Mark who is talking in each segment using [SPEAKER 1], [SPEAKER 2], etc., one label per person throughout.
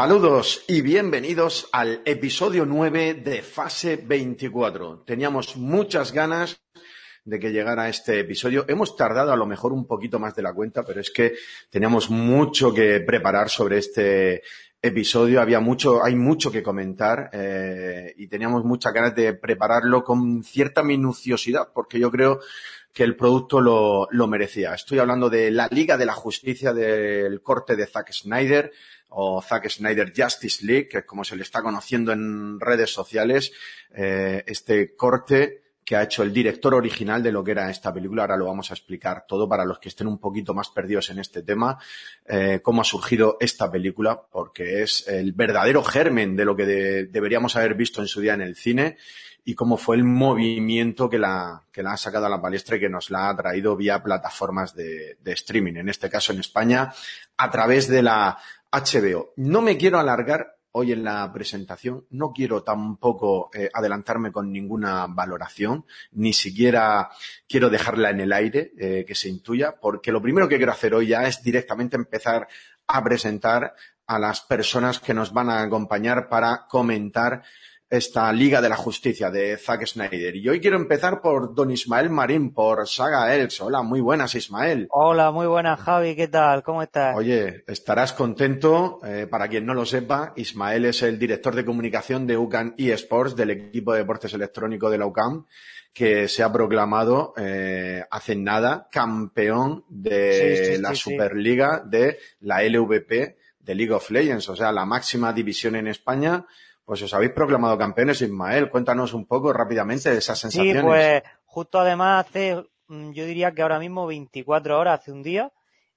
[SPEAKER 1] Saludos y bienvenidos al episodio 9 de Fase 24. Teníamos muchas ganas de que llegara este episodio. Hemos tardado a lo mejor un poquito más de la cuenta, pero es que teníamos mucho que preparar sobre este episodio. Había mucho, hay mucho que comentar eh, y teníamos muchas ganas de prepararlo con cierta minuciosidad, porque yo creo que el producto lo, lo merecía. Estoy hablando de la Liga de la Justicia del corte de Zack Snyder o Zack Snyder Justice League, que es como se le está conociendo en redes sociales, eh, este corte que ha hecho el director original de lo que era esta película. Ahora lo vamos a explicar todo para los que estén un poquito más perdidos en este tema, eh, cómo ha surgido esta película, porque es el verdadero germen de lo que de, deberíamos haber visto en su día en el cine y cómo fue el movimiento que la, que la ha sacado a la palestra y que nos la ha traído vía plataformas de, de streaming, en este caso en España, a través de la HBO. No me quiero alargar hoy en la presentación, no quiero tampoco eh, adelantarme con ninguna valoración, ni siquiera quiero dejarla en el aire, eh, que se intuya, porque lo primero que quiero hacer hoy ya es directamente empezar a presentar a las personas que nos van a acompañar para comentar esta Liga de la Justicia de Zack Snyder. Y hoy quiero empezar por don Ismael Marín, por Saga Els. Hola, muy buenas, Ismael.
[SPEAKER 2] Hola, muy buenas, Javi. ¿Qué tal? ¿Cómo estás?
[SPEAKER 1] Oye, estarás contento. Eh, para quien no lo sepa, Ismael es el director de comunicación de UCAN eSports, del equipo de deportes electrónicos de la UCAM, que se ha proclamado eh, hace nada campeón de
[SPEAKER 2] Sí, sí,
[SPEAKER 1] la
[SPEAKER 2] sí.
[SPEAKER 1] Superliga de la LVP de League of Legends, o sea, la máxima división en España. Pues os habéis proclamado campeones, Ismael. Cuéntanos un poco rápidamente de esas
[SPEAKER 2] Sí,
[SPEAKER 1] sensaciones.
[SPEAKER 2] pues justo además hace, mm, yo diría que ahora mismo 24 horas, hace un día,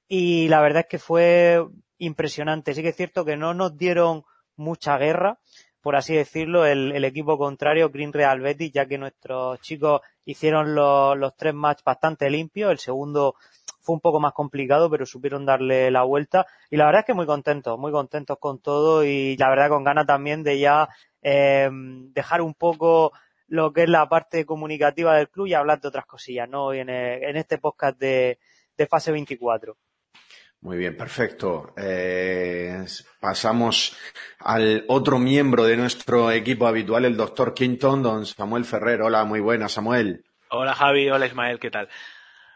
[SPEAKER 2] y la verdad es que fue impresionante. Sí que es cierto que no nos dieron mucha guerra, por así decirlo, el, el equipo contrario, Green Real Betis, ya que nuestros chicos hicieron los, los tres matches bastante limpios. El segundo fue un poco más complicado, pero supieron darle la vuelta. Y la verdad es que muy contentos, muy contentos con todo y la verdad con ganas también de ya eh, dejar un poco lo que es la parte comunicativa del club y hablar de otras cosillas, ¿no? Hoy en, el- en este podcast de, de fase 24.
[SPEAKER 1] Muy bien, perfecto. Eh, pasamos al otro miembro de nuestro equipo habitual, el doctor Quinton, don Samuel Ferrer. Hola, muy buena, Samuel.
[SPEAKER 3] Hola Javi, hola Ismael, ¿qué tal?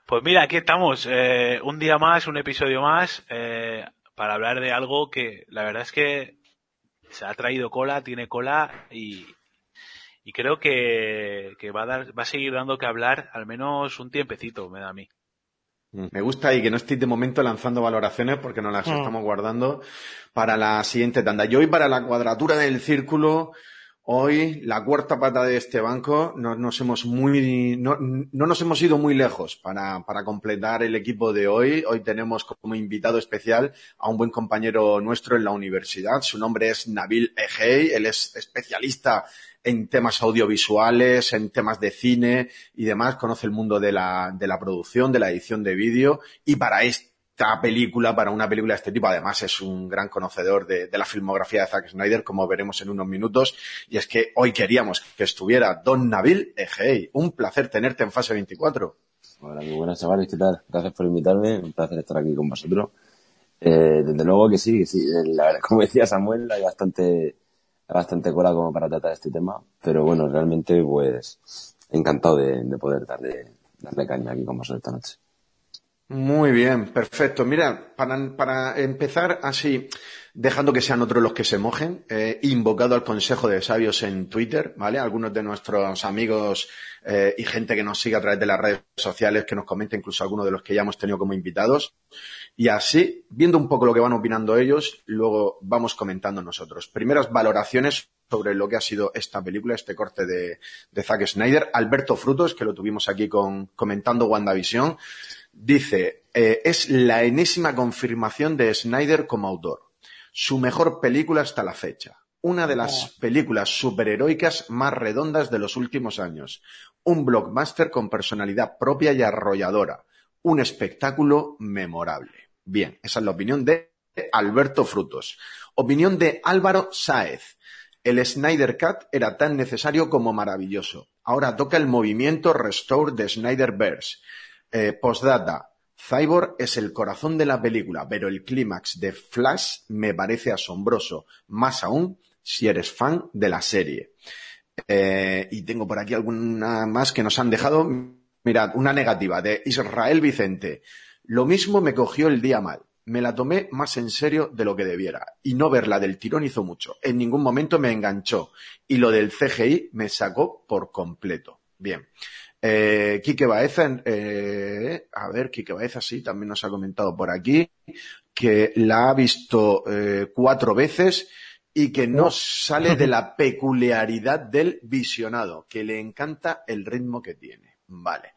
[SPEAKER 3] Pues mira, aquí estamos, eh, un día más, un episodio más, eh, para hablar de algo que la verdad es que se ha traído cola, tiene cola y, y creo que, que va a dar, va a seguir dando que hablar al menos un tiempecito, me da a mí.
[SPEAKER 1] Me gusta y que no estéis de momento lanzando valoraciones porque nos las
[SPEAKER 2] Mm.
[SPEAKER 1] estamos guardando para la siguiente tanda. Y hoy para la cuadratura del círculo, hoy la cuarta pata de este banco, no nos hemos muy, no, no nos hemos ido muy lejos para, para completar el equipo de hoy. Hoy tenemos como invitado especial a un buen compañero nuestro en la universidad. Su nombre es Nabil Egey. Él es especialista en temas audiovisuales, en temas de cine y demás, conoce el mundo de la, de la producción, de la edición de vídeo y para esta película, para una película de este tipo, además es un gran conocedor de, la filmografía de Zack Snyder, como veremos en unos minutos, y es que hoy queríamos que estuviera Don Nabil Egey. Un placer tenerte en fase 24.
[SPEAKER 4] Hola, muy buenas chavales, ¿qué tal? Gracias por invitarme, un placer estar aquí con vosotros. Eh, desde luego que sí, que sí, eh, la como decía Samuel, hay bastante, bastante cola como para tratar este tema, pero bueno, realmente pues encantado de poder darle, darle caña aquí con vosotros esta noche.
[SPEAKER 1] Muy bien, perfecto. Mira, para, para empezar así, dejando que sean otros los que se mojen, eh, invocado al Consejo de Sabios en Twitter, ¿vale? Algunos de nuestros amigos eh, y gente que nos sigue a través de las redes sociales, que nos comenta incluso algunos de los que ya hemos tenido como invitados. Y así, viendo un poco lo que van opinando ellos, luego vamos comentando nosotros. Primeras valoraciones sobre lo que ha sido esta película, este corte de, de Zack Snyder. Alberto Frutos, que lo tuvimos aquí con, comentando WandaVision, dice, eh, es la enésima confirmación de Snyder como autor. Su mejor película hasta la fecha. Una de las películas superheroicas más redondas de los últimos años. Un blockbuster con personalidad propia y arrolladora. Un espectáculo memorable. Bien, esa es la opinión de Alberto Frutos. Opinión de Álvaro Sáez. El Snyder Cut era tan necesario como maravilloso. Ahora toca el movimiento Restore de Snyderverse. Eh, postdata. Cyborg es el corazón de la película, pero el clímax de Flash me parece asombroso, más aún si eres fan de la serie. Eh, y tengo por aquí alguna más que nos han dejado. Mirad, una negativa de Israel Vicente. Lo mismo me cogió el día mal. Me la tomé más en serio de lo que debiera. Y no verla del tirón hizo mucho. En ningún momento me enganchó. Y lo del CGI me sacó por completo. Bien. Eh, Quique Baeza, eh, a ver, Quique Baeza sí, también nos ha comentado por aquí que la ha visto eh, cuatro veces y que no sale de la peculiaridad del visionado, que le encanta el ritmo que tiene. Vale.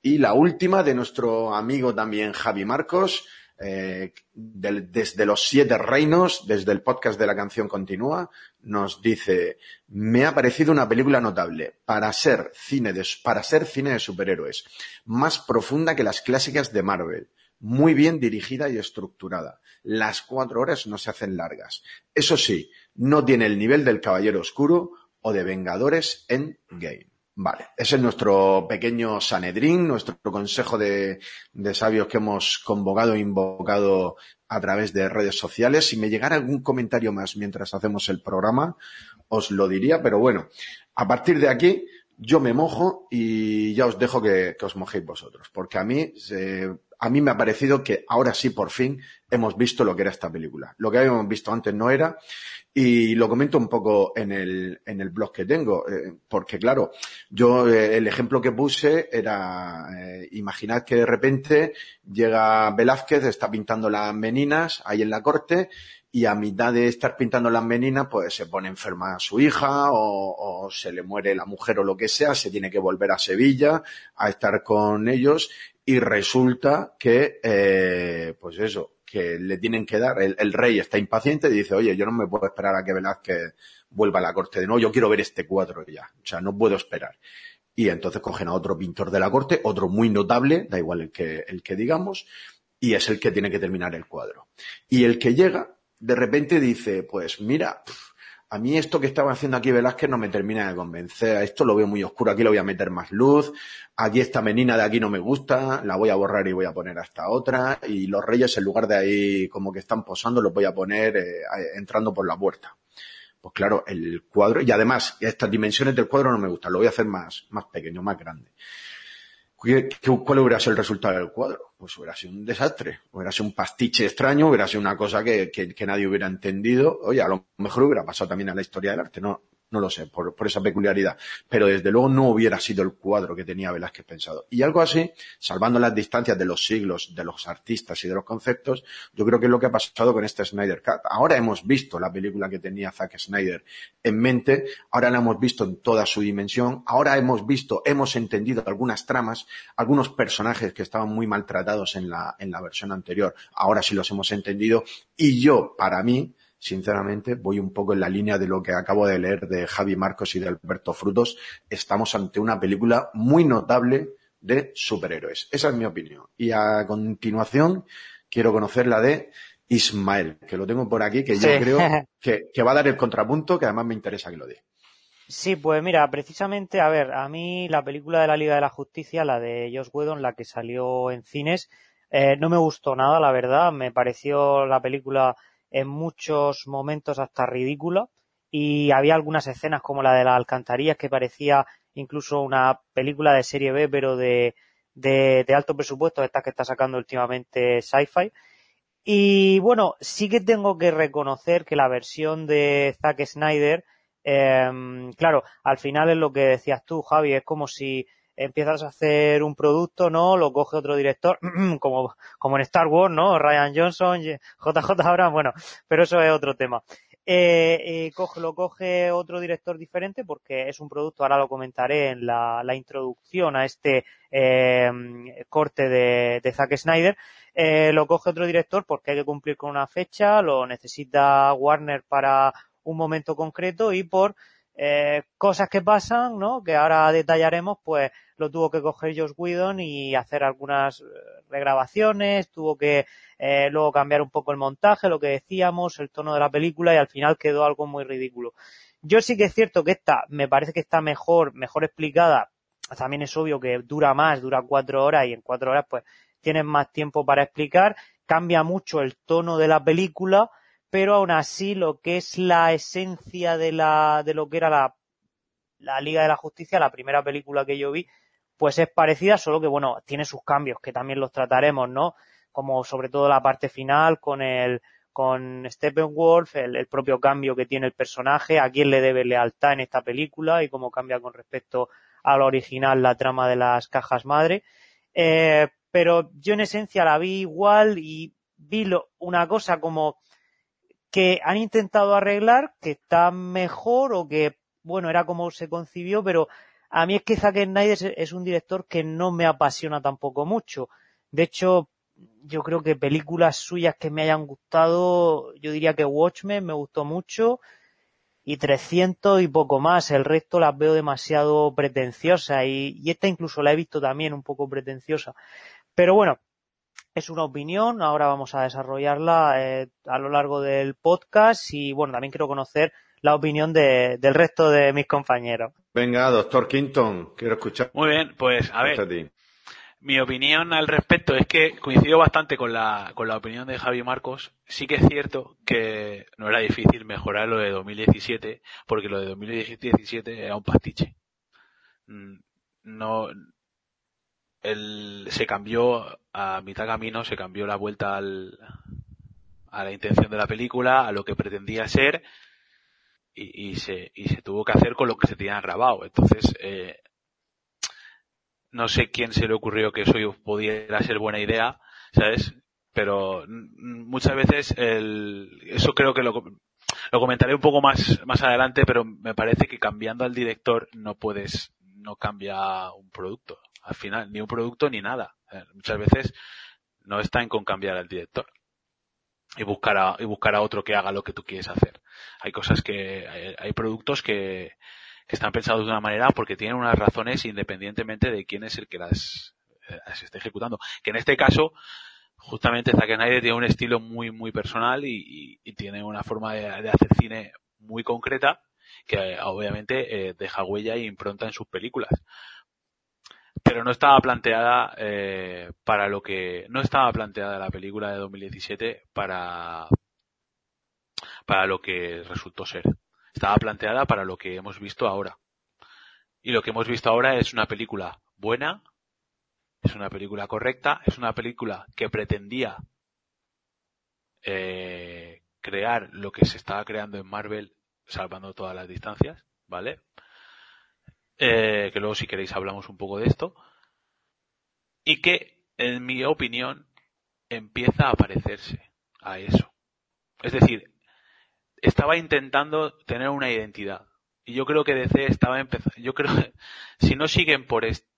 [SPEAKER 1] Y la última de nuestro amigo también Javi Marcos, eh, desde los siete reinos, desde el podcast de la canción continúa, nos dice, me ha parecido una película notable para ser cine de, para ser cine de superhéroes, más profunda que las clásicas de Marvel, muy bien dirigida y estructurada. Las cuatro horas no se hacen largas. Eso sí, no tiene el nivel del Caballero Oscuro o de Vengadores en Game. Vale, ese es nuestro pequeño Sanedrín, nuestro consejo de, sabios que hemos convocado e invocado a través de redes sociales. Si me llegara algún comentario más mientras hacemos el programa, os lo diría, pero bueno, a partir de aquí yo me mojo y ya os dejo que, os mojéis vosotros, porque a mí, a mí me ha parecido que ahora sí por fin hemos visto lo que era esta película. Lo que habíamos visto antes no era y lo comento un poco en el, en el blog que tengo, eh, porque claro, yo eh, el ejemplo que puse era, eh, imaginad que de repente llega Velázquez, está pintando las meninas ahí en la corte y a mitad de estar pintando las meninas, pues se pone enferma su hija o, o, se le muere la mujer o lo que sea, se tiene que volver a Sevilla a estar con ellos y resulta que, eh, pues eso, que le tienen que dar. El, rey está impaciente y dice, oye, yo no me puedo esperar a que Velázquez vuelva a la corte de nuevo, yo quiero ver este cuadro ya. O sea, no puedo esperar. Y entonces cogen a otro pintor de la corte, otro muy notable, da igual el que, el que digamos, y es el que tiene que terminar el cuadro. Y el que llega, de repente dice, pues mira, a mí esto que estaba haciendo aquí Velázquez no me termina de convencer. Esto lo veo muy oscuro, aquí le voy a meter más luz. Aquí esta menina de aquí no me gusta, la voy a borrar y voy a poner a esta otra. Y los reyes, en lugar de ahí como que están posando, los voy a poner eh, entrando por la puerta. Pues claro, el cuadro, y además, estas dimensiones del cuadro no me gustan, lo voy a hacer más, más pequeño, más grande. ¿Cuál hubiera sido el resultado del cuadro? Pues hubiera sido un desastre, hubiera sido un pastiche extraño, hubiera sido una cosa que, que, nadie hubiera entendido. Oye, a lo mejor hubiera pasado también a la historia del arte, no, no lo sé, por, esa peculiaridad. Pero desde luego no hubiera sido el cuadro que tenía Velázquez pensado. Y algo así, salvando las distancias de los siglos, de los artistas y de los conceptos, yo creo que es lo que ha pasado con este Snyder Cut. Ahora hemos visto la película que tenía Zack Snyder en mente, ahora la hemos visto en toda su dimensión, ahora hemos visto, hemos entendido algunas tramas, algunos personajes que estaban muy maltratados en la, en la versión anterior, ahora sí los hemos entendido. Y yo, para mí, sinceramente, voy un poco en la línea de lo que acabo de leer de Javi Marcos y de Alberto Frutos. Estamos ante una película muy notable de superhéroes. Esa es mi opinión. Y a continuación, quiero conocer la de Ismael, que lo tengo por aquí, que yo creo que, va a dar el contrapunto, que además me interesa que lo diga.
[SPEAKER 2] Sí, pues mira, precisamente, a ver, a mí la película de la Liga de la Justicia, la de Josh Whedon, la que salió en cines, eh, no me gustó nada, la verdad. Me pareció la película en muchos momentos hasta ridícula y había algunas escenas como la de las alcantarillas que parecía incluso una película de serie B pero de, de, alto presupuesto, estas que está sacando últimamente Sci-Fi. Y bueno, sí que tengo que reconocer que la versión de Zack Snyder, em, claro, al final es lo que decías tú, Javi, es como si empiezas a hacer un producto, ¿no? Lo coge otro director, como, como en Star Wars, ¿no? Ryan Johnson, JJ Abrams, bueno, pero eso es otro tema. Eh, eh, lo coge otro director diferente porque es un producto, ahora lo comentaré en la, la introducción a este eh, corte de, de Zack Snyder, eh, lo coge otro director porque hay que cumplir con una fecha, lo necesita Warner para un momento concreto y por eh, cosas que pasan, ¿no? Que ahora detallaremos, pues lo tuvo que coger Josh Whedon y hacer algunas eh, regrabaciones, tuvo que eh, luego cambiar un poco el montaje, lo que decíamos, el tono de la película y al final quedó algo muy ridículo. Yo sí que es cierto que esta me parece que está mejor, mejor explicada. También es obvio que dura más, dura cuatro horas y en cuatro horas pues tienes más tiempo para explicar, cambia mucho el tono de la película, pero aún así lo que es la esencia de la, de lo que era la, la Liga de la Justicia, la primera película que yo vi, pues es parecida, solo que bueno, tiene sus cambios, que también los trataremos, ¿no? Como sobre todo la parte final con el, con Steppenwolf, el, el propio cambio que tiene el personaje, a quién le debe lealtad en esta película y cómo cambia con respecto a lo original la trama de las cajas madre. Eh, pero yo en esencia la vi igual y vi lo, una cosa como que han intentado arreglar, que está mejor o que, bueno, era como se concibió, pero a mí es que Zack Snyder es, un director que no me apasiona tampoco mucho. De hecho, yo creo que películas suyas que me hayan gustado, yo diría que Watchmen me gustó mucho y 300 y poco más. El resto las veo demasiado pretenciosas y, y esta incluso la he visto también un poco pretenciosa. Pero bueno, es una opinión, ahora vamos a desarrollarla eh, a lo largo del podcast y bueno, también quiero conocer la opinión de, del resto de mis compañeros.
[SPEAKER 1] Venga, doctor Quinton, quiero escuchar.
[SPEAKER 3] Muy bien, pues a ver,
[SPEAKER 1] a ti.
[SPEAKER 3] mi opinión al respecto es que coincido bastante con la, con la opinión de Javi Marcos. Sí que es cierto que no era difícil mejorar lo de 2017, porque lo de 2017 era un pastiche. Mm, No, el, se cambió a mitad camino, se cambió la vuelta al, a la intención de la película, a lo que pretendía ser, y, se, y se tuvo que hacer con lo que se tenía grabado. Entonces, eh, no sé quién se le ocurrió que eso pudiera ser buena idea, ¿sabes? Pero muchas veces el, eso creo que lo, lo comentaré un poco más, más adelante, pero me parece que cambiando al director no puedes, no cambia un producto. Al final, ni un producto ni nada. Eh, Muchas veces no está en con cambiar al director y buscar a, y buscar a otro que haga lo que tú quieres hacer. Hay cosas que, hay, hay productos que, que están pensados de una manera porque tienen unas razones independientemente de quién es el que las, eh, las esté ejecutando. Que en este caso, justamente Zack Snyder tiene un estilo muy, muy personal y, tiene una forma de, hacer cine muy concreta que obviamente eh, deja huella e impronta en sus películas. Pero no estaba planteada eh, para lo que no estaba planteada la película de 2017 para para lo que resultó ser estaba planteada para lo que hemos visto ahora. Y lo que hemos visto ahora es una película buena, es una película correcta, es una película que pretendía eh, crear lo que se estaba creando en Marvel, salvando todas las distancias, ¿vale? Eh, que luego si queréis hablamos un poco de esto. Y que, en mi opinión, empieza a parecerse a eso. Es decir, estaba intentando tener una identidad. Y yo creo que DC estaba empezando, yo creo que si no siguen por esto,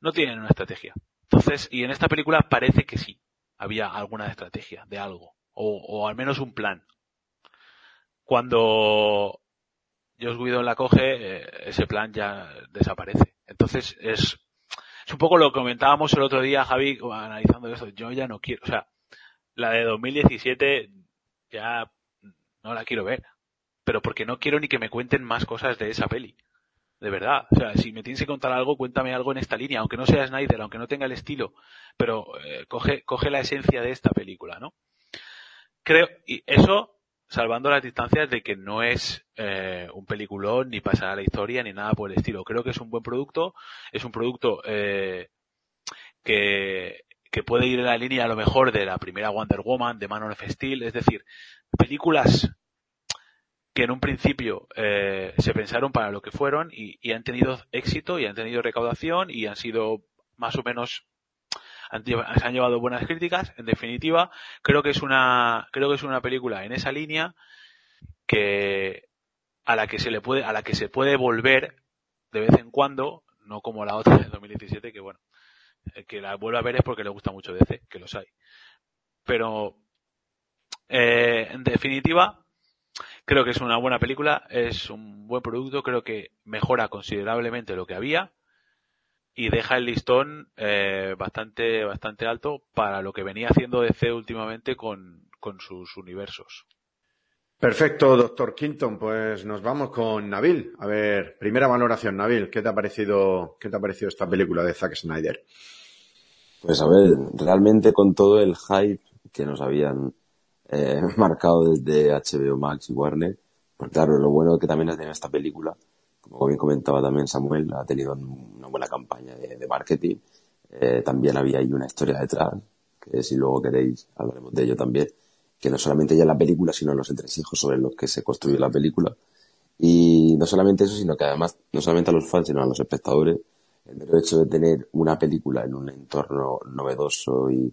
[SPEAKER 3] no tienen una estrategia. Entonces, y en esta película parece que sí, había alguna estrategia de algo, o, o al menos un plan. Cuando Josh Whedon la coge, eh, ese plan ya desaparece. Entonces, es, es un poco lo que comentábamos el otro día, Javi, analizando eso. Yo ya no quiero, o sea, la de 2017 ya no la quiero ver. Pero porque no quiero ni que me cuenten más cosas de esa peli. De verdad. O sea, si me tienes que contar algo, cuéntame algo en esta línea, aunque no sea Snyder, aunque no tenga el estilo, pero eh, coge, coge la esencia de esta película, ¿no? Creo, y eso, salvando las distancias de que no es eh, un peliculón, ni pasará la historia, ni nada por el estilo. Creo que es un buen producto, es un producto eh, que, que puede ir en la línea a lo mejor de la primera Wonder Woman, de Man of Steel, es decir, películas que en un principio eh, se pensaron para lo que fueron y, y, han tenido éxito y han tenido recaudación y han sido más o menos han, se han llevado buenas críticas en definitiva. Creo que es una creo que es una película en esa línea que a la que se le puede a la que se puede volver de vez en cuando no como la otra de 2017 que bueno el que la vuelva a ver es porque le gusta mucho DC que los hay. Pero eh, en definitiva Creo que es una buena película, es un buen producto, creo que mejora considerablemente lo que había y deja el listón eh, bastante bastante alto para lo que venía haciendo DC últimamente con, con sus universos.
[SPEAKER 1] Perfecto, doctor Quinton. Pues nos vamos con Nabil. A ver, primera valoración, Nabil. ¿Qué te ha parecido, qué te ha parecido esta película de Zack Snyder?
[SPEAKER 4] Pues a ver, realmente con todo el hype que nos habían eh, marcado desde HBO Max y Warner, pues claro, lo bueno que también ha tenido esta película, como bien comentaba también Samuel, ha tenido una buena campaña de, marketing, eh, también había ahí una historia detrás, que si luego queréis hablaremos de ello también, que no solamente ya la película, sino los entresijos sobre los que se construye la película. Y no solamente eso, sino que además, no solamente a los fans, sino a los espectadores, el mero hecho de tener una película en un entorno novedoso y,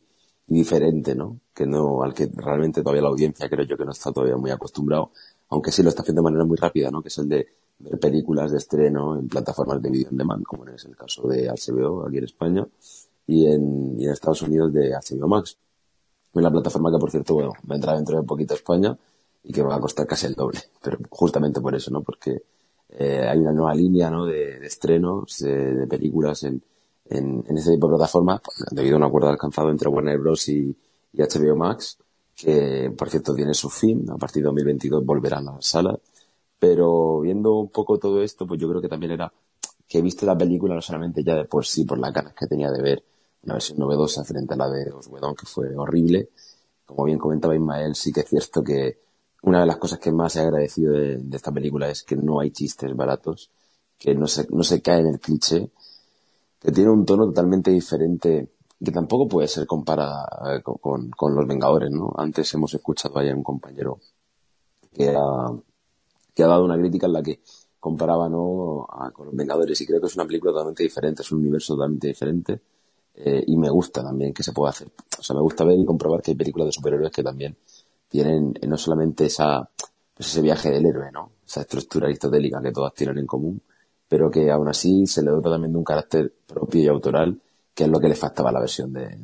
[SPEAKER 4] diferente, ¿no? Que no, al que realmente todavía la audiencia creo yo que no está todavía muy acostumbrado, aunque sí lo está haciendo de manera muy rápida, ¿no? Que es el de ver películas de estreno en plataformas de video on demand, como es el caso de HBO aquí en España y en, y en Estados Unidos de HBO Max. la plataforma que, por cierto, bueno, va a entrar dentro de poquito a España y que va a costar casi el doble, pero justamente por eso, ¿no? Porque eh, hay una nueva línea ¿no? de, de estrenos de, películas en, en, en, este tipo de plataformas debido a un acuerdo alcanzado entre Warner Bros. y, HBO Max, que por cierto tiene su fin, a partir de 2022 volverán a las salas, pero viendo un poco todo esto, pues yo creo que también era que he visto la película no solamente ya de por sí, por las ganas que tenía de ver una versión novedosa frente a la de Oswedon, que fue horrible, como bien comentaba Ismael, sí que es cierto que una de las cosas que más he agradecido de, esta película es que no hay chistes baratos, que no se, no se cae en el cliché, que tiene un tono totalmente diferente, que tampoco puede ser comparada eh, con, con, Los Vengadores, ¿no? Antes hemos escuchado a un compañero que ha, que ha dado una crítica en la que comparaba ¿no? con Los Vengadores y creo que es una película totalmente diferente, es un universo totalmente diferente eh, y me gusta también que se pueda hacer. O sea, me gusta ver y comprobar que hay películas de superhéroes que también tienen no solamente esa, pues ese viaje del héroe, ¿no? Esa estructura aristotélica que todas tienen en común, pero que aún así se le dota también de un carácter propio y autoral, que es lo que le faltaba a la versión de,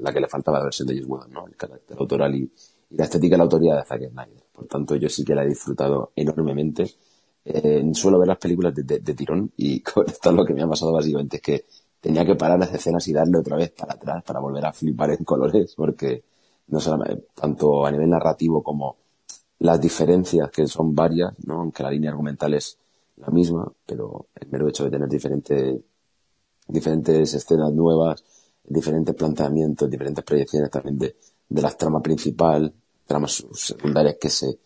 [SPEAKER 4] la que le faltaba a la versión de Whedon, ¿no? El carácter autoral y, la estética y la autoría de Zack Snyder. Por tanto, yo sí que la he disfrutado enormemente. Eh, suelo ver las películas de, tirón y con esto es lo que me ha pasado básicamente es que tenía que parar las escenas y darle otra vez para atrás para volver a flipar en colores porque no solamente, tanto a nivel narrativo como las diferencias que son varias, ¿no? aunque la línea argumental es la misma, pero el mero hecho de tener diferentes, diferentes escenas nuevas, diferentes planteamientos, diferentes proyecciones también de, de la trama principal, tramas secundarias que se,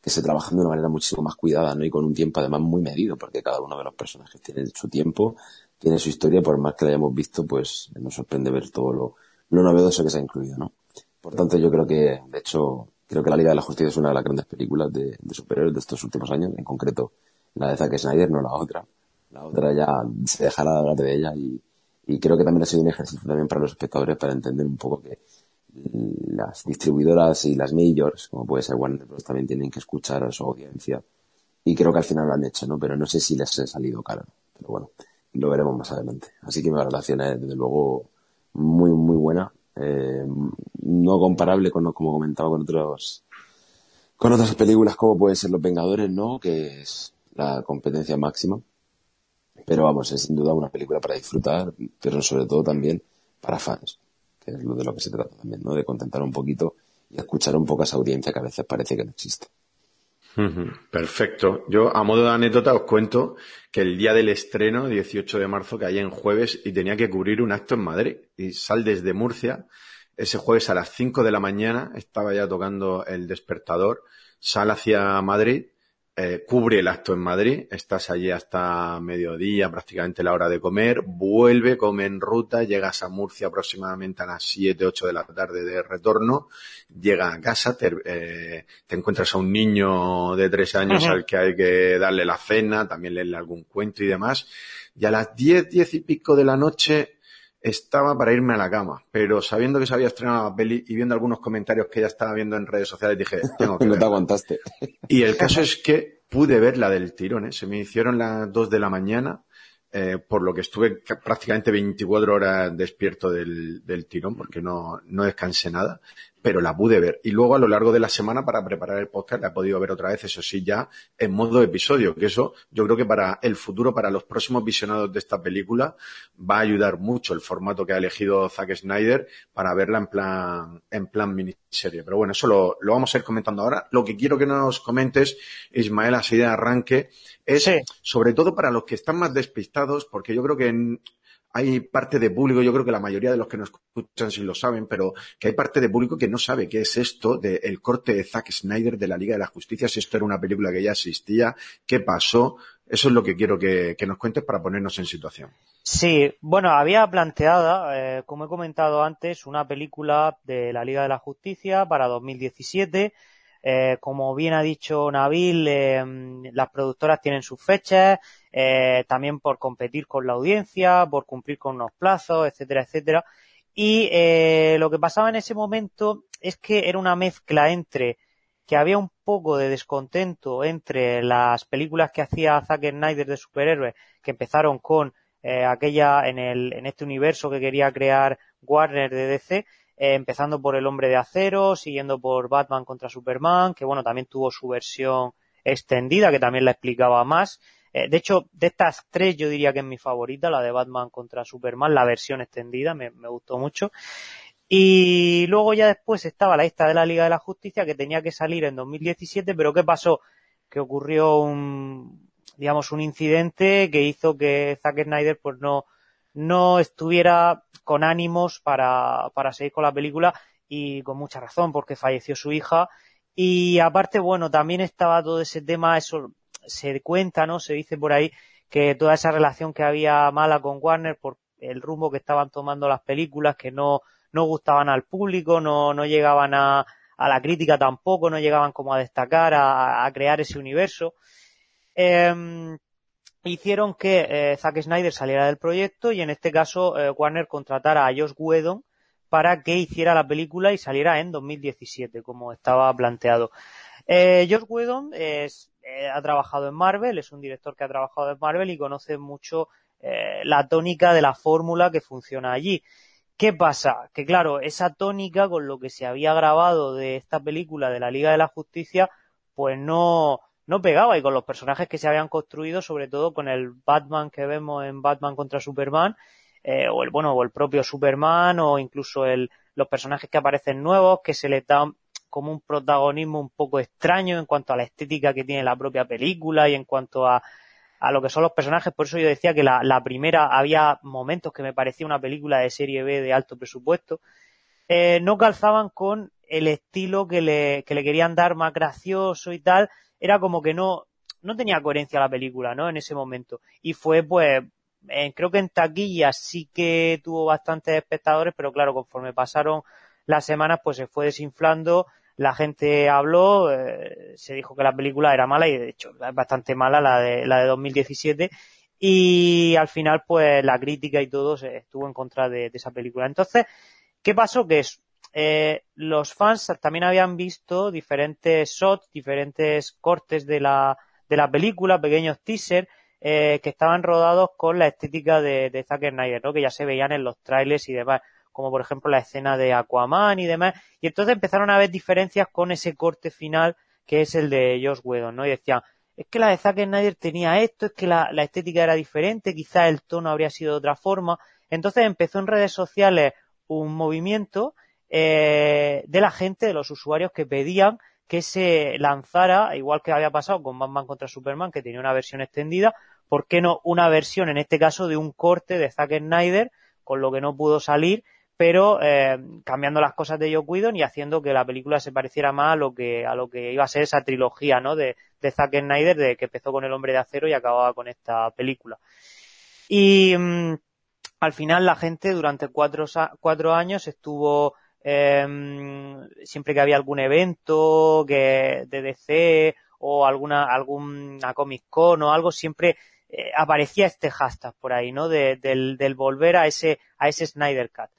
[SPEAKER 4] que se trabajan de una manera muchísimo más cuidada, ¿no? Y con un tiempo además muy medido, porque cada uno de los personajes tiene su tiempo, tiene su historia, por más que la hayamos visto, pues nos sorprende ver todo lo, lo novedoso que se ha incluido, ¿no? Por tanto, yo creo que, de hecho, creo que La Liga de la Justicia es una de las grandes películas de, superhéroes de estos últimos años, en concreto la de Zack Snyder, no la otra. La otra ya se dejará hablar de ella y, creo que también ha sido un ejercicio también para los espectadores para entender un poco que las distribuidoras y las majors, como puede ser Warner Bros., también tienen que escuchar a su audiencia. Y creo que al final lo han hecho, ¿no? Pero no sé si les ha salido caro. Pero bueno, lo veremos más adelante. Así que mi relación es, desde luego, muy, muy buena eh, no comparable con, como comentaba, con otros, con otras películas como pueden ser Los Vengadores, ¿no? Que es la competencia máxima. Pero vamos, es sin duda una película para disfrutar, pero sobre todo también para fans, es lo de lo que se trata también, ¿no? De contentar un poquito y escuchar un poco a esa audiencia que a veces parece que no existe.
[SPEAKER 1] Perfecto. Yo, a modo de anécdota, os cuento que el día del estreno, 18 de marzo, caía en jueves y tenía que cubrir un acto en Madrid. Y sal desde Murcia. Ese jueves a las 5 de la mañana estaba ya tocando el despertador. Sal hacia Madrid eh, cubre el acto en Madrid, estás allí hasta mediodía, prácticamente la hora de comer, vuelve, come en ruta, llegas a Murcia aproximadamente a las 7, 8 de la tarde de retorno, llega a casa, te, eh, te encuentras a un niño de tres años al que hay que darle la cena, también leerle algún cuento y demás, y a las 10, 10 y pico de la noche estaba para irme a la cama, pero sabiendo que se había estrenado la peli y viendo algunos comentarios que ya estaba viendo en redes sociales, dije, tengo que
[SPEAKER 4] No te aguantaste.
[SPEAKER 1] Y el caso es que pude ver la del tirón, ¿eh? se me hicieron las dos de la mañana, eh, por lo que estuve prácticamente 24 horas despierto del, del tirón, porque no, no descansé nada pero la pude ver. Y luego a lo largo de la semana para preparar el podcast la he podido ver otra vez, eso sí, ya en modo episodio, que eso yo creo que para el futuro, para los próximos visionados de esta película, va a ayudar mucho el formato que ha elegido Zack Snyder para verla en plan, en plan miniserie. Pero bueno, eso lo, lo vamos a ir comentando ahora. Lo que quiero que nos comentes, Ismael, así de arranque, es sobre todo para los que están más despistados, porque yo creo que en, hay parte de público, yo creo que la mayoría de los que nos escuchan sí lo saben, pero que hay parte de público que no sabe qué es esto del corte de Zack Snyder de la Liga de la Justicia, si esto era una película que ya existía, qué pasó. Eso es lo que quiero que, nos cuentes para ponernos en situación.
[SPEAKER 2] Sí, bueno, había planteado, eh, como he comentado antes, una película de la Liga de la Justicia para 2017 eh, como bien ha dicho Nabil, eh, las productoras tienen sus fechas, eh, también por competir con la audiencia, por cumplir con unos plazos, etcétera, etcétera. Y lo que pasaba en ese momento es que era una mezcla entre que había un poco de descontento entre las películas que hacía Zack Snyder de superhéroes, que empezaron con aquella en, el, en este universo que quería crear Warner de DC, eh, empezando por El Hombre de Acero, siguiendo por Batman contra Superman, que bueno, también tuvo su versión extendida, que también la explicaba más. Eh, de hecho, de estas tres yo diría que es mi favorita, la de Batman contra Superman, la versión extendida, me, gustó mucho. Y luego ya después estaba la esta de la Liga de la Justicia que tenía que salir en 2017, pero ¿qué pasó? Que ocurrió un, digamos, un incidente que hizo que Zack Snyder pues no, no estuviera con ánimos para, para seguir con la película y con mucha razón porque falleció su hija. Y aparte bueno también estaba todo ese tema eso se cuenta no se dice por ahí que toda esa relación que había mala con Warner por el rumbo que estaban tomando las películas que no no gustaban al público no no llegaban a, a la crítica tampoco no llegaban como a destacar a, a crear ese universo. Eh, hicieron que eh, Zack Snyder saliera del proyecto y en este caso eh, Warner contratara a Josh Whedon para que hiciera la película y saliera en 2017, como estaba planteado. Eh, Josh Whedon es, ha trabajado en Marvel, es un director que ha trabajado en Marvel y conoce mucho la tónica de la fórmula que funciona allí. ¿Qué pasa? Que claro, esa tónica con lo que se había grabado de esta película de la Liga de la Justicia, pues no, no pegaba y con los personajes que se habían construido, sobre todo con el Batman que vemos en Batman contra Superman, eh, o el bueno, o el propio Superman, o incluso el, los personajes que aparecen nuevos, que se les da como un protagonismo un poco extraño en cuanto a la estética que tiene la propia película y en cuanto a, a lo que son los personajes. Por eso yo decía que la, la primera había momentos que me parecía una película de serie B de alto presupuesto. Eh, no calzaban con el estilo que le, que le querían dar más gracioso y tal, era como que no, no tenía coherencia la película, ¿no? En ese momento. Y fue, pues, creo que en taquilla sí que tuvo bastantes espectadores, pero claro, conforme pasaron las semanas, pues se fue desinflando, la gente habló, eh, se dijo que la película era mala y de hecho es bastante mala la de, la de 2017 y al final pues la crítica y todo se estuvo en contra de, de esa película. Entonces, ¿qué pasó? Que es, eh, los fans también habían visto diferentes shots, diferentes cortes de la, de la película, pequeños teasers, eh, que estaban rodados con la estética de, de Zack Snyder, ¿no? que ya se veían en los trailers y demás, como por ejemplo la escena de Aquaman y demás, y entonces empezaron a haber diferencias con ese corte final que es el de Josh Whedon, ¿no? Y decían, es que la de Zack Snyder tenía esto, es que la, la estética era diferente, quizás el tono habría sido de otra forma. Entonces empezó en redes sociales un movimiento eh, de la gente, de los usuarios que pedían que se lanzara, igual que había pasado con Batman contra Superman, que tenía una versión extendida, ¿por qué no una versión, en este caso, de un corte de Zack Snyder, con lo que no pudo salir, pero eh, cambiando las cosas de Joe Whedon y haciendo que la película se pareciera más a lo que, a lo que iba a ser esa trilogía, ¿no? De, de Zack Snyder, de que empezó con El Hombre de Acero y acababa con esta película. Y mm, al final la gente durante cuatro, cuatro años estuvo eh, siempre que había algún evento que de DC o alguna alguna Comic Con o algo siempre eh, aparecía este hashtag por ahí, ¿no? De, del, del, volver a ese a ese Snyder Cut.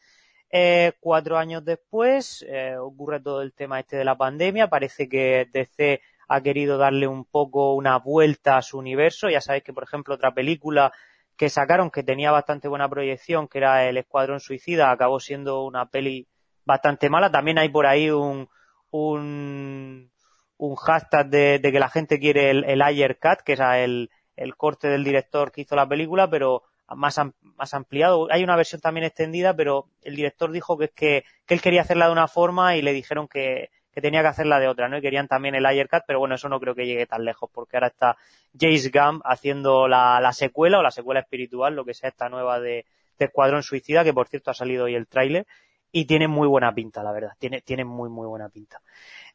[SPEAKER 2] Eh, cuatro años después eh, ocurre todo el tema este de la pandemia. Parece que DC ha querido darle un poco una vuelta a su universo. Ya sabéis que, por ejemplo, otra película que sacaron que tenía bastante buena proyección, que era El Escuadrón Suicida, acabó siendo una peli bastante mala. También hay por ahí un, un, un hashtag de, de, que la gente quiere el, el Ayer Cut, que es el, el corte del director que hizo la película, pero más, más ampliado. Hay una versión también extendida, pero el director dijo que es que, que él quería hacerla de una forma y le dijeron que, que tenía que hacerla de otra, ¿no? Y querían también el Ayer Cut, pero bueno, eso no creo que llegue tan lejos, porque ahora está Jace Gunn haciendo la, la secuela o la secuela espiritual, lo que sea esta nueva de, de Escuadrón Suicida, que por cierto ha salido hoy el tráiler, y tiene muy buena pinta, la verdad, tiene, tiene muy, muy buena pinta.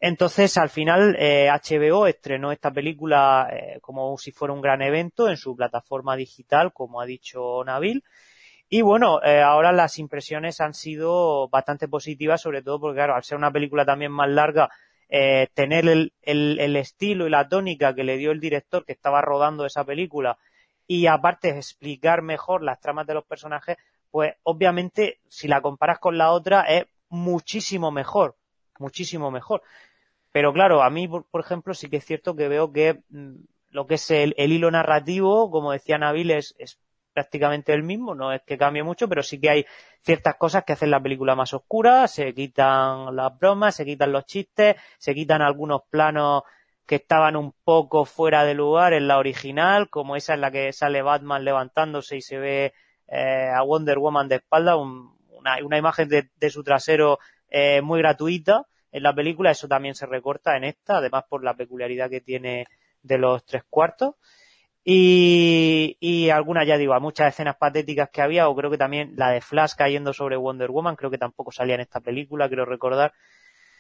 [SPEAKER 2] Entonces, al final, eh, HBO estrenó esta película eh, como si fuera un gran evento en su plataforma digital, como ha dicho Nabil. Y bueno, eh, ahora las impresiones han sido bastante positivas, sobre todo porque, claro, al ser una película también más larga, eh, tener el, el, el, estilo y la tónica que le dio el director que estaba rodando esa película y aparte explicar mejor las tramas de los personajes, pues obviamente si la comparas con la otra es muchísimo mejor, muchísimo mejor. Pero claro, a mí, por, ejemplo, sí que es cierto que veo que mmm, lo que es el, el, hilo narrativo, como decía Nabil, es, es prácticamente el mismo, no es que cambie mucho, pero sí que hay ciertas cosas que hacen la película más oscura, se quitan las bromas, se quitan los chistes, se quitan algunos planos que estaban un poco fuera de lugar en la original, como esa en la que sale Batman levantándose y se ve eh, a Wonder Woman de espalda, un, una, imagen de, de su trasero eh, muy gratuita en la película, eso también se recorta en esta, además por la peculiaridad que tiene de los tres cuartos. Y, y algunas, ya digo, muchas escenas patéticas que había, o creo que también la de Flash cayendo sobre Wonder Woman, creo que tampoco salía en esta película, quiero recordar.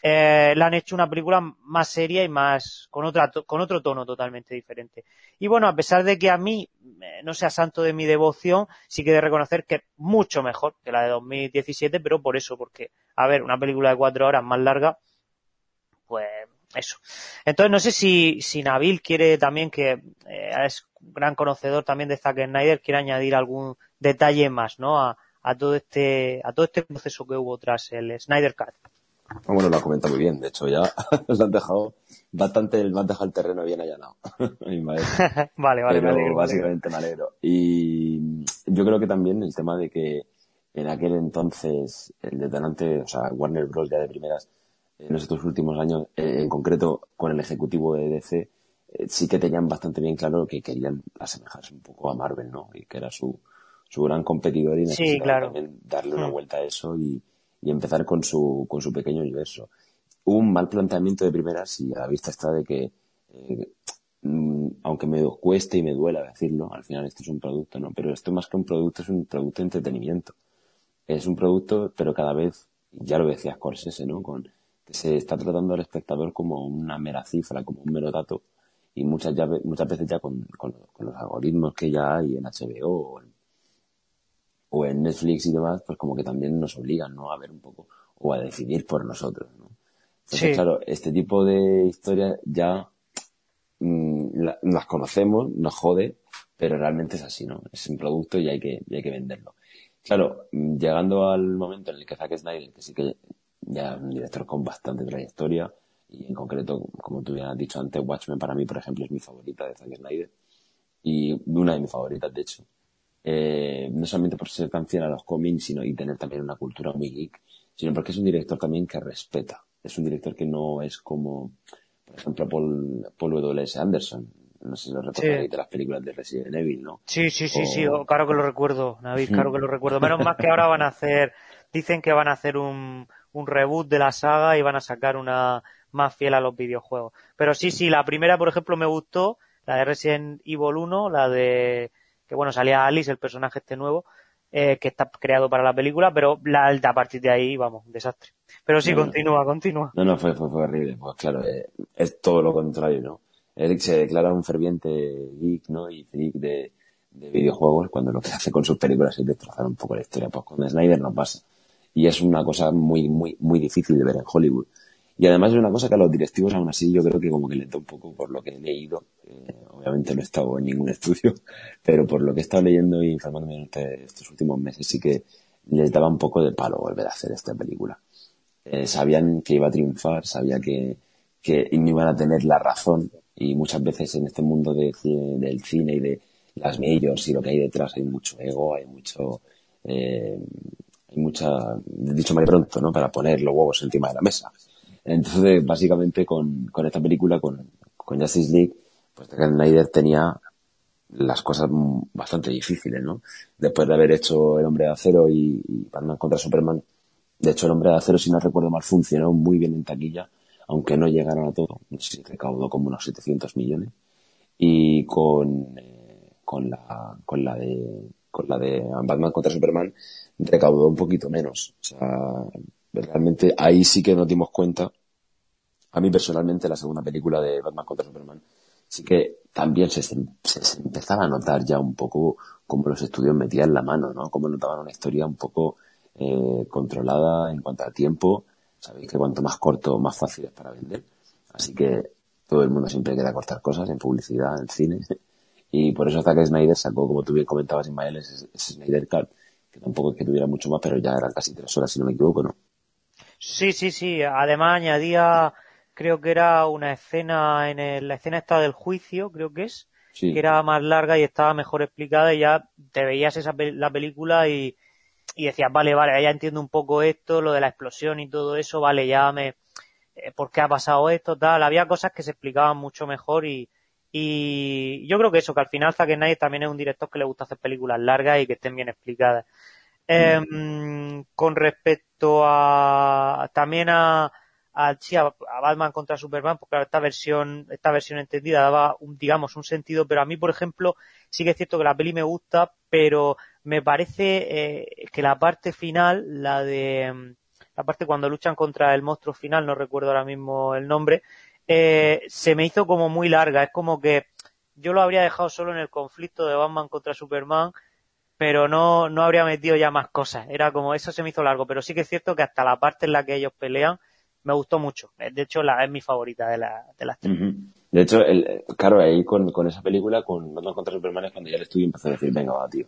[SPEAKER 2] Eh, la han hecho una película más seria y más, con otra, con otro tono totalmente diferente. Y bueno, a pesar de que a mí eh, no sea santo de mi devoción, sí que de reconocer que es mucho mejor que la de 2017, pero por eso, porque, a ver, una película de cuatro horas más larga, pues eso. Entonces no sé si, si Nabil quiere también que eh, es gran conocedor también de Zack Snyder, quiere añadir algún detalle más, ¿no? A, a todo este, a todo este proceso que hubo tras el Snyder Cut.
[SPEAKER 4] Bueno, lo ha comentado muy bien. De hecho, ya nos han dejado bastante, me han dejado el terreno bien allanado.
[SPEAKER 2] vale, vale,
[SPEAKER 4] Pero
[SPEAKER 2] me
[SPEAKER 4] básicamente me alegro. Y yo creo que también el tema de que en aquel entonces el detonante, o sea, Warner Bros. ya de primeras, en estos últimos años, eh, en concreto con el ejecutivo de DC, eh, sí que tenían bastante bien claro que querían asemejarse un poco a Marvel, ¿no? Y que era su, su gran competidor y
[SPEAKER 2] sí, claro.
[SPEAKER 4] también darle una vuelta a eso y, y empezar con su, con su pequeño universo. Un mal planteamiento de primeras y a la vista está de que, eh, aunque me cueste y me duela decirlo, al final esto es un producto, ¿no? Pero esto más que un producto es un producto de entretenimiento. Es un producto, pero cada vez, ya lo decía Scorsese, ¿no? Con, que se está tratando al espectador como una mera cifra, como un mero dato, y muchas, ya, muchas veces ya con, con, con, los algoritmos que ya hay en HBO o en, o en, Netflix y demás, pues como que también nos obligan, ¿no? A ver un poco, o a decidir por nosotros, ¿no? Entonces,
[SPEAKER 2] Sí.
[SPEAKER 4] claro, este tipo de historias ya mmm, la- las conocemos, nos jode, pero realmente es así, ¿no? Es un producto y hay que, y hay que venderlo. Claro, mm, llegando al momento en el que Zack Snyder, que sí que ya es un director con bastante trayectoria, y en concreto, como tú ya has dicho antes, Watchmen para mí, por ejemplo, es mi favorita de Zack Snyder, y una de mis favoritas, de hecho. Eh, no solamente por ser tan fiel a los cómics, sino y tener también una cultura muy geek, sino porque es un director también que respeta. Es un director que no es como, por ejemplo, Paul, Paul W.S. Anderson. No sé si lo recordáis
[SPEAKER 2] Sí.
[SPEAKER 4] de las películas de Resident Evil, ¿no?
[SPEAKER 2] Sí, sí, sí,
[SPEAKER 4] O-
[SPEAKER 2] sí, oh, claro que lo recuerdo, Navid, claro que lo recuerdo. Menos más que ahora van a hacer, dicen que van a hacer un, un reboot de la saga y van a sacar una más fiel a los videojuegos. Pero sí, sí, la primera, por ejemplo, me gustó, la de Resident Evil 1, la de, que bueno, salía Alice, el personaje este nuevo, eh, que está creado para la película, pero la alta a partir de ahí, vamos, un desastre. Pero sí,
[SPEAKER 4] No, no.
[SPEAKER 2] continúa, continúa.
[SPEAKER 4] No, no, fue, fue, fue horrible. Pues claro, eh, es todo lo contrario, ¿no? Eric se declara un ferviente geek, ¿no? Y freak de, de videojuegos cuando lo que hace con sus películas es destrozar un poco la historia. Pues con Snyder no pasa. Y es una cosa muy, muy, muy difícil de ver en Hollywood. Y además es una cosa que a los directivos aún así yo creo que como que le da un poco por lo que he leído. eh, obviamente no he estado en ningún estudio, pero por lo que he estado leyendo y informándome durante estos últimos meses sí que les daba un poco de palo volver a hacer esta película. Eh, sabían que iba a triunfar, sabía que, que iban a tener la razón y muchas veces en este mundo de cine- del cine y de las majors y lo que hay detrás hay mucho ego, hay mucho, eh, hay mucha, dicho mal pronto, ¿no? Para poner los huevos encima de la mesa. Entonces, básicamente con, con esta película, con, con Justice League, pues Zack Snyder tenía las cosas bastante difíciles, ¿no? Después de haber hecho El Hombre de Acero y, Batman contra Superman, de hecho El Hombre de Acero, si no recuerdo mal, funcionó muy bien en taquilla, aunque no llegaron a todo, no sé si recaudó como unos 700 millones, y con, eh, con la, con la de con la de Batman contra Superman, recaudó un poquito menos. Realmente ahí sí que nos dimos cuenta. A mí personalmente la segunda película de Batman contra Superman sí que también se, se, empezaba a notar ya un poco cómo los estudios metían la mano, ¿no? Cómo notaban una historia un poco eh, controlada en cuanto a tiempo. Sabéis que cuanto más corto, más fácil es para vender. Así que todo el mundo siempre quiere cortar cosas en publicidad, en cine. Y por eso que Snyder sacó, como tú bien comentabas, Ismael, ese Snyder Cut, que tampoco es que tuviera mucho más, pero ya eran casi tres horas, si no me equivoco, ¿no?
[SPEAKER 2] Sí, sí, sí. Además añadía, creo que era una escena en la escena esta del juicio, creo que es, que era más larga y estaba mejor explicada y ya te veías esa la película y, y decías, vale, vale, ya entiendo un poco esto, lo de la explosión y todo eso, vale, ya me, eh, por qué ha pasado esto, tal. Había cosas que se explicaban mucho mejor y, y yo creo que eso, que al final Zack Snyder también es un director que le gusta hacer películas largas y que estén bien explicadas. Em, con respecto a también a, a, a, Batman contra Superman, porque esta versión, esta versión entendida daba un, digamos, un sentido, pero a mí, por ejemplo, sí que es cierto que la peli me gusta, pero me parece eh, que la parte final, la de la parte cuando luchan contra el monstruo final, no recuerdo ahora mismo el nombre, eh, se me hizo como muy larga. Es como que yo lo habría dejado solo en el conflicto de Batman contra Superman, pero no, no habría metido ya más cosas. Era como, eso se me hizo largo, pero sí que es cierto que hasta la parte en la que ellos pelean me gustó mucho. De hecho, la, es mi favorita de, la, de las tres.
[SPEAKER 4] De hecho, el, claro, ahí con, con esa película, con Batman contra Superman, es cuando ya el estudio empezó a decir, venga, va, tío,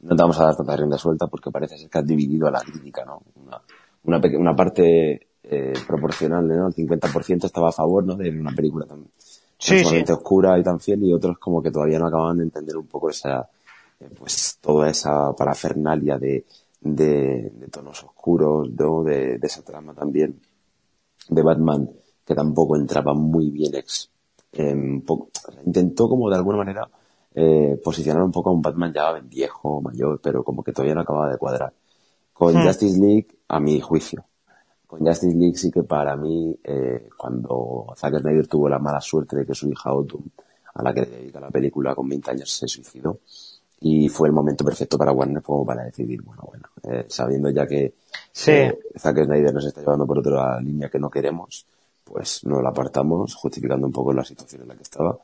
[SPEAKER 4] no te vamos a dar tanta rienda suelta porque parece ser que has dividido a la crítica, ¿no? Una, una, una parte eh, proporcional, ¿no? El 50% estaba a favor, ¿no? De una película tan, sí, oscura y tan fiel y otros como que todavía no acababan de entender un poco esa, eh, pues toda esa parafernalia de, de, de tonos oscuros, ¿no? De, de, esa trama también de Batman que tampoco entraba muy bien ex, eh, poco, intentó como de alguna manera eh, posicionar un poco a un Batman ya viejo, mayor, pero como que todavía no acababa de cuadrar. Con hmm. Justice League, a mi juicio, con Justice League sí que para mí, eh, cuando Zack Snyder tuvo la mala suerte de que su hija Autumn, a la que dedica la película con 20 años, se suicidó, y fue el momento perfecto para Warner como para decidir, bueno, bueno, eh, sabiendo ya que
[SPEAKER 2] sí.
[SPEAKER 4] eh, Zack Snyder nos está llevando por otra línea que no queremos, pues nos la apartamos, justificando un poco la situación en la que estaba.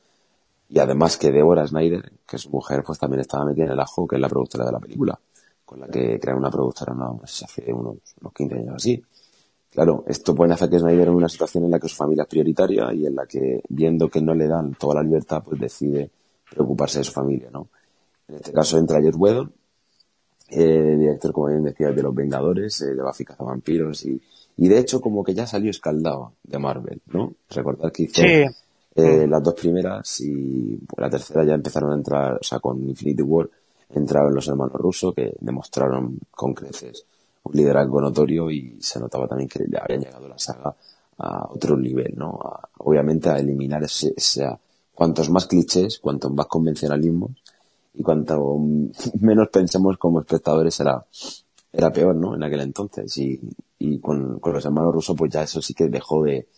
[SPEAKER 4] Y además que Deborah Snyder, que su mujer, pues también estaba metida en el ajo, que es la productora de la película con la que crean una productora no, pues, hace unos, unos 15 años así. Claro, esto puede hacer que Snyder en una situación en la que su familia es prioritaria y en la que, viendo que no le dan toda la libertad, pues decide preocuparse de su familia, ¿no? En este caso entra George Whedon, eh, director, como bien decía, de Los Vengadores, eh, de Buffy Cazavampiros y, y de hecho como que ya salió escaldado de Marvel, ¿no? Recordad que hizo eh, las dos primeras y la tercera ya empezaron a entrar, o sea, con Infinity War, entraron los hermanos rusos que demostraron con creces un liderazgo notorio y se notaba también que le habían llegado la saga a otro nivel, ¿no? obviamente a eliminar ese, cuantos más clichés, cuanto más convencionalismo y cuanto menos pensemos como espectadores era, era peor, ¿no? En aquel entonces y, y con, con los hermanos rusos pues ya eso sí que dejó de,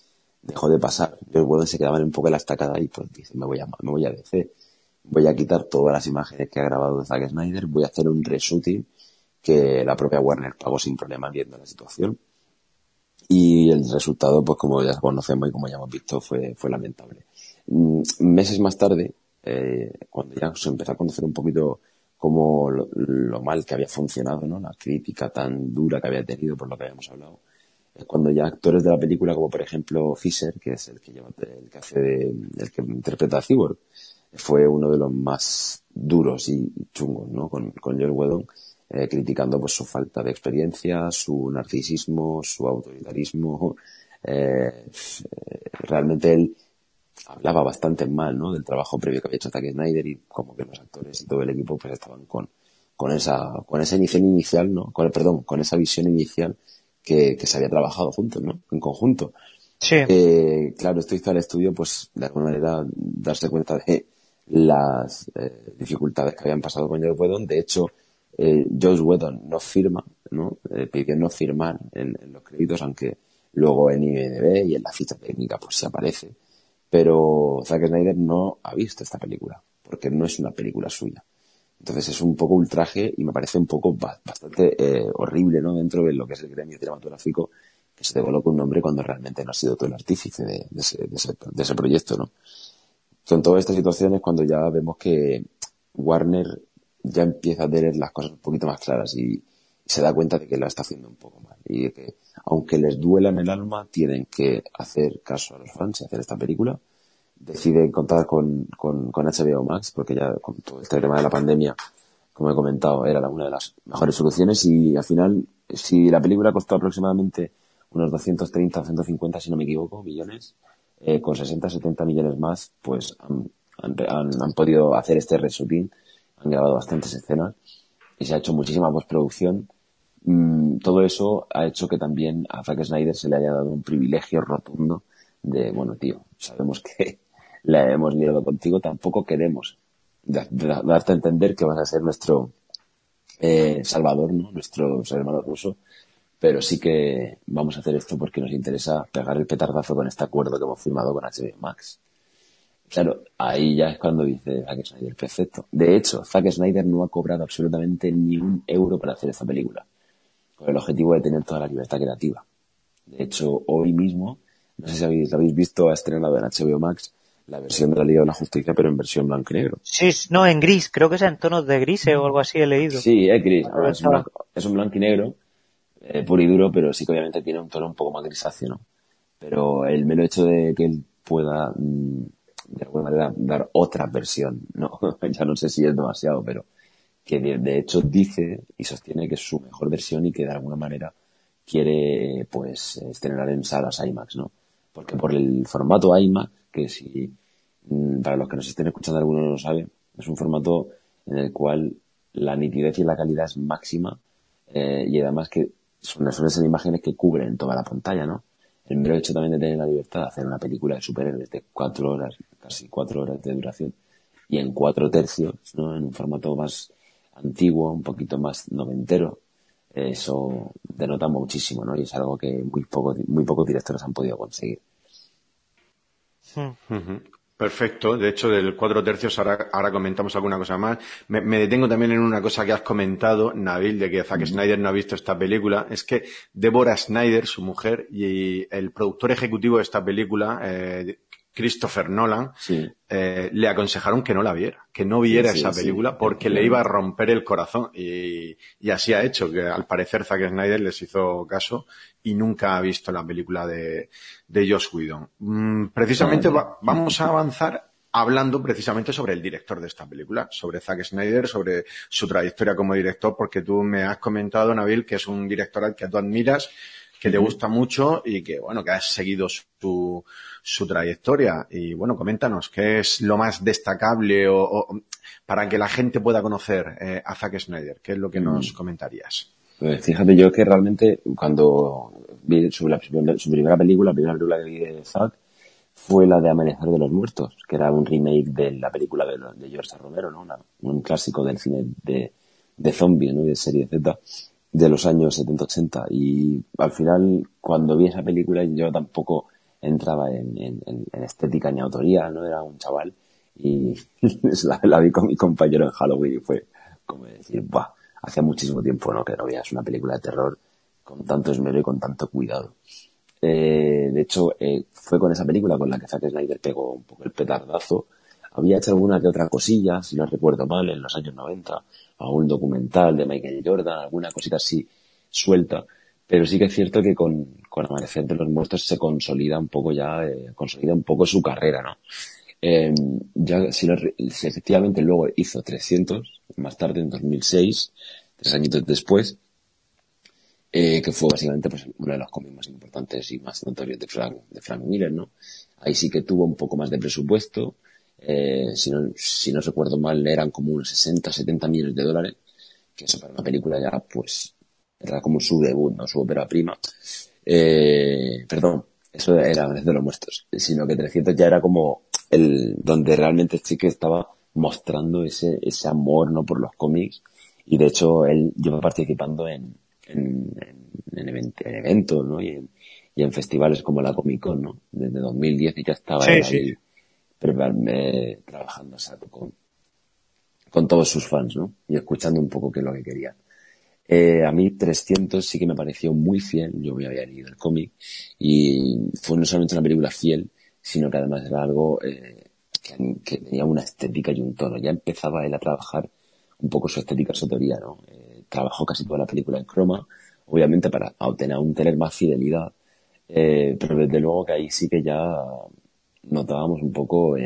[SPEAKER 4] dejó de pasar. Los huevos se quedaban un poco en la estacada y pues dice, me voy a, me voy a DC voy a quitar todas las imágenes que ha grabado Zack Snyder, voy a hacer un reshooting que la propia Warner pagó sin problema viendo la situación. Y el resultado, pues como ya conocemos y como ya hemos visto, fue, fue lamentable. Mm, meses más tarde, eh, cuando ya se empezó a conocer un poquito como lo, mal que había funcionado, ¿no? La crítica tan dura que había tenido por lo que habíamos hablado. Es cuando ya actores de la película, como por ejemplo Fisher, que es el que lleva, el que hace de, el que interpreta a Cyborg, fue uno de los más duros y chungos, ¿no? Con, con Joel eh, criticando pues su falta de experiencia, su narcisismo, su autoritarismo. Eh, realmente él hablaba bastante mal, ¿no? Del trabajo previo que había hecho Zack Snyder y como que los actores y todo el equipo pues estaban con, con esa, con esa iniciativa inicial, ¿no? Con, perdón, con esa visión inicial que, que se había trabajado juntos, ¿no? En conjunto.
[SPEAKER 2] Sí.
[SPEAKER 4] Eh, claro, esto hizo al estudio, pues, de alguna manera, darse cuenta de, las eh, dificultades que habían pasado con Josh Whedon. De hecho, eh, Josh Whedon no firma, ¿no? Eh, pidió no firmar en, los créditos, aunque luego en IMDb y en la ficha técnica pues se aparece. Pero Zack Snyder no ha visto esta película, porque no es una película suya. Entonces es un poco ultraje y me parece un poco bastante eh, horrible, ¿no? Dentro de lo que es el gremio cinematográfico, que se te coloca un nombre cuando realmente no ha sido todo el artífice de, ese, proyecto, ¿no? Son todas estas situaciones cuando ya vemos que Warner ya empieza a tener las cosas un poquito más claras y, se da cuenta de que la está haciendo un poco mal y de que aunque les duela en el alma tienen que hacer caso a los fans y hacer esta película deciden contar con, con, HBO Max porque ya con todo este tema de la pandemia como he comentado era una de las mejores soluciones y al final si la película costó aproximadamente unos 230 150 si no me equivoco millones eh, con 60 70 millones más pues han, han, han podido hacer este resutín han grabado bastantes escenas y se ha hecho muchísima postproducción. Mm, todo eso ha hecho que también a Zack Snyder se le haya dado un privilegio rotundo de, bueno, tío, sabemos que la hemos liado contigo, tampoco queremos darte a entender que vas a ser nuestro eh, salvador, ¿no? Nuestro hermano ruso, pero sí que vamos a hacer esto porque nos interesa pegar el petardazo con este acuerdo que hemos firmado con HBO Max. Claro, ahí ya es cuando dice Zack Snyder, perfecto. De hecho, Zack Snyder no ha cobrado absolutamente ni un euro para hacer esta película, con el objetivo de tener toda la libertad creativa. De hecho, hoy mismo, no sé si habéis, habéis visto, ha estrenado en HBO Max la versión de la Liga de la Justicia, pero en versión blanco y negro.
[SPEAKER 2] Sí, no, en gris, creo que es en tonos de gris o algo así he leído.
[SPEAKER 4] Sí, es gris, es, un blanco, es un blanco y negro, eh, puro y duro, pero sí que obviamente tiene un tono un poco más grisáceo, ¿no? Pero el mero hecho de que él pueda mm, de alguna manera dar otra versión, ¿no? ya no sé si es demasiado, pero que de, hecho dice y sostiene que es su mejor versión y que de alguna manera quiere pues estrenar en salas IMAX, ¿no? Porque por el formato IMAX, que si mm, para los que nos estén escuchando alguno no lo sabe, es un formato en el cual la nitidez y la calidad es máxima eh, y además que son, son esas imágenes que cubren toda la pantalla, ¿no? el mero hecho también de tener la libertad de hacer una película de superhéroes de cuatro horas, casi cuatro horas de duración, y en cuatro tercios, ¿no? En un formato más antiguo, un poquito más noventero, eso denota muchísimo, ¿no? Y es algo que muy poco, muy pocos directores han podido conseguir.
[SPEAKER 1] Hmm. Perfecto. De hecho, del cuatro tercios ahora, ahora comentamos alguna cosa más. Me, detengo también en una cosa que has comentado, Nabil, de que Zack Snyder no ha visto esta película. Es que Deborah Snyder, su mujer, y el productor ejecutivo de esta película, eh, Christopher Nolan, eh, le aconsejaron que no la viera, que no viera esa película porque le iba a romper el corazón. Y, así ha hecho, que al parecer Zack Snyder les hizo caso y nunca ha visto la película de, de Josh Whedon. Mm, precisamente vamos a avanzar hablando precisamente sobre el director de esta película, sobre Zack Snyder, sobre su trayectoria como director, porque tú me has comentado, Nabil, que es un director al que tú admiras que te gusta mucho y que, bueno, que has seguido su, su trayectoria. Y bueno, coméntanos, ¿qué es lo más destacable o, para que la gente pueda conocer eh, a Zack Snyder? ¿Qué es lo que nos mm. comentarías?
[SPEAKER 4] Pues fíjate, yo que realmente cuando vi su, su primera película, la primera película que vi de Zack, fue la de Amanecer de los Muertos, que era un remake de la película de, de George Romero, ¿no? un clásico del cine de, de zombie, ¿no? De serie Z de los años 70-80 y al final cuando vi esa película yo tampoco entraba en, estética ni autoría, no era un chaval y la, vi con mi compañero en Halloween y fue como decir, ¡buah! Hacía muchísimo tiempo ¿no? que no veías una película de terror con tanto esmero y con tanto cuidado. Eh, de hecho, eh, fue con esa película con la que Zack Snyder pegó un poco el petardazo. Había hecho alguna que otra cosilla, si no recuerdo mal, en los años 90, algún documental de Michael Jordan, alguna cosita así suelta. Pero sí que es cierto que con, con Amanecer de los Muertos se consolida un poco ya, eh, consolida un poco su carrera, ¿no? Eh, ya, si, efectivamente luego hizo 300, más tarde en 2006, tres añitos después, eh, que fue básicamente pues, uno de los cómics más importantes y más notorios de Frank, de Frank Miller, ¿no? Ahí sí que tuvo un poco más de presupuesto, eh, si, no, si no recuerdo mal, eran como unos 60, 70 millones de dólares, que eso para una película ya, pues, era como su debut, ¿no? Su ópera prima. Eh, perdón, eso era de los muestros, sino que 300 ya era como el, donde realmente sí que estaba mostrando ese, ese amor, ¿no? Por los cómics. Y de hecho, él lleva participando en, en, en, eventos, ¿no? Y en, y en festivales como la Comic Con, ¿no? Desde 2010 y ya estaba ahí trabajando con, con todos sus fans, ¿no? Y escuchando un poco qué es lo que querían. Eh, a mí 300 sí que me pareció muy fiel, yo me había leído el cómic y fue no solamente una película fiel, sino que además era algo eh, que, tenía una estética y un tono. Ya empezaba él a trabajar un poco su estética, su teoría, ¿no? Eh, trabajó casi toda la película en croma, obviamente para obtener, aún tener más fidelidad, pero desde luego que ahí sí que ya notábamos un poco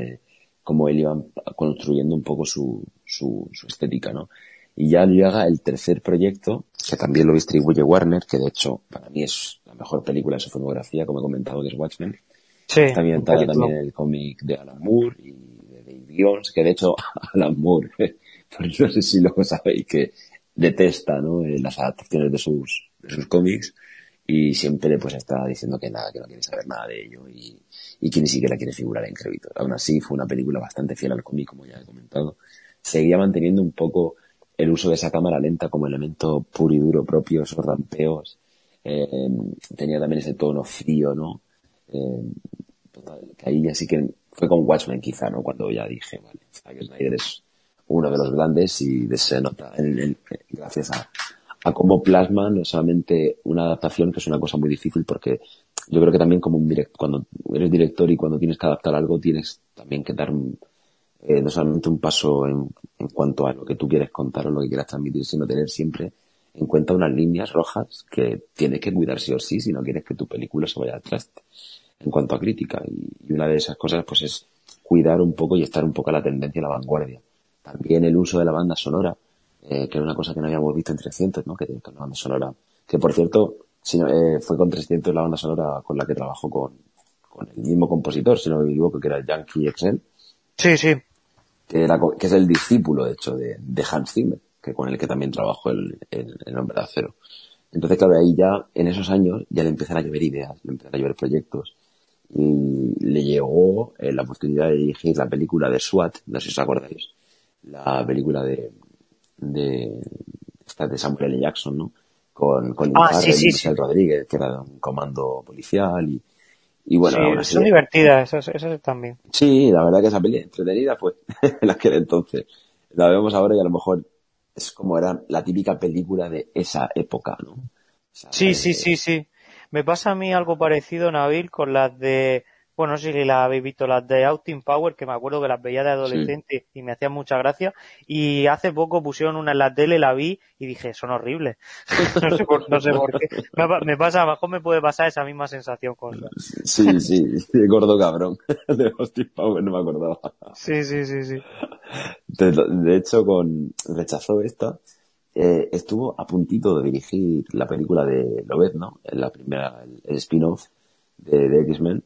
[SPEAKER 4] cómo él iba construyendo un poco su, su, su estética, ¿no? Y ya llega el tercer proyecto, que también lo distribuye Warner, que de hecho para mí es la mejor película de su fotografía, como he comentado, que es Watchmen. Sí, Está ambientada también el cómic de Alan Moore y de Dave Gibbons, que de hecho Alan Moore, pues no sé si lo sabéis, que detesta ¿no? Eh, las adaptaciones de sus, de sus cómics y siempre pues está diciendo que nada, que no quiere saber nada de ello y, y que ni siquiera quiere figurar en crédito. Aún así fue una película bastante fiel al cómic, como ya he comentado. Seguía manteniendo un poco el uso de esa cámara lenta como elemento puro y duro propio, esos rampeos. Eh, tenía también ese tono frío, ¿no? Eh, que ahí ya sí que fue con Watchmen quizá, ¿no? Cuando ya dije, vale, Zack Snyder es uno de los grandes y se nota en, gracias a, a cómo plasma no solamente una adaptación, que es una cosa muy difícil porque yo creo que también como un direct, cuando eres director y cuando tienes que adaptar algo tienes también que dar un, eh, no solamente un paso en, en, cuanto a lo que tú quieres contar o lo que quieras transmitir, sino tener siempre en cuenta unas líneas rojas que tienes que cuidar sí o sí si no quieres que tu película se vaya atrás en cuanto a crítica. Y, una de esas cosas pues es cuidar un poco y estar un poco a la tendencia, a la vanguardia. También el uso de la banda sonora, eh, que era una cosa que no habíamos visto en 300, ¿no? Que tiene una banda sonora, que por cierto, si eh, fue con 300 la banda sonora con la que trabajó con, con el mismo compositor, si no me equivoco, que era Yankee Excel.
[SPEAKER 2] Sí, sí
[SPEAKER 4] que, es el discípulo, de hecho, de, Hans Zimmer, que con el que también trabajó el, el, Hombre de Acero. Entonces, claro, ahí ya, en esos años, ya le empiezan a llover ideas, le empiezan a llover proyectos. Y le llegó eh, la oportunidad de dirigir la película de SWAT, no sé si os acordáis, la película de, de, de Samuel L. Jackson, ¿no? Con, con
[SPEAKER 2] ah, sí, sí,
[SPEAKER 4] Rodríguez, que era un comando policial y, y bueno,
[SPEAKER 2] son divertidas, esas, esas también.
[SPEAKER 4] Sí, la verdad que esa peli entretenida fue en aquel entonces. La vemos ahora y a lo mejor es como era la típica película de esa época, ¿no?
[SPEAKER 2] sí, sí, sí, sí. Me pasa a mí algo parecido, Nabil, con las de bueno, no sé si las habéis visto, las de Austin Power, que me acuerdo que las veía de adolescente y me hacían mucha gracia. Y hace poco pusieron una en la tele, la vi y dije, son horribles. no, sé por, no, sé por, qué. Me, pasa, a lo mejor me puede pasar esa misma sensación con
[SPEAKER 4] Sí, sí, gordo cabrón. de Austin Power, no me acordaba.
[SPEAKER 2] Sí, sí, sí, sí.
[SPEAKER 4] De, hecho, con rechazó esta. Eh, estuvo a puntito de dirigir la película de Lobet, ¿no? En la primera, el, spin-off de, de X-Men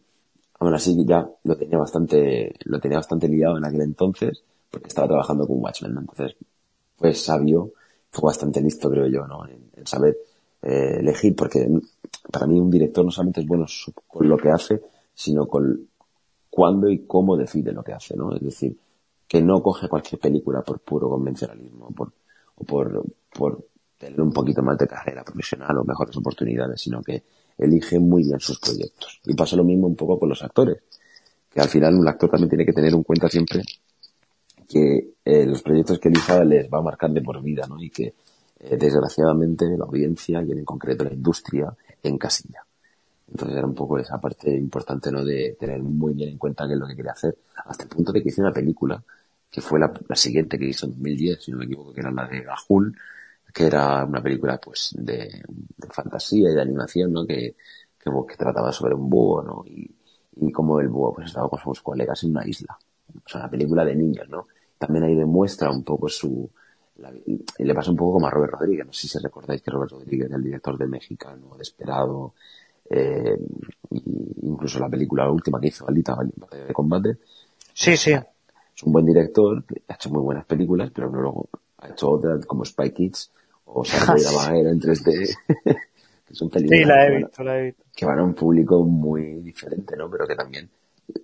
[SPEAKER 4] Aún así ya lo tenía bastante, lo tenía bastante liado en aquel entonces, porque estaba trabajando con Watchmen, Entonces, pues sabio, fue bastante listo, creo yo, ¿no? En, saber eh, elegir, porque para mí un director no solamente es bueno con lo que hace, sino con cuándo y cómo decide lo que hace, ¿no? Es decir, que no coge cualquier película por puro convencionalismo, o por, por tener un poquito más de carrera profesional o mejores oportunidades, sino que elige muy bien sus proyectos. Y pasa lo mismo un poco con los actores, que al final un actor también tiene que tener en cuenta siempre que eh, los proyectos que elija les va a marcar de por vida, ¿no? Y que eh, desgraciadamente la audiencia y en concreto la industria encasilla. Entonces era un poco esa parte importante, ¿no? De tener muy bien en cuenta qué es lo que quiere hacer, hasta el punto de que hice una película que fue la, siguiente que hizo en 2010, si no me equivoco, que era la de Gahul, que era una película pues de, fantasía y de animación, ¿no? Que, que, trataba sobre un búho, ¿no? Y, y como el búho pues estaba con sus colegas en una isla. O sea, una película de niños, ¿no? También ahí demuestra un poco su... y le pasa un poco como a Robert Rodríguez. No sé si recordáis que Robert Rodríguez, el director de Mexicano, Desperado, eh, incluso la película última que hizo, Alita, de Combate.
[SPEAKER 2] Sí, sí.
[SPEAKER 4] Es un buen director, ha hecho muy buenas películas, pero luego ha hecho otras como Spy Kids, o sea, la Bajera en 3D, que son películas
[SPEAKER 2] sí, la he visto, la he visto.
[SPEAKER 4] que van a un público muy diferente, ¿no? Pero que también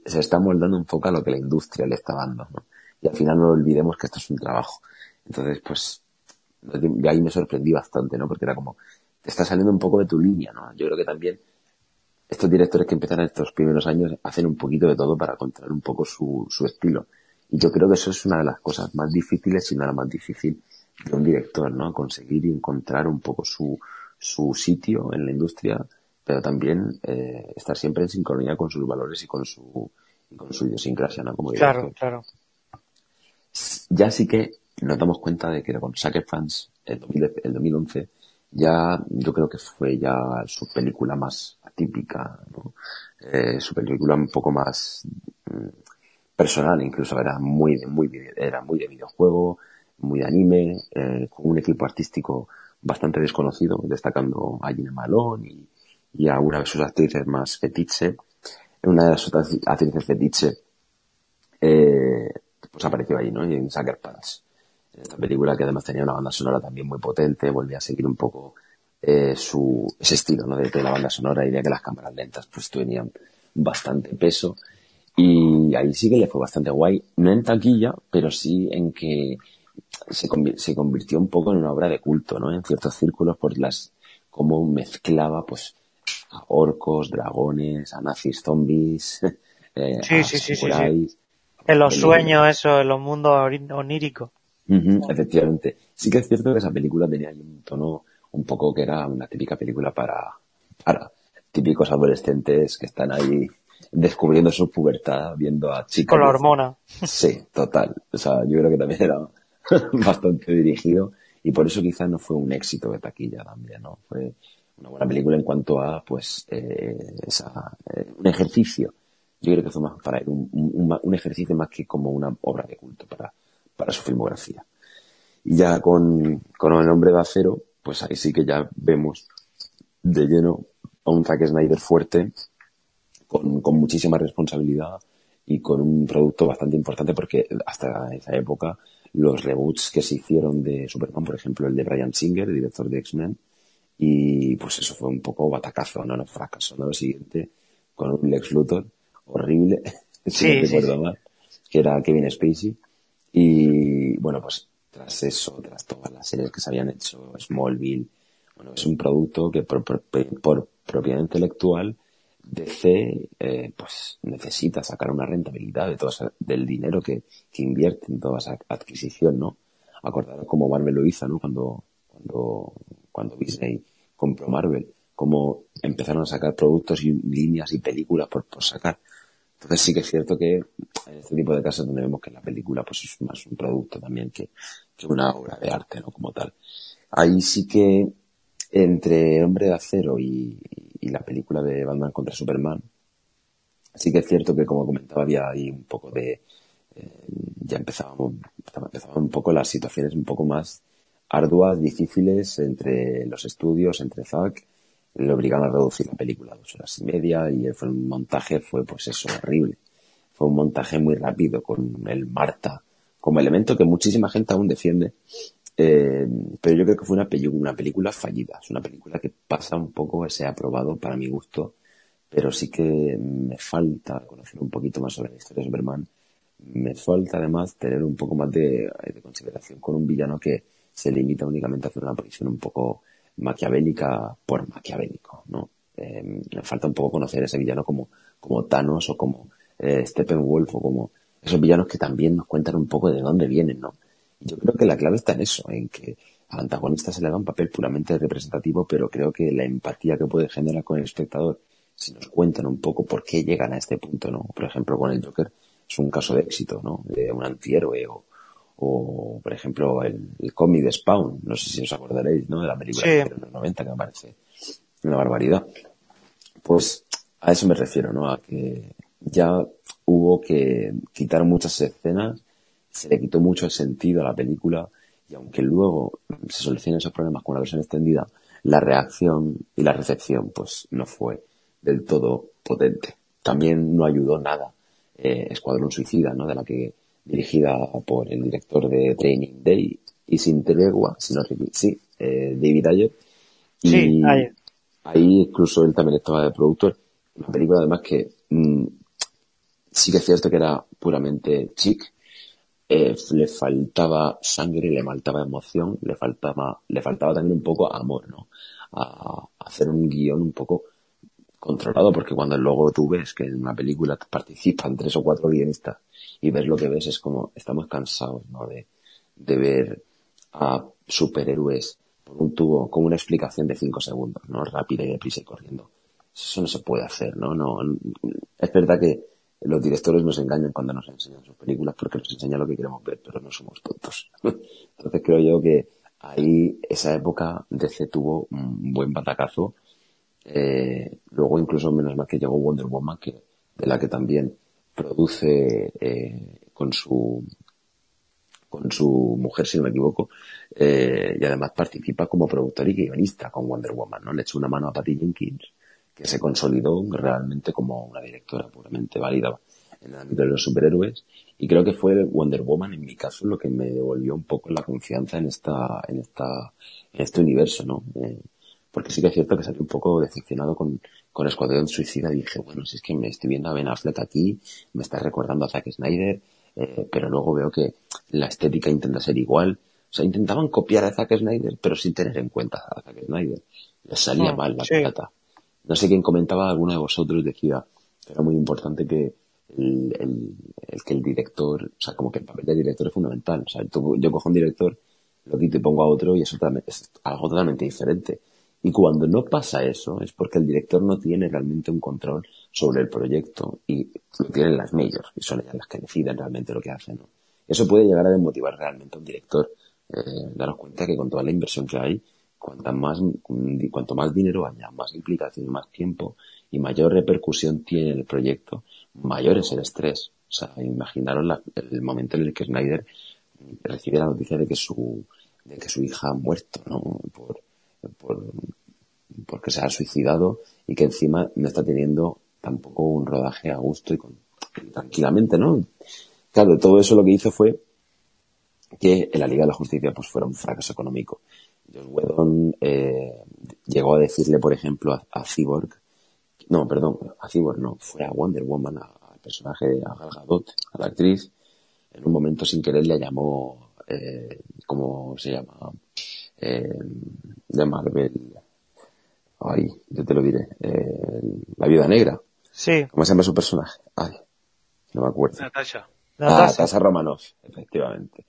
[SPEAKER 4] se está moldando un poco a lo que la industria le está dando, ¿no? Y al final no olvidemos que esto es un trabajo. Entonces, pues, y ahí me sorprendí bastante, ¿no? Porque era como, te está saliendo un poco de tu línea, ¿no? Yo creo que también estos directores que empiezan estos primeros años hacen un poquito de todo para encontrar un poco su, su estilo. Y yo creo que eso es una de las cosas más difíciles y nada más difícil de un director, ¿no? Conseguir y encontrar un poco su, su sitio en la industria, pero también eh, estar siempre en sincronía con sus valores y con su, y con su idiosincrasia, ¿no? Como
[SPEAKER 2] Claro,
[SPEAKER 4] director.
[SPEAKER 2] claro.
[SPEAKER 4] Ya sí que nos damos cuenta de que con Sucker Fans, el, 2000 el 2011, ya yo creo que fue ya su película más atípica, ¿no? Eh, su película un poco más mm, personal, incluso era muy, muy, era muy de videojuego, muy de anime, eh, con un equipo artístico bastante desconocido, destacando a Gina Malone y, y a una de sus actrices más fetiche. Una de sus actrices fetiche eh, pues apareció ahí, ¿no? En Sucker Punch. Esta película que además tenía una banda sonora también muy potente, volvía a seguir un poco eh, su, ese estilo, ¿no? De, de la banda sonora y de que las cámaras lentas pues tenían bastante peso. Y ahí sí que le fue bastante guay, no en taquilla, pero sí en que se, se convirtió un poco en una obra de culto, ¿no? En ciertos círculos por las, cómo mezclaba, pues, a orcos, dragones, a nazis, zombies, eh,
[SPEAKER 2] Sí,
[SPEAKER 4] a
[SPEAKER 2] sí, sí, sí. En los
[SPEAKER 4] Película.
[SPEAKER 2] sueños, eso, en los mundos oníricos.
[SPEAKER 4] Efectivamente. Sí que es cierto que esa película tenía ahí un tono un poco que era una típica película para, para típicos adolescentes que están ahí descubriendo su pubertad, viendo a chicas.
[SPEAKER 2] Con la hormona.
[SPEAKER 4] Sí, total. O sea, yo creo que también era bastante dirigido y por eso quizás no fue un éxito de taquilla también, ¿no? Fue una buena película en cuanto a, pues, eh, esa, eh, un ejercicio. Yo creo que fue más para él un, un- un- ejercicio más que como una obra de culto para, para su filmografía. Y ya con, con El Hombre de Acero, pues ahí sí que ya vemos de lleno a un Zack Snyder fuerte, con, con muchísima responsabilidad y con un producto bastante importante porque hasta esa época los reboots que se hicieron de Superman, por ejemplo, el de Brian Singer, director de X-Men, y pues eso fue un poco batacazo, ¿no? No fracasó, ¿no? Lo siguiente, con un Lex Luthor horrible, si no recuerdo
[SPEAKER 2] sí.
[SPEAKER 4] mal, que era Kevin Spacey. Y bueno, pues tras eso, tras todas las series que se habían hecho, Smallville, bueno, es un producto que por, por- por propiedad intelectual DC eh, pues necesita sacar una rentabilidad de todo ese- del dinero que, que invierte en toda esa adquisición, ¿no? Acordaros como Marvel lo hizo, ¿no? Cuando, cuando, cuando Disney compró Marvel, cómo empezaron a sacar productos y líneas y películas por, por sacar. Entonces sí que es cierto que en este tipo de casos donde vemos que la película pues es más un producto también que, que una obra de arte, ¿no? Como tal. Ahí sí que entre Hombre de Acero y, la película de Batman contra Superman, sí que es cierto que como comentaba había ahí un poco de, eh, ya empezábamos, empezaban un poco las situaciones un poco más arduas, difíciles entre los estudios, entre Zack, le obligaron a reducir la película a dos horas y media y fue un montaje, fue pues eso, horrible. Fue un montaje muy rápido con el Marta como elemento que muchísima gente aún defiende, eh, pero yo creo que fue una, una película fallida. Es una película que pasa un poco ese aprobado para mi gusto, pero sí que me falta conocer un poquito más sobre la historia de Superman. Me falta además tener un poco más de, de consideración con un villano que se limita únicamente a hacer una posición un poco maquiavélica por maquiavélico, ¿no? Eh, me falta un poco conocer ese villano como, como Thanos o como eh, Steppenwolf o como esos villanos que también nos cuentan un poco de dónde vienen, ¿no? Yo creo que la clave está en eso, en que al antagonista se le da un papel puramente representativo, pero creo que la empatía que puede generar con el espectador, si nos cuentan un poco por qué llegan a este punto, ¿no? Por ejemplo, con el Joker es un caso de éxito, ¿no? De un antihéroe o, o por ejemplo, el, el cómic de Spawn, no sé si os acordaréis, ¿no? De la película
[SPEAKER 2] Sí.
[SPEAKER 4] de los 90 que me parece una barbaridad. Pues a eso me refiero, ¿no? A que ya hubo que quitar muchas escenas, se le quitó mucho el sentido a la película y aunque luego se solucionen esos problemas con una versión extendida, la reacción y la recepción pues no fue del todo potente. También no ayudó nada eh, Escuadrón Suicida, ¿no? De la que dirigida por el director de Training Day y sin tregua, si no sí, eh, David Ayer. Y
[SPEAKER 2] Sí, Ayer.
[SPEAKER 4] ahí incluso él también estaba de productor. Una película además que mm, sí que es cierto que era puramente chic, eh, le faltaba sangre, le faltaba emoción, le faltaba, le faltaba también un poco amor, ¿no? A, hacer un guion un poco controlado, porque cuando luego tú ves que en una película participan tres o cuatro guionistas y ves lo que ves, es como, estamos cansados, ¿no? De, de ver a superhéroes por un tubo con una explicación de cinco segundos, ¿no? Rápida y deprisa y corriendo. Eso no se puede hacer, ¿no? no Es verdad que los directores nos engañan cuando nos enseñan sus películas porque nos enseñan lo que queremos ver, pero no somos tontos. Entonces creo yo que ahí esa época DC tuvo un buen batacazo. Eh, luego incluso menos mal que llegó Wonder Woman, que, de la que también produce eh, con su con su mujer, si no me equivoco, eh, y además participa como productor y guionista con Wonder Woman, ¿no? Le echó una mano a Patty Jenkins, que se consolidó realmente como una directora puramente válida en el ámbito de los superhéroes. Y creo que fue Wonder Woman en mi caso lo que me devolvió un poco la confianza en esta en esta en este universo no eh, porque sí que es cierto que salí un poco decepcionado con con Escuadrón Suicida. Y dije bueno si es que me estoy viendo a Ben Affleck aquí me está recordando a Zack Snyder eh, pero luego veo que la estética intenta ser igual o sea intentaban copiar a Zack Snyder pero sin tener en cuenta a Zack Snyder. Les salía ah, mal la plata no sé quién comentaba alguno de vosotros decía que era muy importante que el, que el director, o sea, como que el papel de director es fundamental. O sea, yo cojo un director, lo quito y pongo a otro y eso es algo totalmente diferente. Y cuando no pasa eso, es porque el director no tiene realmente un control sobre el proyecto y lo tienen las majors, y son ellas las que deciden realmente lo que hacen. ¿no? Eso puede llegar a desmotivar realmente a un director. Eh, daros cuenta que con toda la inversión que hay, cuanta más, cuanto más dinero haya, más implicación, más tiempo y mayor repercusión tiene el proyecto, mayor es el estrés. O sea, imaginaros el momento en el que Snyder recibe la noticia de que su, de que su hija ha muerto, ¿no? Por, por, porque se ha suicidado y que encima no está teniendo tampoco un rodaje a gusto y, con, tranquilamente, ¿no? Claro, todo eso lo que hizo fue que en la Liga de la Justicia pues fuera un fracaso económico. Josh Whedon eh, llegó a decirle, por ejemplo, a, a Cyborg no, perdón, a Cyborg no, fue a Wonder Woman, al personaje, a Gal Gadot, a la actriz, en un momento sin querer le llamó, eh, ¿cómo se llama? Eh, de Marvel, ay, yo te lo diré, eh, la viuda negra.
[SPEAKER 2] Sí.
[SPEAKER 4] ¿Cómo se llama su personaje? Ay, no me acuerdo.
[SPEAKER 3] Natasha.
[SPEAKER 4] Ah, Natasha Romanoff, efectivamente.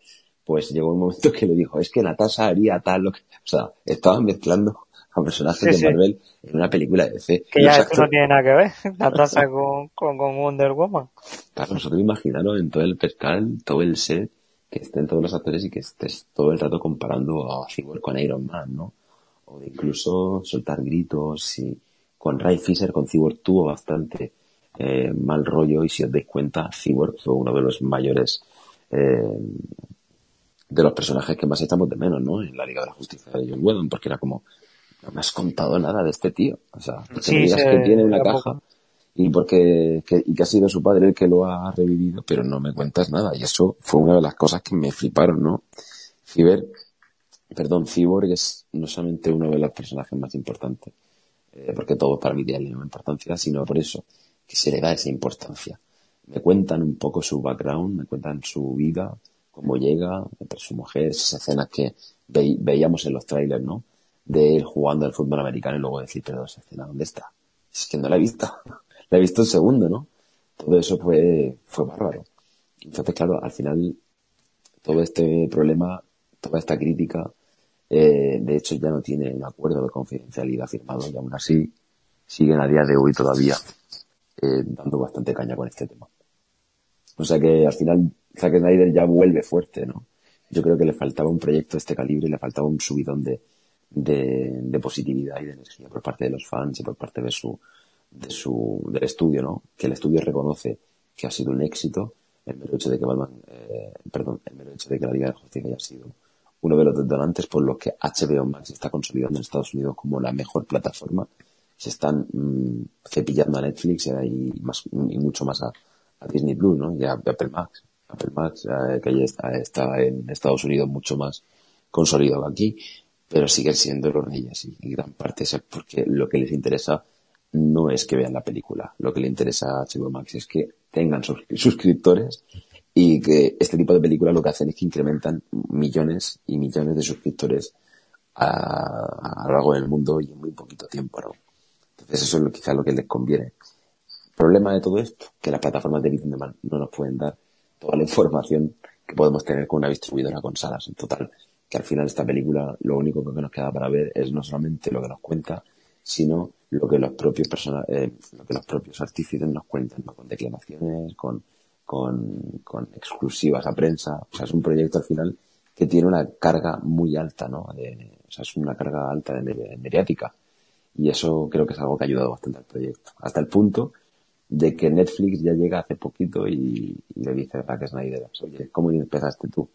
[SPEAKER 4] Pues llegó un momento que le dijo, es que Natasha haría tal, lo que, o sea, estaban mezclando a personajes de Marvel en una película de DC.
[SPEAKER 2] Que ya esto no tiene nada que ver, la tasa con, con, Wonder Woman.
[SPEAKER 4] Claro, nosotros imaginaros en todo el pescal, todo el set, que estén todos los actores y que estés todo el rato comparando a Cyborg con Iron Man, ¿no? O de incluso soltar gritos y con Ray Fisher, con Cyborg tuvo bastante eh, mal rollo y si os dais cuenta, Cyborg fue uno de los mayores eh, de los personajes que más echamos de menos, ¿no? En la Liga de la Justicia de John Whedon, porque era como, no me has contado nada de este tío. O sea, que me digas que tiene una caja y porque que, y que ha sido su padre el que lo ha revivido, pero no me cuentas nada. Y eso fue una de las cosas que me fliparon, ¿no? Ciber, perdón, Cyborg es no solamente uno de los personajes más importantes, eh, porque todo para mí tiene la importancia, sino por eso, que se le da esa importancia. Me cuentan un poco su background, me cuentan su vida, cómo llega, su mujer, esas escenas que veíamos en los trailers, ¿no? de él jugando al fútbol americano y luego decir, pero esa escena, ¿dónde está? Es que no la he visto. la he visto un segundo, ¿no? Todo eso fue, fue bárbaro. Entonces, claro, al final, todo este problema, toda esta crítica, eh, de hecho ya no tiene un acuerdo de confidencialidad firmado y aún así siguen a día de hoy todavía eh, dando bastante caña con este tema. O sea que al final Zack Snyder ya vuelve fuerte, ¿no? Yo creo que le faltaba un proyecto de este calibre, le faltaba un subidón de, de, positividad y de energía por parte de los fans y por parte de su, de su, del estudio, ¿no? Que el estudio reconoce que ha sido un éxito, el mero hecho de que Batman, eh, perdón, el mero hecho de que la Liga de Justicia haya sido uno de los detonantes por los que HBO Max está consolidando en Estados Unidos como la mejor plataforma. Se están mm, cepillando a Netflix y, más, y mucho más a, Disney Plus, ¿no? Y a, Apple Max. Apple Max, que ya está, en Estados Unidos mucho más consolidado aquí pero siguen siendo los reyes y gran parte es porque lo que les interesa no es que vean la película, lo que le interesa a HBO Max es que tengan suscriptores y que este tipo de películas lo que hacen es que incrementan millones y millones de suscriptores a, a lo largo del mundo y en muy poquito tiempo, ¿no? Entonces eso es lo, quizá lo que les conviene. Problema de todo esto, que las plataformas de vídeo no nos pueden dar toda la información que podemos tener con una distribuidora con salas en total. Que al final esta película lo único que nos queda para ver es no solamente lo que nos cuenta, sino lo que los propios personas, eh, lo que los propios artífices nos cuentan, con declamaciones, con, con, con, exclusivas a prensa. O sea, es un proyecto al final que tiene una carga muy alta, ¿no? De, o sea, es una carga alta de, mediática. Y eso creo que es algo que ha ayudado bastante al proyecto. Hasta el punto de que Netflix ya llega hace poquito y, le dice a Zack Snyder, oye, ¿cómo empezaste tú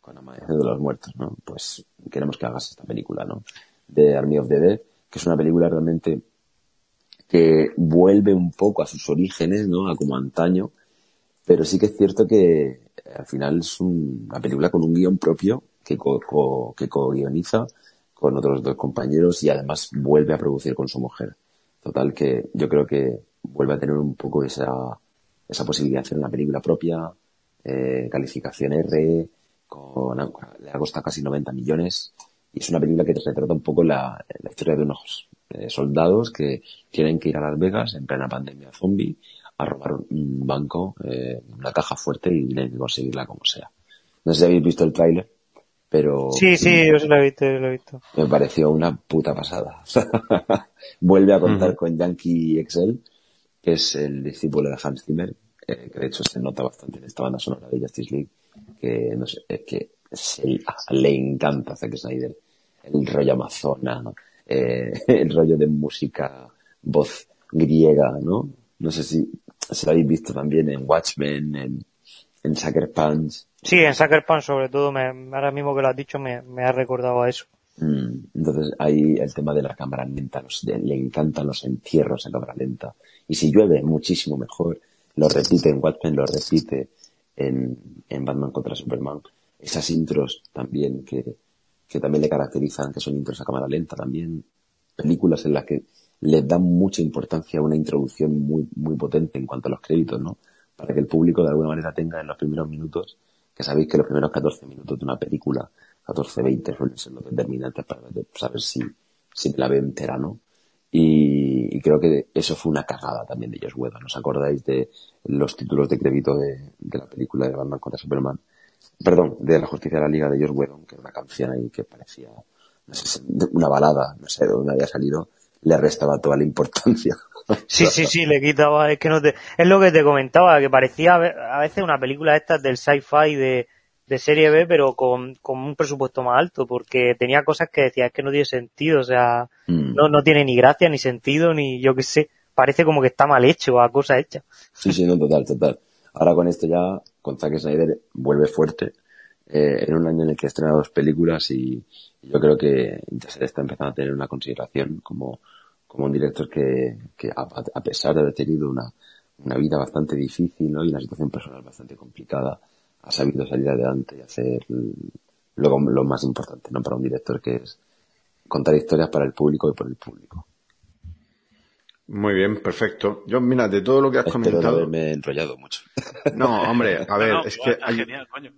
[SPEAKER 4] con Amanecer de los Muertos, no? Pues queremos que hagas esta película, ¿no? De Army of the Dead, que es una película realmente que vuelve un poco a sus orígenes, ¿no? A como antaño, pero sí que es cierto que eh, al final es una película con un guion propio que co, que co-guioniza con otros dos compañeros y además vuelve a producir con su mujer. Total que yo creo que vuelve a tener un poco esa, esa posibilidad de hacer una película propia, eh, calificación R, con, le ha costado casi 90 millones y es una película que retrata un poco la, la historia de unos eh, soldados que tienen que ir a Las Vegas en plena pandemia zombie a robar un banco, eh, una caja fuerte y tienen que conseguirla como sea. No sé si habéis visto el tráiler, pero...
[SPEAKER 2] Sí, sí, yo lo he visto, yo lo he visto.
[SPEAKER 4] Me pareció una puta pasada. Vuelve a contar con Yankee Excel, que es el discípulo de Hans Zimmer, eh, que de hecho se nota bastante en esta banda sonora de Justice League, que no sé, es que le encanta a Zack Snyder el rollo amazona, eh, el rollo de música, voz griega, ¿no? No sé si se lo habéis visto también en Watchmen, en, en Sucker Punch.
[SPEAKER 2] Sí, en Sucker Punch sobre todo, me, ahora mismo que lo has dicho me, me ha recordado a eso.
[SPEAKER 4] Mm, entonces ahí el tema de la cámara lenta, le encantan los encierros en cámara lenta. Y si llueve, muchísimo mejor. Lo repite en Watchmen, lo repite en, en Batman contra Superman. Esas intros también que, que también le caracterizan, que son intros a cámara lenta también. Películas en las que le dan mucha importancia a una introducción muy, muy potente en cuanto a los créditos, ¿no? Para que el público de alguna manera tenga en los primeros minutos, que sabéis que los primeros 14 minutos de una película, 14, 20 suelen ser los determinantes para saber si, si la ve entera, ¿no? Y, y, creo que eso fue una cagada también de Josh Whedon. ¿Os acordáis de los títulos de crédito de, la película de Batman contra Superman? Perdón, de la Justicia de la Liga de Josh Whedon, que era una canción ahí que parecía, no sé, una balada, no sé de dónde había salido, le restaba toda la importancia.
[SPEAKER 2] Sí, sí, sí, le quitaba, es que no te, es lo que te comentaba, que parecía a veces una película estas del sci-fi de, de serie B, pero con, con un presupuesto más alto, porque tenía cosas que decía, es que no tiene sentido, o sea, mm. no, no tiene ni gracia, ni sentido, ni yo qué sé, parece como que está mal hecho, a cosa hecha.
[SPEAKER 4] Sí, sí, no, total, total. Ahora con esto ya, con Zack Snyder vuelve fuerte, eh, en un año en el que estrena dos películas y, yo creo que ya se le está empezando a tener una consideración como, como un director que, que a, a, pesar de haber tenido una, una vida bastante difícil ¿no? y una situación personal bastante complicada, ha sabido salir adelante y hacer lo, lo más importante ¿no? para un director que es contar historias para el público y por el público.
[SPEAKER 1] Muy bien, perfecto. Yo, mira, de todo lo que has
[SPEAKER 4] Espero
[SPEAKER 1] comentado.
[SPEAKER 4] No haberme enrollado mucho.
[SPEAKER 1] No, hombre, a ver,
[SPEAKER 3] No, no,
[SPEAKER 1] es que hay,
[SPEAKER 3] genial, coño.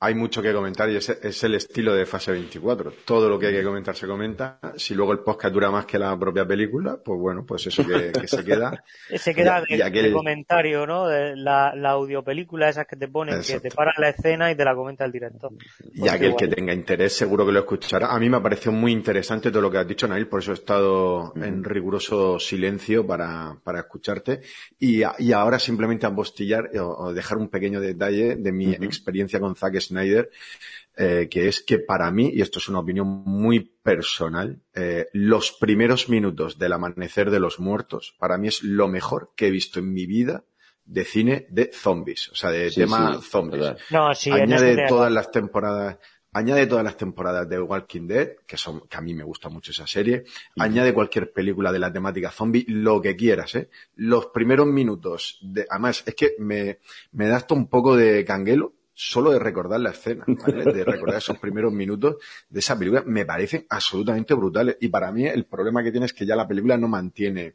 [SPEAKER 1] Hay mucho que comentar y es, es el estilo de fase 24. Todo lo que hay que comentar se comenta. Si luego el podcast dura más que la propia película, pues bueno, pues eso que, que se queda.
[SPEAKER 2] Se queda
[SPEAKER 1] Y- y
[SPEAKER 2] de,
[SPEAKER 1] aquel-
[SPEAKER 2] comentario, ¿no? De la, la audiopelícula esas que te ponen, que te paran la escena y te la comenta el director.
[SPEAKER 1] Y
[SPEAKER 2] Pues
[SPEAKER 1] aquel que tenga interés seguro que lo escuchará. A mí me ha parecido muy interesante todo lo que has dicho, Nail, por eso he estado en riguroso silencio para, para escucharte. Y, y ahora simplemente apostillar o, o dejar un pequeño detalle de mi experiencia con Zack Snyder, eh, que es que para mí, y esto es una opinión muy personal, eh, los primeros minutos del amanecer de los muertos, para mí es lo mejor que he visto en mi vida de cine de zombies, o sea, de
[SPEAKER 4] Sí,
[SPEAKER 1] tema
[SPEAKER 4] sí,
[SPEAKER 1] zombies.
[SPEAKER 4] verdad.
[SPEAKER 2] No, sí,
[SPEAKER 1] añade todas las temporadas añade todas las temporadas de Walking Dead que son que a mí me gusta mucho esa serie añade cualquier película de la temática zombie lo que quieras eh los primeros minutos de además es que me me da hasta un poco de canguelo solo de recordar la escena ¿vale? de recordar esos primeros minutos de esa película me parecen absolutamente brutales y para mí el problema que tiene es que ya la película no mantiene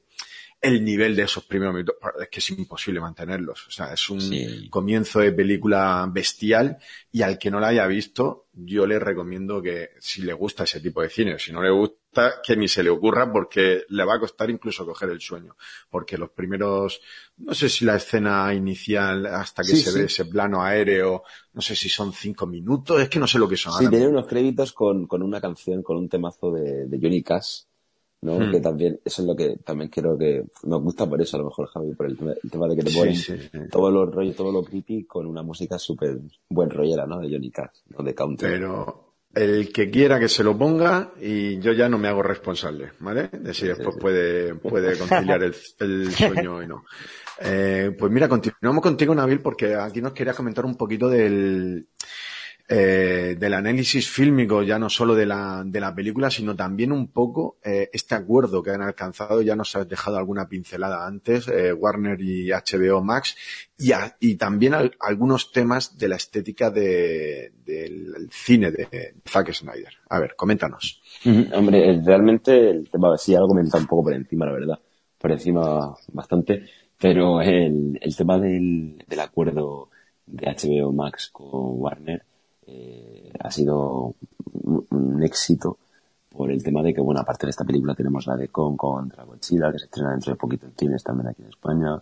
[SPEAKER 1] el nivel de esos primeros minutos, es que es imposible mantenerlos. O sea, es un
[SPEAKER 4] Sí.
[SPEAKER 1] comienzo de película bestial y al que no la haya visto, yo le recomiendo que si le gusta ese tipo de cine, o si no le gusta, que ni se le ocurra porque le va a costar incluso coger el sueño. Porque los primeros, no sé si la escena inicial hasta que se ve ese plano aéreo, no sé si son cinco minutos, es que no sé lo que son.
[SPEAKER 4] Sí, tiene unos créditos con, con, una canción, con un temazo de, de Johnny Cash. ¿no? Hmm. Que también, eso es lo que también quiero que nos gusta por eso, a lo mejor, Javi, por el, tema de que te ponen todo lo rollo, todo lo creepy con una música súper buen rollera, ¿no? De Johnny Cash, ¿no? De country.
[SPEAKER 1] Pero, el que quiera que se lo ponga y yo ya no me hago responsable, ¿vale? De si después puede, puede conciliar el, sueño y no. Eh, pues mira, continuamos contigo, Nabil, porque aquí nos querías comentar un poquito del, eh, del análisis fílmico, ya no solo de la, de la película, sino también un poco eh, este acuerdo que han alcanzado, ya nos has dejado alguna pincelada antes, eh, Warner y HBO Max, y, y también algunos temas de la estética de, del cine de Zack Snyder. A ver, coméntanos.
[SPEAKER 4] Hombre, realmente el tema sí, algo comentado un poco por encima, la verdad, por encima bastante, pero el, el tema del, del acuerdo de HBO Max con Warner, eh, ha sido un, éxito por el tema de que, bueno, aparte de esta película tenemos la de Kong contra Godzilla, que se estrena dentro de poquito en cines también aquí en España,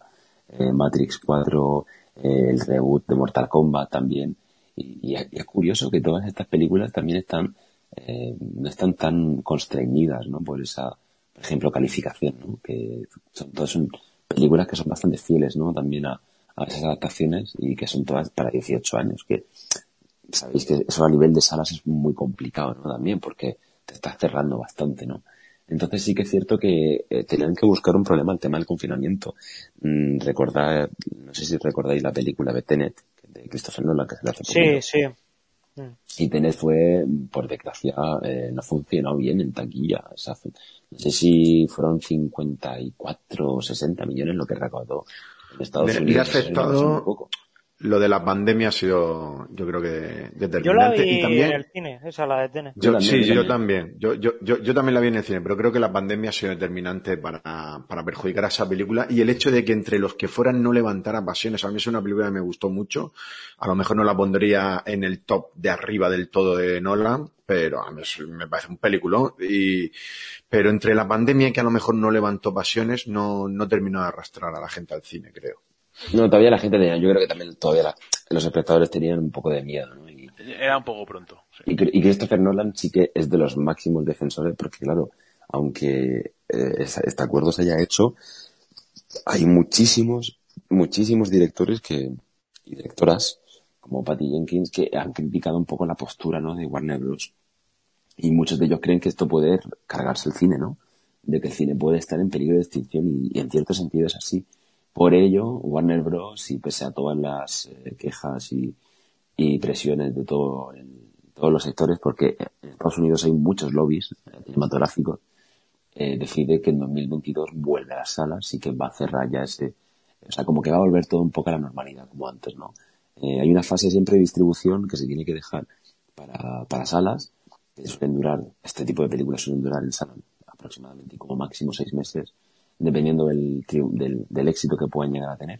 [SPEAKER 4] eh, Matrix 4, eh, el reboot de Mortal Kombat también, y, es curioso que todas estas películas también están, no están tan constreñidas, ¿no? Por esa, por ejemplo, calificación, ¿no? Que son todas son películas que son bastante fieles, ¿no? También a, a esas adaptaciones y que son todas para 18 años, que sabéis que eso a nivel de salas es muy complicado, ¿no? También porque te estás cerrando bastante, ¿no? Entonces sí que es cierto que eh, tenían que buscar un problema el tema del confinamiento. Mm, recordar, no sé si recordáis la película de Tenet, de Christopher Nolan, que se la hace
[SPEAKER 2] Sí, sí.
[SPEAKER 4] Y Tenet fue, por desgracia, eh, no funcionó bien en taquilla. no sé si fueron 54 o 60 millones lo que recaudó en Estados Unidos.
[SPEAKER 1] Y ha afectado, lo de la pandemia ha sido, yo creo que determinante. Yo la
[SPEAKER 2] vi
[SPEAKER 1] y también,
[SPEAKER 2] en el cine, esa la de Tenet.
[SPEAKER 1] Yo, sí, yo también. Yo, yo, yo, yo, también la vi en el cine, pero creo que la pandemia ha sido determinante para, para perjudicar a esa película y el hecho de que entre los que fueran no levantara pasiones. A mí es una película que me gustó mucho. A lo mejor no la pondría en el top de arriba del todo de Nolan, pero a mí me parece un película. Y, pero entre la pandemia que a lo mejor no levantó pasiones, no, no terminó de arrastrar a la gente al cine, creo.
[SPEAKER 4] No, todavía la gente tenía, yo creo que también todavía los espectadores tenían un poco de miedo, ¿no? Y,
[SPEAKER 3] Era un poco pronto.
[SPEAKER 4] Y, Christopher Nolan sí que es de los máximos defensores, porque claro, aunque eh, este acuerdo se haya hecho, hay muchísimos, muchísimos directores que, y directoras, como Patty Jenkins, que han criticado un poco la postura, ¿no? De Warner Bros. Y muchos de ellos creen que esto puede cargarse el cine, ¿no? De que el cine puede estar en peligro de extinción y en cierto sentido es así por ello, Warner Bros., y pese a todas las eh, quejas y, presiones de todo, todos los sectores, porque en Estados Unidos hay muchos lobbies cinematográficos, eh, decide que en 2022 vuelve a las salas y que va a cerrar ya ese, o sea, como que va a volver todo un poco a la normalidad como antes, ¿no? Eh, hay una fase siempre de distribución que se tiene que dejar para, para salas, que suelen durar, este tipo de películas suelen durar en salas aproximadamente como máximo seis meses, dependiendo del, del, éxito que puedan llegar a tener.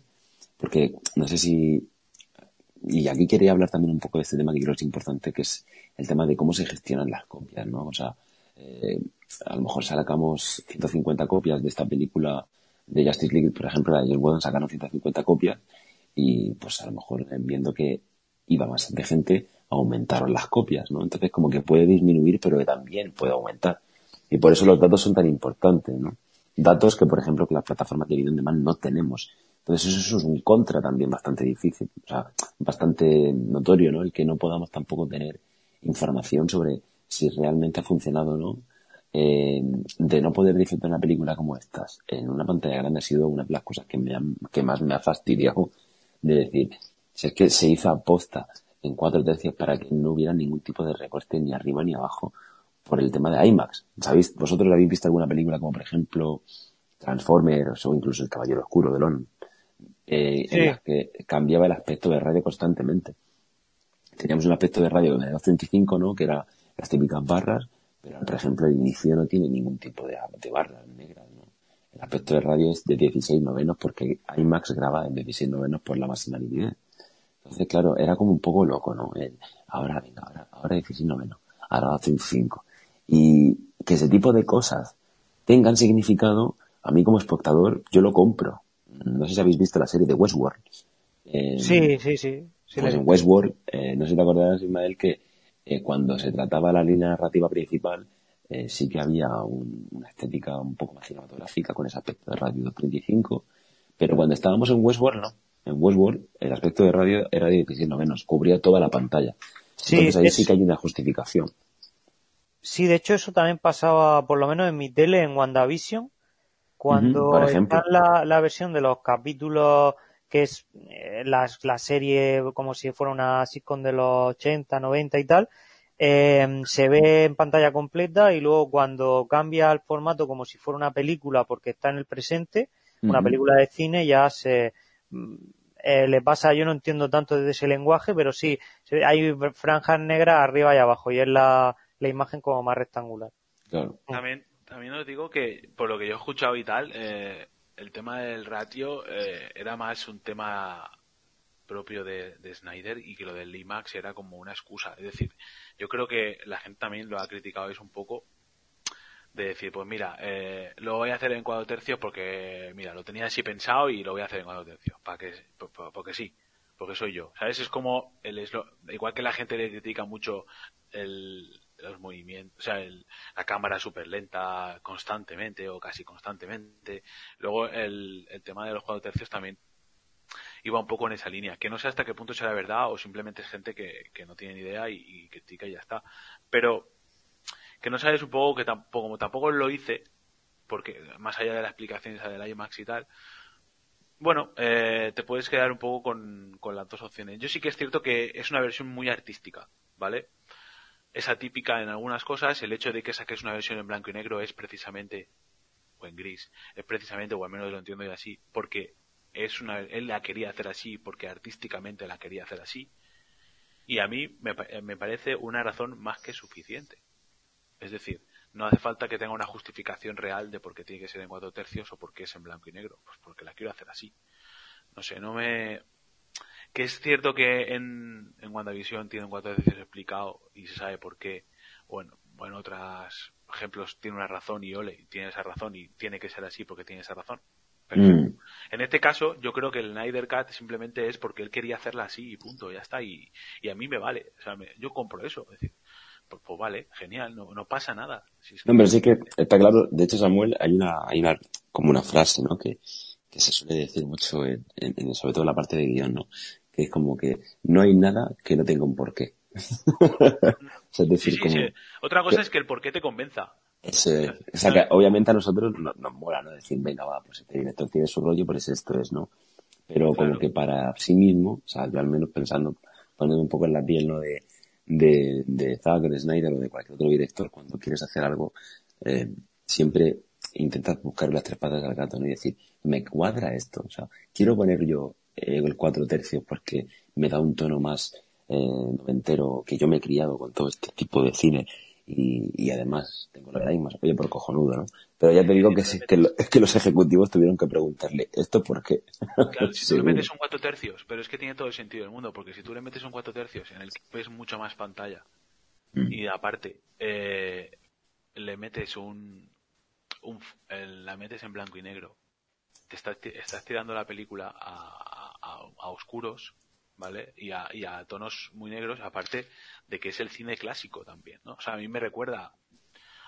[SPEAKER 4] Porque no sé si. Y aquí quería hablar también un poco de este tema que creo que es importante, que es el tema de cómo se gestionan las copias, ¿no? O sea, eh, a lo mejor sacamos 150 copias de esta película de Justice League, por ejemplo, de James Wan sacaron 150 copias y pues a lo mejor viendo que iba de gente, aumentaron las copias, ¿no? Entonces como que puede disminuir, pero que también puede aumentar. Y por eso los datos son tan importantes, ¿no? Datos que, por ejemplo, que las plataformas de video on no tenemos. Entonces eso, es un contra también bastante difícil, o sea, bastante notorio, ¿no? El que no podamos tampoco tener información sobre si realmente ha funcionado o no. Eh, de no poder disfrutar una película como estas en una pantalla grande ha sido una de las cosas que, me que más me ha fastidiado de decir, si es que se hizo aposta en cuatro tercios para que no hubiera ningún tipo de recorte ni arriba ni abajo por el tema de IMAX. ¿Sabéis? ¿Vosotros habéis visto alguna película como, por ejemplo, Transformers o incluso El Caballero Oscuro de Lon? Eh, en la que cambiaba el aspecto de radio constantemente. Teníamos un aspecto de radio de 235, ¿no? Que era las típicas barras, pero por ejemplo el inicio no tiene ningún tipo de, barras negras, ¿no? El aspecto de radio es de 16 novenos porque IMAX graba en 16 novenos por la máxima nitidez. Entonces, claro, era como un poco loco, ¿no? ahora, venga, ahora, ahora 16 novenos, ahora 235 Y que ese tipo de cosas tengan significado, a mí como espectador, yo lo compro. No sé si habéis visto la serie de Westworld.
[SPEAKER 2] Eh, sí, sí, sí.
[SPEAKER 4] pues en Westworld, eh, no sé si te acordarás, Ismael, que eh, cuando se trataba la línea narrativa principal, eh, sí que había una estética un poco más cinematográfica con ese aspecto de Radio 235, pero cuando estábamos en Westworld, no. En Westworld, el aspecto de radio era de 16 no menos, cubría toda la pantalla. Entonces ahí sí que hay una justificación.
[SPEAKER 2] Sí, de hecho eso también pasaba, por lo menos en mi tele, en WandaVision, cuando está la, la, versión de los capítulos que es eh, la, la, serie como si fuera una sitcom de los 80, 90 y tal, eh, se ve en pantalla completa y luego cuando cambia el formato como si fuera una película porque está en el presente, una película de cine ya se mm, eh, le pasa, yo no entiendo tanto de ese lenguaje, pero sí, hay franjas negras arriba y abajo y es la, la imagen como más rectangular.
[SPEAKER 3] También, también os digo que, por lo que yo he escuchado y tal, eh, el tema del ratio eh, era más un tema propio de, Snyder y que lo del IMAX era como una excusa. Es decir, yo creo que la gente también lo ha criticado eso un poco de decir, pues mira, eh, lo voy a hacer en cuatro tercios porque, mira, lo tenía así pensado y lo voy a hacer en cuatro tercios, para que, porque sí, porque soy yo, ¿sabes? Es como, el, igual que la gente le critica mucho el, los movimientos, o sea, el, la cámara súper lenta constantemente o casi constantemente. Luego el, el tema de los cuatro tercios también iba un poco en esa línea, que no sé hasta qué punto será verdad o simplemente es gente que, que no tiene ni idea y, y critica y ya está. Pero que no sabes un poco que tampoco, como tampoco lo hice, porque más allá de la explicación esa del IMAX y tal, bueno, eh, te puedes quedar un poco con, con las dos opciones. Yo sí que es cierto que es una versión muy artística, ¿vale? Es atípica en algunas cosas, el hecho de que saques una versión en blanco y negro es precisamente, o en gris, es precisamente, o al menos lo entiendo así, porque es una, él la quería hacer así, porque artísticamente la quería hacer así, y a mí me, me parece una razón más que suficiente. Es decir, no hace falta que tenga una justificación real de por qué tiene que ser en cuatro tercios o por qué es en blanco y negro. Pues porque la quiero hacer así. No sé, no me... Que es cierto que en, en WandaVision tiene cuatro tercios explicado y se sabe por qué. Bueno, bueno, otros ejemplos tiene una razón y ole, tiene esa razón y tiene que ser así porque tiene esa razón. Mm. En este caso, yo creo que el Snyder simplemente es porque él quería hacerla así y punto, ya está. Y, y a mí me vale. O sea, yo compro eso. Es decir, pues, pues, vale, genial, no, no pasa nada.
[SPEAKER 4] no, pero sí que está claro, de hecho Samuel, hay una, hay una, como una frase, ¿no? Que, que se suele decir mucho en, en, sobre todo en la parte de guion, ¿no? Que es como que no hay nada que no tenga un porqué.
[SPEAKER 3] es decir, como, Otra cosa es que el porqué te convenza.
[SPEAKER 4] obviamente a nosotros nos, nos, mola, ¿no? Decir, venga, va, pues este director tiene su rollo, pues esto es, ¿no? Pero como que para sí mismo, o sea, yo al menos pensando, poniendo un poco en la piel, ¿no? De, de, de Zack, de Snyder o de cualquier otro director, cuando quieres hacer algo, eh, siempre intentas buscar las tres patas del gato ¿no? y decir, me cuadra esto, o sea, quiero poner yo eh, el cuatro tercios porque me da un tono más eh, noventero que yo me he criado con todo este tipo de cine y, y además tengo la más oye por cojonudo, ¿no? Pero ya te digo que, es, que, es que los ejecutivos tuvieron que preguntarle, ¿esto por qué?
[SPEAKER 3] Claro, si tú le metes un cuatro tercios, pero es que tiene todo el sentido del mundo, porque si tú le metes un cuatro tercios en el que ves mucho más pantalla, mm. y aparte, eh, le metes un, un la metes en blanco y negro, te estás, estás tirando la película a, a, a oscuros, ¿vale? Y a, y a tonos muy negros, aparte de que es el cine clásico también, ¿no? O sea, a mí me recuerda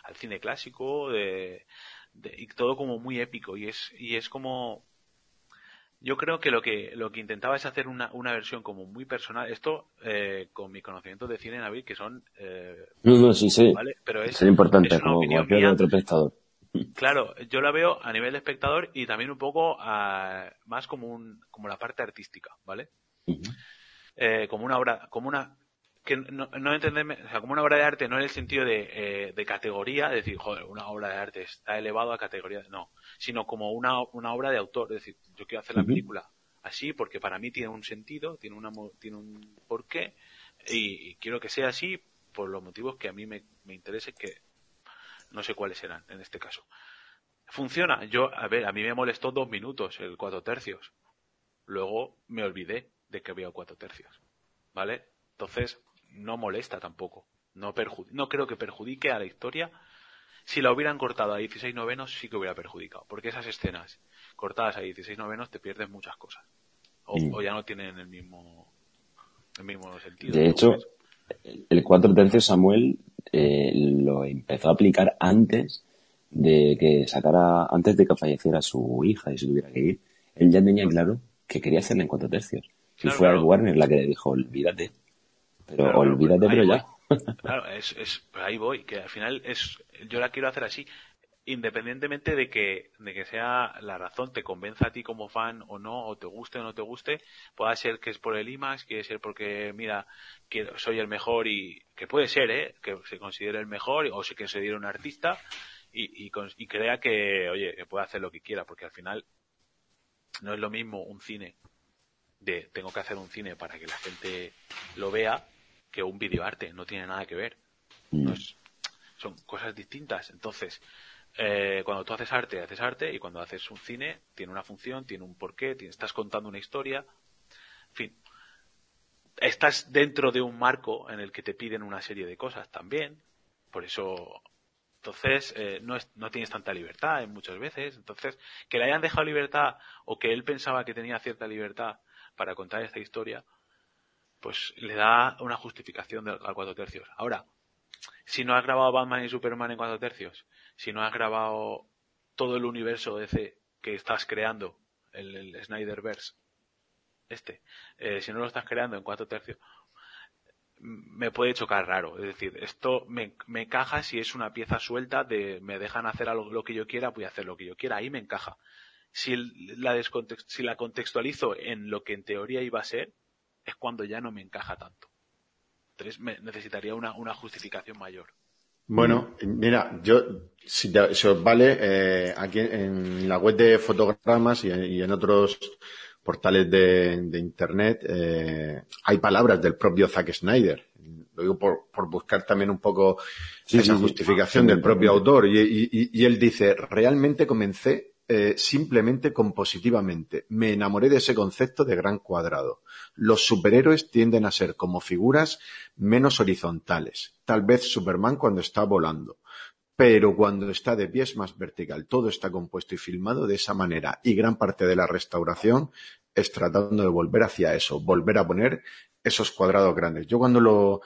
[SPEAKER 3] al cine clásico de, de, y todo como muy épico y es, y es como, yo creo que lo que lo que intentaba es hacer una, una versión como muy personal esto eh, con mi conocimiento de cine Navid que son eh,
[SPEAKER 4] no, no, sí, sí. ¿vale? pero es, importante como cualquier otro espectador
[SPEAKER 3] claro yo la veo a nivel de espectador y también un poco a, más como un como la parte artística vale eh, como una obra, como una que no, no entenderme, o sea, como una obra de arte no en el sentido de, eh, de categoría, de decir, joder, una obra de arte está elevado a categoría, no, sino como una, una obra de autor, es decir, yo quiero hacer la película así porque para mí tiene un sentido, tiene, una, tiene un porqué y, quiero que sea así por los motivos que a mí me, me interese que no sé cuáles serán en este caso. Funciona, yo, a ver, a mí me molestó dos minutos el cuatro tercios. Luego me olvidé de que había cuatro tercios. ¿Vale? Entonces, no molesta tampoco. No, no creo que perjudique a la historia. Si la hubieran cortado a 16 novenos, sí que hubiera perjudicado. Porque esas escenas cortadas a 16 novenos te pierdes muchas cosas. O, o ya no tienen el mismo, el mismo sentido.
[SPEAKER 4] De hecho, el cuatro tercios Samuel eh, lo empezó a aplicar antes de que sacara, antes de que falleciera su hija y se tuviera que ir. Él ya tenía claro que quería hacerla en cuatro tercios. Y
[SPEAKER 3] Claro,
[SPEAKER 4] fue a. Warner la que le dijo, olvídate. Pero
[SPEAKER 3] Claro,
[SPEAKER 4] olvídate, pero
[SPEAKER 3] voy.
[SPEAKER 4] ya.
[SPEAKER 3] Claro, es, es, ahí voy, que al final es, yo la quiero hacer así, independientemente de que, de que sea la razón, te convenza a ti como fan o no, o te guste o no te guste, pueda ser que es por el IMAX, quiere ser porque, mira, que soy el mejor y, que puede ser, eh, que se considere el mejor o se considere un artista y, y, y crea que, oye, que puede hacer lo que quiera, porque al final no es lo mismo un cine de tengo que hacer un cine para que la gente lo vea que un videoarte, no tiene nada que ver.
[SPEAKER 4] Mm.
[SPEAKER 3] No es- son cosas distintas. Entonces, eh, cuando tú haces arte, haces arte, y cuando haces un cine, tiene una función, tiene un porqué, tiene- estás contando una historia. En fin, estás dentro de un marco en el que te piden una serie de cosas también. Por eso, entonces, eh, no, es- no tienes tanta libertad en muchas veces. Entonces, que le hayan dejado libertad o que él pensaba que tenía cierta libertad para contar esta historia, pues le da una justificación al cuatro tercios. Ahora, si no has grabado Batman y Superman en cuatro tercios, si no has grabado todo el universo DC que estás creando, el, Snyderverse, este, eh, si no lo estás creando en cuatro tercios, m- me puede chocar raro. Es decir, esto me, me encaja si es una pieza suelta de me dejan hacer algo, lo que yo quiera, voy a hacer lo que yo quiera, ahí me encaja. Si la, si la contextualizo en lo que en teoría iba a ser, es cuando ya no me encaja tanto. Entonces me necesitaría una, una justificación mayor.
[SPEAKER 1] Bueno, mira, yo, si, te- si os vale, eh, aquí en la web de fotogramas y, en- y en otros portales de, de internet eh, hay palabras del propio Zack Snyder. Lo digo por, por buscar también un poco
[SPEAKER 4] Sí,
[SPEAKER 1] esa
[SPEAKER 4] sí, sí.
[SPEAKER 1] justificación del propio autor. Y- y- y él dice, realmente comencé eh, simplemente compositivamente. Me enamoré de ese concepto de gran cuadrado. Los superhéroes tienden a ser como figuras menos horizontales. Tal vez Superman cuando está volando. Pero cuando está de pie es más vertical. Todo está compuesto y filmado de esa manera. Y gran parte de la restauración es tratando de volver hacia eso, volver a poner esos cuadrados grandes. Yo cuando lo,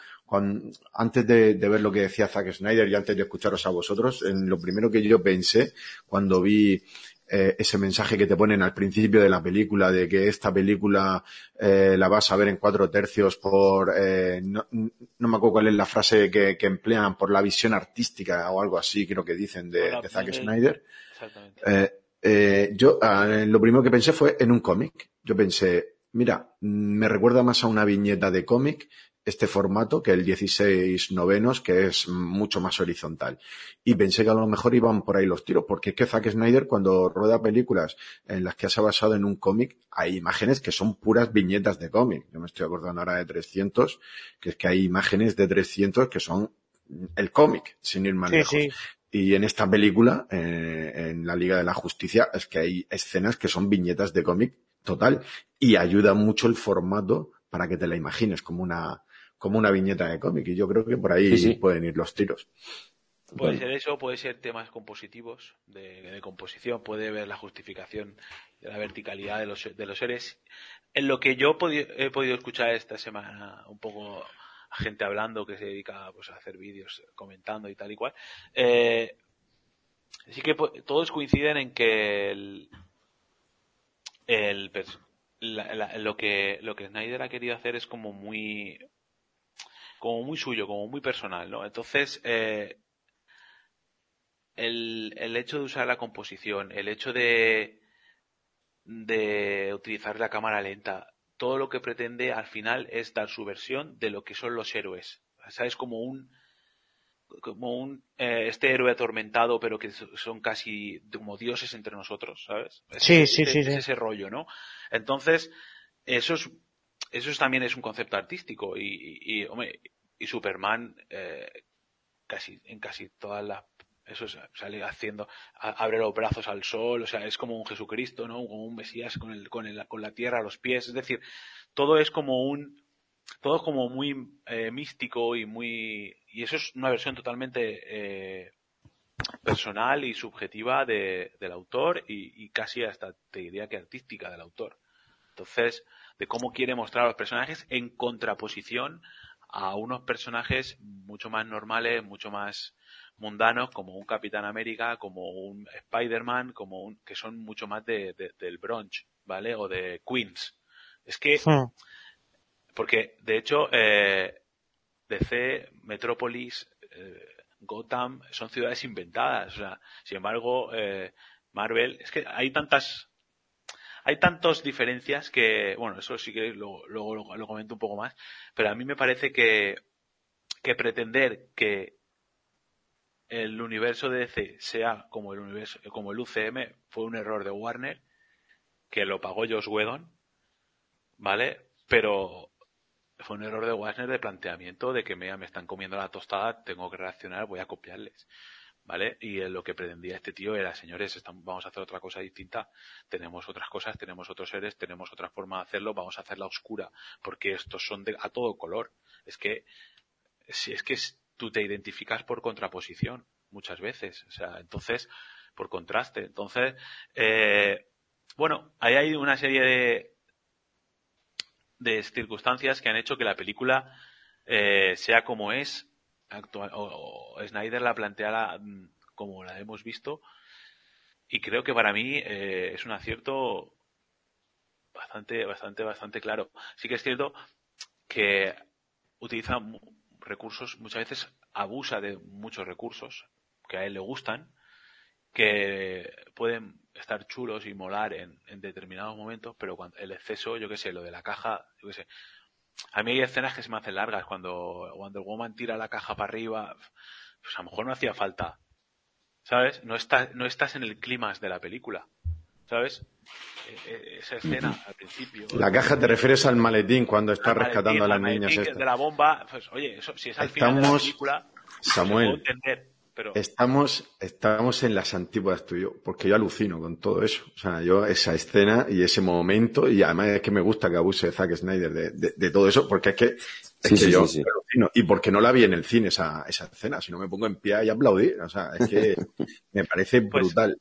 [SPEAKER 1] antes de, de ver lo que decía Zack Snyder y antes de escucharos a vosotros, en lo primero que yo pensé cuando vi eh, ese mensaje que te ponen al principio de la película de que esta película eh, la vas a ver en cuatro tercios por eh, no, no me acuerdo cuál es la frase que, que emplean por la visión artística o algo así creo que dicen de, de Zack
[SPEAKER 3] de-
[SPEAKER 1] Snyder
[SPEAKER 3] Exactamente.
[SPEAKER 1] eh, eh, yo ah, lo primero que pensé fue en un cómic. Yo pensé, mira, me recuerda más a una viñeta de cómic este formato que el 16 novenos, que es mucho más horizontal. Y pensé que a lo mejor iban por ahí los tiros, porque es que Zack Snyder cuando rueda películas en las que se ha basado en un cómic, hay imágenes que son puras viñetas de cómic. Yo me estoy acordando ahora de 300, que es que hay imágenes de 300 que son el cómic, sin ir más
[SPEAKER 2] Sí,
[SPEAKER 1] lejos.
[SPEAKER 2] sí.
[SPEAKER 1] Y en esta película, eh, en la Liga de la Justicia, es que hay escenas que son viñetas de cómic total y ayuda mucho el formato para que te la imagines como una, como una viñeta de cómic. Y yo creo que por ahí
[SPEAKER 4] Sí, sí.
[SPEAKER 1] pueden ir los tiros.
[SPEAKER 3] Puede ser eso, puede ser temas compositivos, de, de composición, puede ver la justificación de la verticalidad de los, de los seres. En lo que yo he podido, he podido escuchar esta semana un poco a gente hablando que se dedica pues, a hacer vídeos comentando y tal y cual, eh, sí que todos coinciden en que el, el pers- la- la- lo que lo que Snyder ha querido hacer es como muy como muy suyo, como muy personal, ¿no? Entonces, eh, el, el hecho de usar la composición, el hecho de, de utilizar la cámara lenta, todo lo que pretende al final es dar su versión de lo que son los héroes. ¿Sabes? Como un, como un, eh, este héroe atormentado, pero que so- son casi como dioses entre nosotros, ¿sabes? Es-
[SPEAKER 2] Sí,
[SPEAKER 3] es-
[SPEAKER 2] sí,
[SPEAKER 3] es-
[SPEAKER 2] sí,
[SPEAKER 3] es
[SPEAKER 2] sí.
[SPEAKER 3] ese rollo, ¿no? Entonces, eso es, eso es- también es un concepto artístico y, y, hombre, y Superman, eh, casi, en casi todas las, eso es- sale haciendo, abre los brazos al sol, o sea, es como un Jesucristo, ¿no? Como un Mesías con el, con el, con la tierra a los pies, es decir, todo es como un, todo es como muy eh, místico y muy y eso es una versión totalmente eh, personal y subjetiva de, del autor y, y, casi hasta te diría que artística del autor. Entonces, de cómo quiere mostrar a los personajes en contraposición a unos personajes mucho más normales, mucho más mundanos, como un Capitán América, como un Spider-Man, como un, que son mucho más de, de, del Bronx, ¿vale? O de Queens. Es que, sí. porque de hecho, eh, DC, Metrópolis, eh, Gotham son ciudades inventadas. O sea, sin embargo, eh, Marvel, es que hay tantas, hay tantas diferencias que, bueno, eso sí que luego, luego lo, comento un poco más, pero a mí me parece que, que pretender que el universo de DC sea como el universo, como el UCM fue un error de Warner, que lo pagó Josh Whedon, ¿vale? Pero fue un error de Warner de planteamiento de que me, me están comiendo la tostada, tengo que reaccionar, voy a copiarles. ¿Vale? Y lo que pretendía este tío era, señores, vamos a hacer otra cosa distinta, tenemos otras cosas, tenemos otros seres, tenemos otra forma de hacerlo, vamos a hacerla oscura, porque estos son de, a todo color. Es que, si es que tú te identificas por contraposición muchas veces, o sea, entonces, por contraste. Entonces, eh, bueno, ahí hay una serie de, de circunstancias que han hecho que la película eh, sea como es actual, o, Snyder la planteara como la hemos visto y creo que para mí eh, es un acierto bastante bastante bastante claro sí que es cierto que utiliza recursos muchas veces abusa de muchos recursos que a él le gustan que pueden estar chulos y molar en, en determinados momentos, pero cuando el exceso, yo qué sé, lo de la caja, yo qué sé. A mí hay escenas que se me hacen largas cuando Wonder Woman tira la caja para arriba, pues a lo mejor no hacía falta. ¿Sabes? No estás, no estás en el clímax de la película. ¿Sabes? Esa escena al principio.
[SPEAKER 1] La caja te refieres al maletín cuando está rescatando a las niñas.
[SPEAKER 3] De la bomba, pues oye, eso, si es al final de la película,
[SPEAKER 1] Samuel,
[SPEAKER 3] entender. Pero...
[SPEAKER 1] Estamos, estamos en las antípodas tuyo, porque yo alucino con todo eso. O sea, yo esa escena y ese momento, y además es que me gusta que abuse Zack Snyder de, de, de todo eso, porque es que, es
[SPEAKER 4] Sí,
[SPEAKER 1] que
[SPEAKER 4] sí,
[SPEAKER 1] yo
[SPEAKER 4] sí, sí.
[SPEAKER 1] alucino. Y porque no la vi en el cine esa, esa escena, si no me pongo en pie y aplaudir. O sea, es que me parece
[SPEAKER 3] Pues,
[SPEAKER 1] brutal.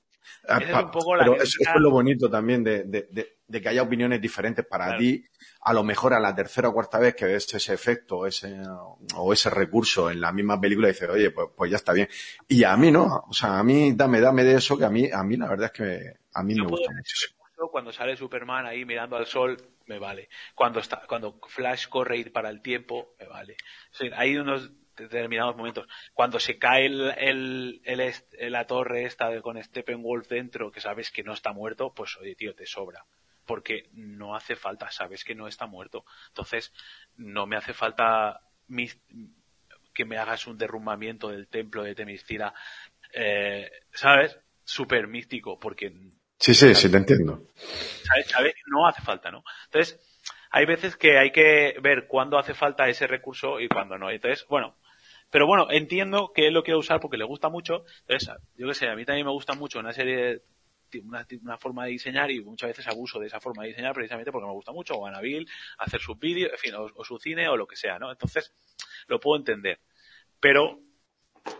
[SPEAKER 1] Ah,
[SPEAKER 3] es un poco la
[SPEAKER 1] pero eso es lo bonito también de, de, de, que haya opiniones diferentes para
[SPEAKER 3] Claro.
[SPEAKER 1] ti. A lo mejor a la tercera o cuarta vez que ves ese efecto ese, o ese recurso en la misma película dices, oye, pues, pues ya está bien. Y a mí no. O sea, a mí dame, dame de eso que a mí, a mí la verdad es que a mí me gusta mucho.
[SPEAKER 3] Cuando sale Superman ahí mirando al sol, me vale. Cuando está, cuando Flash corre ir para el tiempo, me vale. O sea, hay unos determinados momentos. Cuando se cae el, el, el la torre esta de- con Steppenwolf dentro, que sabes que no está muerto, pues oye, tío, te sobra. Porque no hace falta, sabes que no está muerto. Entonces, no me hace falta mis- que me hagas un derrumbamiento del templo de Temiscira, eh, ¿sabes? Súper místico, porque
[SPEAKER 1] Sí, sí, sí, te entiendo.
[SPEAKER 3] ¿sabes? ¿sabes? No hace falta, ¿no? Entonces, hay veces que hay que ver cuándo hace falta ese recurso y cuándo no. Entonces, bueno, pero bueno, entiendo que él lo quiere usar porque le gusta mucho. Entonces, yo qué sé, a mí también me gusta mucho una serie, una, una forma de diseñar y muchas veces abuso de esa forma de diseñar precisamente porque me gusta mucho, o Anabil, hacer sus vídeos, en fin, o, o su cine o lo que sea, ¿no? Entonces, lo puedo entender. Pero,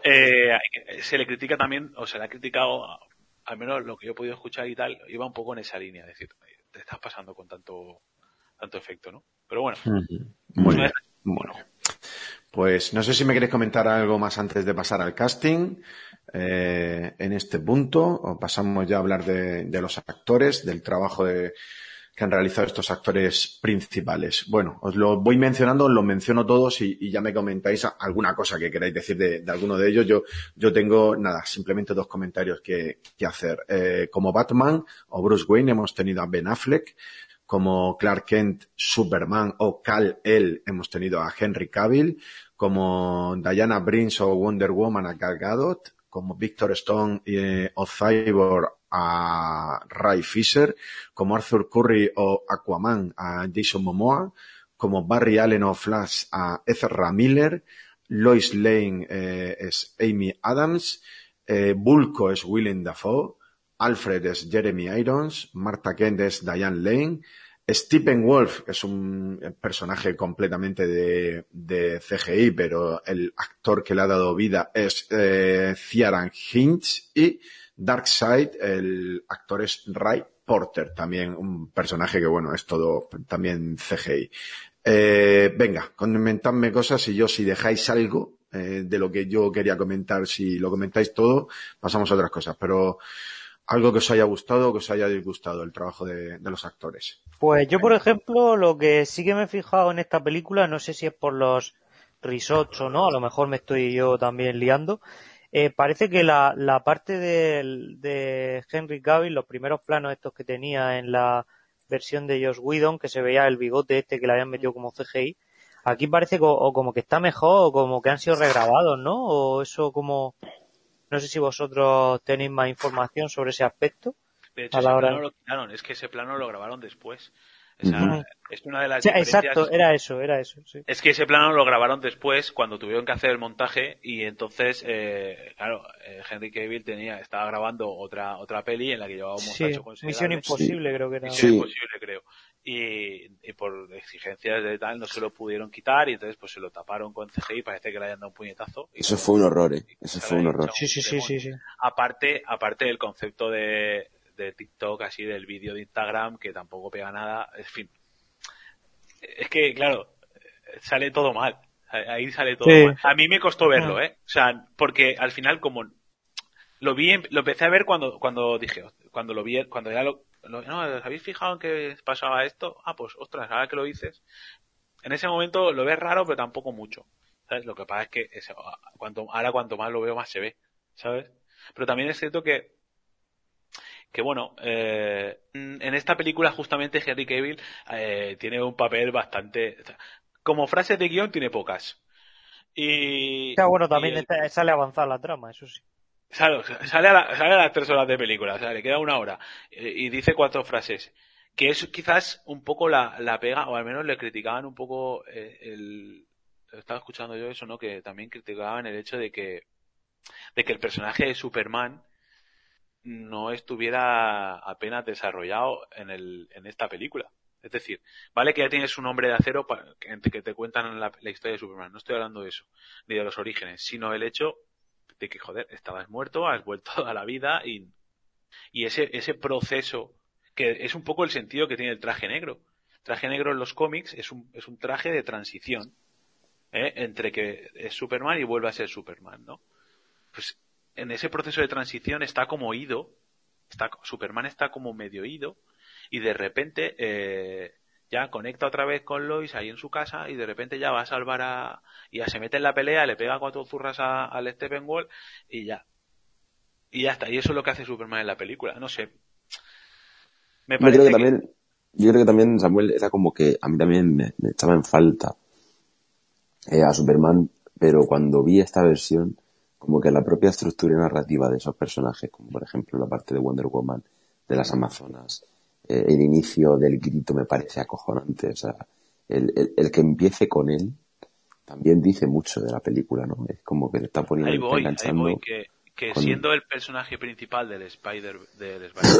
[SPEAKER 3] eh, que- se le critica también, o se le ha criticado, al menos lo que yo he podido escuchar y tal, iba un poco en esa línea, es decir, te estás pasando con tanto, tanto efecto, ¿no? Pero bueno,
[SPEAKER 1] Muy bien. Bueno. Pues no sé si me queréis comentar algo más antes de pasar al casting. Eh, en este punto, pasamos ya a hablar de, los actores, del trabajo de, que han realizado estos actores principales. Bueno, os lo voy mencionando, os los menciono todos y, ya me comentáis alguna cosa que queráis decir de, alguno de ellos. Yo, yo tengo, nada, simplemente dos comentarios que, que hacer. Eh, como Batman o Bruce Wayne hemos tenido a Ben Affleck, como Clark Kent, Superman o Kal-El hemos tenido a Henry Cavill, como Diana Prince o Wonder Woman a Gal Gadot, como Victor Stone eh, o Cyborg a Ray Fisher, como Arthur Curry o Aquaman a Jason Momoa, como Barry Allen o Flash a Ezra Miller, Lois Lane eh, es Amy Adams, eh, Bulko es Willem Dafoe, Alfred es Jeremy Irons, Martha Kent es Diane Lane, Stephen Wolf es un personaje completamente de, CGI, pero el actor que le ha dado vida es eh, Ciaran Hinch y Darkseid, el actor es Ray Porter, también un personaje que, bueno, es todo también CGI. Eh, venga, comentadme cosas y yo si dejáis algo eh, de lo que yo quería comentar, si lo comentáis todo, pasamos a otras cosas. Pero algo que os haya gustado o que os haya disgustado el trabajo de, los actores.
[SPEAKER 2] Pues yo, por ejemplo, lo que sí que me he fijado en esta película, no sé si es por los risots o no, a lo mejor me estoy yo también liando, eh, parece que la, la parte de, de, Henry Cavill, los primeros planos estos que tenía en la versión de Josh Whedon, que se veía el bigote este que le habían metido como CGI, aquí parece o como que está mejor o como que han sido regrabados, ¿no? O eso como no sé si vosotros tenéis más información sobre ese aspecto.
[SPEAKER 3] De hecho, ese plano lo quitaron, es que ese plano lo grabaron después. Es una de las
[SPEAKER 2] Exacto, era eso, era eso. Sí.
[SPEAKER 3] Es que ese plano lo grabaron después cuando tuvieron que hacer el montaje y entonces, eh, claro, eh, Henry Cavill tenía, estaba grabando otra otra peli en la que llevaba un
[SPEAKER 2] mostacho sí, Misión Imposible creo que era.
[SPEAKER 3] Misión Imposible creo. Y, y, por exigencias de tal no se lo pudieron quitar y entonces pues se lo taparon con CGI parece que le hayan dado un puñetazo.
[SPEAKER 4] Eso fue un horror, eh. Eso fue un horror.
[SPEAKER 2] Sí, sí, sí, sí, sí.
[SPEAKER 3] Aparte, aparte del concepto de, de TikTok, así del vídeo de Instagram, que tampoco pega nada. En fin, es que, claro, sale todo mal. Ahí sale todo mal. A mí me costó verlo, ¿eh? O sea, porque al final como lo vi, lo empecé a ver cuando, cuando dije, cuando lo vi, cuando ya lo, no, ¿os habéis fijado en que pasaba esto? Ah, pues, ostras, ahora que lo dices. En ese momento lo ves raro, pero tampoco mucho. ¿Sabes? Lo que pasa es que cuanto, ahora cuanto más lo veo, más se ve. ¿Sabes? Pero también es cierto que que bueno, eh, en esta película justamente Henry Cavill eh, tiene un papel bastante... como frases de guion tiene pocas. Y...
[SPEAKER 2] Ya, bueno, también sale a avanzar la trama, eso sí.
[SPEAKER 3] Sale, sale, a sale a las tres horas de película, o sea, le queda una hora. Y, dice cuatro frases. Que es quizás un poco la, la pega, o al menos le criticaban un poco eh, el... Estaba escuchando yo eso, ¿no? Que también criticaban el hecho de que, de que el personaje de Superman no estuviera apenas desarrollado en, el, en esta película. Es decir, vale que ya tienes un hombre de acero que te cuentan la, historia de Superman. No estoy hablando de eso, ni de los orígenes, sino el hecho de que, joder, estabas muerto, has vuelto a la vida y, y ese, ese proceso, que es un poco el sentido que tiene el traje negro. Traje negro en los cómics es un, es un traje de transición, ¿eh? entre que es Superman y vuelve a ser Superman, ¿no? Pues en ese proceso de transición está como ido, está, Superman está como medio ido, y de repente eh, ya conecta otra vez con Lois ahí en su casa, y de repente ya va a salvar a. y ya se mete en la pelea, le pega cuatro zurras al Steppenwolf, y ya. Y ya está, y eso es lo que hace Superman en la película, no sé.
[SPEAKER 4] Me parece yo creo que, también, yo creo que también Samuel era como que a mí también me, echaba en falta eh, a Superman, pero cuando vi esta versión, como que la propia estructura narrativa de esos personajes, como por ejemplo la parte de Wonder Woman, de las Amazonas, eh, el inicio del grito me parece acojonante, o sea, el, el, que empiece con él también dice mucho de la película, ¿no? Es como que le está poniendo
[SPEAKER 3] ahí voy, enganchando. Ahí voy, que, que siendo el personaje principal del Spider, del Spider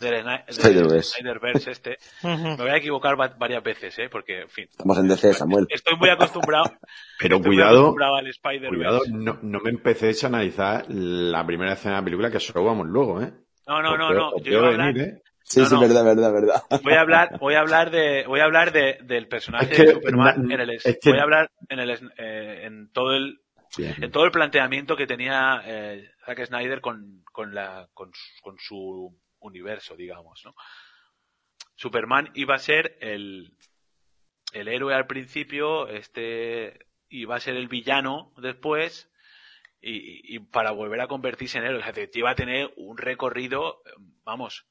[SPEAKER 3] del, Snyderverse este, me voy a equivocar varias veces, ¿eh? Porque, en fin.
[SPEAKER 4] Estamos en DC, Samuel.
[SPEAKER 3] Estoy muy acostumbrado.
[SPEAKER 1] Pero cuidado, cuidado, no, no me empecéis a analizar la primera escena de la película que solo vamos luego, ¿eh?
[SPEAKER 3] No, no, no, no. Yo iba a hablar...
[SPEAKER 4] ¿eh? Sí, sí, verdad, verdad, verdad.
[SPEAKER 3] Voy a hablar, voy a hablar de, voy a hablar de, del personaje de Superman en el, voy a hablar en el, eh, en todo el, en todo el planteamiento que tenía eh, Zack Snyder con, con la, con, con su universo, digamos, ¿no? Superman iba a ser el, el héroe al principio, este iba a ser el villano después, y, y, para volver a convertirse en héroe. O sea, iba a tener un recorrido, vamos,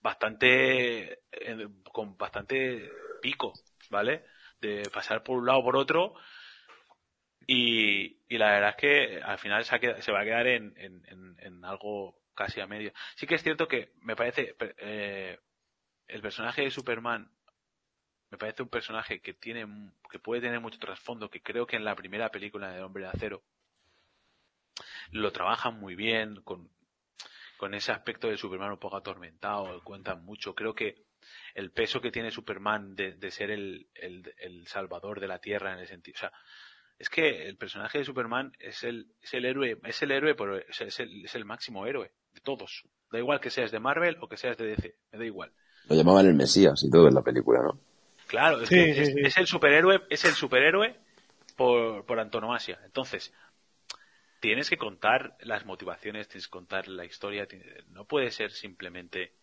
[SPEAKER 3] bastante, eh, con bastante pico, ¿vale? De pasar por un lado o por otro. Y, y la verdad es que al final se, va a quedar en, en, en algo casi a medio. Sí que es cierto que me parece eh, el personaje de Superman me parece un personaje que tiene que puede tener mucho trasfondo, que creo que en la primera película de Hombre de Acero lo trabajan muy bien con con ese aspecto de Superman un poco atormentado, cuentan mucho. Creo que el peso que tiene Superman de, de ser el, el, el, salvador de la Tierra en el sentido. O sea, es que el personaje de Superman es el, es el héroe, es el héroe, pero es el, es el máximo héroe de todos. Da igual que seas de Marvel o que seas de DC, me da igual.
[SPEAKER 4] Lo llamaban el Mesías y todo en la película, ¿no?
[SPEAKER 3] Claro, es,
[SPEAKER 2] Sí,
[SPEAKER 3] que
[SPEAKER 2] sí,
[SPEAKER 3] es,
[SPEAKER 2] sí.
[SPEAKER 3] es el superhéroe, es el superhéroe por, por antonomasia. Entonces, tienes que contar las motivaciones, tienes que contar la historia, no puede ser simplemente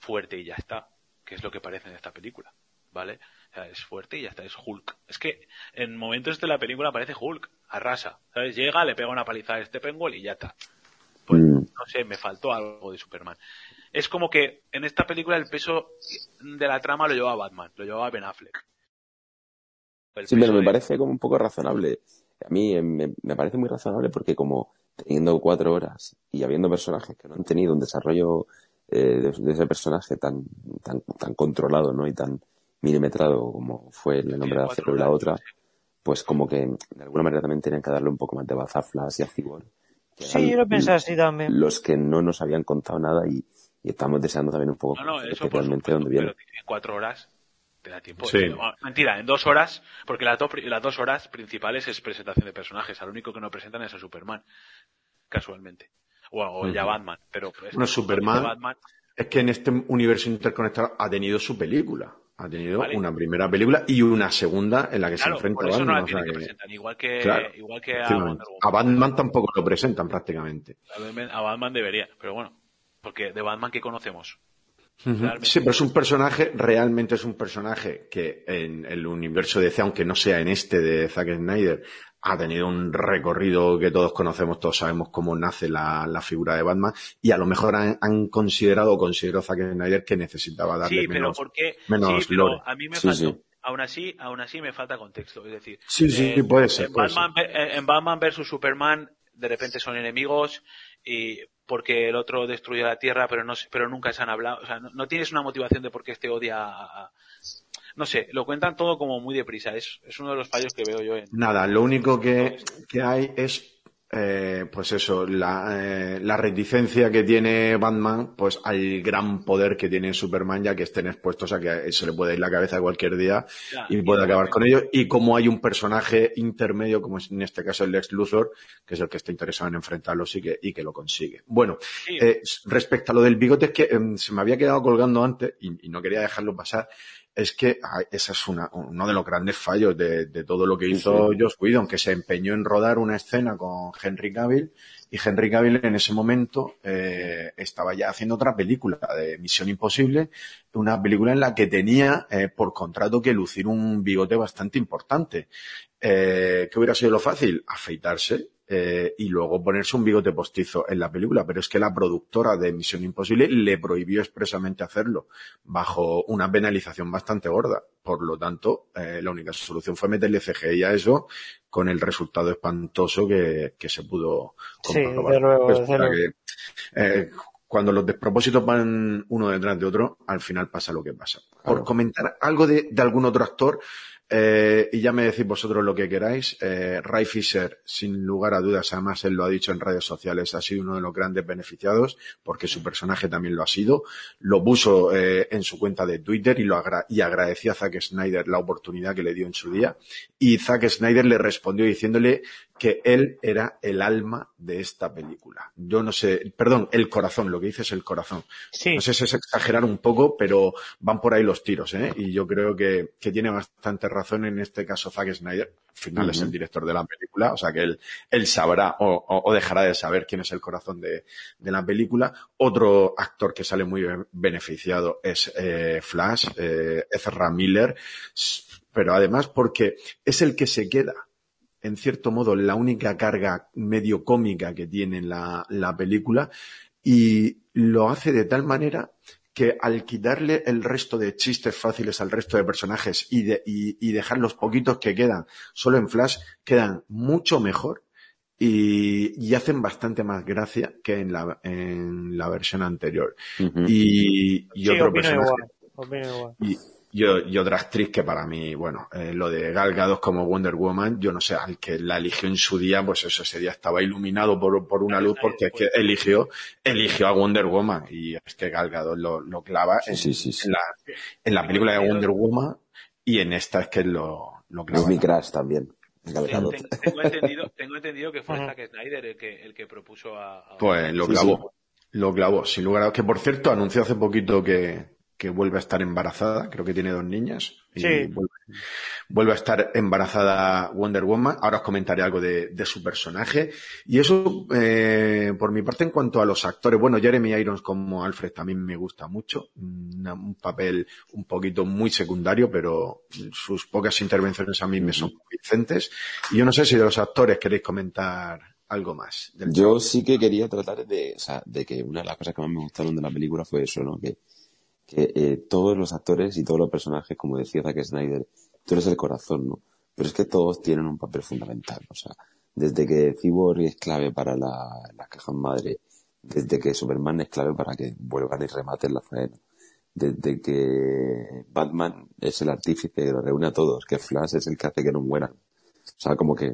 [SPEAKER 3] fuerte y ya está, que es lo que parece en esta película, ¿vale? O sea, es fuerte y ya está, es Hulk. Es que en momentos de la película aparece Hulk, arrasa, ¿sabes? Llega, le pega una paliza a este Penguin y ya está. Pues,
[SPEAKER 4] Mm.
[SPEAKER 3] no sé, me faltó algo de Superman. Es como que en esta película el peso de la trama lo llevaba Batman, lo llevaba Ben Affleck. El
[SPEAKER 4] Sí, pero me
[SPEAKER 3] de-
[SPEAKER 4] parece como un poco razonable. A mí eh, me, me parece muy razonable porque como teniendo cuatro horas y habiendo personajes que no han tenido un desarrollo eh, de, de ese personaje tan, tan, tan controlado, ¿no? Y tan milimetrado como fue el nombre de hacerlo y la otra, pues como que de alguna manera también tenían que darle un poco más de Flash y a que
[SPEAKER 2] Sí, yo lo pensé así también.
[SPEAKER 4] Los que no nos habían contado nada y, y estamos deseando también un poco
[SPEAKER 3] No, no, eso
[SPEAKER 4] realmente dónde viene.
[SPEAKER 3] pero en cuatro horas te da tiempo.
[SPEAKER 1] Sí.
[SPEAKER 3] Mentira, en dos horas, porque las, dos pri- las dos horas principales es presentación de personajes. Al único que no presentan es a Superman, casualmente. O, o ya. Batman, pero pues,
[SPEAKER 1] Bueno, Superman-
[SPEAKER 3] Batman,
[SPEAKER 1] Es que en este universo interconectado ha tenido su película. Ha tenido
[SPEAKER 3] Vale.
[SPEAKER 1] una primera película y una segunda en la que
[SPEAKER 3] claro,
[SPEAKER 1] se enfrenta a
[SPEAKER 3] eso no
[SPEAKER 1] Batman.
[SPEAKER 3] la que
[SPEAKER 1] que-
[SPEAKER 3] igual que,
[SPEAKER 1] Claro,
[SPEAKER 3] igual que a
[SPEAKER 1] Batman tampoco lo presentan prácticamente.
[SPEAKER 3] A Batman- Batman debería, pero bueno, porque de Batman que conocemos.
[SPEAKER 1] Sí, pero es un personaje, realmente es un personaje que en el universo de DC, aunque no sea en este de Zack Snyder, ha tenido un recorrido que todos conocemos, todos sabemos cómo nace la, la figura de Batman, y a lo mejor han, han considerado o consideró Zack Snyder que necesitaba darle
[SPEAKER 3] Sí, pero
[SPEAKER 1] menos.
[SPEAKER 3] porque
[SPEAKER 1] menos
[SPEAKER 3] sí, pero
[SPEAKER 1] lore.
[SPEAKER 3] a mí me
[SPEAKER 4] Sí,
[SPEAKER 3] faltó.
[SPEAKER 4] sí.
[SPEAKER 3] Aún así, aún así me falta contexto, es decir,
[SPEAKER 1] Sí, sí, puede ser,
[SPEAKER 3] en
[SPEAKER 1] puede
[SPEAKER 3] Batman, en Batman versus Superman de repente son enemigos y porque el otro destruye la Tierra, pero no se- pero nunca se han hablado, o sea, no, no tienes una motivación de por qué este odia a, a- no sé, lo cuentan todo como muy deprisa, es, es uno de los fallos que veo yo en
[SPEAKER 1] Nada, lo único que, que hay es, eh, pues eso, la, eh, la reticencia que tiene Batman, pues al gran poder que tiene Superman, ya que estén expuestos a que se le puede ir la cabeza cualquier día
[SPEAKER 3] Ya,
[SPEAKER 1] y puede
[SPEAKER 3] de
[SPEAKER 1] acabar con ello. Y como hay un personaje intermedio, como es en este caso el Lex Luthor, que es el que está interesado en enfrentarlos y que, y que lo consigue. Bueno,
[SPEAKER 3] Sí,
[SPEAKER 1] eh, respecto a lo del bigote, es que em, se me había quedado colgando antes y, y no quería dejarlo pasar. Es que ah, ese es una- uno de los grandes fallos de, de todo lo que hizo
[SPEAKER 4] sí.
[SPEAKER 1] Whedon, que se empeñó en rodar una escena con Henry Cavill y Henry Cavill en ese momento eh, estaba ya haciendo otra película de Misión Imposible, una película en la que tenía eh, por contrato que lucir un bigote bastante importante. Eh, ¿Qué hubiera sido lo fácil? Afeitarse eh, y luego ponerse un bigote postizo en la película, pero es que la productora de Misión Imposible le prohibió expresamente hacerlo bajo una penalización bastante gorda. Por lo tanto, eh, la única solución fue meterle CGI a eso con el resultado espantoso que, que se pudo
[SPEAKER 2] Sí,
[SPEAKER 1] comprobar.
[SPEAKER 2] luego,
[SPEAKER 1] Pues, que, eh, cuando los despropósitos van uno detrás de otro, al final pasa lo que pasa. Por comentar algo de, de algún otro actor, eh, y ya me decís vosotros lo que queráis, eh, Ray Fisher, sin lugar a dudas, además él lo ha dicho en redes sociales, ha sido uno de los grandes beneficiados, porque su personaje también lo ha sido. Lo puso eh, en su cuenta de Twitter y, lo agra y agradeció a Zack Snyder la oportunidad que le dio en su día. Y Zack Snyder le respondió diciéndole que él era el alma de esta película. Yo no sé, perdón, el corazón, lo que dice es el corazón.
[SPEAKER 2] Sí,
[SPEAKER 1] No sé si es exagerar un poco, pero van por ahí los tiros, ¿eh? Y yo creo que, que tiene bastante razón en este caso Zack Snyder. Al final es el director de la película, o sea que él, él sabrá o, o- o dejará de saber quién es el corazón de, de la película. Otro actor que sale muy be- beneficiado es eh, Flash, eh, Ezra Miller, pero además porque es el que se queda en cierto modo, la única carga medio cómica que tiene la, la película y lo hace de tal manera que al quitarle el resto de chistes fáciles al resto de personajes y, de, y, y dejar los poquitos que quedan solo en Flash, quedan mucho mejor y, y hacen bastante más gracia que en la, en la versión anterior. Y, y
[SPEAKER 2] sí,
[SPEAKER 1] otro personaje
[SPEAKER 2] igual. opino igual.
[SPEAKER 1] y, y, y otra actriz que para mí, bueno, eh, lo de Gal Gadot como Wonder Woman, yo no sé, al que la eligió en su día, pues eso, ese día estaba iluminado por, por una luz porque es que eligió, eligió a Wonder Woman y es que Gal Gadot lo, lo clava en,
[SPEAKER 4] Sí, sí, sí.
[SPEAKER 1] en la, en la película de Wonder Woman y en esta es que lo, lo clava.
[SPEAKER 4] Es mi crush también.
[SPEAKER 3] Tengo, entendido, tengo entendido que fue. Zack Snyder el que, el que propuso a, a-
[SPEAKER 1] Pues lo
[SPEAKER 4] Sí,
[SPEAKER 1] clavó. Lo clavó, sin lugar a dudas. Que por cierto, anunció hace poquito que, que vuelve a estar embarazada. Creo que tiene dos niñas. Y
[SPEAKER 2] Sí.
[SPEAKER 1] vuelve, vuelve a estar embarazada Wonder Woman. Ahora os comentaré algo de, de su personaje. Y eso, eh, por mi parte, en cuanto a los actores. Bueno, Jeremy Irons como Alfred también me gusta mucho. Una- un papel un poquito muy secundario, pero sus pocas intervenciones a mí me son convincentes. Y yo no sé si de los actores queréis comentar algo más. del
[SPEAKER 4] Yo sí que quería tratar de, o sea, de que una de las cosas que más me gustaron de la película fue eso, ¿no? Que, que eh, todos los actores y todos los personajes, como decía Zack Snyder, tú eres el corazón, ¿no? Pero es que todos tienen un papel fundamental, o sea, desde que Cyborg es clave para la, la caja madre, desde que Superman es clave para que vuelvan y rematen la faena, desde que Batman es el artífice que lo reúne a todos, que Flash es el que hace que no mueran. O sea, como que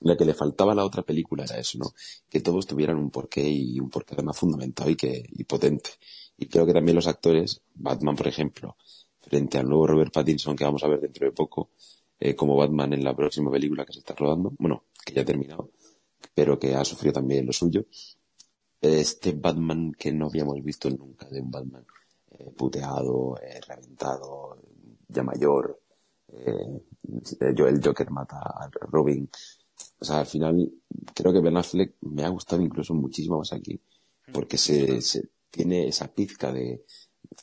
[SPEAKER 4] lo que le faltaba a la otra película era eso, ¿no? Que todos tuvieran un porqué y un porqué además fundamentado y que y potente. Y creo que también los actores, Batman por ejemplo, frente al nuevo Robert Pattinson que vamos a ver dentro de poco, eh, como Batman en la próxima película que se está rodando, bueno, que ya ha terminado, pero que ha sufrido también lo suyo. Este Batman que no habíamos visto nunca de un Batman eh, puteado, eh, reventado, ya mayor, yo el Joker mata a Robin. O sea, al final creo que Ben Affleck me ha gustado incluso muchísimo más aquí, porque se, se tiene esa pizca de,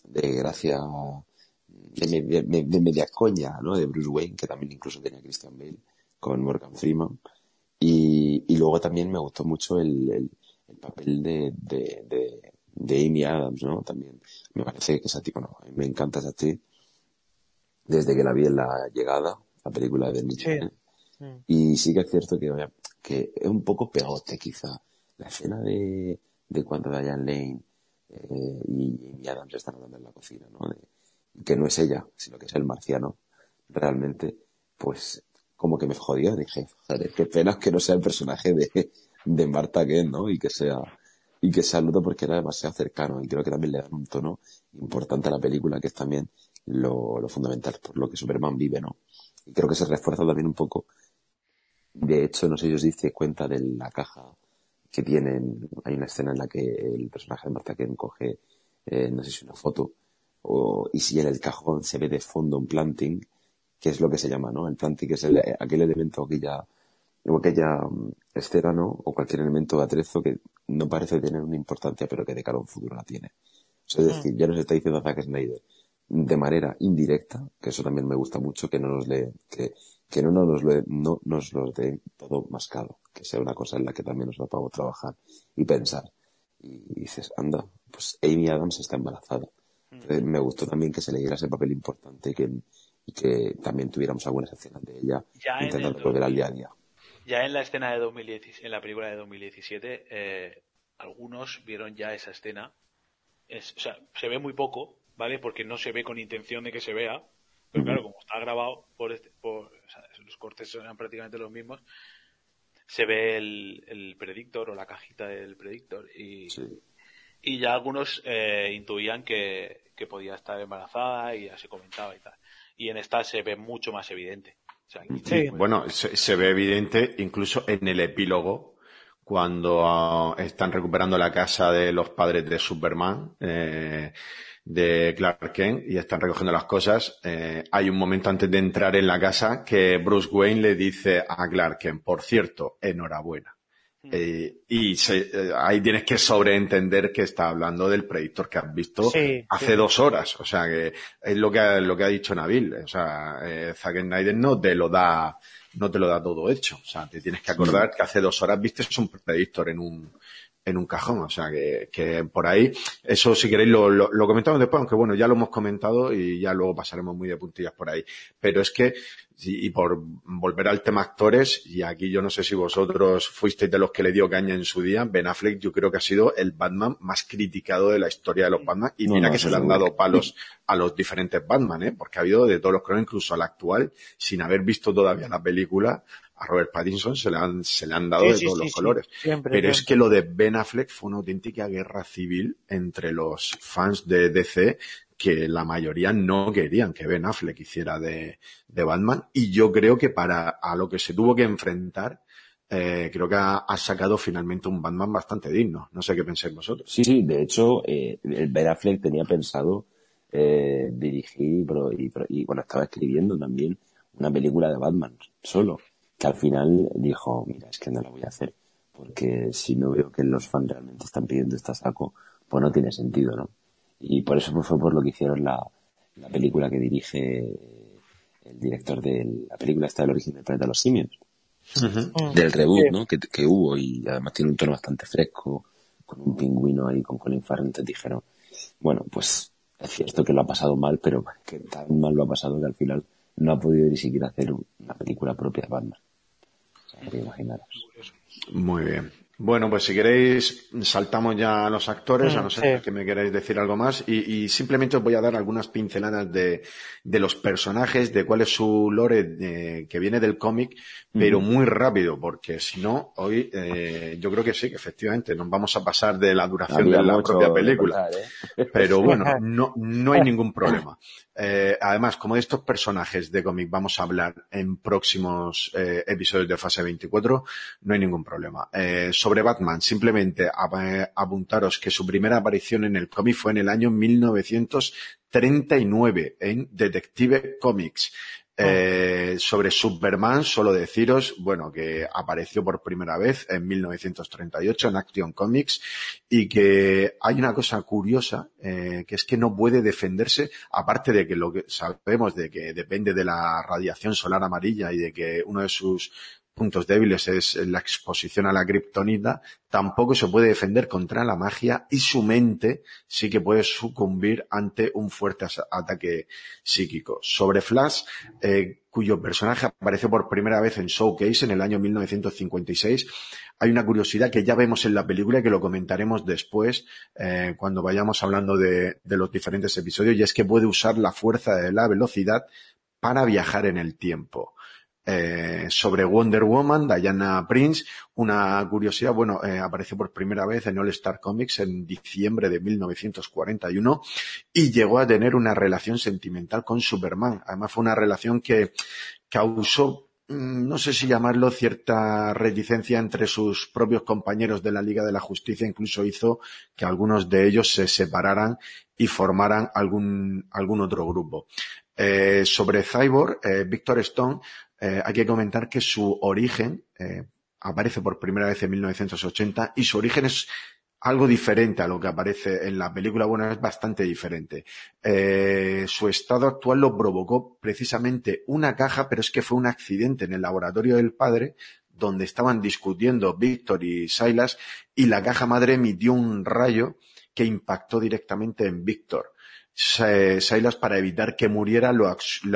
[SPEAKER 4] de gracia, de, media- de- media coña, ¿no? De Bruce Wayne, que también incluso tenía Christian Bale con Morgan Freeman. Y, y luego también me gustó mucho el, el, el papel de, de, de, de Amy Adams, ¿no? También me parece que esa tipo, no, me encanta esa actriz desde que la vi en la llegada, la película de
[SPEAKER 2] Sí.
[SPEAKER 4] Cage.
[SPEAKER 2] Mm.
[SPEAKER 4] Y sí que es cierto que, que es un poco pegote quizá. La escena de, de cuando Diane Lane eh, y Amy Adams están hablando en la cocina, ¿no? Que no es ella, sino que es el marciano, realmente, pues como que me jodió. Dije, joder, qué pena que no sea el personaje de, de Marta Kent, ¿no? Y que sea, y que sea porque era demasiado cercano. Y creo que también le dan un tono importante a la película, que es también lo, lo fundamental, por lo que Superman vive, ¿no? Y creo que se refuerza también un poco de hecho, no sé si os diste cuenta de la caja que tienen. Hay una escena en la que el personaje de Marta Kent coge, eh, no sé si una foto, o, y si en el cajón se ve de fondo un planting, que es lo que se llama, ¿no? El planting es el- aquel elemento que ya, o aquella mm, escena, ¿no? O cualquier elemento de atrezo que no parece tener una importancia, pero que de cara a un futuro la tiene. O sea, es decir, ya nos está diciendo Zack Snyder de manera indirecta, que eso también me gusta mucho, que no nos le, que, que no nos lo, no nos lo dé todo mascado, que sea una cosa en la que también nos podamos trabajar y pensar. Y dices, anda, pues Amy Adams está embarazada. Entonces, me gustó también que se le diera ese papel importante y que, y que también tuviéramos algunas escenas de ella
[SPEAKER 3] Ya en
[SPEAKER 4] intentando
[SPEAKER 3] el
[SPEAKER 4] volver al día a día.
[SPEAKER 3] Ya en la escena de 2010, en la película de 2017, eh, algunos vieron ya esa escena. Es, o sea, se ve muy poco, ¿vale? Porque no se ve con intención de que se vea. Pero claro, como está grabado por, este- por o sea, los cortes eran prácticamente los mismos, se ve el, el predictor o la cajita del predictor y,
[SPEAKER 4] Sí.
[SPEAKER 3] y ya algunos eh, intuían que, que podía estar embarazada y ya se comentaba y tal. Y en esta se ve mucho más evidente. O sea, aquí
[SPEAKER 2] Sí.
[SPEAKER 3] pues,
[SPEAKER 1] Bueno, se, se ve evidente incluso en el epílogo cuando ah, están recuperando la casa de los padres de Superman, eh, de Clark Kent, y están recogiendo las cosas. eh, hay un momento antes de entrar en la casa que Bruce Wayne le dice a Clark Kent, por cierto, enhorabuena. Eh, y se- eh, ahí tienes que sobreentender que está hablando del predictor que has visto
[SPEAKER 2] Sí,
[SPEAKER 1] hace
[SPEAKER 2] sí.
[SPEAKER 1] dos horas. O sea, que es lo que ha, lo que ha dicho Nabil. O sea, eh, Zack Snyder no te lo da, no te lo da todo hecho. O sea, te tienes que acordar que hace dos horas viste un predictor en un, en un cajón. O sea, que, que por ahí, eso si queréis lo, lo, lo, comentamos después, aunque bueno, ya lo hemos comentado y ya luego pasaremos muy de puntillas por ahí. Pero es que, y por volver al tema actores, y aquí yo no sé si vosotros fuisteis de los que le dio caña en su día, Ben Affleck yo creo que ha sido el Batman más criticado de la historia de los Batman, y mira no, no, que se le han dado palos a los diferentes Batman, ¿eh? porque ha habido de todos los colores, incluso al actual, sin haber visto todavía la película, a Robert Pattinson se le han, se le han dado
[SPEAKER 2] Sí,
[SPEAKER 1] de
[SPEAKER 2] sí,
[SPEAKER 1] todos
[SPEAKER 2] sí,
[SPEAKER 1] los
[SPEAKER 2] sí.
[SPEAKER 1] colores.
[SPEAKER 2] Siempre,
[SPEAKER 1] Pero es que lo de Ben Affleck fue una auténtica guerra civil entre los fans de DC que la mayoría no querían que Ben Affleck hiciera de, de Batman y yo creo que para a lo que se tuvo que enfrentar eh, creo que ha, ha sacado finalmente un Batman bastante digno. No sé qué pensáis vosotros.
[SPEAKER 4] Sí, sí, de hecho, eh, el Ben Affleck tenía pensado eh, dirigir y, pro- y pro- y, bueno, estaba escribiendo también una película de Batman solo, que al final dijo, mira, es que no la voy a hacer, porque si no veo que los fans realmente están pidiendo esta saco, pues no tiene sentido, ¿no? Y por eso fue por lo que hicieron la, la película que dirige el director de la película esta del origen del planeta de los simios del reboot,
[SPEAKER 2] Sí.
[SPEAKER 4] ¿no? Que, que hubo y además tiene un tono bastante fresco, con un pingüino ahí con Colin Farrell, entonces dijeron, bueno, pues es cierto que lo ha pasado mal, pero que tan mal lo ha pasado que al final no ha podido ni siquiera hacer una película propia de Batman. Imaginaros.
[SPEAKER 1] Muy bien. Bueno, pues si queréis, saltamos ya a los actores,
[SPEAKER 2] Mm,
[SPEAKER 1] a no ser
[SPEAKER 2] sí.
[SPEAKER 1] que me queráis decir algo más, y, y simplemente os voy a dar algunas pinceladas de, de los personajes, de cuál es su lore que viene del cómic, pero muy rápido, porque si no, hoy eh, yo creo que sí, que efectivamente nos vamos a pasar de la duración
[SPEAKER 4] Había
[SPEAKER 1] de la propia
[SPEAKER 4] de
[SPEAKER 1] película.
[SPEAKER 4] ¿eh?
[SPEAKER 1] Pero bueno, no, no hay ningún problema. Eh, además, como de estos personajes de cómic vamos a hablar en próximos eh, episodios de fase 24, no hay ningún problema. Eh, sobre Batman, simplemente ap- apuntaros que su primera aparición en el cómic fue en el año 1939 en Detective Comics. Eh, sobre Superman, solo deciros, bueno, que apareció por primera vez en 1938 en Action Comics y que hay una cosa curiosa, eh, que es que no puede defenderse, aparte de que lo que sabemos de que depende de la radiación solar amarilla y de que uno de sus puntos débiles es la exposición a la kriptonita, tampoco se puede defender contra la magia y su mente sí que puede sucumbir ante un fuerte ataque psíquico. Sobre Flash, eh, cuyo personaje apareció por primera vez en Showcase en el año 1956, hay una curiosidad que ya vemos en la película y que lo comentaremos después eh, cuando vayamos hablando de los diferentes episodios y es que puede usar la fuerza de la velocidad para viajar en el tiempo. Eh, sobre Wonder Woman, Diana Prince, una curiosidad, bueno, eh, apareció por primera vez en All Star Comics en diciembre de 1941 y llegó a tener una relación sentimental con Superman. Además fue una relación que causó, mm, no sé si llamarlo, cierta reticencia entre sus propios compañeros de la Liga de la Justicia, incluso hizo que algunos de ellos se separaran y formaran algún, algún otro grupo. Eh, sobre Cyborg, eh, Victor Stone, eh, hay que comentar que su origen aparece por primera vez en 1980 y su origen es algo diferente a lo que aparece en la película. Bueno, es bastante diferente. Su estado actual lo provocó precisamente una caja, pero es que fue un accidente en el laboratorio del padre donde estaban discutiendo Víctor y Silas y la caja madre emitió un rayo que impactó directamente en Víctor. Silas, para evitar que muriera, lo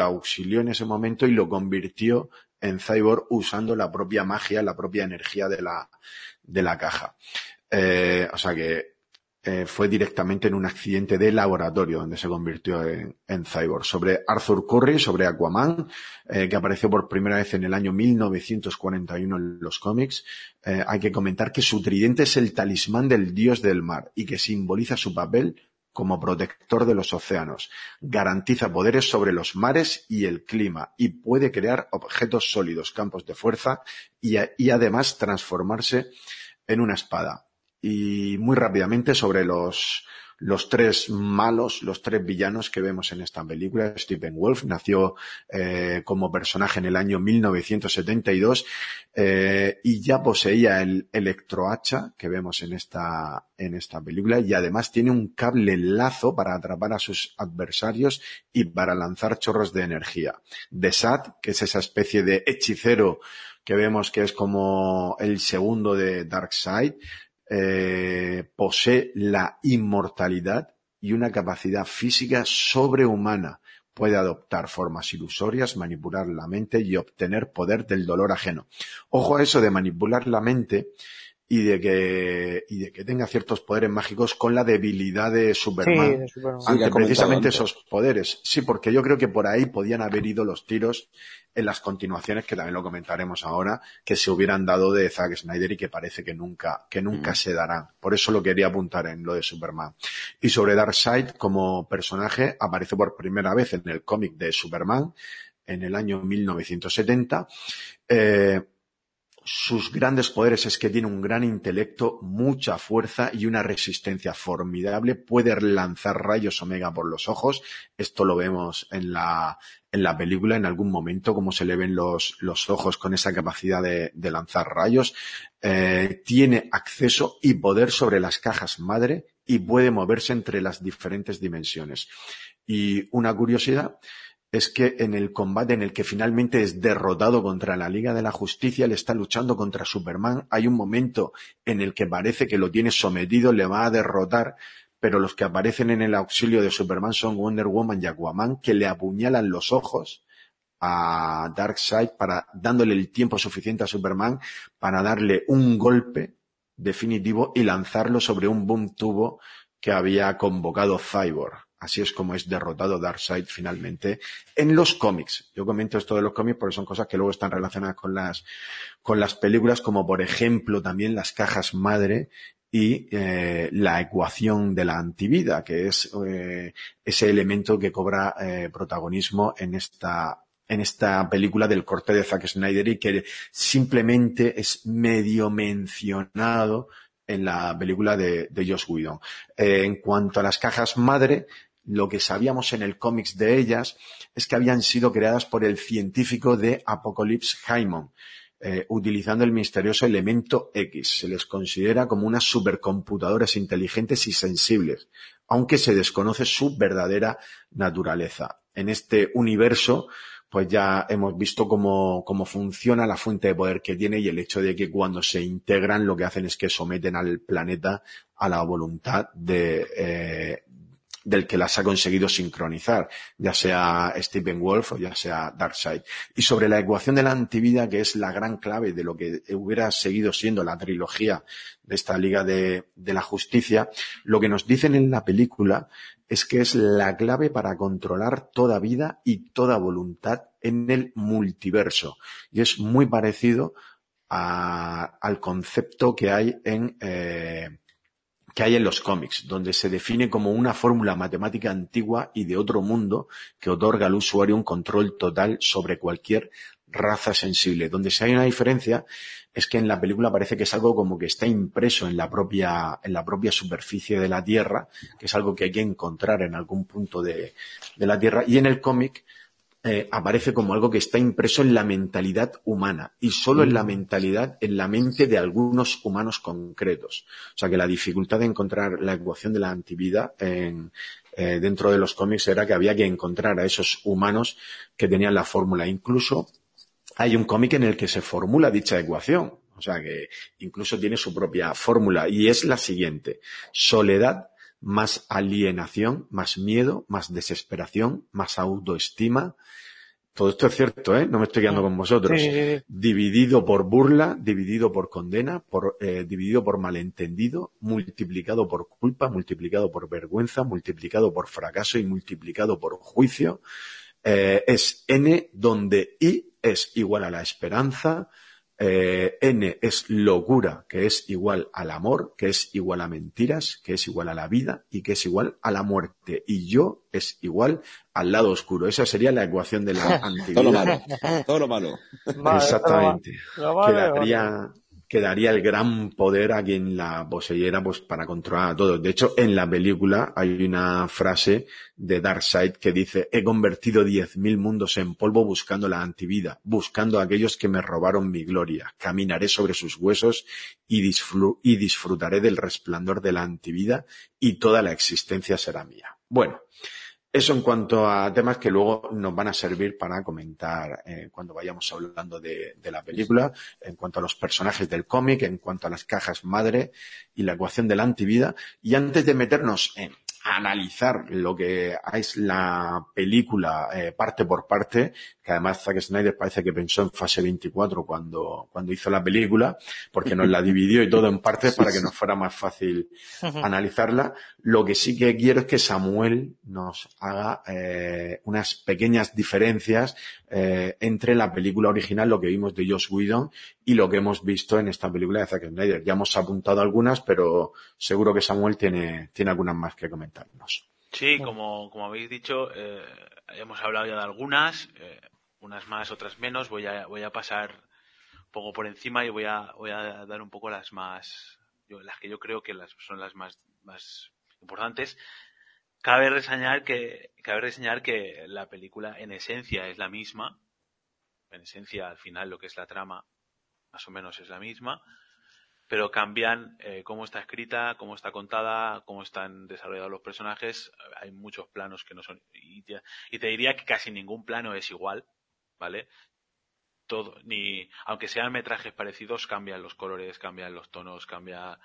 [SPEAKER 1] auxilió en ese momento y lo convirtió en Cyborg usando la propia magia, la propia energía de la, de la caja. Eh, o sea que eh, fue directamente en un accidente de laboratorio donde se convirtió en, en Cyborg. Sobre Arthur Curry, sobre Aquaman, eh, que apareció por primera vez en el año 1941 en los cómics, eh, hay que comentar que su tridente es el talismán del dios del mar y que simboliza su papel como protector de los océanos. Garantiza poderes sobre los mares y el clima y puede crear objetos sólidos, campos de fuerza y, y además transformarse en una espada. Y muy rápidamente sobre los, los tres malos, los tres villanos que vemos en esta película. Stephen Wolf nació eh, como personaje en el año 1972 eh, y ya poseía el electrohacha que vemos en esta, en esta película y además tiene un cable lazo para atrapar a sus adversarios y para lanzar chorros de energía. Desat, que es esa especie de hechicero que vemos que es como el segundo de Darkseid, eh, posee la inmortalidad y una capacidad física sobrehumana. Puede adoptar formas ilusorias, manipular la mente y obtener poder del dolor ajeno. Ojo a eso de manipular la mente y de que y de que tenga ciertos poderes mágicos con la debilidad de Superman.
[SPEAKER 2] Sí, de Superman.
[SPEAKER 4] Sí, que ha
[SPEAKER 1] precisamente esos poderes. Sí, porque yo creo que por ahí podían haber ido los tiros en las continuaciones, que también lo comentaremos ahora, que se hubieran dado de Zack Snyder y que parece que nunca, que nunca
[SPEAKER 4] Mm.
[SPEAKER 1] se darán. Por eso lo quería apuntar en lo de Superman. Y sobre Darkseid como personaje, aparece por primera vez en el cómic de Superman en el año 1970. Eh, sus grandes poderes es que tiene un gran intelecto, mucha fuerza y una resistencia formidable. Puede lanzar rayos omega por los ojos. Esto lo vemos en la, en la película en algún momento, como se le ven los, los ojos con esa capacidad de, de lanzar rayos. Eh, tiene acceso y poder sobre las cajas madre y puede moverse entre las diferentes dimensiones. Y una curiosidad es que en el combate en el que finalmente es derrotado contra la Liga de la Justicia, le está luchando contra Superman. Hay un momento en el que parece que lo tiene sometido, le va a derrotar, pero los que aparecen en el auxilio de Superman son Wonder Woman y Aquaman, que le apuñalan los ojos a Darkseid para dándole el tiempo suficiente a Superman para darle un golpe definitivo y lanzarlo sobre un boom tubo que había convocado Cyborg. Así es como es derrotado Darkseid finalmente en los cómics. Yo comento esto de los cómics porque son cosas que luego están relacionadas con las, con las películas, como por ejemplo también las cajas madre y eh, la ecuación de la antivida, que es eh, ese elemento que cobra eh, protagonismo en esta en esta película del corte de Zack Snyder y que simplemente es medio mencionado en la película de, de Joss Whedon. En cuanto a las cajas madre, lo que sabíamos en el cómics de ellas es que habían sido creadas por el científico de Apocalypse Haymon, eh, utilizando el misterioso elemento X. Se les considera como unas supercomputadoras inteligentes y sensibles, aunque se desconoce su verdadera naturaleza. En este universo, pues ya hemos visto cómo, cómo funciona la fuente de poder que tiene y el hecho de que cuando se integran lo que hacen es que someten al planeta a la voluntad de, eh, del que las ha conseguido sincronizar, ya sea Stephen Wolf o ya sea Darkseid. Y sobre la ecuación de la antivida, que es la gran clave de lo que hubiera seguido siendo la trilogía de esta Liga de, la Justicia, lo que nos dicen en la película es que es la clave para controlar toda vida y toda voluntad en el multiverso. Y es muy parecido a, al concepto que hay en, eh, que hay en los cómics, donde se define como una fórmula matemática antigua y de otro mundo que otorga al usuario un control total sobre cualquier raza sensible. Donde si hay una diferencia es que en la película parece que es algo como que está impreso en la propia, en la propia superficie de la Tierra, que es algo que hay que encontrar en algún punto de, de la Tierra, y en el cómic eh, aparece como algo que está impreso en la mentalidad humana y solo en la mentalidad, en la mente de algunos humanos concretos. O sea que la dificultad de encontrar la ecuación de la antivida en, eh, dentro de los cómics era que había que encontrar a esos humanos que tenían la fórmula. Incluso hay un cómic en el que se formula dicha ecuación. O sea que incluso tiene su propia fórmula y es la siguiente. Soledad más alienación, más miedo, más desesperación, más autoestima. Todo esto es cierto, ¿eh? No me estoy quedando con vosotros.
[SPEAKER 2] Sí, sí, sí.
[SPEAKER 1] Dividido por burla, dividido por condena, por, eh, dividido por malentendido, multiplicado por culpa, multiplicado por vergüenza, multiplicado por fracaso y multiplicado por juicio. Eh, es N donde I es igual a la esperanza, eh, N es locura, que es igual al amor, que es igual a mentiras, que es igual a la vida y que es igual a la muerte. Y yo es igual al lado oscuro. Esa sería la ecuación de la
[SPEAKER 4] Todo lo
[SPEAKER 1] antigüedad.
[SPEAKER 4] malo. Todo lo malo.
[SPEAKER 2] Vale,
[SPEAKER 1] Exactamente.
[SPEAKER 2] lo vale,
[SPEAKER 1] Quedaría, quedaría el gran poder a quien la poseyera pues para controlar a todos. De hecho, en la película hay una frase de Darkseid que dice he convertido diez mil mundos en polvo buscando la antivida, buscando a aquellos que me robaron mi gloria. Caminaré sobre sus huesos y, y disfrutaré del resplandor de la antivida y toda la existencia será mía. Bueno, Eso en cuanto a temas que luego nos van a servir para comentar eh, cuando vayamos hablando de, de, la película, en cuanto a los personajes del cómic, en cuanto a las cajas madre y la ecuación de la antivida. Y antes de meternos en, analizar lo que es la película eh, parte por parte, que además Zack Snyder parece que pensó en fase 24 cuando, cuando hizo la película, porque nos la dividió y todo en partes para que nos fuera más fácil analizarla. Lo que sí que quiero es que Samuel nos haga eh, unas pequeñas diferencias eh, entre la película original, lo que vimos de Josh Whedon, y lo que hemos visto en esta película de Zack Snyder. Ya hemos apuntado algunas, pero seguro que Samuel tiene, tiene algunas más que
[SPEAKER 3] Sí, como, como habéis dicho, eh, hemos hablado ya de algunas, eh, unas más, otras menos. Voy a, voy a pasar un poco por encima y voy a, voy a dar un poco las más, yo, las que yo creo que las, son las más, más importantes. Cabe reseñar que, cabe reseñar que la película en esencia es la misma. En esencia, al final, lo que es la trama más o menos es la misma, pero cambian eh, cómo está escrita, cómo está contada, cómo están desarrollados los personajes. Hay muchos planos que no son. Y te, y te diría que casi ningún plano es igual, ¿vale? Todo, ni, aunque sean metrajes parecidos, cambian los colores, cambian los tonos, cambia,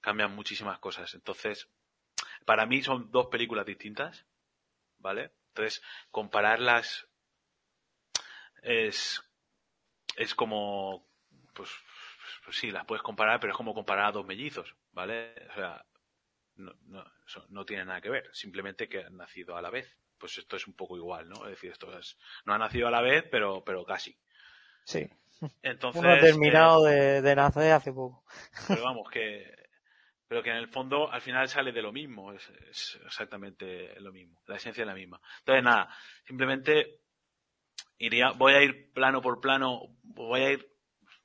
[SPEAKER 3] cambian muchísimas cosas. Entonces, para mí son dos películas distintas, ¿vale? Entonces, compararlas es, es como pues, pues sí, las puedes comparar, pero es como comparar a dos mellizos, ¿vale? O sea, no, no, no tiene nada que ver, simplemente que han nacido a la vez. Pues esto es un poco igual, ¿no? Es decir, esto es, no han nacido a la vez, pero, pero casi.
[SPEAKER 2] Sí.
[SPEAKER 3] Entonces.
[SPEAKER 2] Uno ha terminado eh, de, de, nacer hace poco.
[SPEAKER 3] Pero vamos, que, pero que en el fondo al final sale de lo mismo, es, es exactamente lo mismo, la esencia es la misma. Entonces nada, simplemente iría, voy a ir plano por plano, voy a ir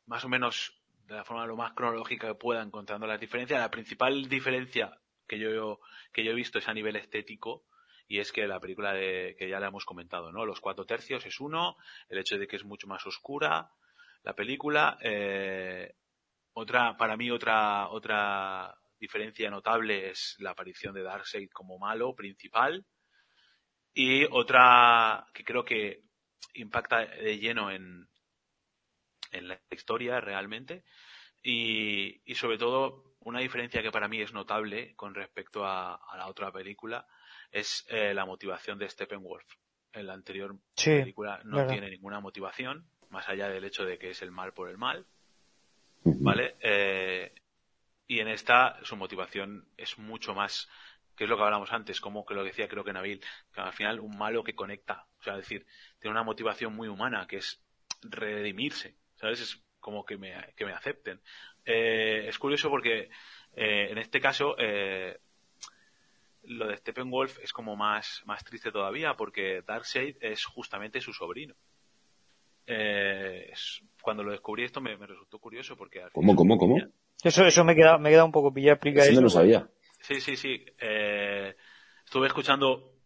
[SPEAKER 3] más o menos de la forma lo más cronológica que pueda encontrando las diferencias. La principal diferencia que yo, que yo he visto es a nivel estético y es que la película de, que ya le hemos comentado, ¿no? Los cuatro tercios es uno, el hecho de que es mucho más oscura la película, eh, otra, para mí otra, otra diferencia notable es la aparición de Darkseid como malo principal y otra que creo que impacta de lleno en, en la historia realmente y, y, sobre todo una diferencia que para mí es notable con respecto a, a la otra película es eh, la motivación de Steppenwolf. En la anterior
[SPEAKER 2] sí,
[SPEAKER 3] película no
[SPEAKER 2] verdad.
[SPEAKER 3] tiene ninguna motivación, más allá del hecho de que es el mal por el mal, ¿vale? Eh, y en esta su motivación es mucho más, que es lo que hablamos antes, como que lo decía creo que Nabil, que al final un malo que conecta, o sea, es decir, tiene una motivación muy humana, que es redimirse, ¿sabes? Es como que me, que me acepten. Eh, es curioso porque eh, en este caso eh, lo de Steppenwolf es como más, más triste todavía porque Darkseid es justamente su sobrino. Eh, es, cuando lo descubrí esto me, me resultó curioso porque...
[SPEAKER 4] ¿Cómo, cómo, cómo?
[SPEAKER 2] Eso, eso me queda, me queda un poco pillado. Explica
[SPEAKER 4] Eso
[SPEAKER 2] eso.
[SPEAKER 4] no lo sabía.
[SPEAKER 3] Sí, sí, sí. Eh, estuve escuchando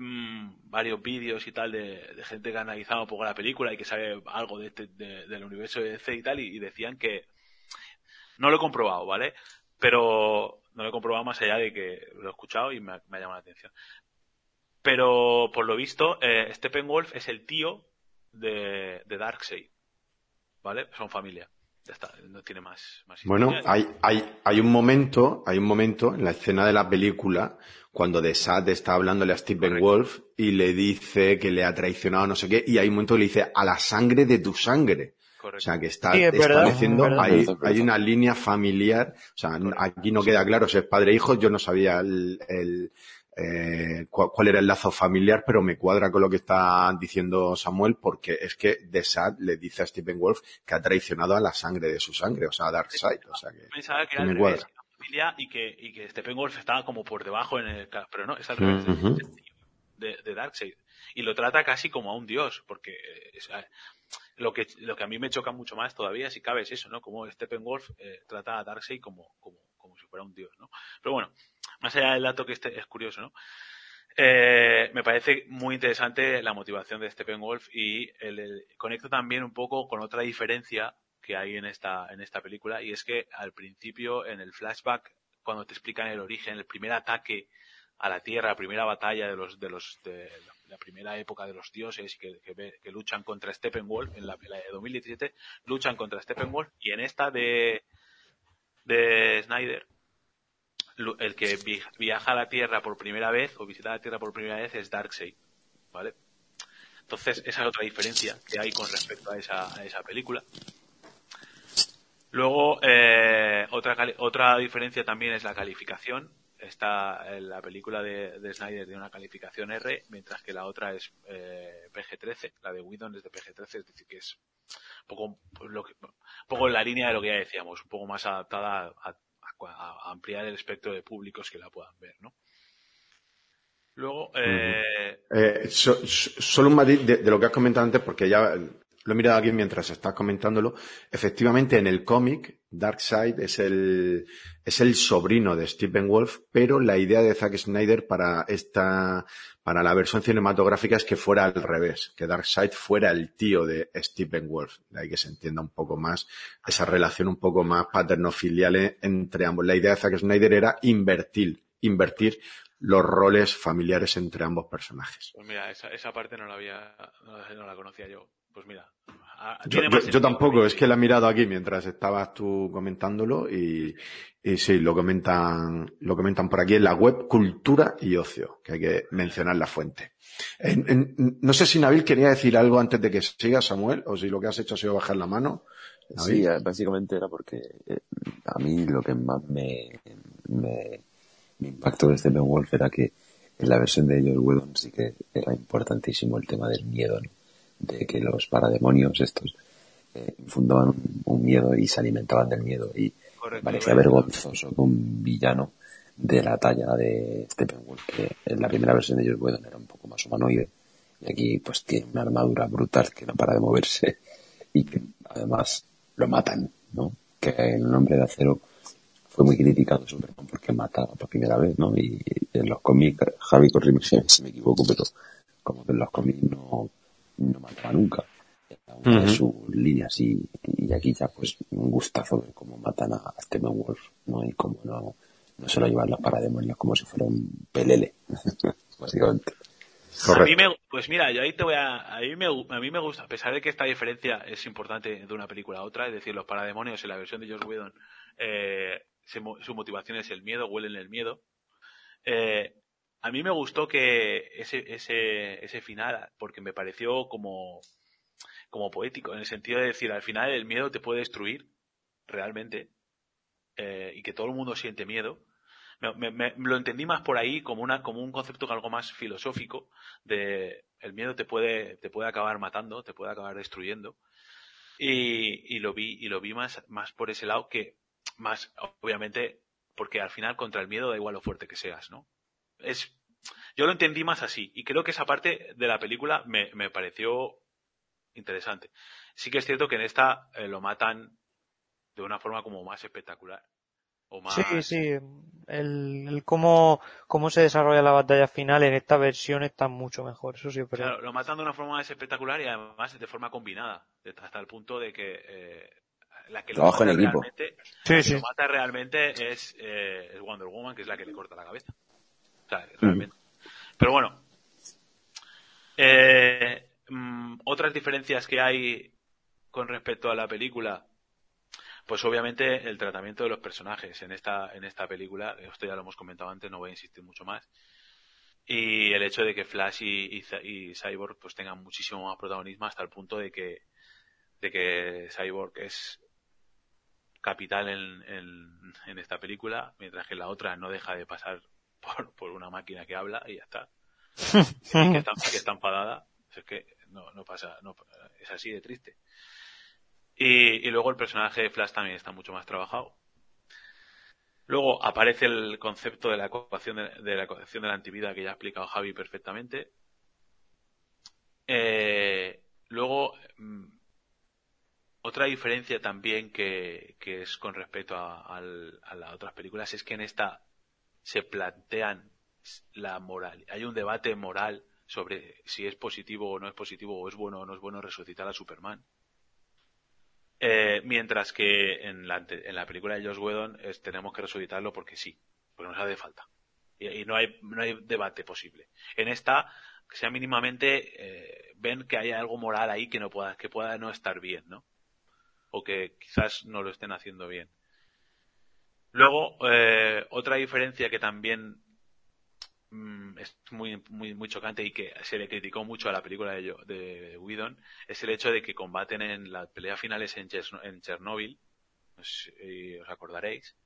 [SPEAKER 3] mmm, varios vídeos y tal de, gente que ha analizado un poco la película y que sabe algo de este, de, del universo de DC y tal, y, decían que no lo he comprobado, ¿vale? Pero no lo he comprobado más allá de que lo he escuchado y me ha, me ha llamado la atención. Pero por lo visto, eh, Steppenwolf es el tío de, de Darkseid, ¿vale? Son familia. Ya está, no tiene más, más
[SPEAKER 1] Bueno, hay, hay, hay un momento, hay un momento en la escena de la película cuando The Sad está hablándole a Stephen Correcto. Wolf y le dice que le ha traicionado no sé qué, y hay un momento que le dice a la sangre de tu sangre.
[SPEAKER 3] Correcto.
[SPEAKER 1] O sea, que está
[SPEAKER 2] sí,
[SPEAKER 1] estableciendo,
[SPEAKER 2] verdad,
[SPEAKER 1] hay, hay, una línea familiar, o sea, Correcto. aquí no queda claro si es padre e hijo, yo no sabía el, el eh, cuál, cuál, era el lazo familiar, pero me cuadra con lo que está diciendo Samuel, porque es que The Sad le dice a Stephen Wolf que ha traicionado a la sangre de su sangre, o sea, a Darkseid, o sea que,
[SPEAKER 3] Pensaba que, que me cuadra. Familia y que, y que Steppenwolf estaba como por debajo en el pero no, es al revés uh -huh. de, de Darkseid y lo trata casi como a un dios porque es, lo que lo que a mí me choca mucho más todavía si cabe es eso no como Steppenwolf eh, trata a Darkseid como como como si fuera un dios no pero bueno más allá del dato que este es curioso no eh, me parece muy interesante la motivación de Steppenwolf y el, conecto también un poco con otra diferencia que hay en esta, en esta película y es que al principio en el flashback cuando te explican el origen, el primer ataque a la Tierra, la primera batalla de los de los de la primera época de los dioses que, luchan contra Steppenwolf en la, la, de 2017 luchan contra Steppenwolf y en esta de de Snyder el que viaja a la Tierra por primera vez o visita la Tierra por primera vez es Darkseid, ¿vale? Entonces, esa es otra diferencia que hay con respecto a esa, película. Luego, eh, otra, otra diferencia también es la calificación. Está la película de, de, Snyder de una calificación R, mientras que la otra es eh, PG-13. La de Whedon es de PG-13, es decir, que es un poco, lo que, un poco en la línea de lo que ya decíamos, un poco más adaptada a, a, ampliar el espectro de públicos que la puedan ver, ¿no? Luego, eh...
[SPEAKER 1] Eh, solo un matiz de, de, lo que has comentado antes, porque ya lo he mirado aquí mientras estás comentándolo. Efectivamente, en el cómic, Darkseid es el, es el sobrino de Stephen Wolf, pero la idea de Zack Snyder para esta, para la versión cinematográfica es que fuera al revés, que Darkseid fuera el tío de Stephen Wolf. De ahí que se entienda un poco más esa relación un poco más paterno-filial entre ambos. La idea de Zack Snyder era invertir, invertir los roles familiares entre ambos personajes.
[SPEAKER 3] Pues mira, esa, esa parte no la había, no la conocía yo. Pues mira.
[SPEAKER 1] Yo, yo, tampoco, es que la he mirado aquí mientras estabas tú comentándolo y, y sí, lo comentan, lo comentan por aquí en la web Cultura y Ocio, que hay que mencionar la fuente. En, en, no sé si Nabil quería decir algo antes de que siga Samuel, o si lo que has hecho ha sido bajar la mano.
[SPEAKER 4] Sí, básicamente era porque eh, a mí lo que más me, me, me impactó de este Wolf era que en la versión de Joel Whedon sí que era importantísimo el tema del miedo, ¿no? De que los parademonios estos eh, fundaban un, miedo y se alimentaban del miedo y parecía vergonzoso que un villano de la talla de Steppenwolf que en la primera versión de Joss Whedon era un poco más humanoide y aquí pues tiene una armadura brutal que no para de moverse y que además lo matan, ¿no? Que en el nombre de acero fue muy criticado Superman porque mataba por primera vez, ¿no? Y en los cómics, Javi corrime si me equivoco, pero como que en los cómics no no mataba nunca. Era de sus líneas y, y, aquí ya pues un gustazo de cómo matan a Wolf ¿no? Y cómo no, no se lo llevan los parademonios como si fuera un pelele, básicamente.
[SPEAKER 3] A mí me, pues mira, yo ahí te voy a, a mí me, a mí me gusta, a pesar de que esta diferencia es importante de una película a otra, es decir, los parademonios en la versión de Joss Whedon, eh, su motivación es el miedo, huelen el miedo. Eh, a mí me gustó que ese, ese, ese final, porque me pareció como, como poético, en el sentido de decir, al final el miedo te puede destruir, realmente, eh, y que todo el mundo siente miedo. Me, lo entendí más por ahí como una, como un concepto algo más filosófico, de el miedo te puede, te puede acabar matando, te puede acabar destruyendo. Y, y lo vi, y lo vi más, más por ese lado que, más, obviamente, porque al final contra el miedo da igual lo fuerte que seas, ¿no? Es, yo lo entendí más así y creo que esa parte de la película me, me pareció interesante. Sí que es cierto que en esta eh, lo matan de una forma como más espectacular. O más...
[SPEAKER 2] Sí, sí. El, el cómo, cómo se desarrolla la batalla final en esta versión está mucho mejor, eso sí. Pero...
[SPEAKER 3] Claro, lo matan de una forma más espectacular y además de forma combinada, hasta el punto de que eh, la que lo mata, realmente, sí, sí. lo mata realmente es, eh, es Wonder Woman, que es la que le corta la cabeza realmente. Pero bueno. Eh, mm, otras diferencias que hay con respecto a la película. Pues obviamente el tratamiento de los personajes en esta, en esta película, esto ya lo hemos comentado antes, no voy a insistir mucho más. Y el hecho de que Flash y, y, Cyborg pues tengan muchísimo más protagonismo hasta el punto de que, de que Cyborg es capital en, en, en esta película, mientras que la otra no deja de pasar por, por una máquina que habla y ya está. y que está, que está enfadada. Es que no, no pasa, no, es así de triste. Y, y luego el personaje de Flash también está mucho más trabajado. Luego aparece el concepto de la ecuación de, de la ecuación de la antivida que ya ha explicado Javi perfectamente. Eh, luego, mm, otra diferencia también que, que es con respecto a, a, a, las otras películas es que en esta se plantean la moral. Hay un debate moral sobre si es positivo o no es positivo, o es bueno o no es bueno resucitar a Superman. Eh, mientras que en la, en la película de Josh Whedon es, tenemos que resucitarlo porque sí, porque nos hace falta. y, no, hay, no hay debate posible. En esta, que sea mínimamente, eh, ven que hay algo moral ahí que no pueda, que pueda no estar bien, ¿no? O que quizás no lo estén haciendo bien. Luego, eh, otra diferencia que también mm, es muy, muy, muy chocante y que se le criticó mucho a la película de, de Whedon es el hecho de que combaten en las peleas finales en, en Chernóbil, no sé si os acordaréis,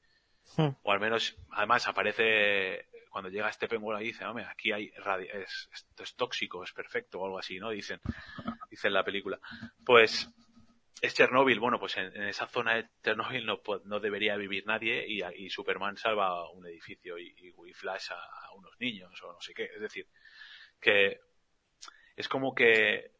[SPEAKER 3] hmm. o al menos, además aparece cuando llega este penguin y dice, hombre, aquí hay es, esto es tóxico, es perfecto o algo así, ¿no? Dicen, dicen la película. Pues es Chernóbil, bueno, pues en, esa zona de Chernóbil no, no debería vivir nadie y, Superman salva un edificio y, y Flash a, unos niños o no sé qué. Es decir, que es como que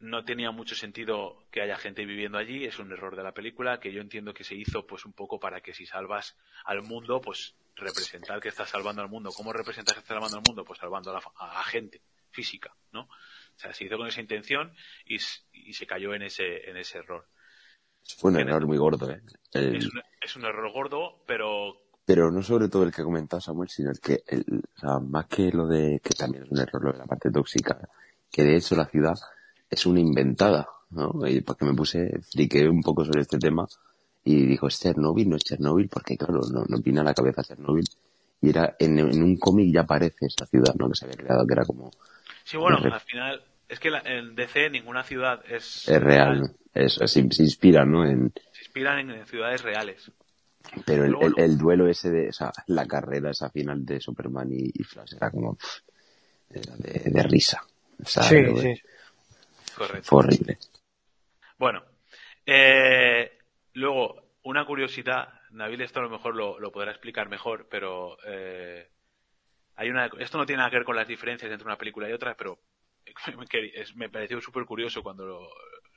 [SPEAKER 3] no tenía mucho sentido que haya gente viviendo allí, es un error de la película que yo entiendo que se hizo pues un poco para que si salvas al mundo, pues representar que estás salvando al mundo. ¿Cómo representas que estás salvando al mundo? Pues salvando a, la, a gente física, ¿no? O sea, se hizo con esa intención y, se cayó en ese, en ese error.
[SPEAKER 4] Fue un error muy gordo, ¿eh?
[SPEAKER 3] Es, un, error gordo, pero...
[SPEAKER 4] Pero no sobre todo el que ha comentado Samuel, sino el que, o sea, más que lo de, que también es un error lo de la parte tóxica, que de hecho la ciudad es una inventada, ¿no? Y porque me puse, friqué un poco sobre este tema y dijo, ¿es Chernobyl? No es Chernobyl, porque claro, no, no vino a la cabeza Chernobyl. Y era, en, en un cómic ya aparece esa ciudad, ¿no? Que se había creado, que era como
[SPEAKER 3] Sí, bueno, al final es que en DC ninguna ciudad es...
[SPEAKER 4] Es real, Eso, se, inspiran, ¿no? En...
[SPEAKER 3] Se inspiran en, ciudades reales.
[SPEAKER 4] Pero el, el, duelo ese de, o sea, la carrera esa final de Superman y, Flash era como, era de, risa.
[SPEAKER 2] sí, sí.
[SPEAKER 3] Correcto.
[SPEAKER 4] Fue horrible.
[SPEAKER 3] Bueno, eh, luego, una curiosidad, Nabil esto a lo mejor lo, lo podrá explicar mejor, pero eh, hay una, esto no tiene nada que ver con las diferencias entre una película y otra, pero me pareció súper curioso cuando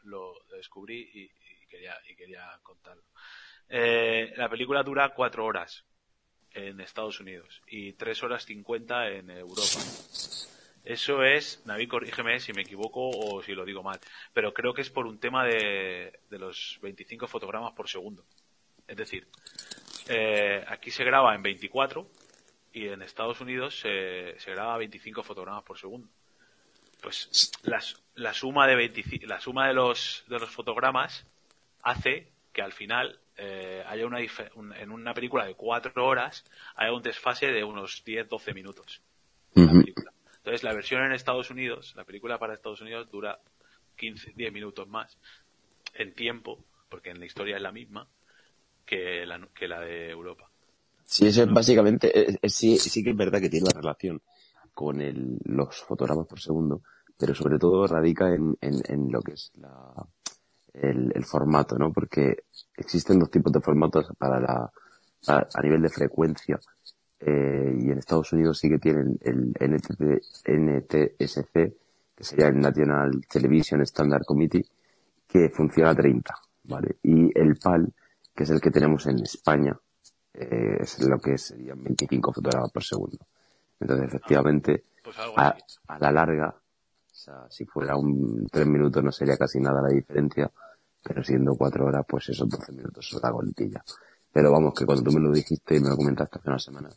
[SPEAKER 3] lo, descubrí y, quería, y quería contarlo. Eh, la película dura cuatro horas en Estados Unidos y tres horas cincuenta en Europa. Eso es, Navi, corrígeme si me equivoco o si lo digo mal, pero creo que es por un tema de, de los 25 fotogramas por segundo. Es decir, eh, aquí se graba en 24 y en Estados Unidos se, se graba 25 fotogramas por segundo. Pues la, suma de la suma de los de los fotogramas hace que al final eh, haya una en una película de cuatro horas haya un desfase de unos 10-12 minutos. Entonces la versión en Estados Unidos, la película para Estados Unidos dura 15, 10 minutos más en tiempo, porque en la historia es la misma que la, que la de Europa.
[SPEAKER 4] Sí, eso es básicamente, sí, sí que es verdad que tiene la relación con el, los fotogramas por segundo, pero sobre todo radica en, en, lo que es la, el, formato, ¿no? Porque existen dos tipos de formatos para la, a, nivel de frecuencia, eh, y en Estados Unidos sí que tienen el NTSC, que sería el National Television Standard Committee, que funciona a 30, ¿vale? Y el PAL, que es el que tenemos en España, eh, es lo que serían 25 fotogramas por segundo. Entonces, efectivamente, pues a, la larga, o sea, si fuera un 3 minutos no sería casi nada la diferencia, pero siendo 4 horas, pues esos 12 minutos son la golpilla. Pero vamos, que cuando tú me lo dijiste y me lo comentaste hace una semana,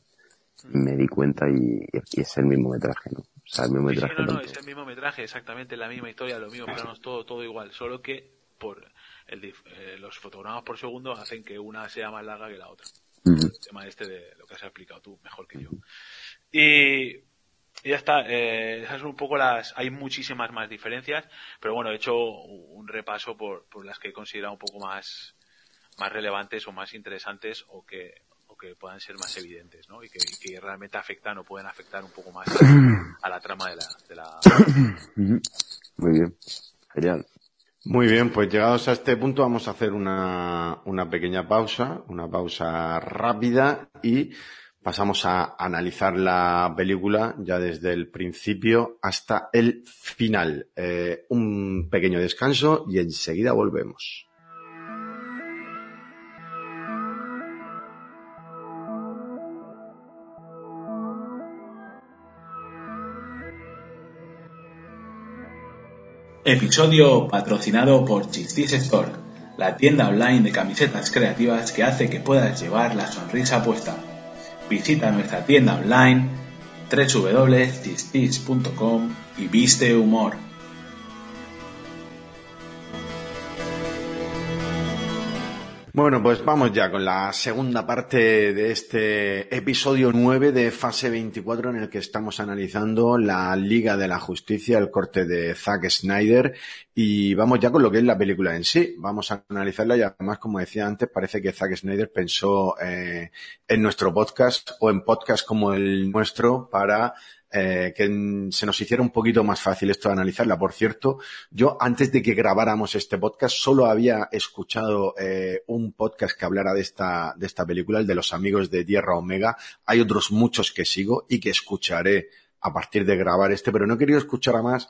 [SPEAKER 4] me di cuenta y, es el mismo metraje, ¿no? O sea, el mismo metraje.
[SPEAKER 3] no, no, es el mismo metraje, exactamente la misma historia, lo mismo planos, todo, todo igual, solo que por el, eh, los fotogramas por segundo hacen que una sea más larga que la otra. El tema este de lo que has explicado tú mejor que yo. Y, ya está, eh, esas son un poco las, hay muchísimas más diferencias, pero bueno, he hecho un repaso por, por las que he considerado un poco más, más relevantes o más interesantes o que, o que puedan ser más evidentes, ¿no? Y que, que realmente afectan o pueden afectar un poco más a, la trama de la, de la...
[SPEAKER 4] Muy bien, genial.
[SPEAKER 1] Muy bien, pues llegados a este punto vamos a hacer una, una pequeña pausa, una pausa rápida y pasamos a analizar la película ya desde el principio hasta el final. Eh, un pequeño descanso y enseguida volvemos.
[SPEAKER 5] Episodio patrocinado por Chistis Store, la tienda online de camisetas creativas que hace que puedas llevar la sonrisa puesta. visita nuestra tienda online www.chistis.com y viste humor.
[SPEAKER 1] Bueno, pues vamos ya con la segunda parte de este episodio 9 de fase 24 en el que estamos analizando la Liga de la Justicia, el corte de Zack Snyder y vamos ya con lo que es la película en sí. Vamos a analizarla y además, como decía antes, parece que Zack Snyder pensó eh, en nuestro podcast o en podcast como el nuestro para eh, que se nos hiciera un poquito más fácil esto de analizarla. Por cierto, yo antes de que grabáramos este podcast solo había escuchado eh, un podcast que hablara de esta, de esta película, el de los amigos de Tierra Omega. Hay otros muchos que sigo y que escucharé a partir de grabar este, pero no he querido escuchar a más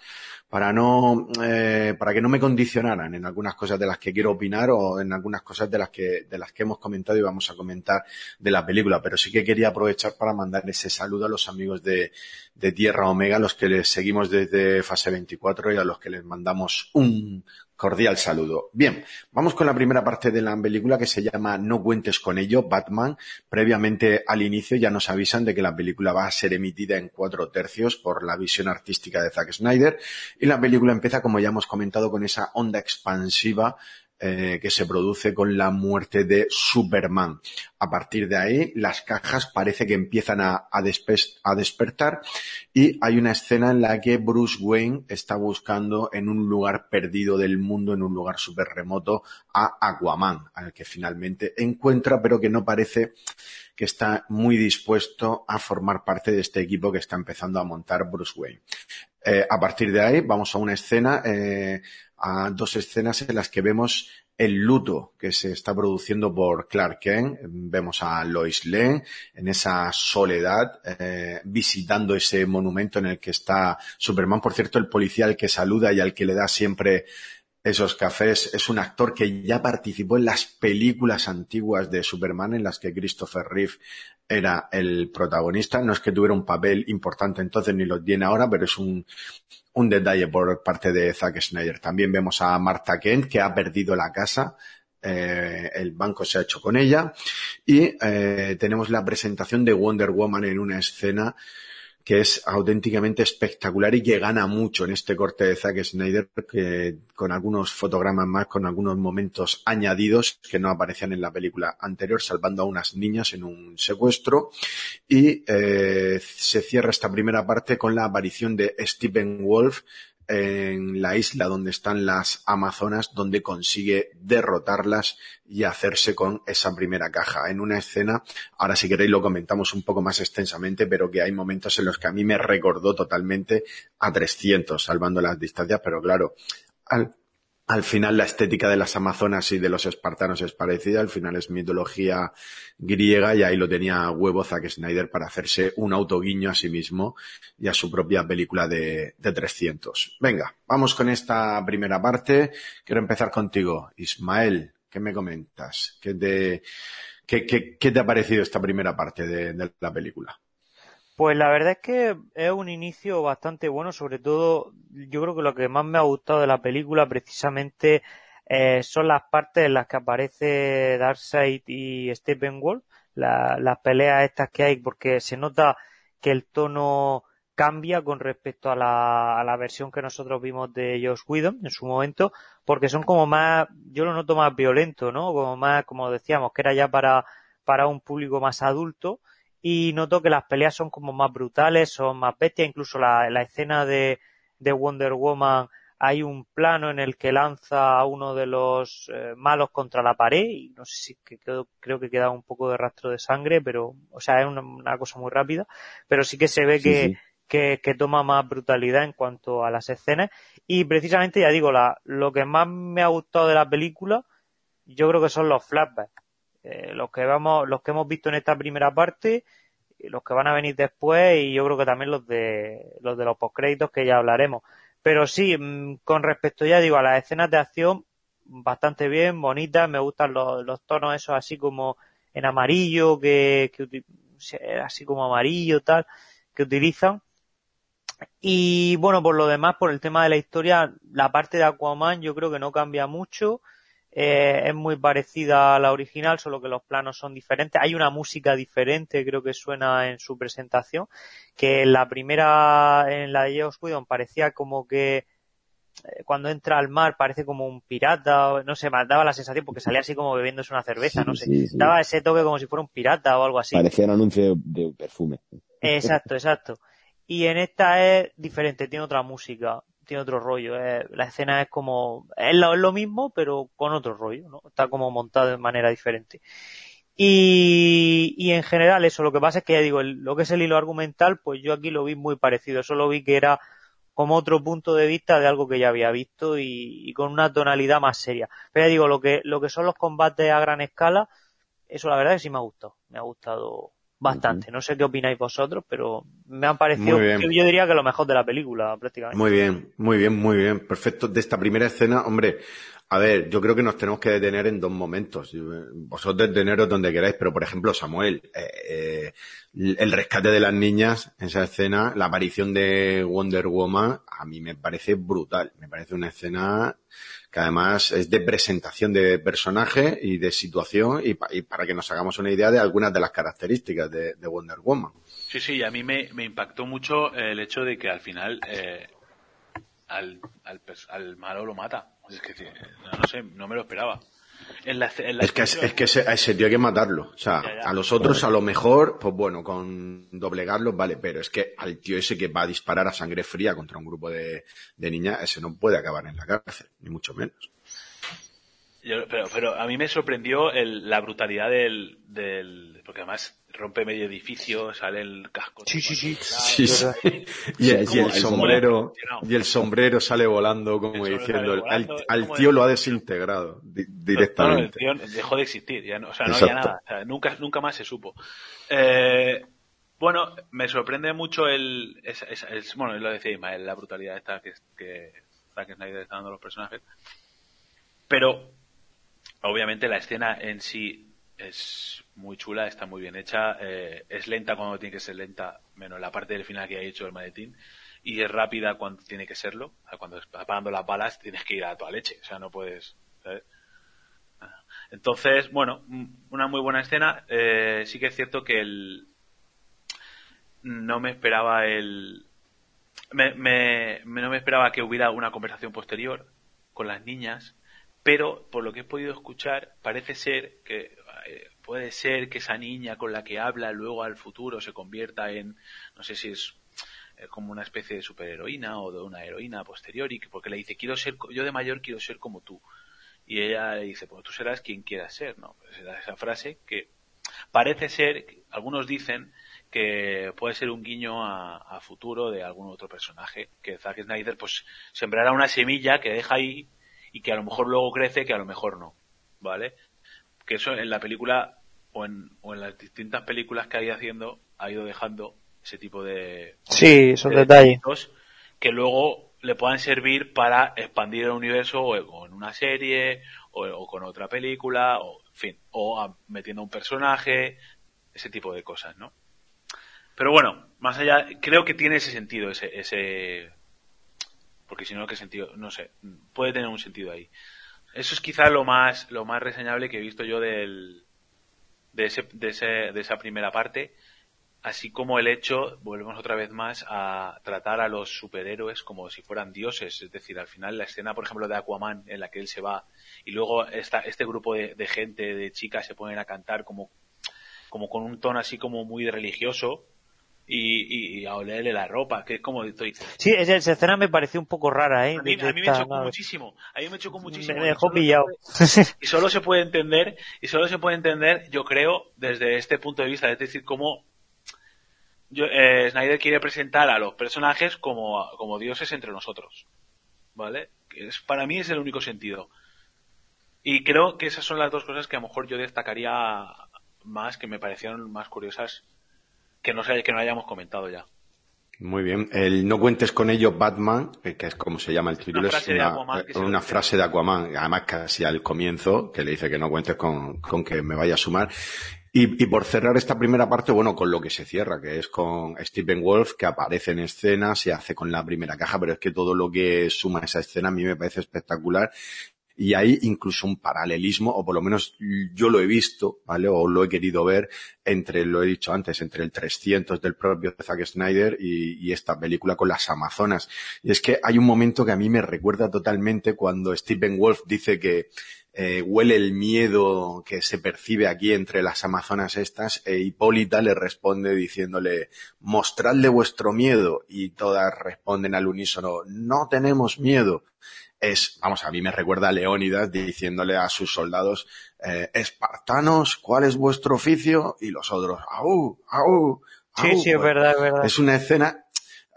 [SPEAKER 1] para no eh, para que no me condicionaran en algunas cosas de las que quiero opinar o en algunas cosas de las que de las que hemos comentado y vamos a comentar de la película. Pero sí que quería aprovechar para mandar ese saludo a los amigos de, de Tierra Omega a los que les seguimos desde fase 24 y a los que les mandamos un cordial saludo. Bien, vamos con la primera parte de la película que se llama No cuentes con ello, Batman. Previamente al inicio ya nos avisan de que la película va a ser emitida en cuatro tercios por la visión artística de Zack Snyder y la película empieza, como ya hemos comentado, con esa onda expansiva eh, que se produce con la muerte de Superman. A partir de ahí, las cajas parece que empiezan a, a, a, despertar y hay una escena en la que Bruce Wayne está buscando en un lugar perdido del mundo, en un lugar súper remoto, a Aquaman, al que finalmente encuentra, pero que no parece que está muy dispuesto a formar parte de este equipo que está empezando a montar Bruce Wayne. Eh, a partir de ahí vamos a una escena, eh, a dos escenas en las que vemos el luto que se está produciendo por Clark Kent. Vemos a Lois Lane en esa soledad, eh, visitando ese monumento en el que está Superman. Por cierto, el policía al que saluda y al que le da siempre esos cafés es un actor que ya participó en las películas antiguas de Superman en las que Christopher Reeve era el protagonista. No es que tuviera un papel importante entonces ni lo tiene ahora, pero es un, un detalle por parte de Zack Snyder. También vemos a Martha Kent que ha perdido la casa. Eh, el banco se ha hecho con ella y eh, tenemos la presentación de Wonder Woman en una escena que es auténticamente espectacular y que gana mucho en este corte de Zack Snyder, que, con algunos fotogramas más, con algunos momentos añadidos que no aparecían en la película anterior, salvando a unas niñas en un secuestro. Y eh, se cierra esta primera parte con la aparición de Stephen Wolf, en la isla donde están las Amazonas, donde consigue derrotarlas y hacerse con esa primera caja. En una escena, ahora si queréis lo comentamos un poco más extensamente, pero que hay momentos en los que a mí me recordó totalmente a 300, salvando las distancias, pero claro, al final la estética de las Amazonas y de los espartanos es parecida, al final es mitología griega y ahí lo tenía huevo Zack Snyder para hacerse un autoguiño a sí mismo y a su propia película de, de 300. Venga, vamos con esta primera parte. Quiero empezar contigo, Ismael. ¿Qué me comentas? ¿Qué te, qué, qué, qué te ha parecido esta primera parte de, de la película?
[SPEAKER 2] Pues la verdad es que es un inicio bastante bueno, sobre todo yo creo que lo que más me ha gustado de la película precisamente eh, son las partes en las que aparece Darkseid y Steppenwolf, la, las peleas estas que hay, porque se nota que el tono cambia con respecto a la, a la versión que nosotros vimos de Josh Whedon en su momento, porque son como más, yo lo noto más violento, ¿no? Como más, como decíamos, que era ya para, para un público más adulto, y noto que las peleas son como más brutales, son más bestias, incluso la, la escena de, de Wonder Woman hay un plano en el que lanza a uno de los eh, malos contra la pared y no sé si que creo que queda un poco de rastro de sangre, pero, o sea, es una, una cosa muy rápida, pero sí que se ve
[SPEAKER 4] Sí,
[SPEAKER 2] que,
[SPEAKER 4] sí.
[SPEAKER 2] que, que toma más brutalidad en cuanto a las escenas y precisamente, ya digo, la, lo que más me ha gustado de la película, yo creo que son los flashbacks. Eh, los que vamos, los que hemos visto en esta primera parte, los que van a venir después y yo creo que también los de los de los postcréditos que ya hablaremos. Pero sí, mm, con respecto ya digo a las escenas de acción, bastante bien, bonitas, me gustan los, los tonos esos así como en amarillo, que, que así como amarillo tal, que utilizan. Y bueno, por lo demás, por el tema de la historia, la parte de Aquaman yo creo que no cambia mucho. Eh, es muy parecida a la original, solo que los planos son diferentes. Hay una música diferente, creo que suena en su presentación, que en la primera, en la de Joss Whedon, parecía como que eh, cuando entra al mar parece como un pirata, no sé, me daba la sensación porque salía así como bebiéndose una cerveza, no sé.
[SPEAKER 4] Sí, sí.
[SPEAKER 2] Daba ese toque como si fuera un pirata o algo así.
[SPEAKER 4] Parecía un anuncio de, de perfume.
[SPEAKER 2] Exacto, exacto. Y en esta es diferente, tiene otra música, tiene otro rollo. es- la escena es como, es lo, mismo, pero con otro rollo, ¿no? Está como montado de manera diferente. Y, en general eso, lo que pasa es que ya digo, lo que es el hilo argumental, pues yo aquí lo vi muy parecido. Solo vi que era como otro punto de vista de algo que ya había visto y, y con una tonalidad más seria. Pero ya digo, lo que, lo que son los combates a gran escala, eso la verdad es que sí me ha gustado. Me ha gustado bastante. No sé qué opináis vosotros, pero me han parecido, yo diría que lo mejor de la película, prácticamente.
[SPEAKER 1] Muy bien, muy bien, muy bien. Perfecto. De esta primera escena, hombre, a ver, yo creo que nos tenemos que detener en dos momentos. Vosotros deteneros donde queráis, pero por ejemplo, Samuel, eh, eh, el rescate de las niñas, esa escena, la aparición de Wonder Woman, a mí me parece brutal. Me parece una escena que además es de presentación de personaje y de situación y, pa- y para que nos hagamos una idea de algunas de las características de, de Wonder Woman.
[SPEAKER 3] Sí, sí, y a mí me, impactó mucho el hecho de que al final eh, al, al, al malo lo mata. Es que eh, no, no sé, no me lo esperaba. En la, en la
[SPEAKER 1] Es que, es, es que ese- a ese tío hay que matarlo. O sea,
[SPEAKER 3] Ya, ya.
[SPEAKER 1] a los otros a lo mejor, pues bueno, con doblegarlos vale, pero es que al tío ese que va a disparar a sangre fría contra un grupo de, de niñas, ese no puede acabar en la cárcel, ni mucho menos.
[SPEAKER 3] Yo- pero, pero a mí me sorprendió el- la brutalidad del, del. Porque además rompe medio edificio, sale el casco.
[SPEAKER 2] Sí, sí, sí.
[SPEAKER 1] Sí, sí. Y, el, y sombrero, y el sombrero sale volando como
[SPEAKER 3] El
[SPEAKER 1] diciendo, al, tío lo ha desintegrado di-
[SPEAKER 3] No, no, el
[SPEAKER 1] directamente.
[SPEAKER 3] tío dejó de existir, ya no, o sea, no
[SPEAKER 1] Exacto.
[SPEAKER 3] había nada, o sea, nunca, nunca más se supo. Eh, bueno, me sorprende mucho el, es- es- es- bueno, lo decía Ismael, la brutalidad esta que, que Zack Snyder está dando a los personajes, pero obviamente la escena en sí es muy chula, está muy bien hecha, eh, es lenta cuando tiene que ser lenta, menos la parte del final que ha hecho el maletín, y es rápida cuando tiene que serlo, cuando está parando las balas tienes que ir a toda leche, o sea, no puedes, ¿sabes? Entonces, bueno, una muy buena escena. Eh, sí que es cierto que el no me esperaba el me, me- no me esperaba que hubiera una conversación posterior con las niñas, pero por lo que he podido escuchar parece ser que puede ser que esa niña con la que habla luego al futuro se convierta en no sé si es eh, como una especie de superheroína o de una heroína posterior y que porque le dice quiero ser yo de mayor quiero ser como tú y ella le dice, pues tú serás quien quieras ser, ¿no? Pues esa frase que parece ser, algunos dicen que puede ser un guiño a futuro de algún otro personaje, que Zack Snyder pues sembrará una semilla que deja ahí y que a lo mejor luego crece, que a lo mejor no, ¿vale? Que eso en la película o en, o en las distintas películas que ha ido haciendo ha ido dejando ese tipo de,
[SPEAKER 2] Sí, esos
[SPEAKER 3] de
[SPEAKER 2] detalles.
[SPEAKER 3] que luego le puedan servir para expandir el universo o, o en una serie o, o con otra película o en fin o a- metiendo un personaje ese tipo de cosas no pero bueno más allá creo que tiene ese sentido ese ese porque si no qué sentido no sé puede tener un sentido ahí eso es quizá lo más lo más reseñable que he visto yo del de ese, de ese de esa primera parte. Así como el hecho, volvemos otra vez más a tratar a los superhéroes como si fueran dioses, es decir, al final la escena, por ejemplo, de Aquaman, en la que él se va y luego esta, este grupo de, de gente, de chicas, se ponen a cantar como, como con un tono así como muy religioso y, y, y a olerle la ropa, que es como estoy...
[SPEAKER 2] Sí, esa, esa escena me pareció un poco rara, ¿eh?
[SPEAKER 3] A mí, a mí me chocó muchísimo, a mí me chocó muchísimo.
[SPEAKER 2] me
[SPEAKER 3] y
[SPEAKER 2] dejó
[SPEAKER 3] solo se
[SPEAKER 2] pillado.
[SPEAKER 3] puede- y solo se puede entender, y solo se puede entender, yo creo, desde este punto de vista, es decir, cómo yo, eh, Snyder quiere presentar a los personajes como, como dioses entre nosotros. ¿Vale? Es, para mí es el único sentido. Y creo que esas son las dos cosas que a lo mejor yo destacaría más, que me parecieron más curiosas, que no, sé, que no hayamos comentado ya.
[SPEAKER 1] Muy bien. El no cuentes con ellos Batman, eh, que es como se llama el título, es
[SPEAKER 3] frase
[SPEAKER 1] una, eh, una frase de Aquaman, además casi al comienzo, que le dice que no cuentes con, con que me vaya a sumar. Y, y por cerrar esta primera parte, bueno, con lo que se cierra, que es con Stephen Wolf, que aparece en escena, se hace con la primera caja, pero es que todo lo que suma esa escena a mí me parece espectacular. Y hay incluso un paralelismo, o por lo menos yo lo he visto, ¿vale? O lo he querido ver entre, lo he dicho antes, entre el 300 del propio Zack Snyder y, esta película con las Amazonas. Y es que hay un momento que a mí me recuerda totalmente cuando Stephen Wolf dice que eh, huele el miedo que se percibe aquí entre las amazonas estas, e Hipólita le responde diciéndole, mostradle vuestro miedo, y todas responden al unísono, no tenemos miedo. Es, vamos, a mí me recuerda a Leónidas diciéndole a sus soldados, eh, espartanos, ¿cuál es vuestro oficio? Y los otros, au, au.
[SPEAKER 2] Sí, sí, es verdad, es verdad.
[SPEAKER 1] Es una escena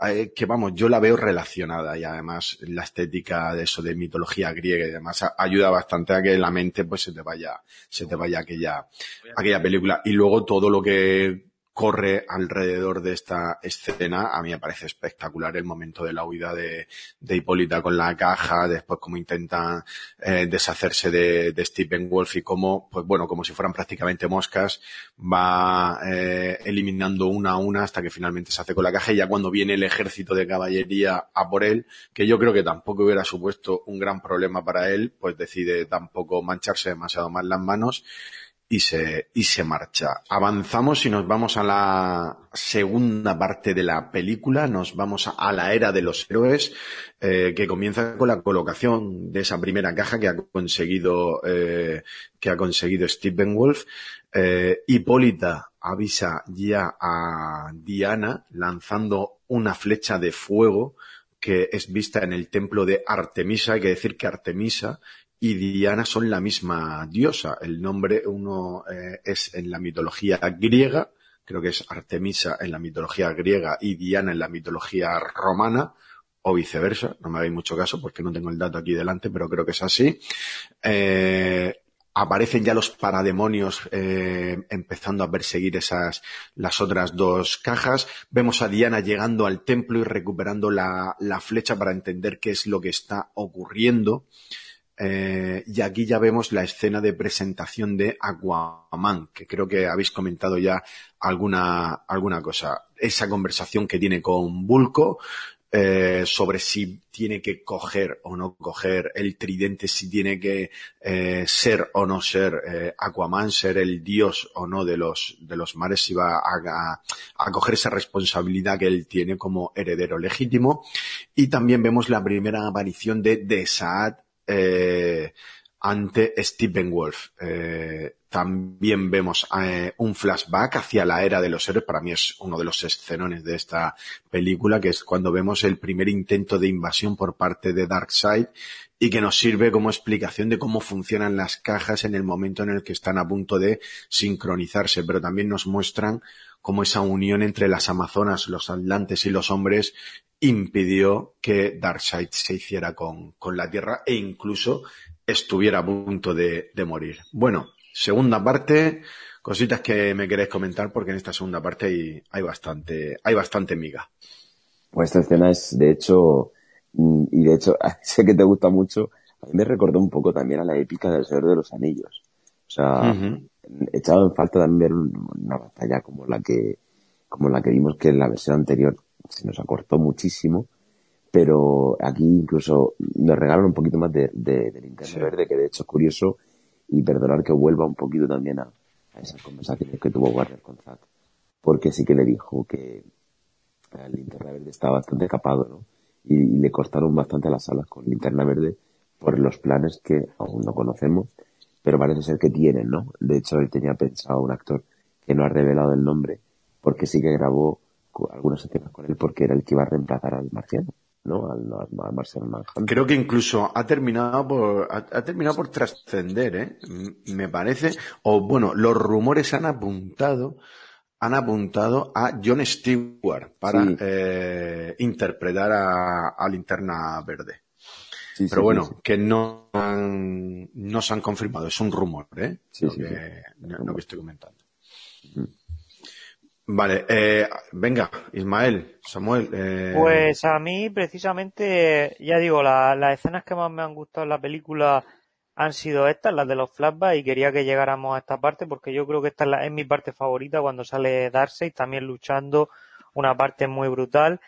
[SPEAKER 1] eh, que vamos, yo la veo relacionada y además la estética de eso de mitología griega y demás ayuda bastante a que la mente pues se te vaya, se te vaya aquella, aquella película. Y luego todo lo que corre alrededor de esta escena. A mí me parece espectacular el momento de la huida de, de Hipólita con la caja, después cómo intenta eh, deshacerse de, de, Stephen Wolf y cómo, pues bueno, como si fueran prácticamente moscas, va eh, eliminando una a una hasta que finalmente se hace con la caja y ya cuando viene el ejército de caballería a por él, que yo creo que tampoco hubiera supuesto un gran problema para él, pues decide tampoco mancharse demasiado más las manos y se, y se marcha. Avanzamos y nos vamos a la segunda parte de la película, nos vamos a, la era de los héroes, eh, que comienza con la colocación de esa primera caja que ha conseguido, eh, que ha conseguido Stephen Wolf. Eh, Hipólita avisa ya a Diana lanzando una flecha de fuego que es vista en el templo de Artemisa. Hay que decir que Artemisa y Diana son la misma diosa. El nombre uno eh, es en la mitología griega, creo que es Artemisa en la mitología griega y Diana en la mitología romana, o viceversa, no me hagáis mucho caso porque no tengo el dato aquí delante, pero creo que es así. Eh, aparecen ya los parademonios eh, empezando a perseguir esas las otras dos cajas. Vemos a Diana llegando al templo y recuperando la, la flecha para entender qué es lo que está ocurriendo. Eh, y aquí ya vemos la escena de presentación de Aquaman, que creo que habéis comentado ya alguna, alguna cosa. Esa conversación que tiene con Bulco, eh, sobre si tiene que coger o no coger el tridente, si tiene que eh, ser o no ser Aquaman, ser el dios o no de los, de los mares, si va a, a, coger esa responsabilidad que él tiene como heredero legítimo. Y también vemos la primera aparición de Desaad eh, ante Stephen Wolf. Eh, también vemos eh, un flashback hacia la era de los héroes. Para mí es uno de los escenones de esta película, que es cuando vemos el primer intento de invasión por parte de Darkseid y que nos sirve como explicación de cómo funcionan las cajas en el momento en el que están a punto de sincronizarse, pero también nos muestran cómo esa unión entre las Amazonas, los Atlantes y los hombres impidió que Darkseid se hiciera con, con la Tierra e incluso estuviera a punto de, de, morir. Bueno, segunda parte, cositas que me queréis comentar porque en esta segunda parte hay, hay bastante, hay bastante miga.
[SPEAKER 4] Pues esta escena es, de hecho, mm, y de hecho, sé que te gusta mucho, a mí me recordó un poco también a la épica del Señor de los Anillos. O sea, echado en falta también ver una batalla como la que, como la que vimos que en la versión anterior se nos acortó muchísimo, pero aquí incluso nos regalan un poquito más de, de, verde, que de hecho es curioso, y perdonar que vuelva un poquito también a, a esas conversaciones que tuvo Warner con Zack, porque sí que le dijo que el linterna verde estaba bastante capado, ¿no? Y, y, le cortaron bastante las alas con linterna verde por los planes que aún no conocemos, pero parece ser que tienen, ¿no? De hecho, él tenía pensado un actor que no ha revelado el nombre, porque sí que grabó algunas escenas con él porque era el que iba a reemplazar al marciano. ¿no? Al, al Manhunt.
[SPEAKER 1] Creo que incluso ha terminado por, ha, ha terminado por trascender, ¿eh? Me parece, o bueno, los rumores han apuntado, han apuntado a John Stewart para sí. eh, interpretar a, a Linterna Verde. Sí, Pero sí, bueno, que no, han, no se han confirmado, es un rumor, ¿eh? lo, que, lo que estoy comentando. Vale, eh, venga, Ismael, Samuel. Eh...
[SPEAKER 2] Pues a mí, precisamente, ya digo, la, las escenas que más me han gustado en la película han sido estas, las de los flashbacks, y quería que llegáramos a esta parte porque yo creo que esta es, la, es mi parte favorita cuando sale Darkseid, también luchando, una parte muy brutal,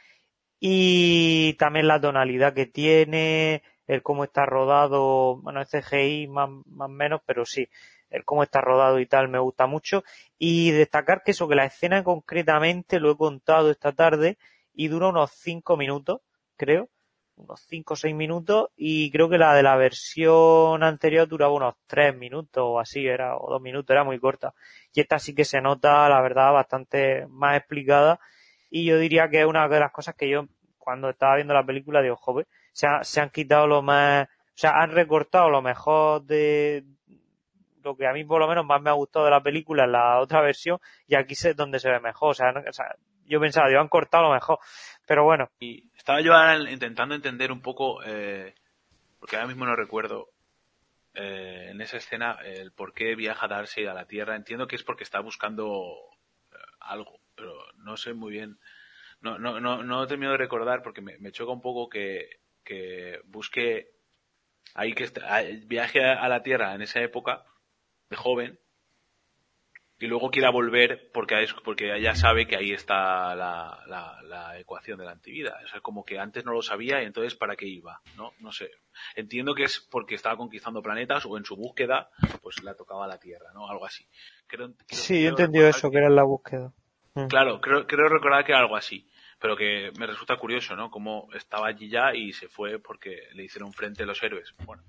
[SPEAKER 2] y también la tonalidad que tiene, el cómo está rodado, bueno, es CGI más, más menos, pero sí, el cómo está rodado y tal me gusta mucho. Y destacar que eso, que la escena concretamente lo he contado esta tarde y dura unos 5 minutos, creo, unos 5 o 6 minutos y creo que la de la versión anterior duraba unos 3 minutos o así, era, o 2 minutos, era muy corta. Y esta sí que se nota, la verdad, bastante más explicada y yo diría que es una de las cosas que yo cuando estaba viendo la película digo, joven, se, ha- se han quitado lo más, o sea, han recortado lo mejor de lo que a mí por lo menos más me ha gustado de la película en la otra versión y aquí es donde se ve mejor, o sea, no- o sea, yo pensaba, digo, han cortado lo mejor, pero bueno,
[SPEAKER 3] Y estaba yo ahora intentando entender un poco, eh, porque ahora mismo no recuerdo eh, en esa escena el por qué viaja Darcy a la Tierra. Entiendo que es porque está buscando eh, algo, pero no sé muy bien. No, no, no, no he terminado de recordar porque me, choca un poco que, que busque ahí que viaje a la Tierra en esa época de joven y luego quiera volver porque es- porque ella sabe que ahí está la, la, la ecuación de la antivida. O sea, como que antes no lo sabía y entonces ¿para qué iba? No, no sé. Entiendo que es porque estaba conquistando planetas o en su búsqueda pues la tocaba la Tierra, ¿no? Algo así. Creo- creo-
[SPEAKER 2] sí, yo he entendido eso, que era la búsqueda. Mm.
[SPEAKER 3] Claro, creo, creo recordar que era algo así. Pero que me resulta curioso, ¿no? Cómo estaba allí ya y se fue porque le hicieron frente los héroes. Bueno.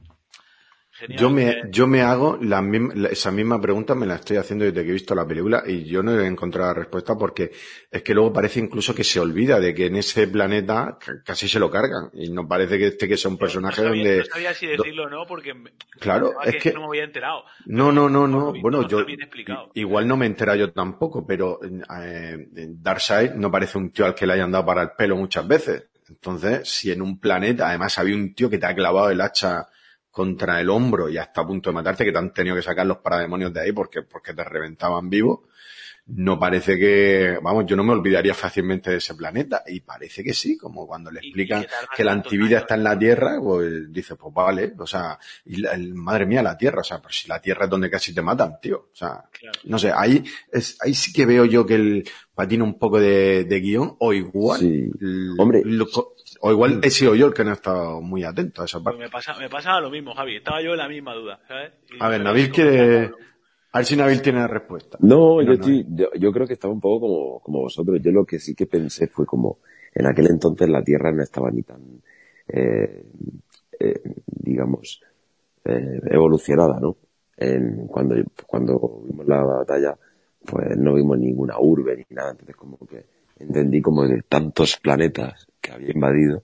[SPEAKER 3] Genial.
[SPEAKER 1] Yo me,
[SPEAKER 3] Eh,
[SPEAKER 1] yo me hago la, esa misma pregunta, me la estoy haciendo desde que he visto la película y yo no he encontrado la respuesta porque es que luego parece incluso que se olvida de que en ese planeta ca- casi se lo cargan y no parece que este que sea un personaje
[SPEAKER 3] no sabía,
[SPEAKER 1] donde...
[SPEAKER 3] no sabía si decirlo o no porque me-
[SPEAKER 1] Claro, es que-
[SPEAKER 3] no me había enterado.
[SPEAKER 1] No, no, no, no.
[SPEAKER 3] visto
[SPEAKER 1] Bueno,
[SPEAKER 3] no
[SPEAKER 1] yo igual no me he enterado yo tampoco, pero eh, Darkseid no parece un tío al que le hayan dado para el pelo muchas veces. Entonces, si en un planeta además había un tío que te ha clavado el hacha contra el hombro y hasta a punto de matarte, que te han tenido que sacar los parademonios de ahí porque, porque te reventaban vivo, no parece que, vamos, yo no me olvidaría fácilmente de ese planeta y parece que sí, como cuando le explican
[SPEAKER 3] que
[SPEAKER 1] la antivida está en la Tierra, pues dice, pues vale, o sea, y la- el- madre mía, la Tierra, o sea, pero si la Tierra es donde casi te matan, tío, o sea,
[SPEAKER 3] Claro.
[SPEAKER 1] no sé, ahí, es, ahí sí que veo yo que el patina un poco de, de guion, o igual,
[SPEAKER 4] Sí. Hombre.
[SPEAKER 1] lo o igual he sido yo el que no he estado muy atento a esa
[SPEAKER 3] Pues
[SPEAKER 1] parte.
[SPEAKER 3] me, pasa, me pasaba lo mismo, Javi. Estaba yo en la misma duda, ¿sabes? Y
[SPEAKER 1] A ver, Nabil quiere,
[SPEAKER 3] que-
[SPEAKER 1] a ver si Nabil tiene la respuesta.
[SPEAKER 4] No,
[SPEAKER 1] No,
[SPEAKER 4] yo,
[SPEAKER 1] no,
[SPEAKER 4] estoy, yo, yo creo que estaba un poco como, como vosotros. Yo lo que sí que pensé fue como, en aquel entonces la Tierra no estaba ni tan, eh, eh, digamos, eh, evolucionada, ¿no? En, cuando, cuando vimos la batalla, pues no vimos ninguna urbe ni nada. Entonces como que entendí como de tantos planetas que había invadido,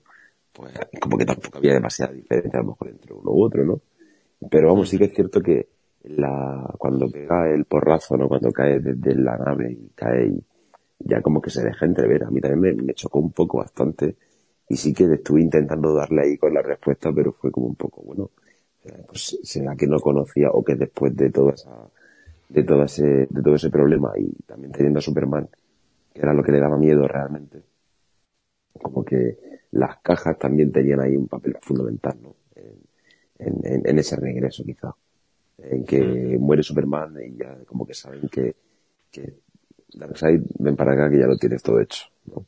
[SPEAKER 4] pues como que tampoco había demasiada diferencia a lo mejor entre uno u otro, ¿no? Pero vamos, sí que es cierto que la, cuando pega el porrazo, ¿no? Cuando cae desde la nave y cae y ya como que se deja entrever. A mí también me, chocó un poco bastante y sí que estuve intentando darle ahí con la respuesta, pero fue como un poco, bueno, eh, pues será que no conocía o que después de toda esa, de todo ese, de todo ese problema y también teniendo a Superman, que era lo que le daba miedo realmente, como que las cajas también tenían ahí un papel fundamental, ¿no? En, en, ese regreso quizá. En que muere Superman y ya como que saben que, que Darkseid, ven para acá que ya lo tienes todo hecho, ¿no?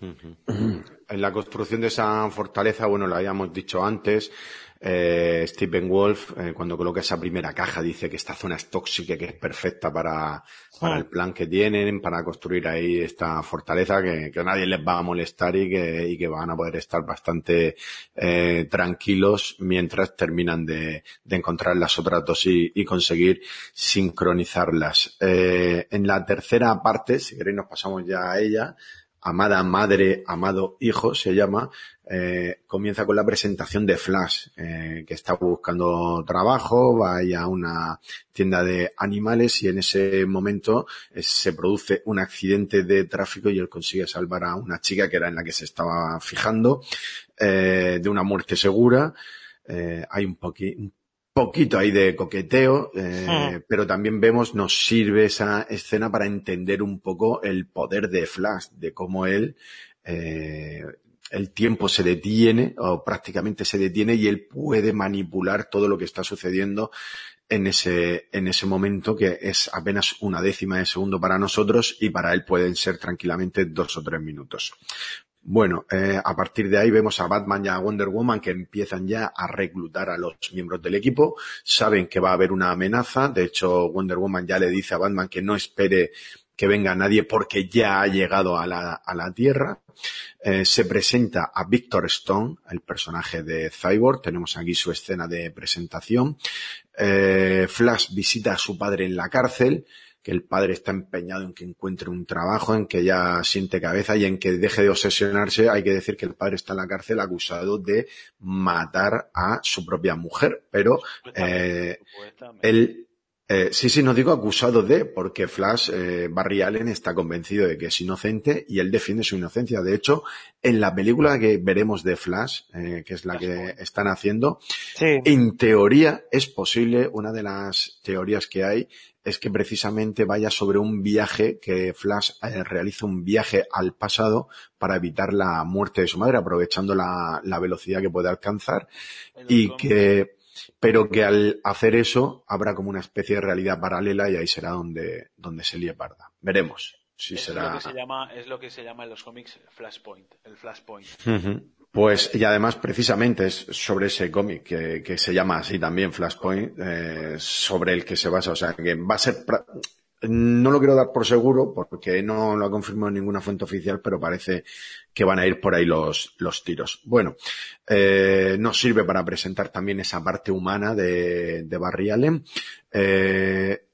[SPEAKER 1] En la construcción de esa fortaleza, bueno, lo habíamos dicho antes, eh, Stephen Wolf, eh, cuando coloca esa primera caja, dice que esta zona es tóxica, que es perfecta para, para el plan que tienen, para construir ahí esta fortaleza, que, que nadie les va a molestar y que, y que van a poder estar bastante eh, tranquilos mientras terminan de, de encontrar las otras dos y, y conseguir sincronizarlas. Eh, en la tercera parte, si queréis nos pasamos ya a ella, Amada Madre, Amado Hijo se llama, eh, comienza con la presentación de Flash, eh, que está buscando trabajo, va a una tienda de animales y en ese momento eh, se produce un accidente de tráfico y él consigue salvar a una chica que era en la que se estaba fijando, de una muerte segura. Hay un, poqui- un poquito ahí de coqueteo, eh, pero también vemos, nos sirve esa escena para entender un poco el poder de Flash, de cómo él, eh, el tiempo se detiene, o prácticamente se detiene, y él puede manipular todo lo que está sucediendo en ese, en ese momento, que es apenas una décima de segundo para nosotros, y para él pueden ser tranquilamente dos o tres minutos. Bueno, eh, a partir de ahí vemos a Batman y a Wonder Woman que empiezan ya a reclutar a los miembros del equipo. Saben que va a haber una amenaza. De hecho, Wonder Woman ya le dice a Batman que no espere que venga nadie porque ya ha llegado a la, a la Tierra. Eh, se presenta a Victor Stone, el personaje de Cyborg. Tenemos aquí su escena de presentación. Eh, Flash visita a su padre en la cárcel que el padre está empeñado en que encuentre un trabajo, en que ya siente cabeza y en que deje de obsesionarse. Hay que decir que el padre está en la cárcel acusado de matar a su propia mujer, pero eh, él eh, sí, sí, no digo acusado de, porque Flash, eh, Barry Allen está convencido de que es inocente y él defiende su inocencia. De hecho, en la película que veremos de Flash, eh, que es la que están haciendo, en teoría es posible, una de las teorías que hay es que precisamente vaya sobre un viaje, que Flash eh, realiza un viaje al pasado para evitar la muerte de su madre, aprovechando la, la velocidad que puede alcanzar y que pero que al hacer eso habrá como una especie de realidad paralela y ahí será donde, donde se lie parda. Veremos si
[SPEAKER 3] es
[SPEAKER 1] será.
[SPEAKER 3] Lo que se llama, es lo que se llama en los cómics Flashpoint, el Flashpoint.
[SPEAKER 1] Pues, y además precisamente es sobre ese cómic que, que, se llama así también Flashpoint, eh, sobre el que se basa, o sea, que va a ser, no lo quiero dar por seguro porque no lo ha confirmado ninguna fuente oficial, pero parece que van a ir por ahí los, los tiros. Bueno, eh, nos sirve para presentar también esa parte humana de, de Barry Allen. Eh,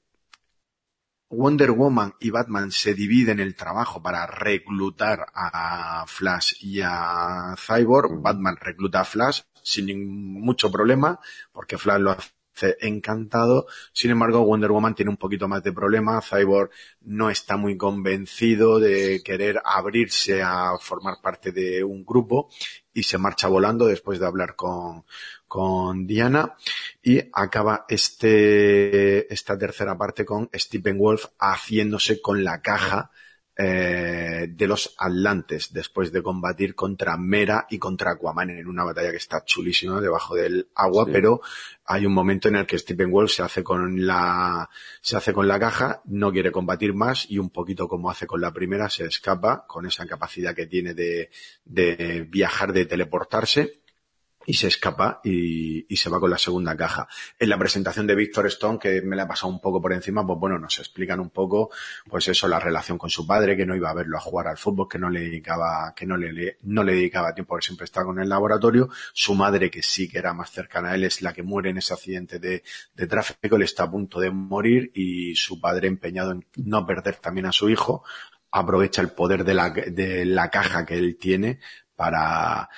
[SPEAKER 1] Wonder Woman y Batman se dividen el trabajo para reclutar a Flash y a Cyborg. Batman recluta a Flash sin mucho problema, porque Flash lo hace encantado. Sin embargo, Wonder Woman tiene un poquito más de problema. Cyborg no está muy convencido de querer abrirse a formar parte de un grupo y se marcha volando después de hablar con, con Diana y acaba este, esta tercera parte con Stephen Wolf haciéndose con la caja eh, de los Atlantes después de combatir contra Mera y contra Aquaman en una batalla que está chulísima debajo del agua, sí. pero hay un momento en el que Stephen Wolf se hace con la se hace con la caja, no quiere combatir más y un poquito como hace con la primera se escapa con esa capacidad que tiene de, de viajar, de teleportarse y se escapa y, y, se va con la segunda caja. En la presentación de Victor Stone, que me la ha pasado un poco por encima, pues bueno, nos explican un poco, pues eso, la relación con su padre, que no iba a verlo a jugar al fútbol, que no le dedicaba, que no le, no le dedicaba tiempo, porque siempre estaba con el laboratorio. Su madre, que sí que era más cercana a él, es la que muere en ese accidente de, de tráfico, le está a punto de morir y su padre empeñado en no perder también a su hijo, aprovecha el poder de la, de la caja que él tiene para,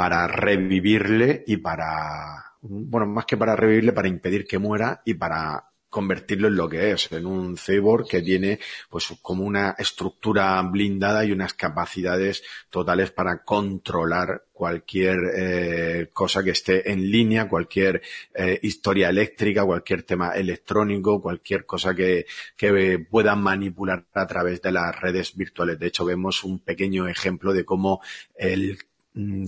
[SPEAKER 1] para revivirle y para, bueno, más que para revivirle, para impedir que muera y para convertirlo en lo que es, en un cyborg que tiene pues como una estructura blindada y unas capacidades totales para controlar cualquier eh, cosa que esté en línea, cualquier eh, historia eléctrica, cualquier tema electrónico, cualquier cosa que, que pueda manipular a través de las redes virtuales. De hecho, vemos un pequeño ejemplo de cómo el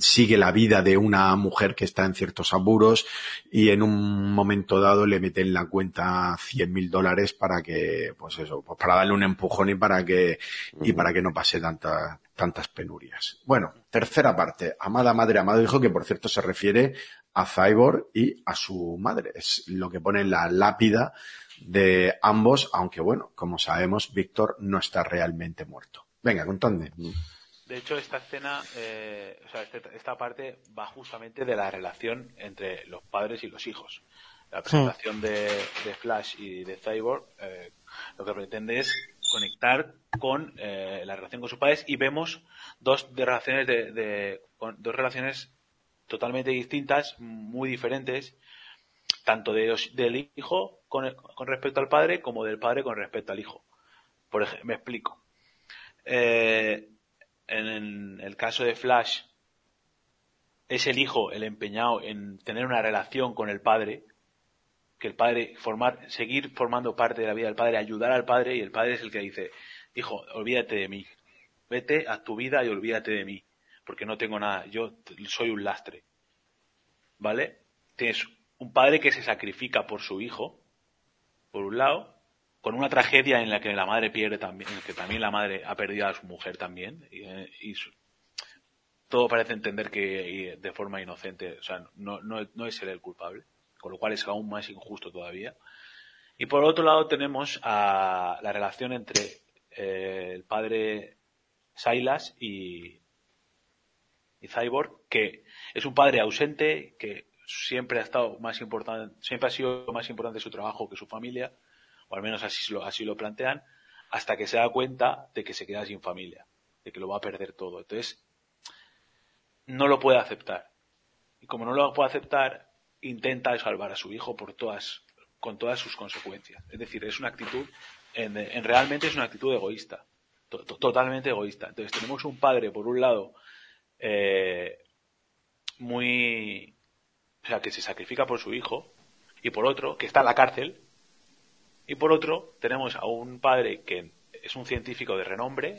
[SPEAKER 1] sigue la vida de una mujer que está en ciertos apuros y en un momento dado le mete en la cuenta 100 mil dólares para que, pues eso, pues para darle un empujón y para que, y para que no pase tanta, tantas penurias. Bueno, tercera parte, amada madre, amado hijo, que por cierto se refiere a Cyborg y a su madre. Es lo que pone en la lápida de ambos, aunque bueno, como sabemos, Víctor no está realmente muerto. Venga, contadme.
[SPEAKER 3] De hecho, esta escena, eh, o sea, este, esta parte va justamente de la relación entre los padres y los hijos. La presentación sí. de, de, Flash y de Cyborg eh, lo que pretende es conectar con eh, la relación con sus padres y vemos dos de relaciones de, de con, dos relaciones totalmente distintas, muy diferentes, tanto de los, del hijo con, con respecto al padre como del padre con respecto al hijo. Por ejemplo, me explico. Eh, en el caso de Flash es el hijo el empeñado en tener una relación con el padre, que el padre formar, seguir formando parte de la vida del padre, ayudar al padre y el padre es el que dice, hijo, olvídate de mí, vete a tu vida y olvídate de mí, porque no tengo nada, yo soy un lastre, ¿vale? Tienes un padre que se sacrifica por su hijo, por un lado, con una tragedia en la que la madre pierde también, en la que también la madre ha perdido a su mujer también, y, su, todo parece entender que de forma inocente, o sea, no es él el culpable, con lo cual es aún más injusto todavía. Y por otro lado tenemos a la relación entre eh, el padre Silas y, y Cyborg, que es un padre ausente, que siempre ha estado más importante, siempre ha sido más importante su trabajo que su familia, o al menos así lo, así lo plantean, hasta que se da cuenta de que se queda sin familia, de que lo va a perder todo. Entonces, no lo puede aceptar. Y como no lo puede aceptar, intenta salvar a su hijo por todas, con todas sus consecuencias. Es decir, es una actitud, en, realmente es una actitud egoísta, totalmente egoísta. Entonces tenemos un padre, por un lado, eh, muy, o sea, que se sacrifica por su hijo, y por otro, que está en la cárcel, y por otro, tenemos a un padre que es un científico de renombre,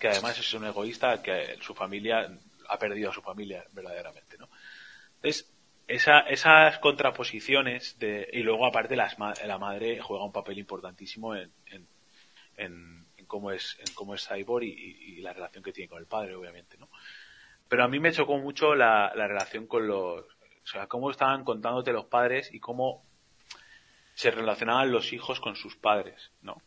[SPEAKER 3] que además es un egoísta, que su familia ha perdido a su familia verdaderamente, ¿no? Entonces, esa, esas contraposiciones de, y luego aparte la madre juega un papel importantísimo en, en, cómo es, en cómo es Cyborg y, la relación que tiene con el padre, obviamente, ¿no? Pero a mí me chocó mucho la, la relación con los, o sea, cómo estaban contándote los padres y cómo se relacionaban los hijos con sus padres, ¿no?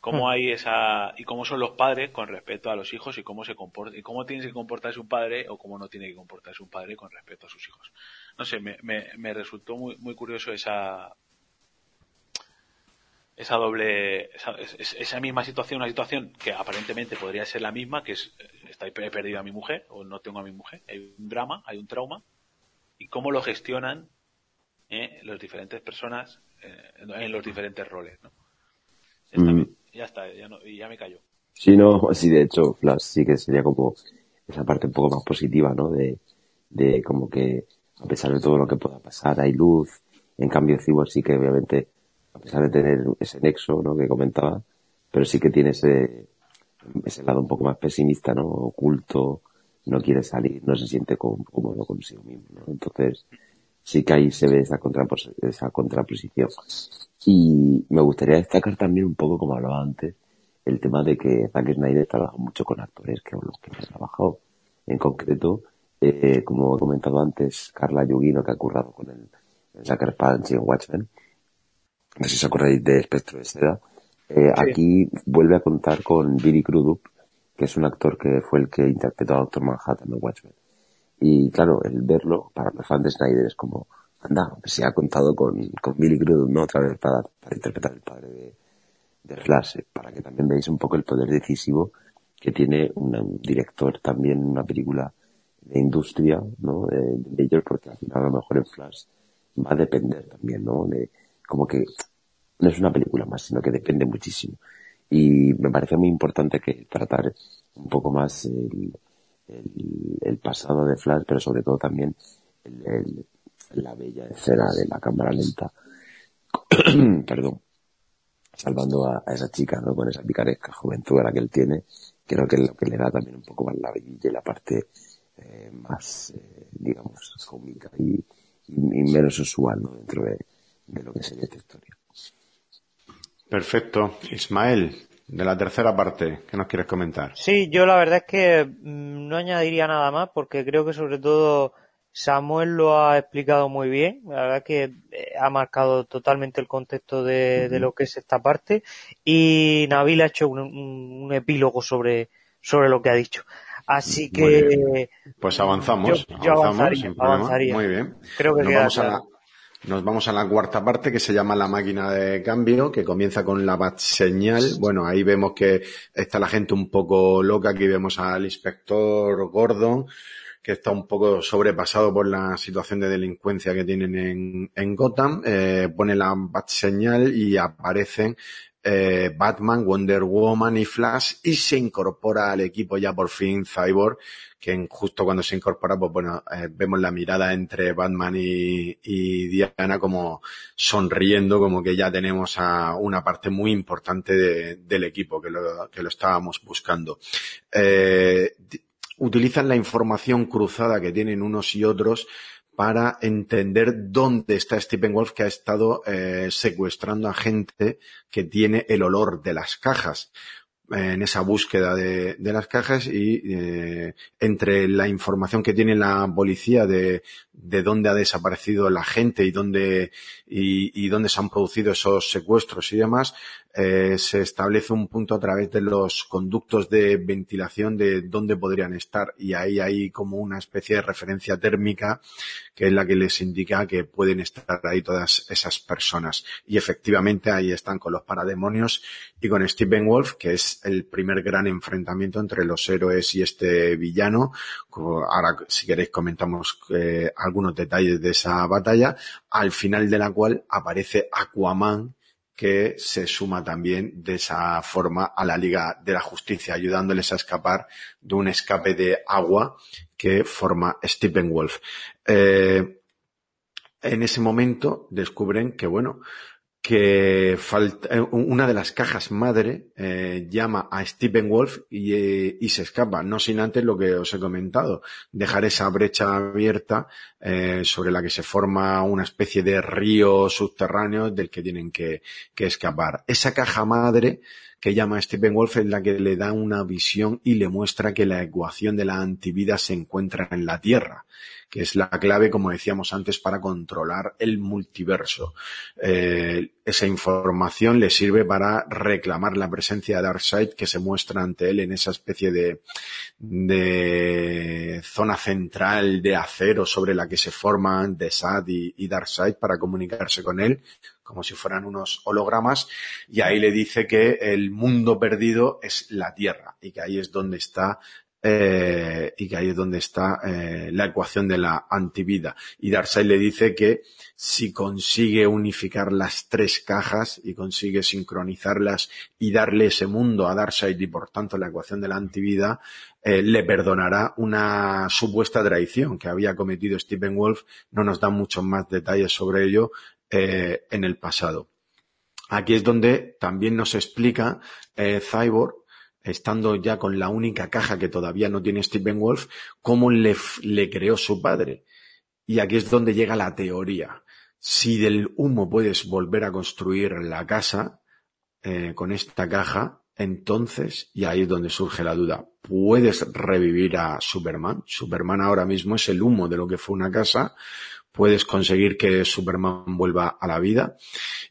[SPEAKER 3] Cómo hmm. hay esa y cómo son los padres con respecto a los hijos y cómo se comporta y cómo tiene que comportarse un padre o cómo no tiene que comportarse un padre con respecto a sus hijos. No sé, me, me, resultó muy muy curioso esa esa doble esa, esa, misma situación, una situación que aparentemente podría ser la misma, que es he perdido a mi mujer o no tengo a mi mujer, hay un drama, hay un trauma y cómo lo gestionan eh, las diferentes personas en los diferentes roles, ¿no? Mm. Ya está, ya, no, ya me cayó.
[SPEAKER 4] Sí, no, sí, de hecho, Flash sí que sería como esa parte un poco más positiva, ¿no? De, de como que a pesar de todo lo que pueda pasar, hay luz. En cambio, Cyborg sí que obviamente, a pesar de tener ese nexo, ¿no? Que comentaba, pero sí que tiene ese, ese lado un poco más pesimista, ¿no? Oculto, no quiere salir, no se siente cómodo consigo mismo, ¿no? Entonces, sí que ahí se ve esa, esa contraposición. Y me gustaría destacar también un poco, como hablaba antes, el tema de que Zack Snyder trabaja mucho con actores que los que ha trabajado. En concreto, eh, como he comentado antes, Carla Yugino, que ha currado con el, el Punch y en Watchmen. No sé si os acordáis de Espectro de Seda. Eh, aquí vuelve a contar con Billy Crudup, que es un actor que fue el que interpretó a Doctor Manhattan en Watchmen. Y claro, el verlo, para los fans de Snyder es como, anda, se ha contado con, con Billy Crudup, ¿no? Otra vez para, interpretar el padre de, de Flash, eh, para que también veáis un poco el poder decisivo que tiene un director también una película de industria, ¿no? De, de porque al final a lo mejor en Flash va a depender también, ¿no? De, como que no es una película más, sino que depende muchísimo. Y me parece muy importante que tratar un poco más el, el, pasado de Flash, pero sobre todo también el, la bella escena de la cámara lenta, perdón, salvando a, esa chica, ¿no? Con esa picaresca juventud a la que él tiene, creo que lo que le da también un poco más la y la parte eh, más, eh, digamos, cómica y, menos usual, ¿no? Dentro de, de lo que sería esta historia.
[SPEAKER 1] Perfecto. Ismael, de la tercera parte, ¿qué nos quieres comentar?
[SPEAKER 2] Sí, yo la verdad es que mm, no añadiría nada más porque creo que sobre todo Samuel lo ha explicado muy bien. La verdad es que eh, ha marcado totalmente el contexto de, lo que es esta parte y Nabil ha hecho un, epílogo sobre, sobre lo que ha dicho. Así que.
[SPEAKER 1] Pues avanzamos.
[SPEAKER 2] Yo, avanzaría,
[SPEAKER 1] Muy bien.
[SPEAKER 2] Creo que
[SPEAKER 1] nos vamos a la cuarta parte que se llama la máquina de cambio, que comienza con la bat señal. Bueno, ahí vemos que está la gente un poco loca. Aquí vemos al inspector Gordon, que está un poco sobrepasado por la situación de delincuencia que tienen en, en Gotham. Eh, pone la bat señal y aparecen eh, Batman, Wonder Woman y Flash y se incorpora al equipo ya por fin Cyborg, que justo cuando se incorpora, pues bueno, eh, vemos la mirada entre Batman y, Diana como sonriendo, como que ya tenemos a una parte muy importante del equipo que lo, que lo estábamos buscando. Eh, utilizan la información cruzada que tienen unos y otros para entender dónde está Stephen Wolf que ha estado eh, secuestrando a gente que tiene el olor de las cajas. eh, en esa búsqueda de, las cajas y eh, entre la información que tiene la policía de, de dónde ha desaparecido la gente y dónde y dónde se han producido esos secuestros y demás, eh, se establece un punto a través de los conductos de ventilación de dónde podrían estar y ahí hay como una especie de referencia térmica que es la que les indica que pueden estar ahí todas esas personas. Y efectivamente ahí están con los parademonios y con Stephen Wolf que es el primer gran enfrentamiento entre los héroes y este villano. Ahora si queréis comentamos eh, algunos detalles de esa batalla. Al final de la cual aparece Aquaman que se suma también de esa forma a la Liga de la Justicia, ayudándoles a escapar de un escape de agua que forma Stephen Wolf. Eh, en ese momento descubren que, bueno, que falta, eh, una de las cajas madre eh, llama a Stephen Wolf y, eh, y, se escapa, no sin antes lo que os he comentado, dejar esa brecha abierta eh, sobre la que se forma una especie de río subterráneo del que tienen que, que escapar. Esa caja madre que llama Stephen Wolf es la que le da una visión y le muestra que la ecuación de la antivida se encuentra en la Tierra que es la clave, como decíamos antes, para controlar el multiverso. Eh, esa información le sirve para reclamar la presencia de Darkseid que se muestra ante él en esa especie de, de zona central de acero sobre la que se forman Desad y, y Darkseid para comunicarse con él como si fueran unos hologramas, y ahí le dice que el mundo perdido es la Tierra, y que ahí es donde está eh, y que ahí es donde está eh, la ecuación de la antivida. Y Darkseid le dice que si consigue unificar las tres cajas y consigue sincronizarlas y darle ese mundo a Darkseid y por tanto la ecuación de la antivida, eh, le perdonará una supuesta traición que había cometido Stephen Wolf. No nos dan muchos más detalles sobre ello eh, en el pasado. Aquí es donde también nos explica eh, Cyborg estando ya con la única caja que todavía no tiene Stephen Wolf, cómo le, le creó su padre. Y aquí es donde llega la teoría. Si del humo puedes volver a construir la casa eh, con esta caja, entonces, y ahí es donde surge la duda, ¿puedes revivir a Superman? Superman ahora mismo es el humo de lo que fue una casa, puedes conseguir que Superman vuelva a la vida.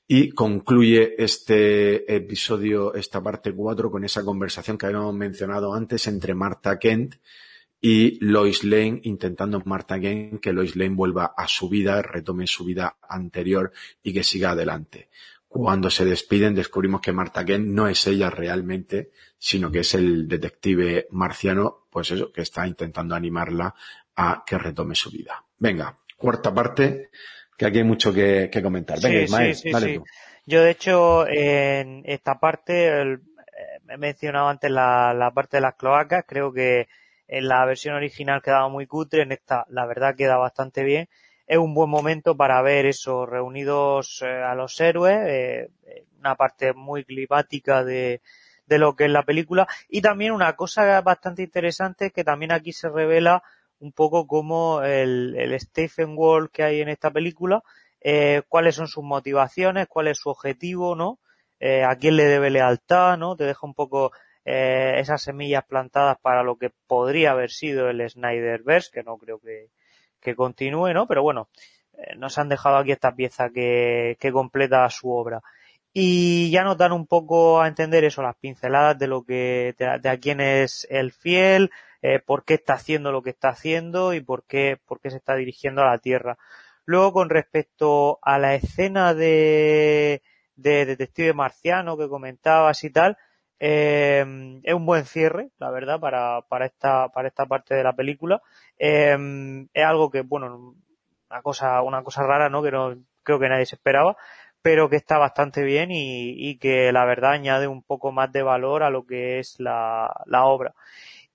[SPEAKER 1] Y concluye este episodio, esta parte 4, con esa conversación que habíamos mencionado antes entre Martha Kent y Lois Lane, intentando Martha Kent que Lois Lane vuelva a su vida, retome su vida anterior y que siga adelante. Cuando se despiden descubrimos que Martha Kent no es ella realmente, sino que es el detective marciano, pues eso, que está intentando animarla a que retome su vida. Venga, cuarta parte, que aquí hay mucho que, que comentar. Venga,
[SPEAKER 2] Sí,
[SPEAKER 1] Ismael,
[SPEAKER 2] sí, sí,
[SPEAKER 1] dale
[SPEAKER 2] sí.
[SPEAKER 1] tú.
[SPEAKER 2] Yo, de hecho, en esta parte, el- eh, he mencionado antes la, la parte de las cloacas, creo que en la versión original quedaba muy cutre, en esta, la verdad, queda bastante bien. Es un buen momento para ver eso, reunidos eh, a los héroes, eh, eh, una parte muy climática de, de lo que es la película, y también una cosa bastante interesante que también aquí se revela un poco como el, el Stephen Wall que hay en esta película, eh, cuáles son sus motivaciones, cuál es su objetivo, ¿no? Eh, a quién le debe lealtad, ¿no? Te deja un poco eh, esas semillas plantadas para lo que podría haber sido el Snyderverse, que no creo que, que continúe, ¿no? Pero bueno, eh, nos han dejado aquí esta pieza que, que completa su obra. Y ya nos dan un poco a entender eso, las pinceladas de lo que, de, de a quién es el fiel, eh, por qué está haciendo lo que está haciendo y por qué, por qué se está dirigiendo a la Tierra. Luego, con respecto a la escena de, de Detective Marciano que comentabas y tal, eh, es un buen cierre, la verdad, para, para esta, para esta parte de la película. Eh, es algo que, bueno, una cosa, una cosa rara, ¿no? Que no, creo que nadie se esperaba, pero que está bastante bien y, y que la verdad añade un poco más de valor a lo que es la, la obra.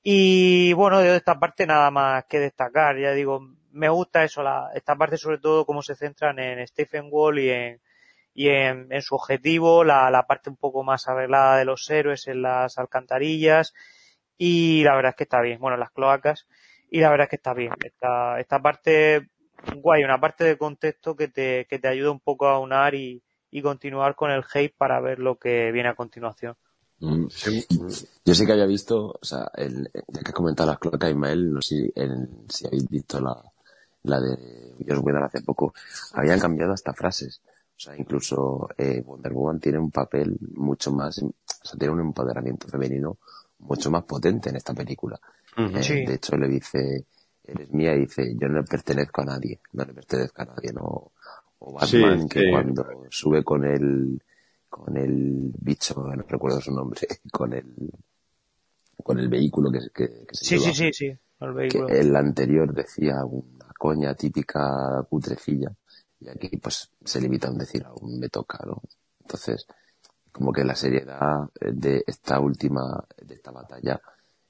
[SPEAKER 2] Y bueno, de esta parte nada más que destacar. Ya digo, me gusta eso, la, esta parte sobre todo cómo se centran en Stephen Wall y en, y en, su objetivo, la, la parte un poco más arreglada de los héroes en las alcantarillas. Y la verdad es que está bien. Bueno, las cloacas. Y la verdad es que está bien. Esta, esta parte guay, una parte de contexto que te, que te ayuda un poco a unar y, y continuar con el hate para ver lo que viene a continuación.
[SPEAKER 4] Mm. Yo sí que había visto, o sea, el, ya que has comentado las cloacas, Ismael, no sé si, si habéis visto la, la de Dios dar hace poco, habían cambiado hasta frases. O sea, incluso eh, Wonder Woman tiene un papel mucho más, o sea, tiene un empoderamiento femenino mucho más potente en esta película. Eh, de hecho, le dice, eres mía, y dice, yo no le pertenezco a nadie, no le pertenezco a nadie, no. O Batman, que cuando sube con el, con el bicho, no recuerdo su nombre, con el, con el vehículo que, que, que se
[SPEAKER 2] Sí, sí, sí, sí, el vehículo.
[SPEAKER 4] Que el anterior decía una coña típica putrecilla, y aquí pues se limita a decir aún me toca, ¿no? Entonces, como que la seriedad de esta última, de esta batalla,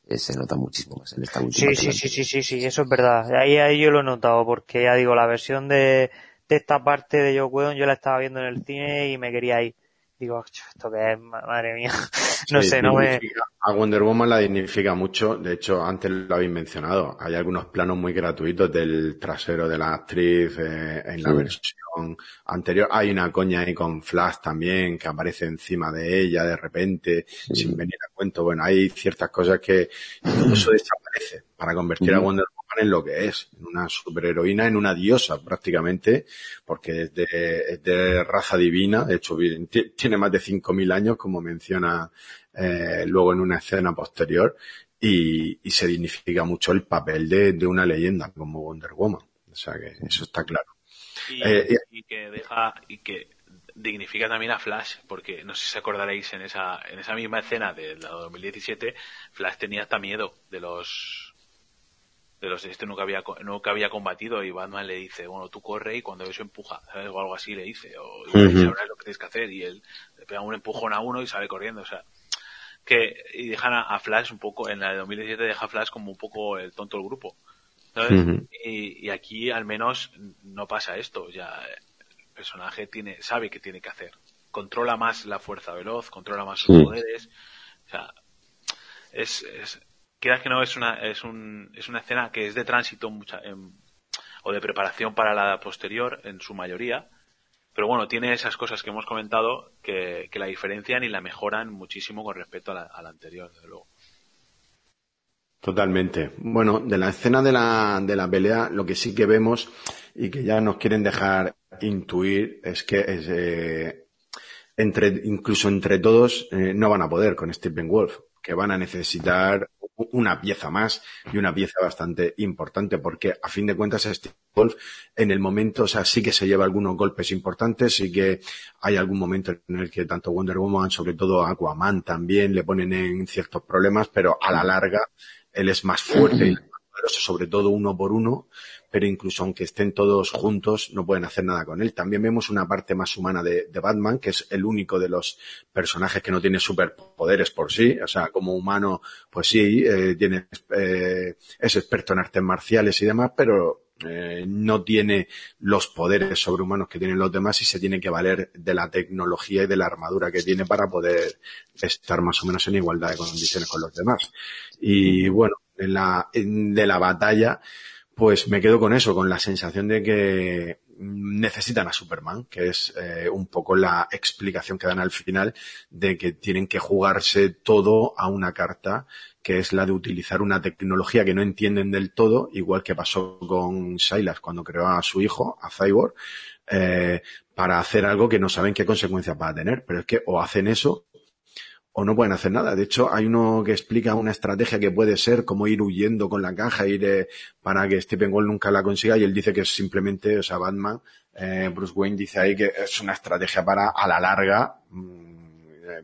[SPEAKER 4] eh, se nota muchísimo más en esta última.
[SPEAKER 2] Sí, sí, sí, sí, sí, sí, eso es verdad. Ahí, ahí yo lo he notado, porque ya digo, la versión de, de esta parte de Joe Whedon yo la estaba viendo en el cine y me quería ir digo, esto que es, madre mía, no sé, no me...
[SPEAKER 1] A Wonder Woman la dignifica mucho, de hecho, antes lo habéis mencionado, hay algunos planos muy gratuitos del trasero de la actriz eh, en la versión anterior, hay una coña ahí con Flash también, que aparece encima de ella de repente, sin venir a cuento, bueno, hay ciertas cosas que eso desaparece para convertir a Wonder Woman en lo que es, en una superheroína, en una diosa prácticamente, porque es de, de raza divina, de hecho tiene más de 5.000 años, como menciona eh, luego en una escena posterior, y, y, se dignifica mucho el papel de, de, una leyenda como Wonder Woman. O sea que eso está claro.
[SPEAKER 3] Y, eh, y que deja, y que dignifica también a Flash, porque no sé si acordaréis en esa, en esa misma escena de la 2017, Flash tenía hasta miedo de los de los este nunca había nunca había combatido y Batman le dice bueno tú corre y cuando eso empuja ¿sabes? o algo así le dice o sabrás lo que tienes que hacer y él le pega un empujón a uno y sale corriendo o sea que y dejan a, Flash un poco en la de 2017 deja a Flash como un poco el tonto del grupo ¿sabes? y, y, aquí al menos no pasa esto ya el personaje tiene sabe qué tiene que hacer controla más la fuerza veloz controla más sus poderes o sea es, es quieras que no, es una, es, un, es una escena que es de tránsito mucha, o de preparación para la posterior en su mayoría. Pero bueno, tiene esas cosas que hemos comentado que, que la diferencian y la mejoran muchísimo con respecto a la, a la anterior, desde luego.
[SPEAKER 1] Totalmente. Bueno, de la escena de la, de la pelea, lo que sí que vemos y que ya nos quieren dejar intuir es que es, eh, entre, incluso entre todos eh, no van a poder con Stephen Wolf, que van a necesitar una pieza más y una pieza bastante importante porque a fin de cuentas Steve Wolf en el momento, o sea, sí que se lleva algunos golpes importantes, sí que hay algún momento en el que tanto Wonder Woman, sobre todo Aquaman también le ponen en ciertos problemas, pero a la larga él es más fuerte y sobre todo uno por uno, pero incluso aunque estén todos juntos, no pueden hacer nada con él. También vemos una parte más humana de, Batman, que es el único de los personajes que no tiene superpoderes por sí. O sea, como humano, pues sí, eh, tiene, eh, es experto en artes marciales y demás, pero eh, no tiene los poderes sobrehumanos que tienen los demás y se tiene que valer de la tecnología y de la armadura que tiene para poder estar más o menos en igualdad de condiciones con los demás. Y bueno, en la, de la batalla, pues me quedo con eso, con la sensación de que necesitan a Superman, que es eh, un poco la explicación que dan al final de que tienen que jugarse todo a una carta, que es la de utilizar una tecnología que no entienden del todo, igual que pasó con Silas cuando creó a su hijo, a Cyborg, eh, para hacer algo que no saben qué consecuencias va a tener. Pero es que o hacen eso o no pueden hacer nada. De hecho, hay uno que explica una estrategia que puede ser como ir huyendo con la caja, ir eh, para que Stephen Gold nunca la consiga y él dice que es simplemente, o sea, Batman, eh, Bruce Wayne dice ahí que es una estrategia para a la larga mmm,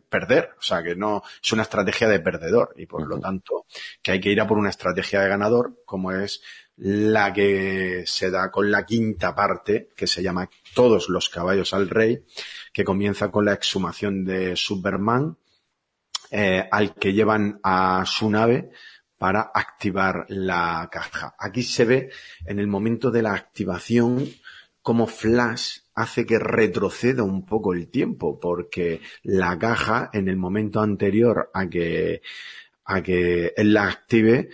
[SPEAKER 1] perder, o sea, que no es una estrategia de perdedor y por uh -huh. lo tanto que hay que ir a por una estrategia de ganador como es la que se da con la quinta parte que se llama Todos los caballos al rey, que comienza con la exhumación de Superman, eh, al que llevan a su nave para activar la caja. Aquí se ve en el momento de la activación como Flash hace que retroceda un poco el tiempo, porque la caja en el momento anterior a que, a que él la active,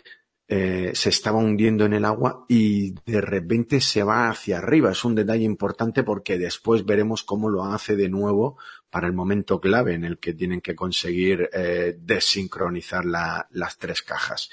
[SPEAKER 1] eh, se estaba hundiendo en el agua y de repente se va hacia arriba. Es un detalle importante porque después veremos cómo lo hace de nuevo para el momento clave en el que tienen que conseguir eh, desincronizar la, las tres cajas.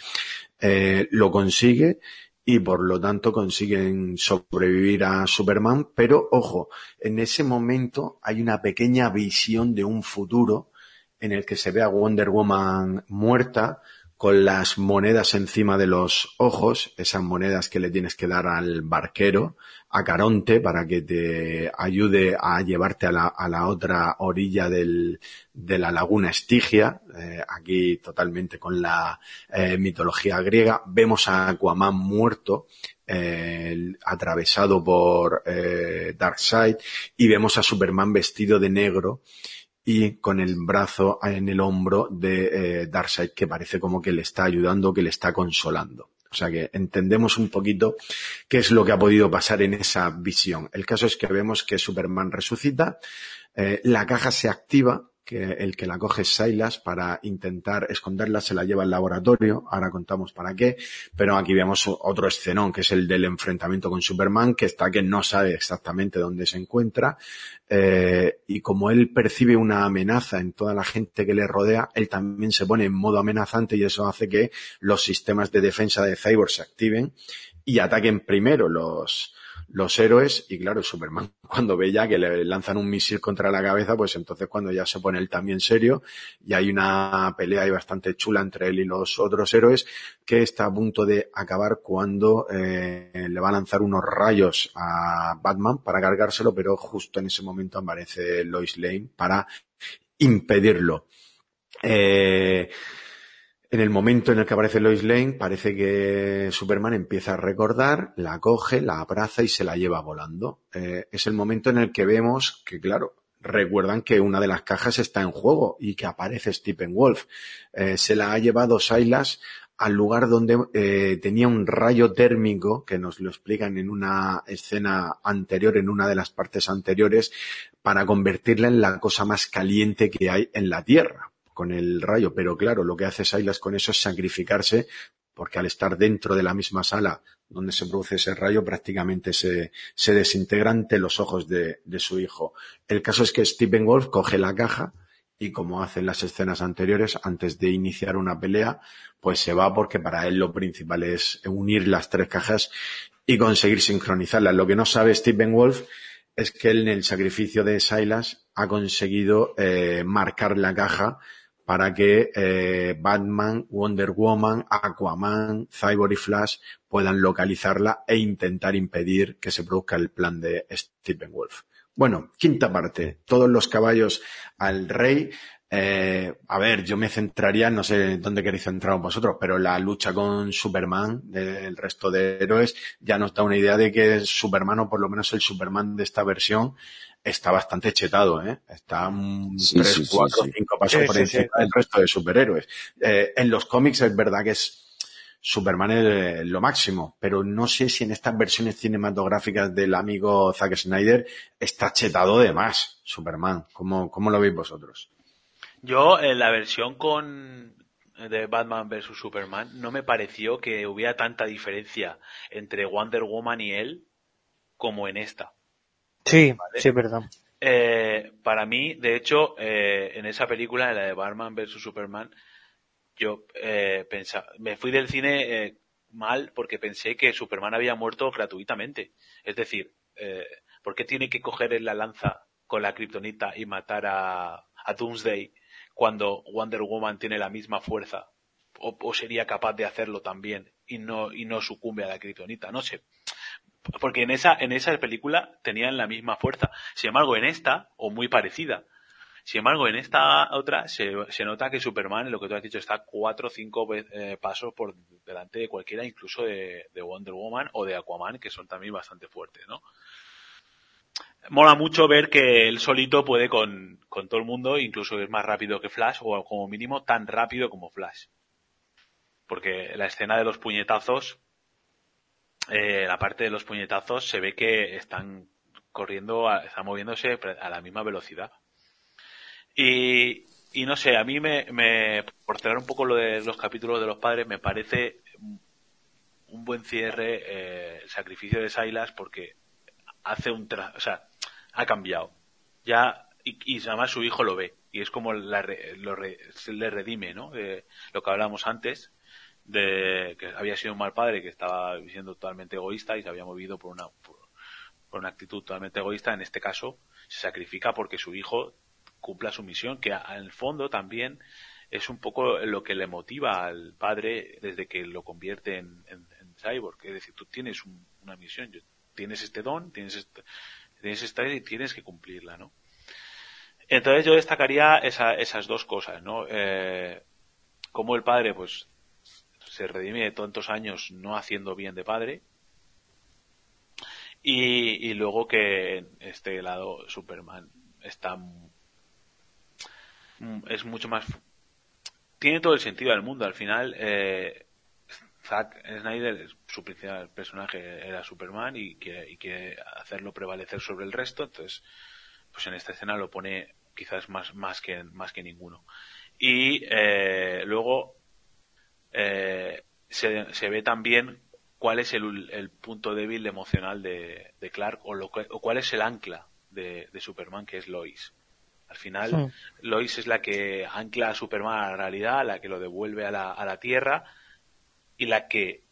[SPEAKER 1] Eh, lo consigue y por lo tanto consiguen sobrevivir a Superman, pero ojo, en ese momento hay una pequeña visión de un futuro en el que se ve a Wonder Woman muerta, con las monedas encima de los ojos, esas monedas que le tienes que dar al barquero, a Caronte, para que te ayude a llevarte a la, a la otra orilla del, de la laguna Estigia, eh, aquí totalmente con la eh, mitología griega. Vemos a Aquaman muerto, eh, atravesado por Darkseid, y vemos a Superman vestido de negro, y con el brazo en el hombro de eh, Darkseid que parece como que le está ayudando, que le está consolando. O sea que entendemos un poquito qué es lo que ha podido pasar en esa visión. El caso es que vemos que Superman resucita, eh, la caja se activa que el que la coge es Silas para intentar esconderla, se la lleva al laboratorio, ahora contamos para qué, pero aquí vemos otro escenón, que es el del enfrentamiento con Superman, que está que no sabe exactamente dónde se encuentra, eh, y como él percibe una amenaza en toda la gente que le rodea, él también se pone en modo amenazante y eso hace que los sistemas de defensa de Cyborg se activen y ataquen primero los, los héroes y claro, Superman cuando ve ya que le lanzan un misil contra la cabeza, pues entonces cuando ya se pone él también serio y hay una pelea ahí bastante chula entre él y los otros héroes que está a punto de acabar cuando eh, le va a lanzar unos rayos a Batman para cargárselo, pero justo en ese momento aparece Lois Lane para impedirlo. Eh, en el momento en el que aparece Lois Lane, parece que Superman empieza a recordar, la coge, la abraza y se la lleva volando. Eh, es el momento en el que vemos que, claro, recuerdan que una de las cajas está en juego y que aparece Stephen Wolf. Eh, se la ha llevado Silas al lugar donde eh, tenía un rayo térmico, que nos lo explican en una escena anterior, en una de las partes anteriores, para convertirla en la cosa más caliente que hay en la Tierra con el rayo, pero claro, lo que hace Silas con eso es sacrificarse, porque al estar dentro de la misma sala donde se produce ese rayo, prácticamente se, se desintegra ante los ojos de, su hijo. El caso es que Stephen Wolf coge la caja y como hacen las escenas anteriores, antes de iniciar una pelea, pues se va porque para él lo principal es unir las tres cajas y conseguir sincronizarlas. Lo que no sabe Stephen Wolf es que él en el sacrificio de Silas ha conseguido eh, marcar la caja para que eh, Batman, Wonder Woman, Aquaman, Cyborg y Flash puedan localizarla e intentar impedir que se produzca el plan de Stephen Wolf. Bueno, quinta parte. Todos los caballos al rey. Eh, a ver, yo me centraría, no sé dónde queréis centrar vosotros, pero la lucha con Superman, del resto de héroes, ya nos da una idea de que Superman, o por lo menos el Superman de esta versión, está bastante chetado, ¿eh? Está un
[SPEAKER 4] Sí,
[SPEAKER 1] tres,
[SPEAKER 4] sí, sí,
[SPEAKER 1] cuatro,
[SPEAKER 4] sí.
[SPEAKER 1] cinco pasos
[SPEAKER 2] Sí,
[SPEAKER 1] por
[SPEAKER 2] sí,
[SPEAKER 1] encima
[SPEAKER 2] sí.
[SPEAKER 1] del resto de superhéroes. Eh, en los cómics es verdad que es Superman es lo máximo, pero no sé si en estas versiones cinematográficas del amigo Zack Snyder está chetado de más Superman. ¿Cómo, cómo lo veis vosotros?
[SPEAKER 3] Yo, en la versión con de Batman vs Superman, no me pareció que hubiera tanta diferencia entre Wonder Woman y él como en esta.
[SPEAKER 2] Sí,
[SPEAKER 3] Vale.
[SPEAKER 2] sí, verdad.
[SPEAKER 3] Eh, para mí, de hecho, eh, en esa película, en la de Batman vs Superman, yo eh, pensaba, me fui del cine eh, mal porque pensé que Superman había muerto gratuitamente. Es decir, eh, ¿por qué tiene que coger en la lanza con la kriptonita y matar a, a Doomsday cuando Wonder Woman tiene la misma fuerza? O, o sería capaz de hacerlo también y no, y no sucumbe a la kriptonita, no sé. Porque en esa, en esa película tenían la misma fuerza. Sin embargo, en esta, o muy parecida, sin embargo, en esta otra se, se nota que Superman, lo que tú has dicho, está cuatro o cinco eh, pasos por delante de cualquiera, incluso de, de Wonder Woman o de Aquaman, que son también bastante fuertes, ¿no? Mola mucho ver que él solito puede con, con todo el mundo, incluso es más rápido que Flash, o como mínimo tan rápido como Flash. Porque la escena de los puñetazos, eh, la parte de los puñetazos se ve que están corriendo, están moviéndose a la misma velocidad. Y, y no sé, a mí me, me, por cerrar un poco lo de los capítulos de los padres, me parece un buen cierre eh, el sacrificio de Silas porque hace un tra o sea, ha cambiado. Ya y, y además su hijo lo ve y es como la, re- lo re- se le redime, ¿no? De lo que hablábamos antes de que había sido un mal padre que estaba siendo totalmente egoísta y se había movido por una por, una actitud totalmente egoísta. En este caso se sacrifica porque su hijo cumpla su misión, que en el fondo también es un poco lo que le motiva al padre desde que lo convierte en, en- en cyborg. Es decir, tú tienes un- una misión, tienes este don, tienes este, tienes esta y tienes que cumplirla, ¿no? Entonces yo destacaría esa- esas dos cosas, ¿no? Eh, como el padre, pues, se redime de tantos años no haciendo bien de padre. Y, luego que este lado Superman está es mucho más tiene todo el sentido del mundo al final eh, Zack Snyder su principal personaje era Superman y quiere, y quiere hacerlo prevalecer sobre el resto entonces pues en esta escena lo pone quizás más más que más que ninguno y eh, luego eh, se, se ve también cuál es el, el punto débil emocional de, de Clark o, lo o cuál es el ancla de, de Superman que es Lois. Al final. Lois es la que ancla a Superman a la realidad la que lo devuelve a la, a la tierra y la que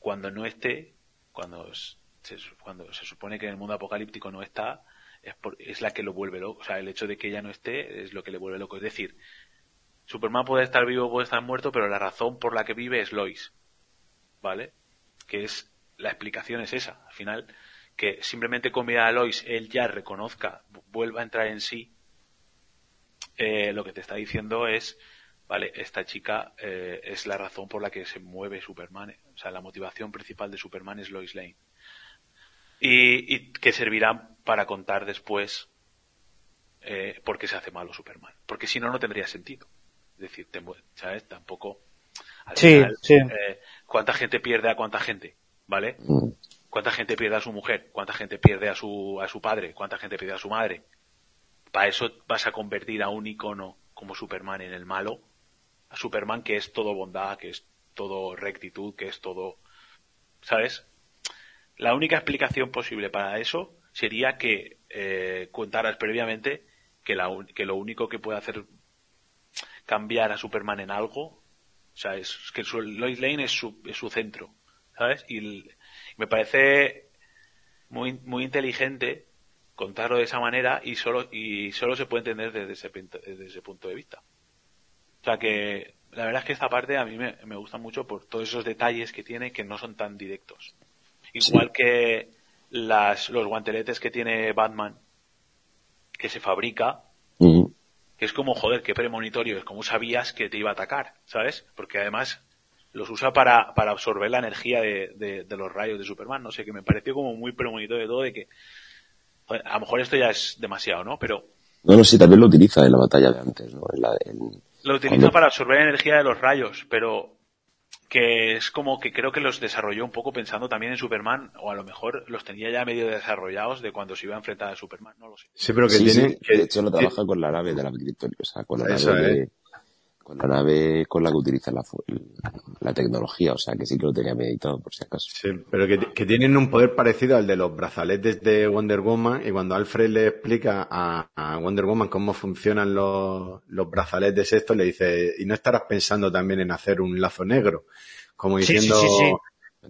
[SPEAKER 3] cuando no esté cuando se, cuando se supone que en el mundo apocalíptico no está es, por- es la que lo vuelve loco. O sea el hecho de que ella no esté es lo que le vuelve loco. Es decir Superman puede estar vivo, puede estar muerto, pero la razón por la que vive es Lois. ¿Vale? Que es, la explicación es esa. Al final, que simplemente con mirar a Lois, él ya reconozca, vu- vuelva a entrar en sí, eh, lo que te está diciendo es, vale, esta chica eh, es la razón por la que se mueve Superman. O sea, la motivación principal de Superman es Lois Lane. Y, y que servirá para contar después eh, por qué se hace malo Superman. Porque si no, no tendría sentido. Es decir, te ¿sabes? Tampoco. Al
[SPEAKER 2] Sí,
[SPEAKER 3] final,
[SPEAKER 2] sí.
[SPEAKER 3] eh, ¿Cuánta gente pierde a cuánta gente? ¿Vale?
[SPEAKER 4] Mm.
[SPEAKER 3] ¿Cuánta gente pierde a su mujer? ¿Cuánta gente pierde a su, a su padre? ¿Cuánta gente pierde a su madre? Para eso vas a convertir a un icono como Superman en el malo. A Superman que es todo bondad, que es todo rectitud, que es todo. ¿Sabes? La única explicación posible para eso sería que eh, contaras previamente que, la, un- que lo único que puede hacer cambiar a Superman en algo, o sea, es que su, Lois Lane es su, es su centro, ¿sabes? Y el- me parece muy, muy inteligente contarlo de esa manera y solo, y solo se puede entender desde ese, desde ese punto de vista. O sea que la verdad es que esta parte a mí me, me gusta mucho por todos esos detalles que tiene que no son tan directos. Igual que las, los guanteletes que tiene Batman, que se fabrica,
[SPEAKER 4] Mm.
[SPEAKER 3] Que es como, joder, qué premonitorio, es como sabías que te iba a atacar, ¿sabes? Porque además los usa para, para absorber la energía de, de, de los rayos de Superman, no sé, que me pareció como muy premonitorio de todo, de que, joder, a lo mejor esto ya es demasiado, ¿no? Pero
[SPEAKER 4] No, no, sí, también lo utiliza en la batalla de antes, ¿no? En la- en-
[SPEAKER 3] lo utiliza
[SPEAKER 4] Cuando-
[SPEAKER 3] para absorber la energía de los rayos, pero que es como que creo que los desarrolló un poco pensando también en Superman, o a lo mejor los tenía ya medio desarrollados de cuando se iba a enfrentar a Superman, no lo sé.
[SPEAKER 1] Sí, pero que
[SPEAKER 4] Sí,
[SPEAKER 1] tiene...
[SPEAKER 4] sí,
[SPEAKER 1] que-
[SPEAKER 4] de hecho lo trabaja con la nave de la Kryptonita, o sea, con la
[SPEAKER 1] Eso
[SPEAKER 4] nave de- con la nave con la que utiliza la, fu- la tecnología, o sea, que sí que lo tenía meditado por si acaso.
[SPEAKER 1] Sí, pero que, que tienen un poder parecido al de los brazaletes de Wonder Woman y cuando Alfred le explica a, a Wonder Woman cómo funcionan los, los brazaletes estos, le dice, y no estarás pensando también en hacer un lazo negro, como
[SPEAKER 2] Sí, sí,
[SPEAKER 1] diciendo,
[SPEAKER 2] sí, sí.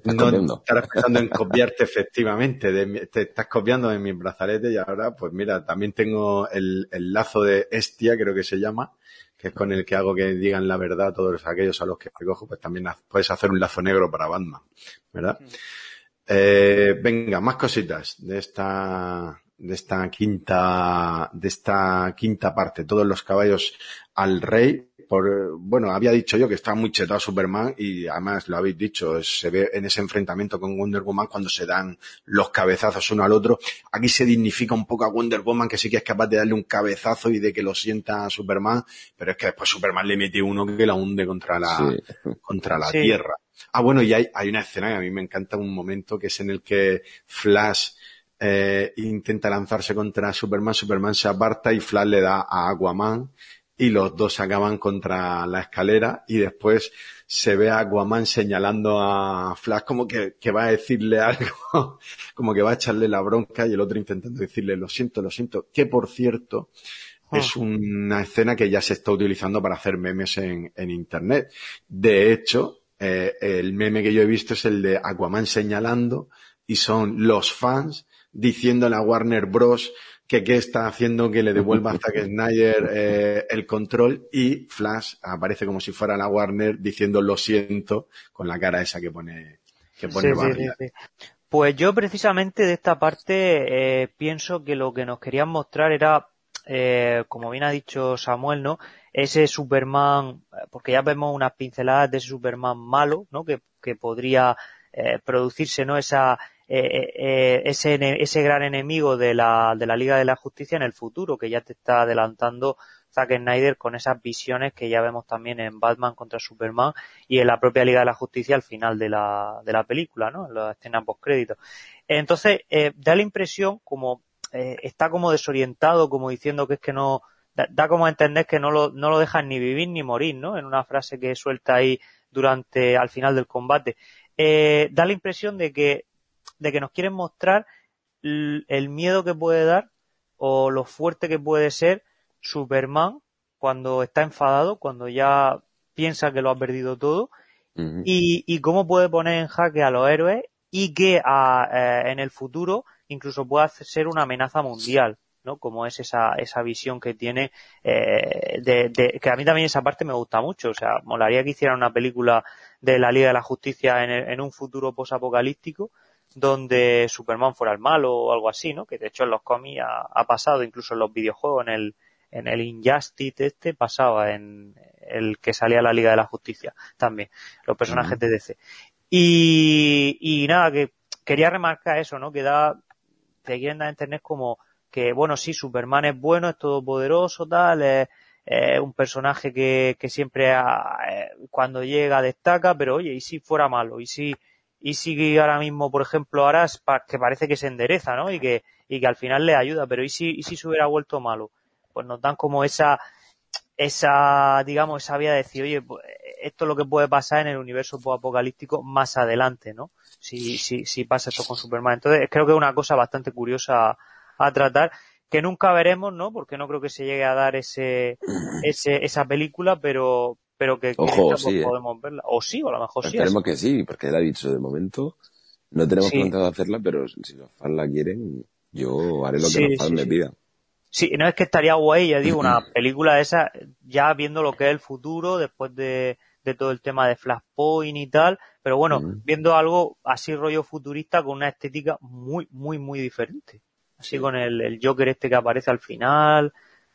[SPEAKER 1] No estarás pensando en copiarte efectivamente, de mi- te estás copiando de mis brazaletes y ahora, pues mira, también tengo el, el lazo de Estia, creo que se llama, que es con el que hago que digan la verdad a todos aquellos a los que cojo, pues también puedes hacer un lazo negro para Batman, ¿verdad? Eh, venga, más cositas de esta, de esta quinta, de esta quinta parte. Todos los caballos al rey. Por, bueno, había dicho yo que estaba muy chetado Superman y además lo habéis dicho, se ve en ese enfrentamiento con Wonder Woman cuando se dan los cabezazos uno al otro. Aquí se dignifica un poco a Wonder Woman que sí que es capaz de darle un cabezazo y de que lo sienta a Superman, pero es que después Superman le mete uno que la hunde contra la,
[SPEAKER 4] Sí.
[SPEAKER 1] contra la
[SPEAKER 2] Sí.
[SPEAKER 1] tierra. Ah, bueno, y hay, hay una escena que a mí me encanta, un momento que es en el que Flash eh, intenta lanzarse contra Superman, Superman se aparta y Flash le da a Aquaman y los dos acaban contra la escalera y después se ve a Aquaman señalando a Flash como que, que, va a decirle algo, como que va a echarle la bronca y el otro intentando decirle lo siento, lo siento, que por cierto
[SPEAKER 2] Ah.
[SPEAKER 1] es una escena que ya se está utilizando para hacer memes en, en Internet. De hecho, eh, el meme que yo he visto es el de Aquaman señalando y son los fans diciéndole a Warner Bros que qué está haciendo que le devuelva a Zack Snyder eh, el control y Flash aparece como si fuera la Warner diciendo lo siento con la cara esa que pone que pone
[SPEAKER 2] Sí, sí,
[SPEAKER 1] Barry.
[SPEAKER 2] sí, sí. Pues yo precisamente de esta parte eh, pienso que lo que nos querían mostrar era, eh, como bien ha dicho Samuel, ¿no? Ese Superman, porque ya vemos unas pinceladas de ese Superman malo, ¿no? Que, que podría eh, producirse, ¿no? Esa, eh, eh, eh, ese, ese gran enemigo de la, de la Liga de la Justicia en el futuro, que ya te está adelantando Zack Snyder con esas visiones que ya vemos también en Batman contra Superman y en la propia Liga de la Justicia al final de la, de la película, ¿no? En la escena post-crédito. Entonces, eh, da la impresión como, eh, está como desorientado, como diciendo que es que no, da, da como a entender que no lo, no lo dejan ni vivir ni morir, ¿no? En una frase que suelta ahí durante, al final del combate. Eh, da la impresión de que, de que nos quieren mostrar el miedo que puede dar o lo fuerte que puede ser Superman cuando está enfadado, cuando ya piensa que lo ha perdido todo y, y cómo puede poner en jaque a los héroes y que a, eh, en el futuro incluso pueda ser una amenaza mundial, ¿no? Como es esa, esa visión que tiene, eh, de, de- que a mí también esa parte me gusta mucho, o sea, molaría que hicieran una película de la Liga de la Justicia en, el- en un futuro posapocalíptico donde Superman fuera el malo o algo así, ¿no? Que de hecho en los cómics ha, ha pasado, incluso en los videojuegos, en el, en el Injustice este pasaba en el que salía la Liga de la Justicia también, los personajes de DC. Y, y nada, que quería remarcar eso, ¿no? Que da, te quieren dar a entender como que, bueno, sí, Superman es bueno, es todopoderoso, tal, es, es un personaje que, que siempre ha- eh, cuando llega destaca, pero oye, ¿y si fuera malo? ¿Y si, y si ahora mismo, por ejemplo, ahora es que parece que se endereza, ¿no? Y que, y que al final le ayuda, pero ¿y si, y si se hubiera vuelto malo? Pues nos dan como esa, esa, digamos, esa vía de decir, oye, pues, esto es lo que puede pasar en el universo apocalíptico más adelante, ¿no? Si, si, si pasa esto con Superman. Entonces, creo que es una cosa bastante curiosa a, a tratar, que nunca veremos, ¿no? Porque no creo que se llegue a dar ese, ese, esa película, pero, pero que,
[SPEAKER 4] Ojo,
[SPEAKER 2] pues,
[SPEAKER 4] sí, ¿eh?
[SPEAKER 2] podemos verla. O sí, o a lo mejor sí.
[SPEAKER 4] Esperemos que sí, porque él ha dicho de momento, no tenemos
[SPEAKER 2] Sí.
[SPEAKER 4] planteado hacerla, pero si los fans la quieren, yo haré lo que
[SPEAKER 2] Sí,
[SPEAKER 4] los fans me
[SPEAKER 2] sí.
[SPEAKER 4] pidan.
[SPEAKER 2] Sí, no es que estaría guay, ya digo, una película de esa, ya viendo lo que es el futuro, después de, de todo el tema de Flashpoint y tal, pero bueno,
[SPEAKER 4] Ujú.
[SPEAKER 2] viendo algo así rollo futurista con una estética muy, muy, muy diferente. Así
[SPEAKER 4] Sí.
[SPEAKER 2] con el, el Joker este que aparece al final,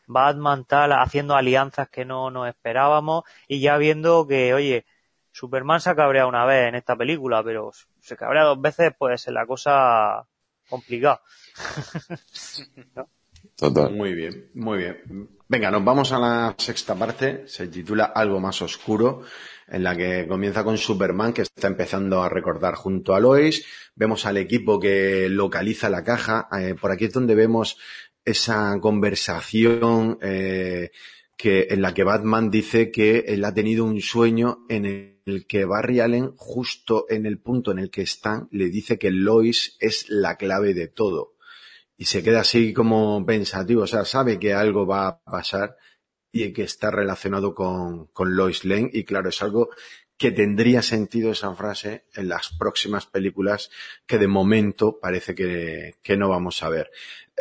[SPEAKER 2] Batman tal, haciendo alianzas que no nos esperábamos, y ya viendo que, oye, Superman se ha cabreado una vez en esta película, pero se cabrea dos veces, pues es la cosa complicada.
[SPEAKER 4] Total.
[SPEAKER 1] Muy bien, muy bien. Venga, nos vamos a la sexta parte. Se titula Algo más oscuro, en la que comienza con Superman, que está empezando a recordar junto a Lois. Vemos al equipo que localiza la caja. Eh, por aquí es donde vemos esa conversación eh, que, en la que Batman dice que él ha tenido un sueño en el que Barry Allen, justo en el punto en el que están, le dice que Lois es la clave de todo y se queda así como pensativo, o sea, sabe que algo va a pasar y que está relacionado con, con Lois Lane y claro, es algo que tendría sentido esa frase en las próximas películas que de momento parece que, que no vamos a ver.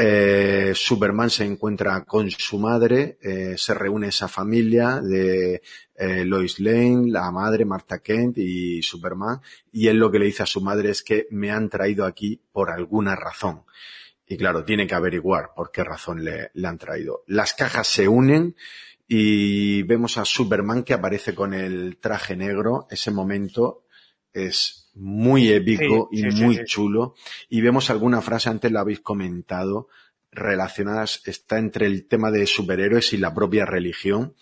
[SPEAKER 1] Eh, Superman se encuentra con su madre, eh, se reúne esa familia de eh, Lois Lane, la madre Martha Kent y Superman y él lo que le dice a su madre es que me han traído aquí por alguna razón. Y claro, tiene que averiguar por qué razón le, le han traído. Las cajas se unen y vemos a Superman que aparece con el traje negro. Ese momento es muy épico
[SPEAKER 2] Sí,
[SPEAKER 1] y
[SPEAKER 2] sí,
[SPEAKER 1] muy
[SPEAKER 2] sí.
[SPEAKER 1] chulo. Y vemos alguna frase, antes la habéis comentado, relacionadas, está entre el tema de superhéroes y la propia religión,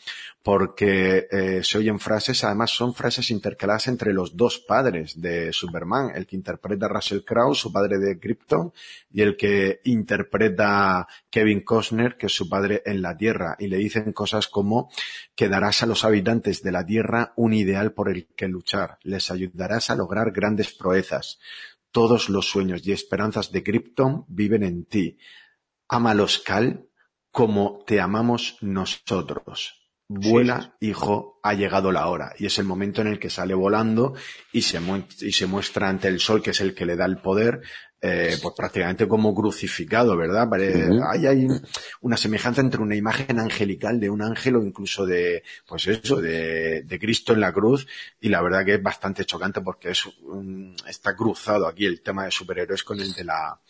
[SPEAKER 1] porque eh, se oyen frases, además son frases intercaladas entre los dos padres de Superman, el que interpreta Russell Crowe, su padre de Krypton, y el que interpreta Kevin Costner, que es su padre en la Tierra, y le dicen cosas como que darás a los habitantes de la Tierra un ideal por el que luchar, les ayudarás a lograr grandes proezas. Todos los sueños y esperanzas de Krypton viven en ti. Ámalos, Cal, como te amamos nosotros. Vuela, hijo, ha llegado la hora. Y es el momento en el que sale volando y se, y se muestra ante el sol, que es el que le da el poder, eh, pues prácticamente como crucificado, ¿verdad? Hay, hay una semejanza entre una imagen angelical de un ángel o incluso de, pues eso, de, de Cristo en la cruz y la verdad que es bastante chocante porque es está cruzado aquí el tema de superhéroes con el de la,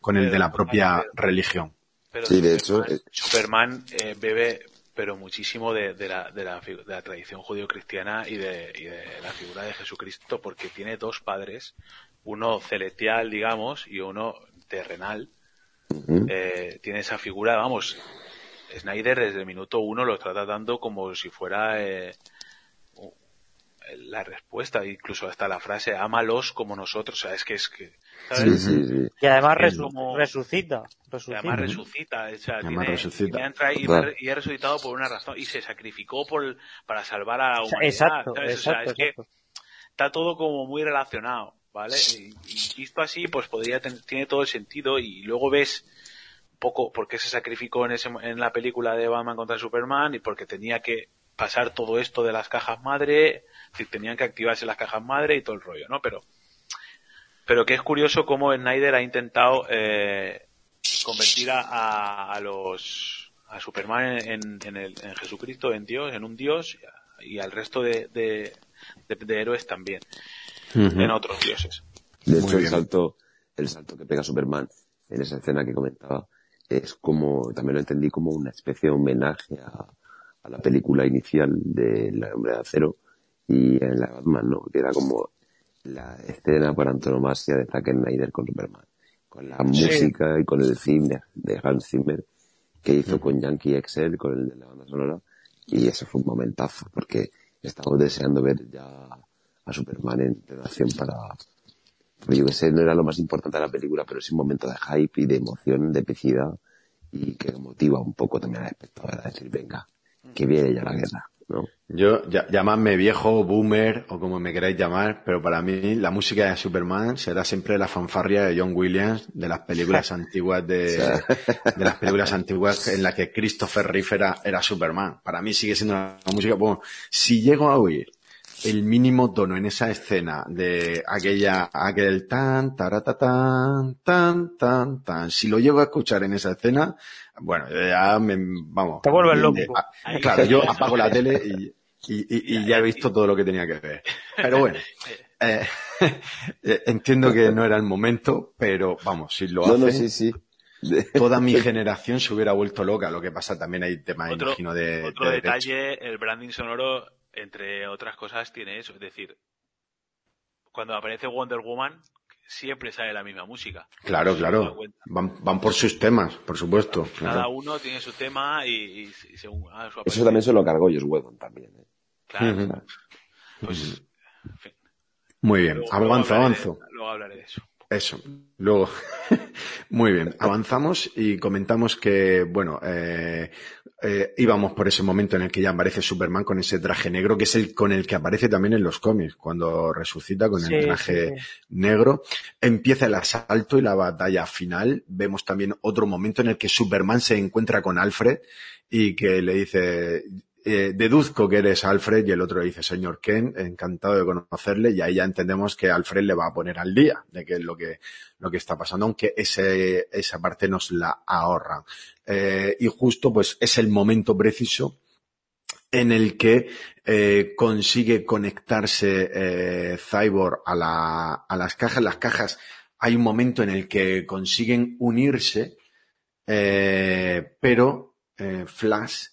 [SPEAKER 1] con el de la propia religión.
[SPEAKER 3] Pero sí, de hecho, Superman eh, bebe pero muchísimo de, la, de, la, de la, tradición judío-cristiana y de, y de la figura de Jesucristo, porque tiene dos padres, uno celestial, digamos, y uno terrenal. eh, tiene esa figura, vamos, Snyder desde el minuto uno lo está tratando como si fuera eh, la respuesta, incluso hasta la frase, ámalos como nosotros, o sea, es que es que...
[SPEAKER 4] Sí, sí, sí.
[SPEAKER 2] Y además resucita, resucita.
[SPEAKER 3] Y además resucita, o sea,
[SPEAKER 1] además
[SPEAKER 3] tiene,
[SPEAKER 1] resucita.
[SPEAKER 3] Tiene, y, ha resucitado por una razón, y se sacrificó por, para salvar a la humanidad.
[SPEAKER 2] Exacto,
[SPEAKER 3] ¿sabes?
[SPEAKER 2] exacto,
[SPEAKER 3] o sea, es que está todo como muy relacionado. ¿vale? Y, y, visto así, pues podría tener, tiene todo el sentido y luego ves un poco por qué se sacrificó en, ese, en la película de Batman contra Superman y porque tenía que pasar todo esto de las cajas madre, tenían que activarse las cajas madre y todo el rollo, ¿no? Pero, pero que es curioso cómo Snyder ha intentado eh, convertir a, los a Superman en, en, el, en Jesucristo, en Dios, en un Dios y al resto de, de, de, de héroes también uh -huh. en otros dioses.
[SPEAKER 4] De hecho, el salto, el salto que pega Superman en esa escena que comentaba es como, también lo entendí como una especie de homenaje a, a la película inicial de La Hombre de Acero y en la Batman, ¿no? Que era como la escena por antonomasia de Zack Snyder con Superman. Con la sí. música y con el cine de Hans Zimmer que hizo -huh. con Yankee Excel, con el de la banda sonora. Y eso fue un momentazo, porque estamos deseando ver ya a Superman en relación para... Yo que sé, no era lo más importante de la película, pero es un momento de hype y de emoción, de epicidad, y que motiva un poco también al espectador a decir, venga, que viene ya la guerra, ¿no?
[SPEAKER 1] Yo, ya, llamadme viejo, boomer, o como me queráis llamar, pero para mí la música de Superman será siempre la fanfarria de John Williams de las películas antiguas de, de las películas antiguas en las que Christopher Reeve era, era Superman. Para mí sigue siendo una música, bueno, si llego a oír el mínimo tono en esa escena de aquella, aquel tan, taratatan, tan, tan, tan. Si lo llego a escuchar en esa escena, bueno, ya me, vamos.
[SPEAKER 2] Te vuelves loco.
[SPEAKER 1] A, claro, yo apago la tele y, y, y, y, ya he visto todo lo que tenía que ver. Pero bueno, eh, entiendo que no era el momento, pero vamos, si lo
[SPEAKER 4] no,
[SPEAKER 1] hace.
[SPEAKER 4] No, sí, sí.
[SPEAKER 1] Toda mi generación se hubiera vuelto loca. Lo que pasa también hay temas,
[SPEAKER 3] otro,
[SPEAKER 1] imagino, de.
[SPEAKER 3] Otro
[SPEAKER 1] de
[SPEAKER 3] detalle, el branding sonoro entre otras cosas, tiene eso. Es decir, cuando aparece Wonder Woman, siempre sale la misma música.
[SPEAKER 1] Claro, claro. Van, van, por sus temas, por supuesto.
[SPEAKER 3] Cada
[SPEAKER 1] claro.
[SPEAKER 3] uno tiene su tema y, y, y según ah, su
[SPEAKER 4] Eso también se lo cargó Joss Whedon también. ¿eh?
[SPEAKER 3] Claro. Uh -huh. Pues, en fin.
[SPEAKER 1] Muy bien,
[SPEAKER 3] luego,
[SPEAKER 1] avanzo,
[SPEAKER 3] luego
[SPEAKER 1] avanzo.
[SPEAKER 3] De, luego hablaré de eso.
[SPEAKER 1] Eso. Luego, muy bien, avanzamos y comentamos que, bueno, eh, eh, íbamos por ese momento en el que ya aparece Superman con ese traje negro, que es el con el que aparece también en los cómics, cuando resucita con
[SPEAKER 2] Sí,
[SPEAKER 1] el traje
[SPEAKER 2] sí, sí.
[SPEAKER 1] negro. Empieza el asalto y la batalla final. Vemos también otro momento en el que Superman se encuentra con Alfred y que le dice, eh, deduzco que eres Alfred y el otro dice, señor Ken, encantado de conocerle y ahí ya entendemos que Alfred le va a poner al día de qué es lo que, lo que está pasando, aunque ese, esa parte nos la ahorran. Eh, y justo pues es el momento preciso en el que eh, consigue conectarse eh, Cyborg a, la, a las cajas. Las cajas hay un momento en el que consiguen unirse, pero Flash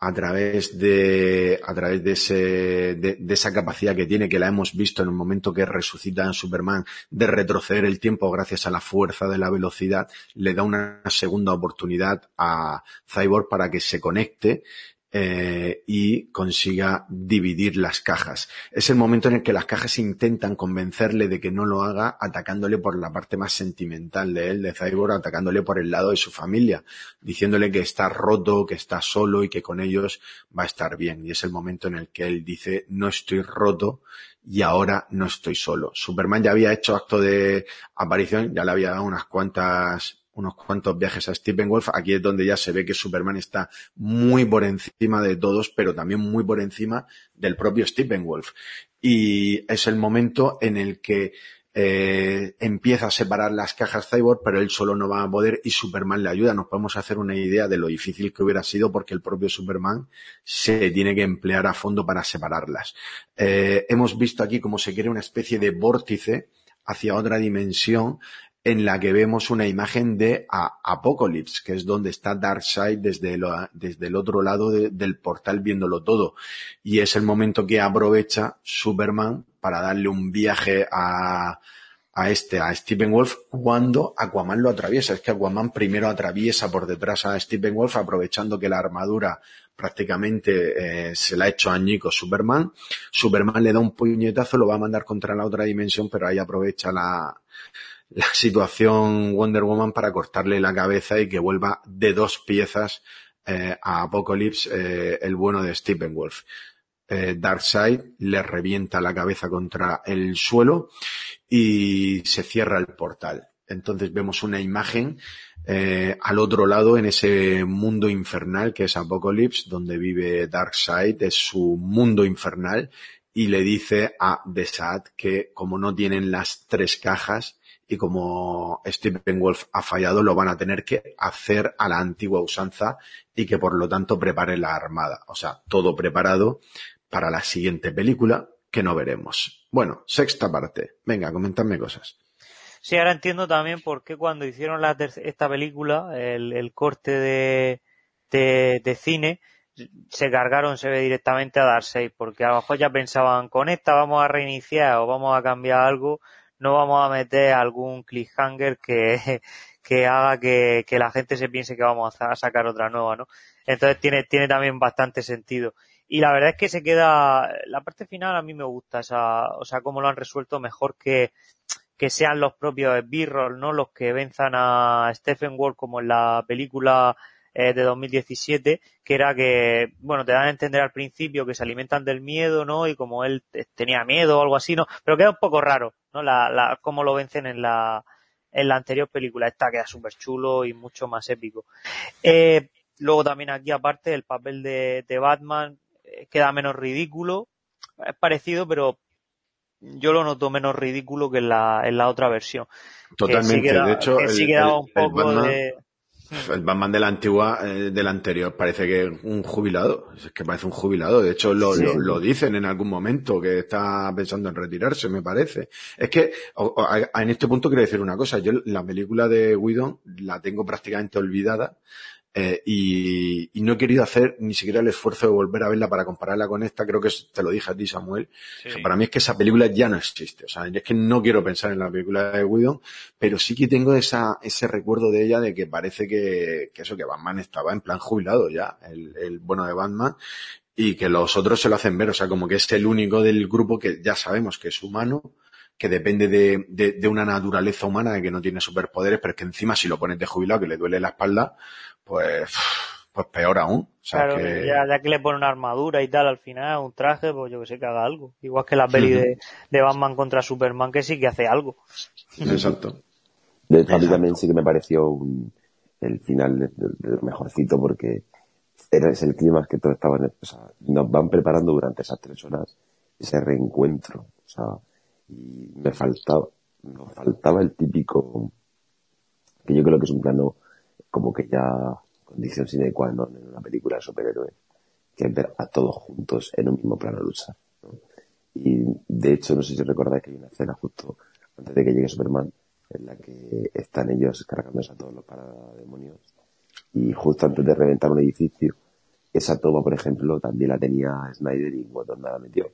[SPEAKER 1] a través de a través de ese de, esa capacidad que tiene que la hemos visto en el momento que resucita en Superman de retroceder el tiempo gracias a la fuerza de la velocidad le da una segunda oportunidad a Cyborg para que se conecte eh, y consiga dividir las cajas. Es el momento en el que las cajas intentan convencerle de que no lo haga atacándole por la parte más sentimental de él, de Cyborg, atacándole por el lado de su familia, diciéndole que está roto, que está solo y que con ellos va a estar bien. Y es el momento en el que él dice, no estoy roto y ahora no estoy solo. Superman ya había hecho acto de aparición, ya le había dado unas cuantas unos cuantos viajes a Steppenwolf. Aquí es donde ya se ve que Superman está muy por encima de todos, pero también muy por encima del propio Steppenwolf. Y es el momento en el que eh, empieza a separar las cajas Cyborg, pero él solo no va a poder y Superman le ayuda. Nos podemos hacer una idea de lo difícil que hubiera sido porque el propio Superman se tiene que emplear a fondo para separarlas. Eh, hemos visto aquí cómo se crea una especie de vórtice hacia otra dimensión en la que vemos una imagen de Apocalypse, que es donde está Darkseid desde, desde el otro lado del portal viéndolo todo. Y es el momento que aprovecha Superman para darle un viaje a, a este, a Stephen Wolf, cuando Aquaman lo atraviesa. Es que Aquaman primero atraviesa por detrás a Stephen Wolf, aprovechando que la armadura prácticamente eh, se la ha hecho añico Superman. Superman le da un puñetazo, lo va a mandar contra la otra dimensión, pero ahí aprovecha la, la situación Wonder Woman para cortarle la cabeza y que vuelva de dos piezas eh, a Apocalypse eh, el bueno de Steppenwolf. Eh, Darkseid le revienta la cabeza contra el suelo y se cierra el portal. Entonces vemos una imagen eh, al otro lado en ese mundo infernal que es Apocalypse, donde vive Darkseid, es su mundo infernal y le dice a Desad que como no tienen las tres cajas, y como Stephen Wolf ha fallado, lo van a tener que hacer a la antigua usanza y que por lo tanto prepare la armada. O sea, todo preparado para la siguiente película que no veremos. Bueno, sexta parte. Venga, comentadme cosas.
[SPEAKER 2] Sí, ahora entiendo también por qué cuando hicieron la esta película, el, corte de, de, cine, se cargaron, se ve directamente a Darkseid, porque a lo mejor ya pensaban, con esta vamos a reiniciar o vamos a cambiar algo, no vamos a meter algún cliffhanger que, que haga que, que la gente se piense que vamos a sacar otra nueva, ¿no? Entonces tiene, tiene también bastante sentido. Y la verdad es que se queda, la parte final a mí me gusta, esa, o sea, cómo lo han resuelto mejor que, que sean los propios Birroll, ¿no? Los que venzan a Stephen Ward como en la película eh, de 2017, que era que, bueno, te dan a entender al principio que se alimentan del miedo, ¿no? Y como él tenía miedo o algo así, ¿no? Pero queda un poco raro, ¿no? La, la, cómo lo vencen en la, en la anterior película. Esta queda súper chulo y mucho más épico. Eh, luego también aquí aparte el papel de, de Batman eh, queda menos ridículo. Es parecido, pero yo lo noto menos ridículo que en la, en la otra versión.
[SPEAKER 1] Totalmente. de hecho,
[SPEAKER 2] sí quedaba un poco de
[SPEAKER 1] el Batman de la antigua, eh, del anterior, parece que es un jubilado. Es que parece un jubilado. De hecho, lo, lo, dicen en algún momento que está pensando en retirarse, me parece. Es que, en este punto quiero decir una cosa. Yo la película de Whedon la tengo prácticamente olvidada eh, y, no he querido hacer ni siquiera el esfuerzo de volver a verla para compararla con esta. Creo que te lo dije a ti, Samuel. para mí es que esa película ya no existe. O sea, es que no quiero pensar en la película de Whedon, pero sí que tengo esa, ese recuerdo de ella de que parece que, que eso, que Batman estaba en plan jubilado ya, el, el bueno de Batman, y que los otros se lo hacen ver. O sea, como que es el único del grupo que ya sabemos que es humano, que depende de, de, de, una naturaleza humana de que no tiene superpoderes, pero es que encima si lo pones de jubilado que le duele la espalda, pues, pues peor aún. O sea
[SPEAKER 2] claro,
[SPEAKER 1] que...
[SPEAKER 2] ya, ya, que le pone una armadura y tal al final, un traje, pues yo que sé que haga algo. Igual que la peli de, de, Batman contra Superman, que sí que hace algo.
[SPEAKER 1] Exacto.
[SPEAKER 4] De hecho, a mí también sí que me pareció un, el final del de, de mejorcito porque era ese el clima que todos estaban, o sea, nos van preparando durante esas tres horas ese reencuentro. O sea, y me faltaba, nos faltaba el típico, que yo creo que es un plano como que ya condición sine qua non en una película de superhéroes, que ver a todos juntos en un mismo plano luchar. ¿no? Y de hecho, no sé si recordáis que hay una escena justo antes de que llegue Superman, en la que están ellos cargándose a todos los parademonios y justo antes de reventar un edificio, esa toma, por ejemplo, también la tenía Snyder y Whedon la metió.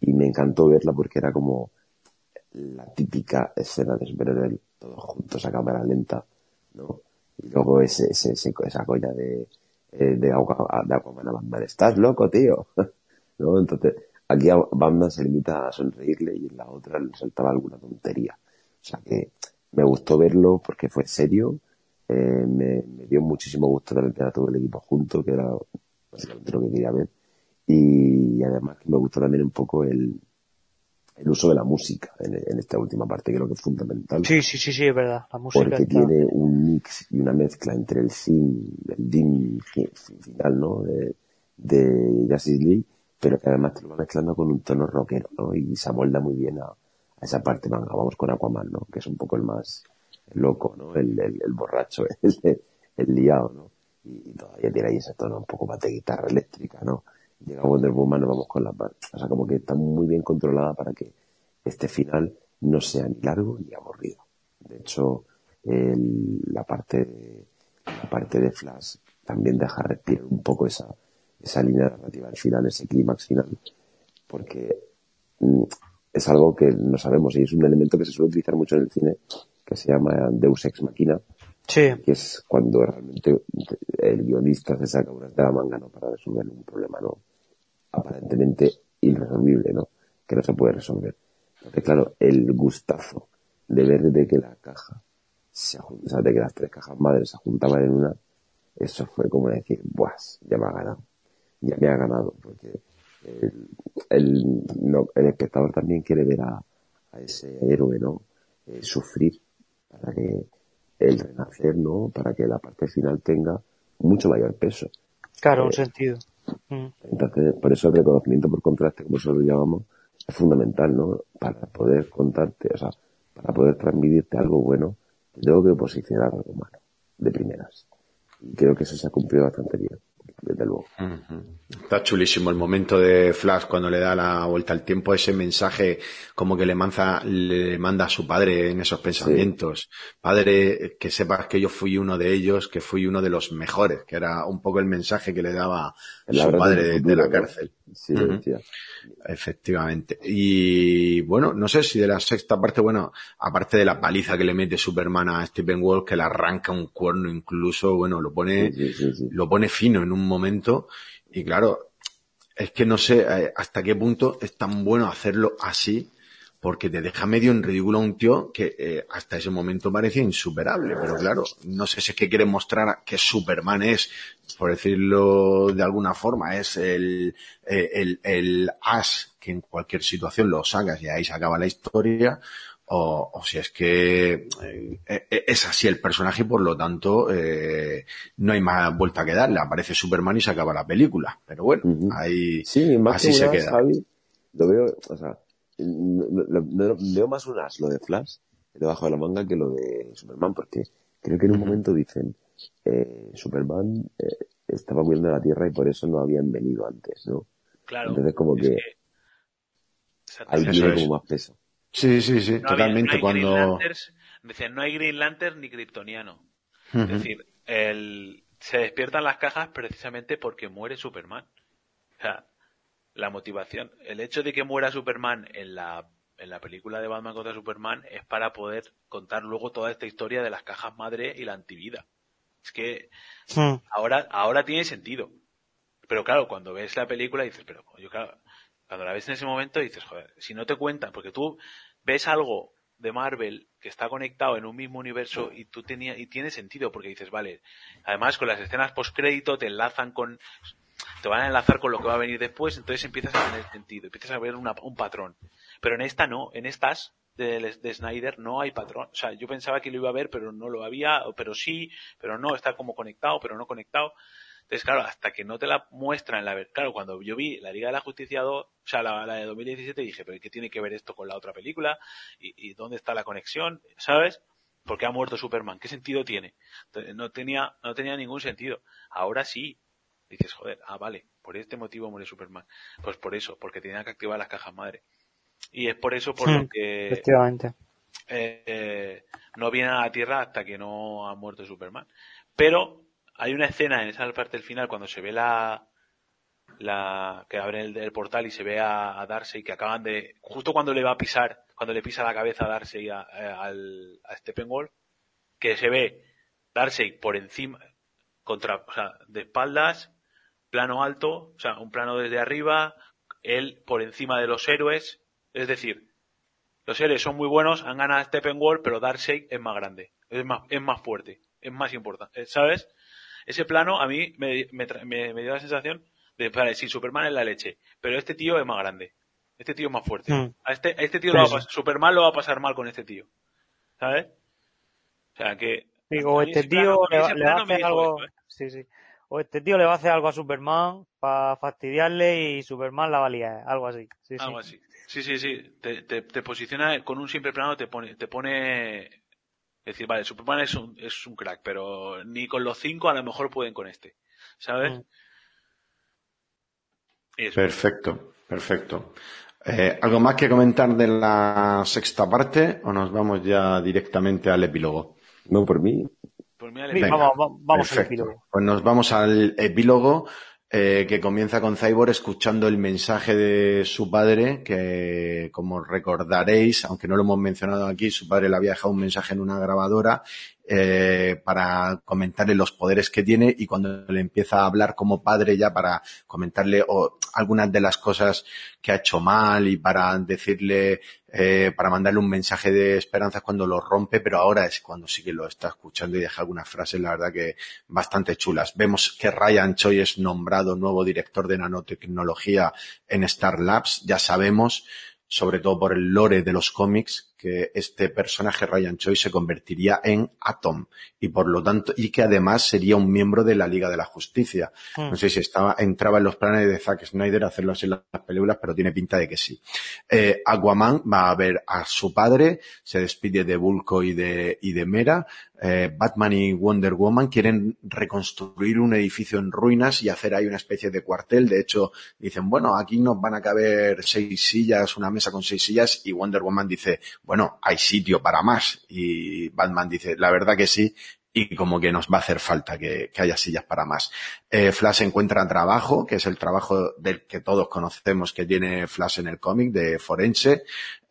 [SPEAKER 4] Y me encantó verla porque era como la típica escena de superhéroe todos juntos a cámara lenta, ¿no? Y luego ese, ese, esa coña de, eh, de, Aqua- de Aquaman a Batman. ¡Estás loco, tío! ¿No? Entonces, aquí a Batman se limita a sonreírle y en la otra le saltaba alguna tontería. O sea que me gustó verlo porque fue serio, eh, me, me dio muchísimo gusto también tener a todo el equipo junto, que era básicamente lo que quería ver. Y además me gustó también un poco el, el uso de la música en, en esta última parte, que creo que es fundamental
[SPEAKER 2] Sí, sí, sí, sí, es verdad. La música
[SPEAKER 4] porque
[SPEAKER 2] está...
[SPEAKER 4] tiene un mix y una mezcla entre el theme, el dim fi- final, ¿no? De, de Justice League, pero que además te lo va mezclando con un tono rockero, ¿no? Y se amolda muy bien a, a esa parte, venga, vamos con Aquaman, ¿no? Que es un poco el más loco, ¿no? El, el, el borracho, el, el liado, ¿no? Y, y todavía tiene ahí ese tono un poco más de guitarra eléctrica, ¿no? Llega Wonder Woman, nos vamos con la par- O sea, como que está muy bien controlada para que este final no sea ni largo ni aburrido. De hecho, el- la parte de, la parte de Flash también deja respirar un poco esa, esa línea narrativa al final, ese clímax final, porque mm, es algo que no sabemos y es un elemento que se suele utilizar mucho en el cine, que se llama Deus Ex Machina,
[SPEAKER 2] Sí,
[SPEAKER 4] que es cuando realmente el guionista se saca unas de la manga ¿no? para resolver un problema no aparentemente irresolvible no que no se puede resolver porque claro el gustazo de ver de que la caja se o sea, de que las tres cajas madres se juntaban en una eso fue como decir buah ya me ha ganado ya me ha ganado porque el, el, no- el espectador también quiere ver a, a ese héroe no Eh, sufrir para que el renacer, ¿no? Para que la parte final tenga mucho mayor peso.
[SPEAKER 2] claro, un
[SPEAKER 4] Eh,
[SPEAKER 2] sentido. Mm.
[SPEAKER 4] Entonces, por eso el reconocimiento por contraste, como nosotros lo llamamos, es fundamental, ¿no? Para poder contarte, o sea, para poder transmitirte algo bueno, te tengo que posicionar algo malo, de primeras. Y creo que eso se ha cumplido bastante bien, desde luego.
[SPEAKER 1] Está chulísimo el momento de Flash cuando le da la vuelta al tiempo, ese mensaje como que le, manza, le manda a su padre en esos pensamientos. Padre, que sepas que yo fui uno de ellos, que fui uno de los mejores, que era un poco el mensaje que le daba
[SPEAKER 4] El
[SPEAKER 1] su padre de,
[SPEAKER 4] futuro,
[SPEAKER 1] la
[SPEAKER 4] ¿no?
[SPEAKER 1] cárcel.
[SPEAKER 4] Sí, decía.
[SPEAKER 1] Efectivamente. Y bueno, no sé si de la sexta parte, bueno, aparte de la paliza que le mete Superman a Stephen Wolf, que le arranca un cuerno incluso, bueno, lo pone,
[SPEAKER 4] sí.
[SPEAKER 1] lo pone fino en un momento. Y claro, es que no sé eh, hasta qué punto es tan bueno hacerlo así, porque te deja medio en ridículo a un tío que eh, hasta ese momento parecía insuperable. Pero claro, no sé si es que quiere mostrar que Superman es, por decirlo de alguna forma, es el, eh, el, el as que en cualquier situación lo sacas y ahí se acaba la historia. O, o si es que eh, eh, es así el personaje y por lo tanto eh, no hay más vuelta que darle. Aparece Superman y se acaba la película. Pero bueno,
[SPEAKER 4] Ujú.
[SPEAKER 1] ahí
[SPEAKER 4] Sí, más
[SPEAKER 1] así
[SPEAKER 4] que
[SPEAKER 1] se queda.
[SPEAKER 4] Javi, lo veo, o sea, veo más un as lo de Flash debajo de la manga que lo de Superman, porque creo que en un momento dicen, eh, Superman eh, estaba muriendo en la Tierra y por eso no habían venido antes, ¿no?
[SPEAKER 3] Claro.
[SPEAKER 4] Entonces como
[SPEAKER 3] es
[SPEAKER 4] que
[SPEAKER 3] que-
[SPEAKER 4] ahí tiene
[SPEAKER 1] es.
[SPEAKER 4] como más peso.
[SPEAKER 1] Sí, sí, sí,
[SPEAKER 3] No había-
[SPEAKER 1] totalmente.
[SPEAKER 3] no
[SPEAKER 1] cuando.
[SPEAKER 3] Lanterns, decían, no hay Green Lantern ni Kryptoniano. Es decir, el, se despiertan las cajas precisamente porque muere Superman. O sea, la motivación, el hecho de que muera Superman en la, en la película de Batman contra Superman es para poder contar luego toda esta historia de las cajas madre y la antivida. Es que
[SPEAKER 2] Mm.
[SPEAKER 3] ahora, ahora tiene sentido. Pero claro, cuando ves la película dices, pero yo claro, cuando la ves en ese momento dices, joder, si no te cuentan, porque tú ves algo de Marvel que está conectado en un mismo universo y tú tenía, y tiene sentido porque dices, vale, además con las escenas post crédito te enlazan con, te van a enlazar con lo que va a venir después, entonces empiezas a tener sentido, empiezas a ver una- un patrón. Pero en esta no, en estas de, de Snyder no hay patrón. O sea, yo pensaba que lo iba a ver, pero no lo había, o- pero sí, pero no, está como conectado, pero no conectado. Entonces, claro, hasta que no te la muestran, la ver- claro, cuando yo vi la Liga de la Justicia 2, o sea, la, la de 2017, dije, pero ¿qué tiene que ver esto con la otra película? ¿Y, y dónde está la conexión? ¿Sabes? ¿Por qué ha muerto Superman? ¿Qué sentido tiene? Entonces, no tenía, no tenía ningún sentido. Ahora sí. Dices, joder, ah, vale, por este motivo muere Superman. Pues por eso, porque tenía que activar las cajas madre. Y es por eso por lo que
[SPEAKER 2] Efectivamente.
[SPEAKER 3] eh, eh, no viene a la Tierra hasta que no ha muerto Superman. Pero hay una escena en esa parte del final cuando se ve la, la que abre el, portal y se ve a, a Darcy que acaban de justo cuando le va a pisar cuando le pisa la cabeza a Darcy a, a, al- a Steppenwolf que se ve Darcy por encima contra o sea de espaldas plano alto o sea un plano desde arriba él por encima de los héroes es decir los héroes son muy buenos han ganado a Steppenwolf pero Darkseid es más grande es más es más fuerte es más importante ¿sabes? Ese plano a mí me, me, me- me dio la sensación de, vale, sí, Superman es la leche, pero este tío es más grande. Este tío es más fuerte.
[SPEAKER 2] Mm.
[SPEAKER 3] A este, a este tío
[SPEAKER 2] Sí,
[SPEAKER 3] lo va a
[SPEAKER 2] sí.
[SPEAKER 3] pas- Superman lo va a pasar mal con este tío. ¿Sabes? O sea, que...
[SPEAKER 2] Digo, este
[SPEAKER 3] plano-
[SPEAKER 2] tío le va,
[SPEAKER 3] ese
[SPEAKER 2] le va a hacer algo.
[SPEAKER 3] esto, ¿eh?
[SPEAKER 2] Sí, sí. O este tío le va a hacer algo a Superman para fastidiarle y Superman la va a liar. Algo así. Sí, sí.
[SPEAKER 3] Algo así. Sí, sí, sí. Te, te, te posiciona con un simple plano, te pone, te pone, es decir, vale, Superman es un, es un crack, pero ni con los cinco a lo mejor pueden con este. ¿Sabes?
[SPEAKER 2] Mm.
[SPEAKER 1] Perfecto, perfecto. Eh, ¿Algo más que comentar de la sexta parte o nos vamos ya directamente al epílogo?
[SPEAKER 4] No, por mí.
[SPEAKER 3] Pues mira, le-
[SPEAKER 2] Venga,
[SPEAKER 1] Venga,
[SPEAKER 2] vamos, vamos, vamos al
[SPEAKER 1] Perfecto.
[SPEAKER 2] epílogo.
[SPEAKER 1] Pues nos vamos al epílogo eh, que comienza con Cyborg escuchando el mensaje de su padre, que como recordaréis, aunque no lo hemos mencionado aquí, su padre le había dejado un mensaje en una grabadora eh, para comentarle los poderes que tiene y cuando le empieza a hablar como padre ya para comentarle o, algunas de las cosas que ha hecho mal y para decirle, eh, para mandarle un mensaje de esperanza cuando lo rompe, pero ahora es cuando sí que lo está escuchando y deja algunas frases, la verdad que bastante chulas. Vemos que Ryan Choi es nombrado nuevo director de nanotecnología en Star Labs, ya sabemos sobre todo por el lore de los cómics, que este personaje Ryan Choi se convertiría en Atom y por lo tanto, y que además sería un miembro de la Liga de la Justicia.
[SPEAKER 2] Mm.
[SPEAKER 1] No sé si estaba, entraba en los planes de Zack Snyder hacerlo así en las películas, pero tiene pinta de que sí. Eh, Aquaman va a ver a su padre, se despide de Bulko y de, y de Mera. Eh, Batman y Wonder Woman quieren reconstruir un edificio en ruinas y hacer ahí una especie de cuartel. De hecho, dicen, bueno, aquí nos van a caber seis sillas, una mesa con seis sillas, y Wonder Woman dice, bueno, hay sitio para más. Y Batman dice, la verdad que sí, y como que nos va a hacer falta que, que haya sillas para más. Eh, Flash encuentra trabajo, que es el trabajo del que todos conocemos que tiene Flash en el cómic de forense,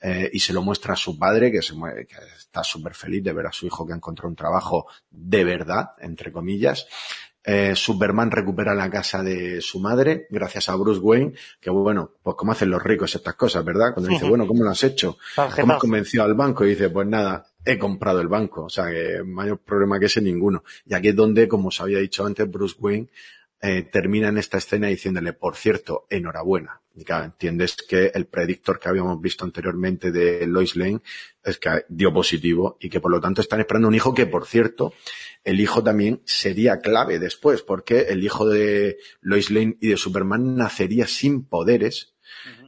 [SPEAKER 1] eh, y se lo muestra a su padre, que, se que está súper feliz de ver a su hijo que ha encontrado un trabajo de verdad, entre comillas. Eh, Superman recupera la casa de su madre gracias a Bruce Wayne, que bueno, pues como hacen los ricos estas cosas, ¿verdad? Cuando dice, bueno, ¿cómo lo has hecho? ¿Cómo has convencido al banco? Y dice, pues nada, he comprado el banco. O sea, que mayor problema que ese ninguno. Y aquí es donde, como os había dicho antes, Bruce Wayne eh, termina en esta escena diciéndole, por cierto, enhorabuena. Y claro, entiendes que el predictor que habíamos visto anteriormente de Lois Lane es que dio positivo y que por lo tanto están esperando un hijo que, por cierto, el hijo también sería clave después, porque el hijo de Lois Lane y de Superman nacería sin poderes,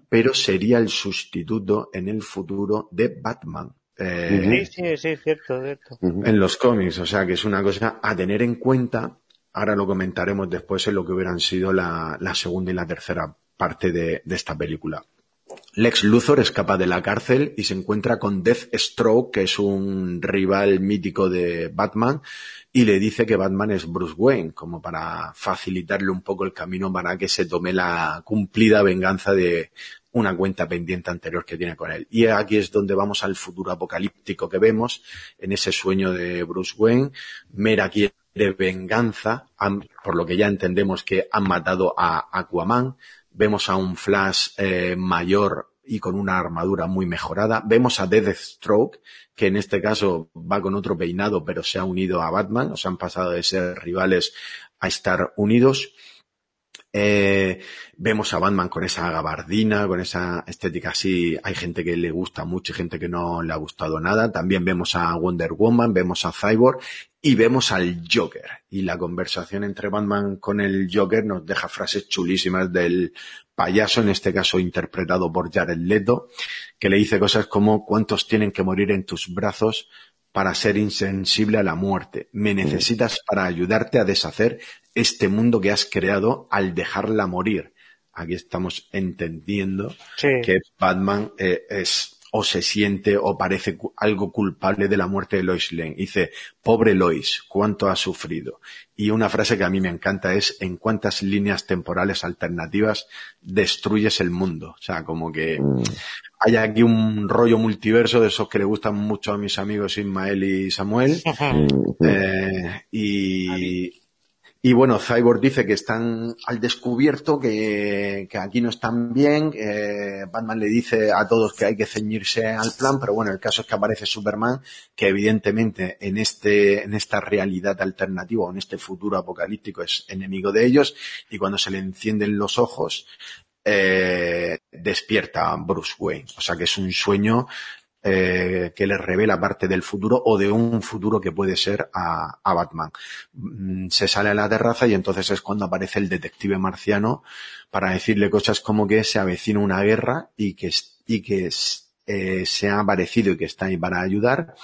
[SPEAKER 1] pero sería el sustituto en el futuro de Batman. Eh,
[SPEAKER 2] Sí, sí, sí, cierto, cierto.
[SPEAKER 1] En los cómics, o sea que es una cosa a tener en cuenta. Ahora lo comentaremos después en lo que hubieran sido la, la segunda y la tercera parte de, de esta película. Lex Luthor escapa de la cárcel y se encuentra con Deathstroke, que es un rival mítico de Batman, y le dice que Batman es Bruce Wayne, como para facilitarle un poco el camino para que se tome la cumplida venganza de una cuenta pendiente anterior que tiene con él. Y aquí es donde vamos al futuro apocalíptico que vemos, en ese sueño de Bruce Wayne. Mera quiere venganza, por lo que ya entendemos que han matado a Aquaman. Vemos a un Flash eh, mayor y con una armadura muy mejorada. Vemos a Deathstroke, que en este caso va con otro peinado, pero se ha unido a Batman. O sea, han pasado de ser rivales a estar unidos. Eh, vemos a Batman con esa gabardina, con esa estética así. Hay gente que le gusta mucho y gente que no le ha gustado nada. También vemos a Wonder Woman, vemos a Cyborg y vemos al Joker. Y la conversación entre Batman con el Joker nos deja frases chulísimas del payaso, en este caso interpretado por Jared Leto, que le dice cosas como ¿cuántos tienen que morir en tus brazos para ser insensible a la muerte? Me necesitas para ayudarte a deshacer este mundo que has creado al dejarla morir. Aquí estamos entendiendo
[SPEAKER 2] Sí.
[SPEAKER 1] que Batman eh, es o se siente o parece algo culpable de la muerte de Lois Lane. Dice, pobre Lois, cuánto ha sufrido. Y una frase que a mí me encanta es, en cuántas líneas temporales alternativas destruyes el mundo. O sea, como que mm. hay aquí un rollo multiverso de esos que le gustan mucho a mis amigos Ismael y Samuel. eh, y, y bueno, Cyborg dice que están al descubierto, que, aquí no están bien. Batman le dice a todos que hay que ceñirse al plan, pero bueno, el caso es que aparece Superman, que evidentemente en este, en esta realidad alternativa o en este futuro apocalíptico es enemigo de ellos, y cuando se le encienden los ojos, eh, despierta Bruce Wayne. O sea que es un sueño eh, que le revela parte del futuro o de un futuro que puede ser a, Batman. Mm, se sale a la terraza y entonces es cuando aparece el detective marciano para decirle cosas como que se avecina una guerra y que, y que eh, se ha aparecido y que está ahí para ayudar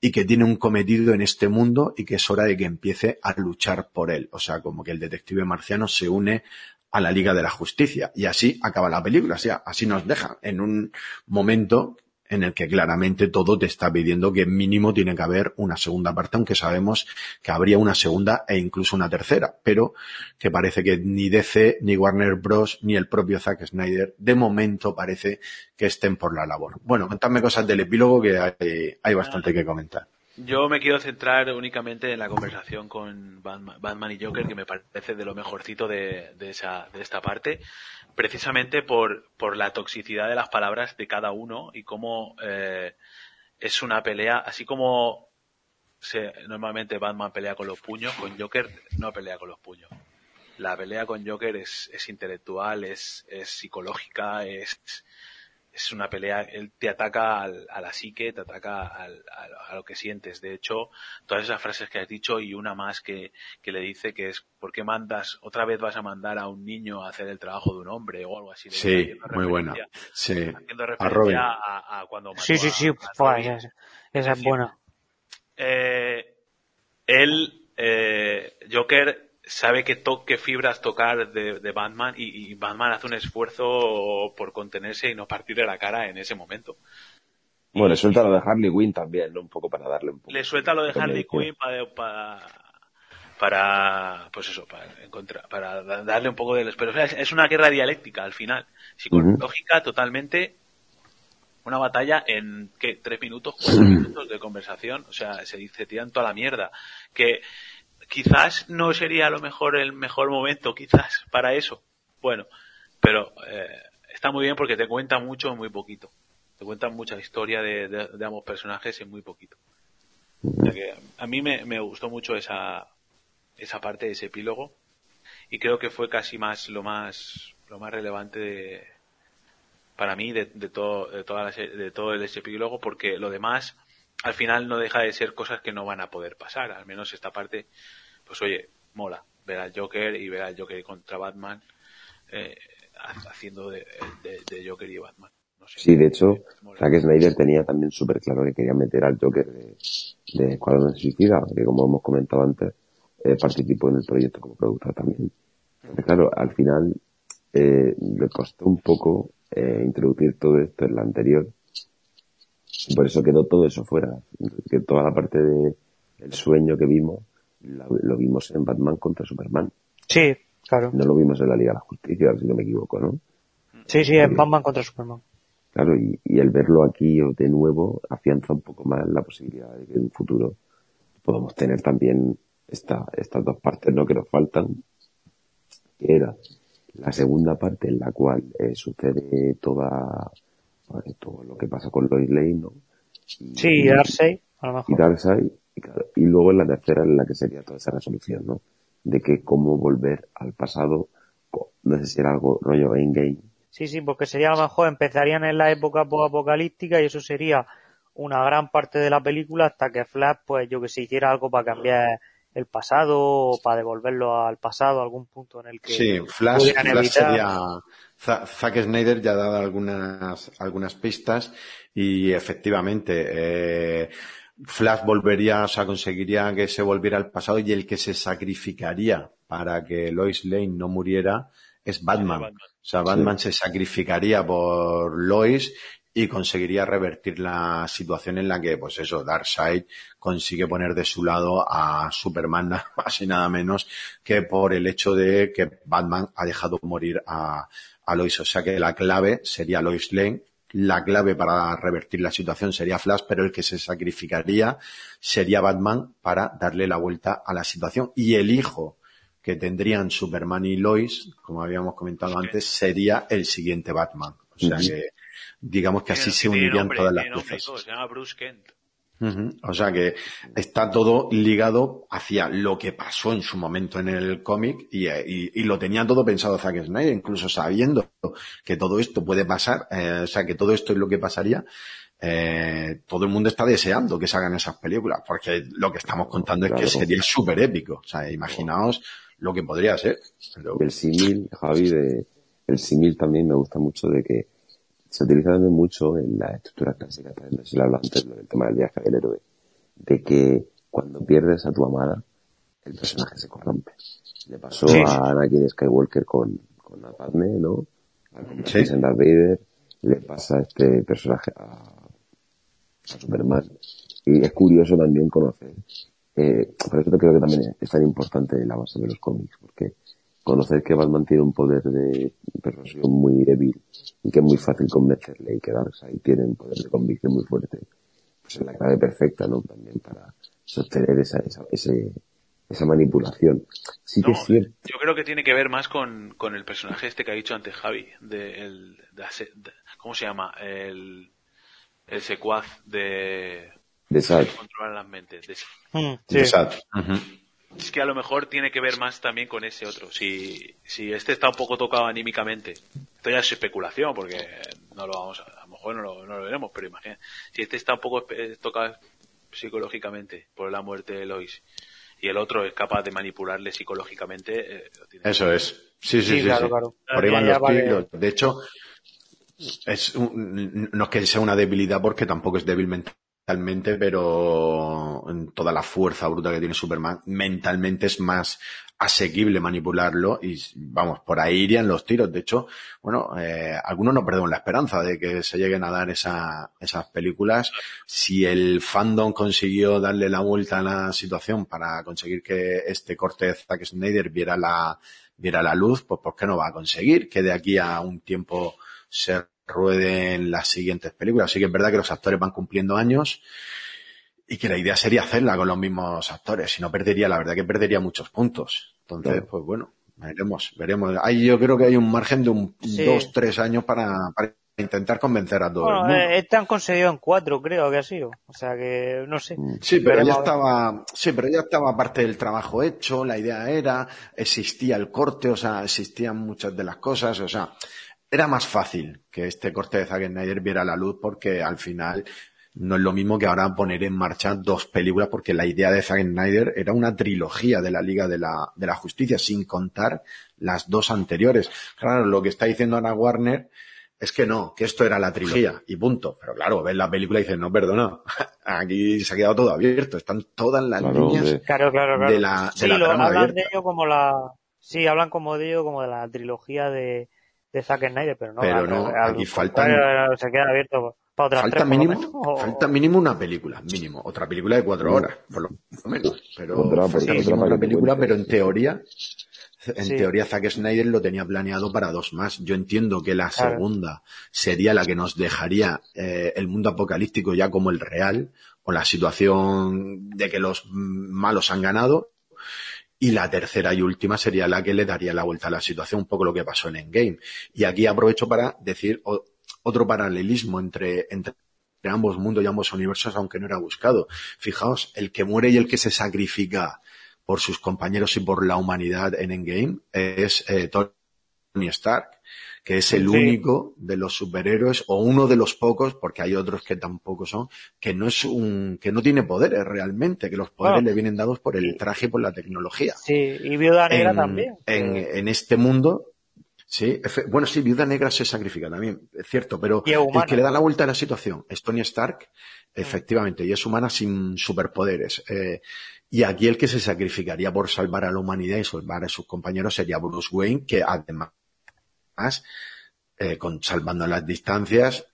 [SPEAKER 1] y que tiene un cometido en este mundo y que es hora de que empiece a luchar por él. O sea, como que el detective marciano se une a la Liga de la Justicia. Y así acaba la película, así nos deja en un momento en el que claramente todo te está pidiendo que mínimo tiene que haber una segunda parte, aunque sabemos que habría una segunda e incluso una tercera, pero que parece que ni DC, ni Warner Bros, ni el propio Zack Snyder, de momento parece que estén por la labor. Bueno, contadme cosas del epílogo que hay, hay bastante que comentar.
[SPEAKER 3] Yo me quiero centrar únicamente en la conversación con Batman, y Joker, que me parece de lo mejorcito de, de, esa, de esta parte, precisamente por, por la toxicidad de las palabras de cada uno y cómo eh, es una pelea, así como se, normalmente Batman pelea con los puños, con Joker no pelea con los puños. La pelea con Joker es, es intelectual, es psicológica, es, es una pelea, él te ataca al, a la psique, te ataca al, a, lo que sientes. De hecho, todas esas frases que has dicho y una más que, que le dice que es, ¿por qué mandas, otra vez vas a mandar a un niño a hacer el trabajo de un hombre o algo así?
[SPEAKER 1] Sí, muy buena. Sí.
[SPEAKER 3] Haciendo referencia a, a, cuando
[SPEAKER 2] Sí, sí, sí, esa, es buena.
[SPEAKER 3] Eh, él, eh, Joker, sabe que toque fibras tocar de, de Batman y, y, Batman hace un esfuerzo por contenerse y no partirle la cara en ese momento.
[SPEAKER 4] Bueno, le suelta lo de Harley Quinn también, ¿no? Un poco para darle un poco.
[SPEAKER 3] Le suelta lo de Harley Quinn para, para, para, pues eso, para encontrar, para darle un poco de pero es una guerra dialéctica al final, psicológica totalmente, una batalla en ¿qué? tres minutos, cuatro minutos de conversación, o sea, se dice tiran toda la mierda, que quizás no sería a lo mejor el mejor momento, quizás, para eso. Bueno, pero eh, está muy bien porque te cuenta mucho en muy poquito. Te cuenta mucha historia de, ambos personajes en muy poquito. a mí me, gustó mucho esa, esa parte de ese epílogo y creo que fue casi más lo más lo más relevante de, para mí de, de todo de, de todo ese epílogo porque lo demás al final no deja de ser cosas que no van a poder pasar. Al menos esta parte, pues oye, mola ver al Joker y ver al Joker contra Batman eh, haciendo de, de, Joker y Batman. No sé,
[SPEAKER 4] sí, de hecho, Zack Snyder tenía también súper claro que quería meter al Joker de, de Escuadrón Suicida, que como hemos comentado antes, eh, participó en el proyecto como productor también. claro, al final eh, le costó un poco eh, introducir todo esto en la anterior por eso quedó todo eso fuera. Que toda la parte de el sueño que vimos, lo, vimos en Batman contra Superman.
[SPEAKER 2] Sí, claro.
[SPEAKER 4] No lo vimos en la Liga de la Justicia, si no me equivoco, ¿no?
[SPEAKER 2] Sí, sí, en Batman contra Superman.
[SPEAKER 4] Claro, y, y, el verlo aquí de nuevo afianza un poco más la posibilidad de que en un futuro podamos tener también esta, estas dos partes ¿no? que nos faltan, que era la segunda parte en la cual eh, sucede toda todo lo que pasa con Lois Lane, ¿no?
[SPEAKER 2] Y, sí, y Darkseid, a lo mejor.
[SPEAKER 4] Y Darkseid, y, luego en la tercera en la que sería toda esa resolución, ¿no? De que cómo volver al pasado, no sé si era algo rollo Endgame.
[SPEAKER 2] Sí, sí, porque sería a lo mejor empezarían en la época apocalíptica y eso sería una gran parte de la película hasta que Flash, pues yo que sé, hiciera algo para cambiar el pasado o para devolverlo al pasado, algún punto en el que
[SPEAKER 1] sí, Flash, Flash sería Zack Snyder ya ha dado algunas algunas pistas y efectivamente eh, Flash volvería, o sea, conseguiría que se volviera al pasado y el que se sacrificaría para que Lois Lane no muriera es Batman. O sea, Batman se sacrificaría por Lois y conseguiría revertir la situación en la que, pues eso, Darkseid consigue poner de su lado a Superman, nada más y nada menos que por el hecho de que Batman ha dejado morir a, a Lois. O sea que la clave sería Lois Lane, la clave para revertir la situación sería Flash, pero el que se sacrificaría sería Batman para darle la vuelta a la situación. Y el hijo que tendrían Superman y Lois, como habíamos comentado antes, sería el siguiente Batman. O sea que digamos que así se unirían todas las piezas.
[SPEAKER 3] Se llama Bruce Kent.
[SPEAKER 1] O sea que está todo ligado hacia lo que pasó en su momento en el cómic y, y- y lo tenía todo pensado Zack Snyder, incluso sabiendo que todo esto puede pasar, eh, o sea que todo esto es lo que pasaría. eh, todo el mundo está deseando que se hagan esas películas, porque lo que estamos contando es que sería súper épico. O sea, imaginaos lo que podría ser.
[SPEAKER 4] El símil, Javi, de, el símil también me gusta mucho de que se utiliza también mucho en la estructura clásica, también, no sé si lo antes, lo del tema del viaje del héroe, de que cuando pierdes a tu amada, el personaje se corrompe. Le pasó
[SPEAKER 2] Sí.
[SPEAKER 4] a Anakin Skywalker con, con la Padme, ¿no? Convertirse
[SPEAKER 1] Sí.
[SPEAKER 4] en Darth Vader, le pasa a este personaje a, a Superman. Y es curioso también conocer, eh, por eso creo que también es tan importante la base de los cómics, porque conocer que Batman tiene un poder de persuasión muy débil y que es muy fácil convencerle y que Darkseid tiene un poder de convicción muy fuerte, pues es la clave perfecta, ¿no? También para sostener esa, esa, ese, esa manipulación. Sí que
[SPEAKER 3] No,
[SPEAKER 4] es cierto.
[SPEAKER 3] yo creo que tiene que ver más con, con el personaje este que ha dicho antes Javi, de, el, de ¿cómo se llama? El, el secuaz de
[SPEAKER 4] De Sad.
[SPEAKER 3] controlar las mentes. de-
[SPEAKER 2] Mm,
[SPEAKER 1] de. Sad.
[SPEAKER 3] Es que a lo mejor tiene que ver más también con ese otro. Si, si este está un poco tocado anímicamente, esto ya es especulación porque no lo vamos a, a lo mejor no lo, no lo veremos, pero imagina, si este está un poco tocado psicológicamente por la muerte de Lois y el otro es capaz de manipularle psicológicamente, eh, tiene.
[SPEAKER 1] Eso es. Sí, sí,
[SPEAKER 2] Sí,
[SPEAKER 1] sí.
[SPEAKER 2] claro,
[SPEAKER 1] sí.
[SPEAKER 2] claro.
[SPEAKER 1] Por ahí van los
[SPEAKER 2] vale.
[SPEAKER 1] tiros. De hecho, es un- no es que sea una debilidad porque tampoco es débil mentalmente, pero en toda la fuerza bruta que tiene Superman, mentalmente es más asequible manipularlo y vamos, por ahí irían los tiros. De hecho, bueno, eh, algunos no perdemos la esperanza de que se lleguen a dar esa, esas películas. Si el fandom consiguió darle la vuelta a la situación para conseguir que este corte de Zack Snyder viera la, viera la luz, pues ¿por qué no va a conseguir que de aquí a un tiempo se rueden las siguientes películas? Sí que es verdad que los actores van cumpliendo años y que la idea sería hacerla con los mismos actores, si no perdería, la verdad que perdería muchos puntos. Entonces,
[SPEAKER 4] Claro.
[SPEAKER 1] pues bueno, veremos, veremos. Ahí yo creo que hay un margen de un
[SPEAKER 2] Sí.
[SPEAKER 1] dos, tres años para, para intentar convencer a todo
[SPEAKER 2] Bueno,
[SPEAKER 1] mundo.
[SPEAKER 2] eh, conseguido en cuatro, creo que ha sido. O sea que, no sé.
[SPEAKER 1] Sí, pero
[SPEAKER 2] Veremos
[SPEAKER 1] ya estaba, sí, pero ya estaba parte del trabajo hecho, la idea era, existía el corte, o sea, existían muchas de las cosas, o sea, era más fácil que este corte de Zack Snyder viera la luz porque al final no es lo mismo que ahora poner en marcha dos películas porque la idea de Zack Snyder era una trilogía de la Liga de la, de la Justicia sin contar las dos anteriores. Claro, lo que está diciendo Ana Warner es que no, que esto era la trilogía y punto. Pero claro, ves la película y dices, no, perdona, aquí se ha quedado todo abierto, están todas las
[SPEAKER 4] Claro,
[SPEAKER 1] líneas
[SPEAKER 4] hombre.
[SPEAKER 2] Claro, claro, claro.
[SPEAKER 1] de la, de
[SPEAKER 2] sí,
[SPEAKER 1] la
[SPEAKER 2] lo,
[SPEAKER 1] trama
[SPEAKER 2] hablan
[SPEAKER 1] abierta.
[SPEAKER 2] de ello como la... Sí, hablan como de ello como de la trilogía de, de Zack Snyder, pero no.
[SPEAKER 1] Pero
[SPEAKER 2] al-
[SPEAKER 1] no,
[SPEAKER 2] al-
[SPEAKER 1] aquí faltan-
[SPEAKER 2] bueno, se queda abierto para otras
[SPEAKER 1] Falta
[SPEAKER 2] tres,
[SPEAKER 1] mínimo,
[SPEAKER 2] menos, o-
[SPEAKER 1] falta mínimo una película, mínimo. Otra película de cuatro horas, por lo menos. Pero
[SPEAKER 4] Otra,
[SPEAKER 1] falta mínimo
[SPEAKER 4] te
[SPEAKER 1] película, pero en teoría, en
[SPEAKER 2] Sí.
[SPEAKER 1] teoría Zack Snyder lo tenía planeado para dos más. Yo entiendo que la
[SPEAKER 2] Claro.
[SPEAKER 1] segunda sería la que nos dejaría eh, el mundo apocalíptico ya como el real, o la situación de que los malos han ganado. Y la tercera y última sería la que le daría la vuelta a la situación, un poco lo que pasó en Endgame. Y aquí aprovecho para decir otro paralelismo entre, entre ambos mundos y ambos universos, aunque no era buscado. Fijaos, el que muere y el que se sacrifica por sus compañeros y por la humanidad en Endgame es eh, Tony Stark, que es el
[SPEAKER 2] Sí.
[SPEAKER 1] único de los superhéroes o uno de los pocos, porque hay otros que tampoco son, que no es un, que no tiene poderes realmente, que los poderes
[SPEAKER 2] Bueno.
[SPEAKER 1] le vienen dados por el traje y por la tecnología.
[SPEAKER 2] Sí, y Viuda Negra
[SPEAKER 1] En,
[SPEAKER 2] también.
[SPEAKER 1] en, en este mundo, sí, bueno, sí, Viuda Negra se sacrifica también, es cierto, pero
[SPEAKER 2] es
[SPEAKER 1] el que le da la vuelta a la situación es Tony Stark, efectivamente, y es humana sin superpoderes. Eh, y aquí el que se sacrificaría por salvar a la humanidad y salvar a sus compañeros sería Bruce Wayne, que además, eh, con salvando las distancias,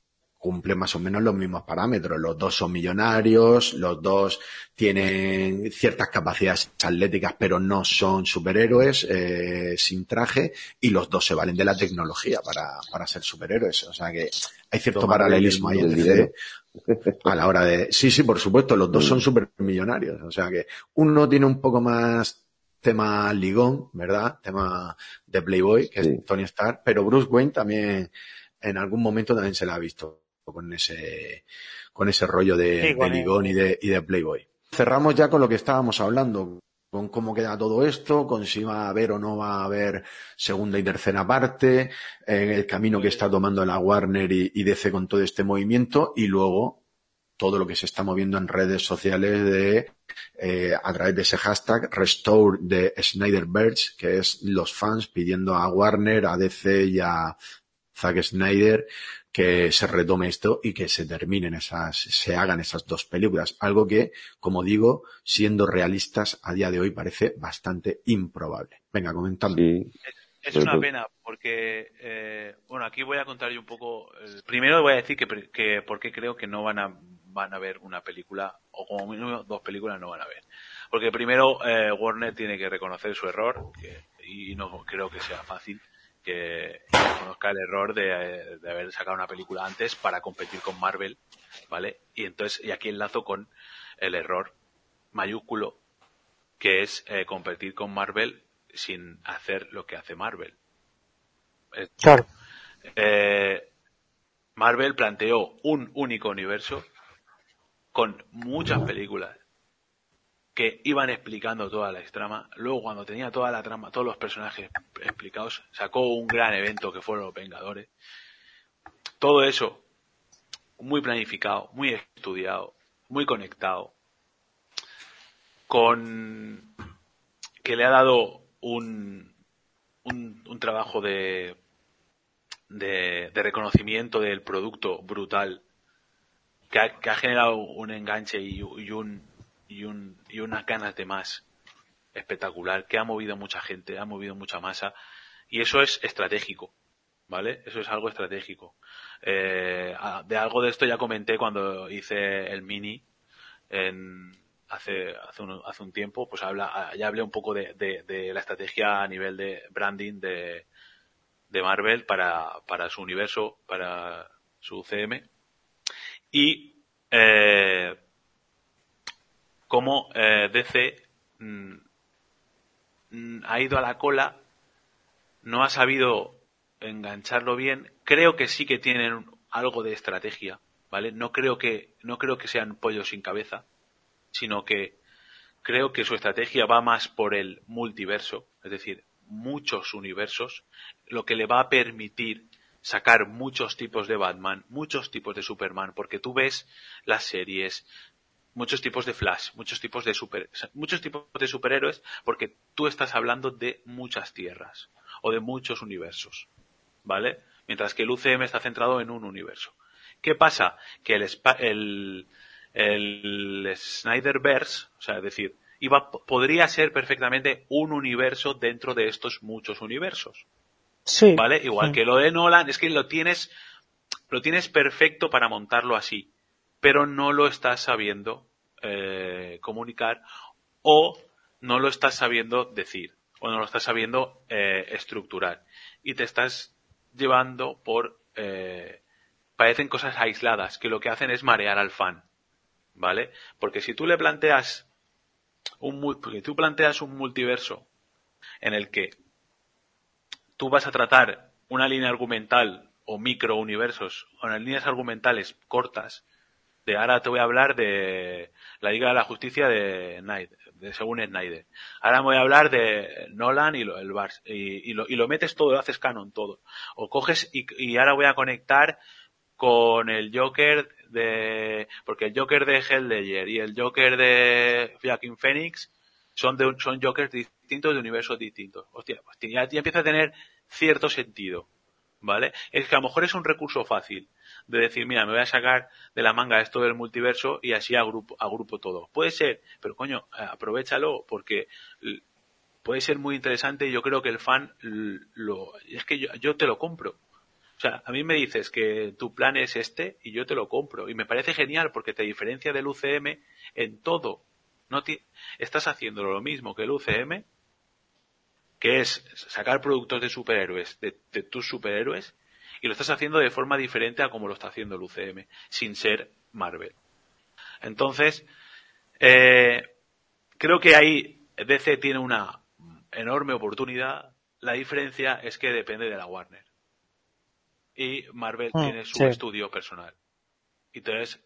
[SPEAKER 1] cumplen más o menos los mismos parámetros. Los dos son millonarios, los dos tienen ciertas capacidades atléticas, pero no son superhéroes eh, sin traje, y los dos se valen de la tecnología para, para ser superhéroes. O sea que hay cierto paralelismo ahí entre a la hora de. Sí, sí, por supuesto, los dos son supermillonarios. O sea que uno tiene un poco más tema ligón, ¿verdad? Tema de Playboy, que es Tony Stark, pero Bruce Wayne también en algún momento también se la ha visto con ese, con ese rollo de, ligón y de, y de Playboy. Cerramos ya con lo que estábamos hablando, con cómo queda todo esto, con si va a haber o no va a haber segunda y tercera parte, en el camino que está tomando la Warner y, y DC con todo este movimiento, y luego todo lo que se está moviendo en redes sociales de eh, a través de ese hashtag Restore de Snyderverse, que es los fans pidiendo a Warner, a DC y a Zack Snyder que se retome esto y que se terminen esas, se hagan esas dos películas. Algo que, como digo, siendo realistas a día de hoy parece bastante improbable. Venga, comentadme.
[SPEAKER 3] Es, una pena porque, eh, bueno, aquí voy a contar yo un poco. Eh, primero voy a decir que, que porque creo que no van a van a ver una película o como mínimo dos películas no van a ver. Porque primero eh, Warner tiene que reconocer su error y no creo que sea fácil que conozca el error de, haber sacado una película antes para competir con Marvel, ¿vale? Y entonces, y aquí enlazo con el error mayúsculo que es eh, competir con Marvel sin hacer lo que hace Marvel.
[SPEAKER 2] Claro.
[SPEAKER 3] Eh, Marvel planteó un único universo con muchas películas que iban explicando toda la trama. Luego, cuando tenía toda la trama, todos los personajes explicados, sacó un gran evento que fueron los Vengadores. Todo eso muy planificado, muy estudiado, muy conectado, con que le ha dado un, un, trabajo de, de, reconocimiento del producto brutal, que ha, generado un enganche y un, y, un, y unas ganas de más espectacular que ha movido mucha gente, ha movido mucha masa y eso es estratégico, ¿vale? Eso es algo estratégico. Eh, de algo de esto ya comenté cuando hice el mini en, hace, hace, un, hace un tiempo, pues habla, ya hablé un poco de, de, la estrategia a nivel de branding de, de Marvel para, para su universo, para su CM. Y eh, cómo eh, DC mm, mm, ha ido a la cola, no ha sabido engancharlo bien. Creo que sí que tienen algo de estrategia, ¿vale? No creo que, no creo que sean pollos sin cabeza, sino que creo que su estrategia va más por el multiverso, es decir, muchos universos, lo que le va a permitir sacar muchos tipos de Batman, muchos tipos de Superman, porque tú ves las series, muchos tipos de Flash, muchos tipos de super, muchos tipos de superhéroes, porque tú estás hablando de muchas tierras o de muchos universos, ¿vale? Mientras que el UCM está centrado en un universo. ¿Qué pasa? Que el, Snyderverse, o sea, es decir, podría ser perfectamente un universo dentro de estos muchos universos.
[SPEAKER 2] Sí.
[SPEAKER 3] ¿Vale? Igual que lo de Nolan, es que lo tienes, lo tienes perfecto para montarlo así pero no lo estás sabiendo eh, comunicar o no lo estás sabiendo decir o no lo estás sabiendo eh, estructurar y te estás llevando por eh, parecen cosas aisladas que lo que hacen es marear al fan vale porque si tú le planteas un tú planteas un multiverso en el que tú vas a tratar una línea argumental o micro universos o en líneas argumentales cortas de ahora te voy a hablar de la Liga de la Justicia de Snyder, de según Snyder. Ahora voy a hablar de Nolan y lo, el Bars, y, lo, y lo metes todo, lo haces canon todo. O coges y, ahora voy a conectar con el Joker de, porque el Joker de Helldayer y el Joker de Joaquin Phoenix son de son Jokers distintos de universos distintos. Hostia, pues ya empieza a tener cierto sentido. ¿Vale? Es que a lo mejor es un recurso fácil de decir, mira, me voy a sacar de la manga esto del multiverso y así agrupo, agrupo todo. Puede ser, pero coño, eh, aprovechalo porque puede ser muy interesante y yo creo que el fan lo, es que yo, te lo compro. O sea, a mí me dices que tu plan es este y yo te lo compro. Y me parece genial porque te diferencia del UCM en todo. No estás haciendo lo mismo que el UCM, que es sacar productos de superhéroes, de, tus superhéroes, y lo estás haciendo de forma diferente a como lo está haciendo el UCM, sin ser Marvel. Entonces, eh, creo que ahí DC tiene una enorme oportunidad. La diferencia es que depende de la Warner. Y Marvel hmm, tiene su estudio personal. Y entonces,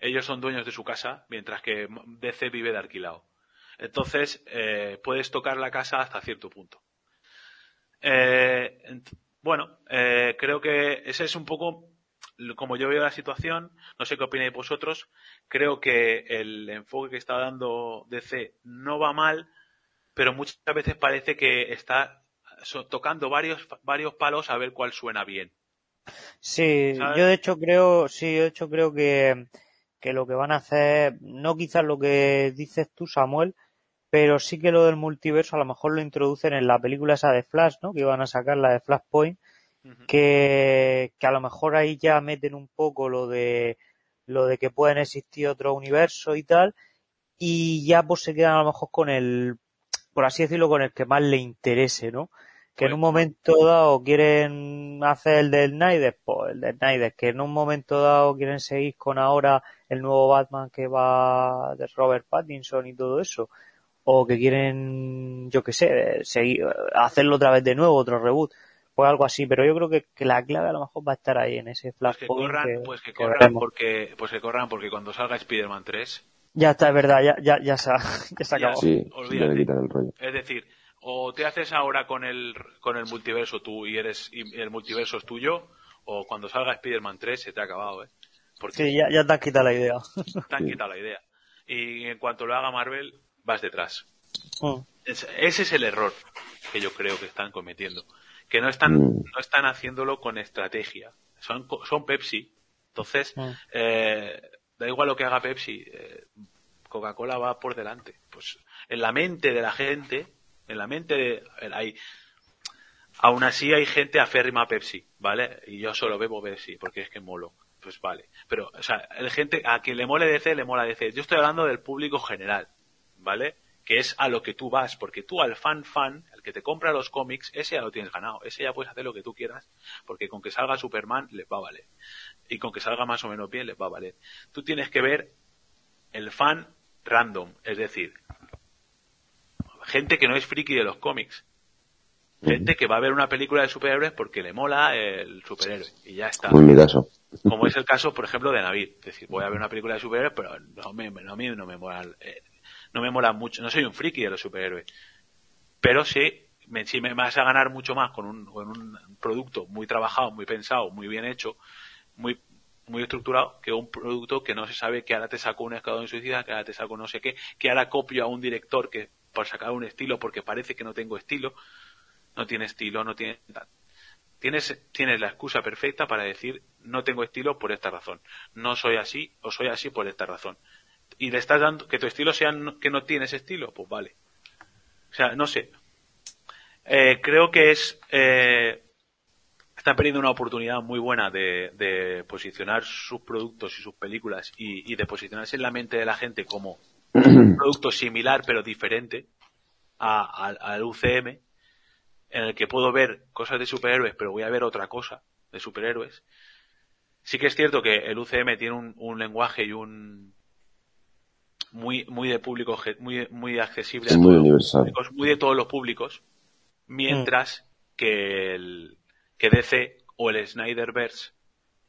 [SPEAKER 3] ellos son dueños de su casa, mientras que DC vive de alquilado. Entonces, eh, puedes tocar la casa hasta cierto punto. Eh, bueno, eh, creo que ese es un poco como yo veo la situación. No sé qué opináis vosotros. Creo que el enfoque que está dando DC no va mal, pero muchas veces parece que está tocando varios, varios palos a ver cuál suena bien.
[SPEAKER 2] Sí, yo de hecho creo, sí, de hecho creo que, que lo que van a hacer, no quizás lo que dices tú, Samuel, pero sí que lo del multiverso a lo mejor lo introducen en la película esa de Flash, ¿no? Que iban a sacar la de Flashpoint, que, que a lo mejor ahí ya meten un poco lo de lo de que pueden existir otros universos y tal, y ya pues se quedan a lo mejor con el por así decirlo, con el que más le interese, ¿no? Que en un momento dado quieren hacer el del Snyder, pues el de Snyder, que en un momento dado quieren seguir con ahora el nuevo Batman que va de Robert Pattinson y todo eso, o que quieren, yo qué sé, seguir, hacerlo otra vez de nuevo, otro reboot, pues algo así, pero yo creo que, la clave a lo mejor va a estar ahí en ese
[SPEAKER 3] flash. Pues que corran, pues que corran porque, pues que corran porque cuando salga Spider-Man 3
[SPEAKER 2] ya está, es verdad, ya, ya, ya se ha, ya se acabó.
[SPEAKER 4] Sí, el rollo.
[SPEAKER 3] Es decir, o te haces ahora con el, con el multiverso tú y eres y el multiverso es tuyo, o cuando salga Spider-Man 3 se te ha acabado, ¿eh?
[SPEAKER 2] Porque sí, ya, ya te han quitado la idea.
[SPEAKER 3] Te han quitado la idea. Y en cuanto lo haga Marvel, vas detrás. Mm. ese es el error que yo creo que están cometiendo. Que no están, mm. no están haciéndolo con estrategia. Son, son Pepsi. Entonces, mm. eh, da igual lo que haga Pepsi, eh, Coca-Cola va por delante. Pues en la mente de la gente, en la mente de, hay, aún así hay gente aférrima a Pepsi, ¿vale? Y yo solo bebo Pepsi porque es que molo. Pues vale. Pero, o sea, el gente, a quien le mole DC, le mola DC. Yo estoy hablando del público general, ¿vale? Que es a lo que tú vas, porque tú al fan fan, el que te compra los cómics, ese ya lo tienes ganado. Ese ya puedes hacer lo que tú quieras, porque con que salga Superman, le va a valer y con que salga más o menos bien les va a valer. Tú tienes que ver el fan random, es decir, gente que no es friki de los cómics. Gente que va a ver una película de superhéroes porque le mola el superhéroe y ya está. Como es el caso, por ejemplo, de Navid. Es decir, voy a ver una película de superhéroes, pero no me, no, a mí no me mola, no me mola mucho. No soy un friki de los superhéroes. Pero sí, me, me vas a ganar mucho más con un, con un producto muy trabajado, muy pensado, muy bien hecho, muy muy estructurado que un producto que no se sabe que ahora te saco un escuadrón suicida, que ahora te saco no sé qué, que ahora copio a un director que por sacar un estilo porque parece que no tengo estilo, no tiene estilo, no tiene Tienes, tienes la excusa perfecta para decir no tengo estilo por esta razón, no soy así o soy así por esta razón. Y le estás dando que tu estilo sea que no tienes estilo, pues vale. O sea, no sé. Eh, creo que es eh, están perdiendo una oportunidad muy buena de, posicionar sus productos y sus películas y, de posicionarse en la mente de la gente como un producto similar pero diferente al UCM, en el que puedo ver cosas de superhéroes pero voy a ver otra cosa de superhéroes. Sí que es cierto que el UCM tiene un, lenguaje y un muy muy de público muy muy accesible a
[SPEAKER 4] muy universal.
[SPEAKER 3] muy de todos los públicos, mientras que el que DC o el Snyderverse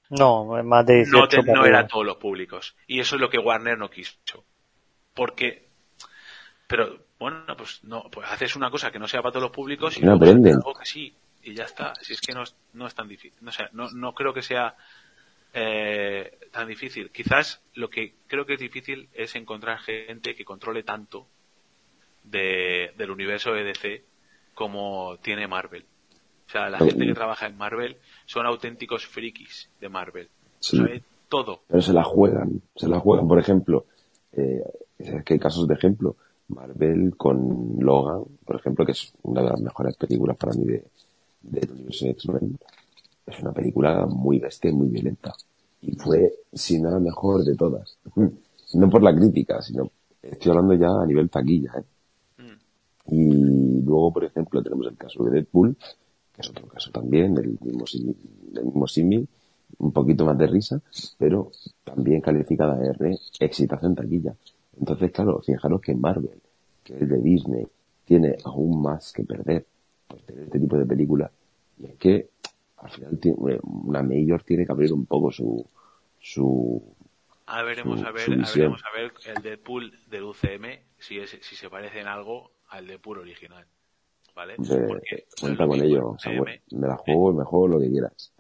[SPEAKER 2] no, más de
[SPEAKER 3] no, no era todos los públicos. Y eso es lo que Warner no quiso. Porque, pero bueno, pues no, pues haces una cosa que no sea para todos los públicos y
[SPEAKER 4] no aprenden.
[SPEAKER 3] sí, y ya está. Si es que no, no es tan difícil. No, sea, no, no creo que sea eh, tan difícil. Quizás lo que creo que es difícil es encontrar gente que controle tanto de, del universo de DC como tiene Marvel. O sea, la gente que trabaja en Marvel son auténticos frikis de Marvel. Sí. todo.
[SPEAKER 4] Pero se la juegan, se la juegan. Por ejemplo, eh, que hay casos de ejemplo. Marvel con Logan, por ejemplo, que es una de las mejores películas para mí de, del universo X-Men. Es una película muy bestia y muy violenta. Y fue, si no la mejor de todas. No por la crítica, sino, estoy hablando ya a nivel taquilla, ¿eh? Y luego, por ejemplo, tenemos el caso de Deadpool, que es otro caso también, del mismo, del mismo símil, un poquito más de risa, pero también calificada de R, exitazo en taquilla. Entonces, claro, fijaros que Marvel, que es de Disney, tiene aún más que perder por tener este tipo de películas. Y es que, al final, tiene- una Major tiene que abrir un poco su, su,
[SPEAKER 3] A veremos
[SPEAKER 4] su-
[SPEAKER 3] a ver, a
[SPEAKER 4] visión.
[SPEAKER 3] veremos a ver el Deadpool del UCM si es, si se parece en algo al Deadpool original. ¿Vale?
[SPEAKER 4] de-
[SPEAKER 3] Porque
[SPEAKER 4] cuenta con ello,
[SPEAKER 3] UCM,
[SPEAKER 4] Samuel. Me la juego, me juego lo que quieras.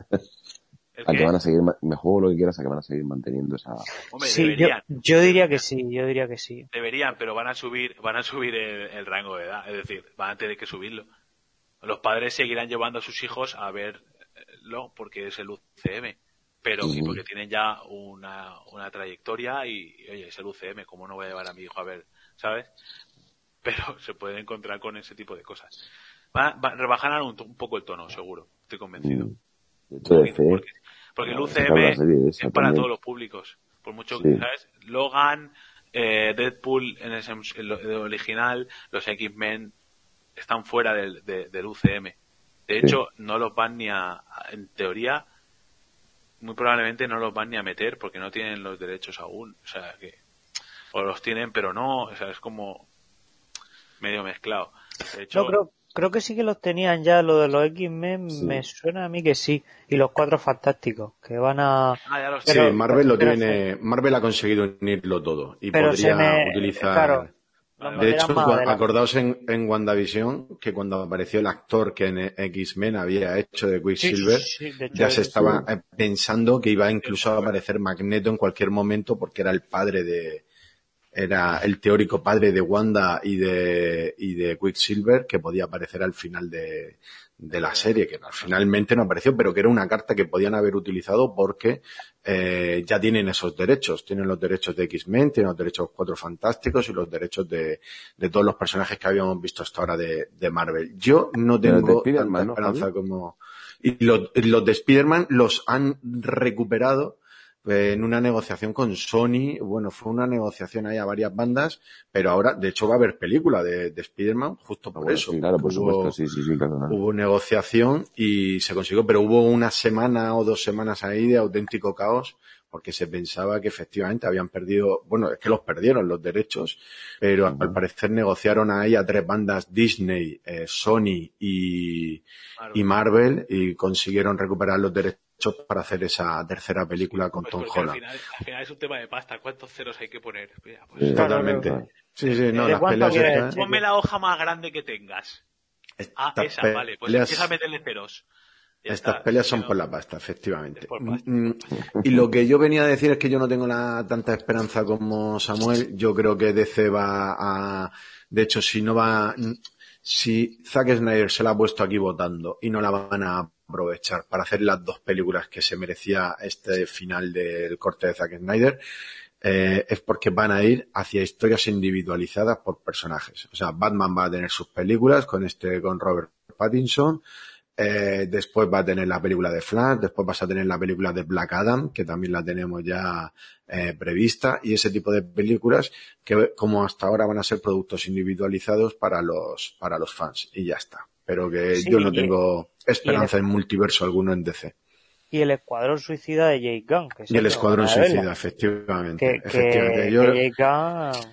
[SPEAKER 4] A que van a seguir, me juego lo que quieras a que van a seguir manteniendo esa,
[SPEAKER 3] hombre,
[SPEAKER 2] Sí, yo,
[SPEAKER 3] deberían,
[SPEAKER 2] yo diría que sí, yo diría que sí.
[SPEAKER 3] deberían, pero van a subir, van a subir el, el rango de edad, es decir, van a tener que subirlo. Los padres seguirán llevando a sus hijos a porque es el UCM, pero porque tienen ya una, una trayectoria y, oye, es el UCM, ¿cómo no voy a llevar a mi hijo a ver, sabes? Pero se pueden encontrar con ese tipo de cosas. Va, va- rebajarán un, un poco el tono, seguro, estoy convencido.
[SPEAKER 4] Mm.
[SPEAKER 3] Porque, porque- porque el UCM es para
[SPEAKER 4] también.
[SPEAKER 3] todos los públicos. Por mucho
[SPEAKER 4] Sí.
[SPEAKER 3] que, ¿sabes? Logan, eh, Deadpool en ese en lo- en lo original, los X-Men están fuera del, de- del UCM. De
[SPEAKER 4] Sí.
[SPEAKER 3] hecho, no los van ni a, en teoría, muy probablemente no los van ni a meter porque no tienen los derechos aún. O sea, que, o los tienen pero no, o sea, es como medio mezclado. De hecho,
[SPEAKER 2] No, creo, creo que sí que los tenían ya, lo de los X-Men,
[SPEAKER 4] Sí.
[SPEAKER 2] me suena a mí que sí. Y los cuatro fantásticos, que van a...
[SPEAKER 3] ah, ya los
[SPEAKER 1] Sí,
[SPEAKER 2] Pero-
[SPEAKER 1] Marvel lo
[SPEAKER 2] pero
[SPEAKER 1] tiene, Marvel ha conseguido unirlo todo y
[SPEAKER 2] Pero
[SPEAKER 1] podría
[SPEAKER 2] se me-
[SPEAKER 1] utilizar.
[SPEAKER 2] claro.
[SPEAKER 1] De hecho, acordaos en, en WandaVision que cuando apareció el actor que en X-Men había hecho de Quicksilver,
[SPEAKER 2] sí, sí, de hecho,
[SPEAKER 1] ya se estaba eh, pensando que iba incluso a aparecer Magneto en cualquier momento porque era el padre de, era el teórico padre de Wanda y de, y de Quicksilver que podía aparecer al final de, de la serie, que finalmente no apareció, pero que era una carta que podían haber utilizado porque eh, ya tienen esos derechos. Tienen los derechos de X-Men, tienen los derechos de los Cuatro Fantásticos y los derechos de, de todos los personajes que habíamos visto hasta ahora de, de Marvel. Yo no tengo tanta
[SPEAKER 4] Spider-Man, ¿no,
[SPEAKER 1] esperanza como... Y los, los de Spider-Man los han recuperado en una negociación con Sony. Bueno, fue una negociación ahí a varias bandas, pero ahora, de hecho, va a haber película de, de Spider-Man justo
[SPEAKER 4] Ah,
[SPEAKER 1] por
[SPEAKER 4] bueno,
[SPEAKER 1] eso.
[SPEAKER 4] sí, claro, por
[SPEAKER 1] Hubo-
[SPEAKER 4] supuesto, sí, sí, sí, claro. claro.
[SPEAKER 1] Hubo negociación y se consiguió, pero hubo una semana o dos semanas ahí de auténtico caos porque se pensaba que efectivamente habían perdido, bueno, es que los perdieron los derechos, pero al parecer negociaron ahí a tres bandas Disney, eh, Sony y, y Marvel y consiguieron recuperar los derechos para hacer esa tercera película con
[SPEAKER 3] Pues
[SPEAKER 1] Tom
[SPEAKER 3] al
[SPEAKER 1] Holland.
[SPEAKER 3] final, al final es un tema de pasta. ¿Cuántos ceros hay que poner? Mira, pues,
[SPEAKER 1] Totalmente.
[SPEAKER 4] claro.
[SPEAKER 1] Sí, sí, no,
[SPEAKER 2] ¿De
[SPEAKER 1] las peleas
[SPEAKER 2] echar?
[SPEAKER 3] Ponme la hoja más grande que tengas. Ah, esa, vale. Pues empieza a meterle ceros. Ya
[SPEAKER 1] Estas
[SPEAKER 3] está.
[SPEAKER 1] peleas son
[SPEAKER 3] No,
[SPEAKER 1] por la pasta, efectivamente.
[SPEAKER 3] Pasta.
[SPEAKER 1] Mm, Y lo que yo venía a decir es que yo no tengo la, tanta esperanza como Samuel. Yo creo que DC va a, de hecho, si no va, si Zack Snyder se la ha puesto aquí votando y no la van a aprovechar para hacer las dos películas que se merecía este final del corte de Zack Snyder, eh, es porque van a ir hacia historias individualizadas por personajes. O sea, Batman va a tener sus películas con este, con Robert Pattinson, eh, después va a tener la película de Flash, después vas a tener la película de Black Adam, que también la tenemos ya eh, prevista, y ese tipo de películas que como hasta ahora van a ser productos individualizados para los, para los fans, y ya está. Pero que
[SPEAKER 2] Sí,
[SPEAKER 1] yo no
[SPEAKER 2] y-
[SPEAKER 1] tengo esperanza en multiverso alguno en DC.
[SPEAKER 2] Y el Escuadrón Suicida de Jake Gunn. Que
[SPEAKER 1] Y el Escuadrón. Suicida, efectivamente.
[SPEAKER 2] Que, que,
[SPEAKER 1] efectivamente. Yo,
[SPEAKER 2] que Jake Gunn...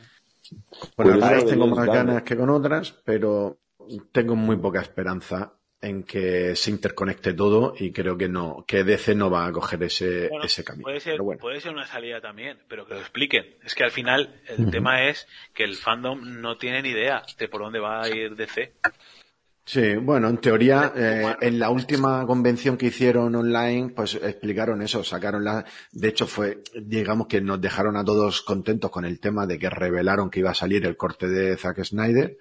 [SPEAKER 1] Por una
[SPEAKER 4] Curioso
[SPEAKER 1] vez tengo más
[SPEAKER 4] Gunn.
[SPEAKER 1] ganas que con otras, pero tengo muy poca esperanza en que se interconecte todo y creo que no, que DC no va a coger ese,
[SPEAKER 3] Bueno,
[SPEAKER 1] ese camino.
[SPEAKER 3] Puede ser,
[SPEAKER 1] Pero bueno,
[SPEAKER 3] puede ser una salida también, pero que lo expliquen. Es que al final el tema es que el fandom no tiene ni idea de por dónde va a ir DC.
[SPEAKER 1] Sí, bueno, en teoría, eh, en la última convención que hicieron online, pues explicaron eso, sacaron la, de hecho fue, digamos que nos dejaron a todos contentos con el tema de que revelaron que iba a salir el corte de Zack Snyder,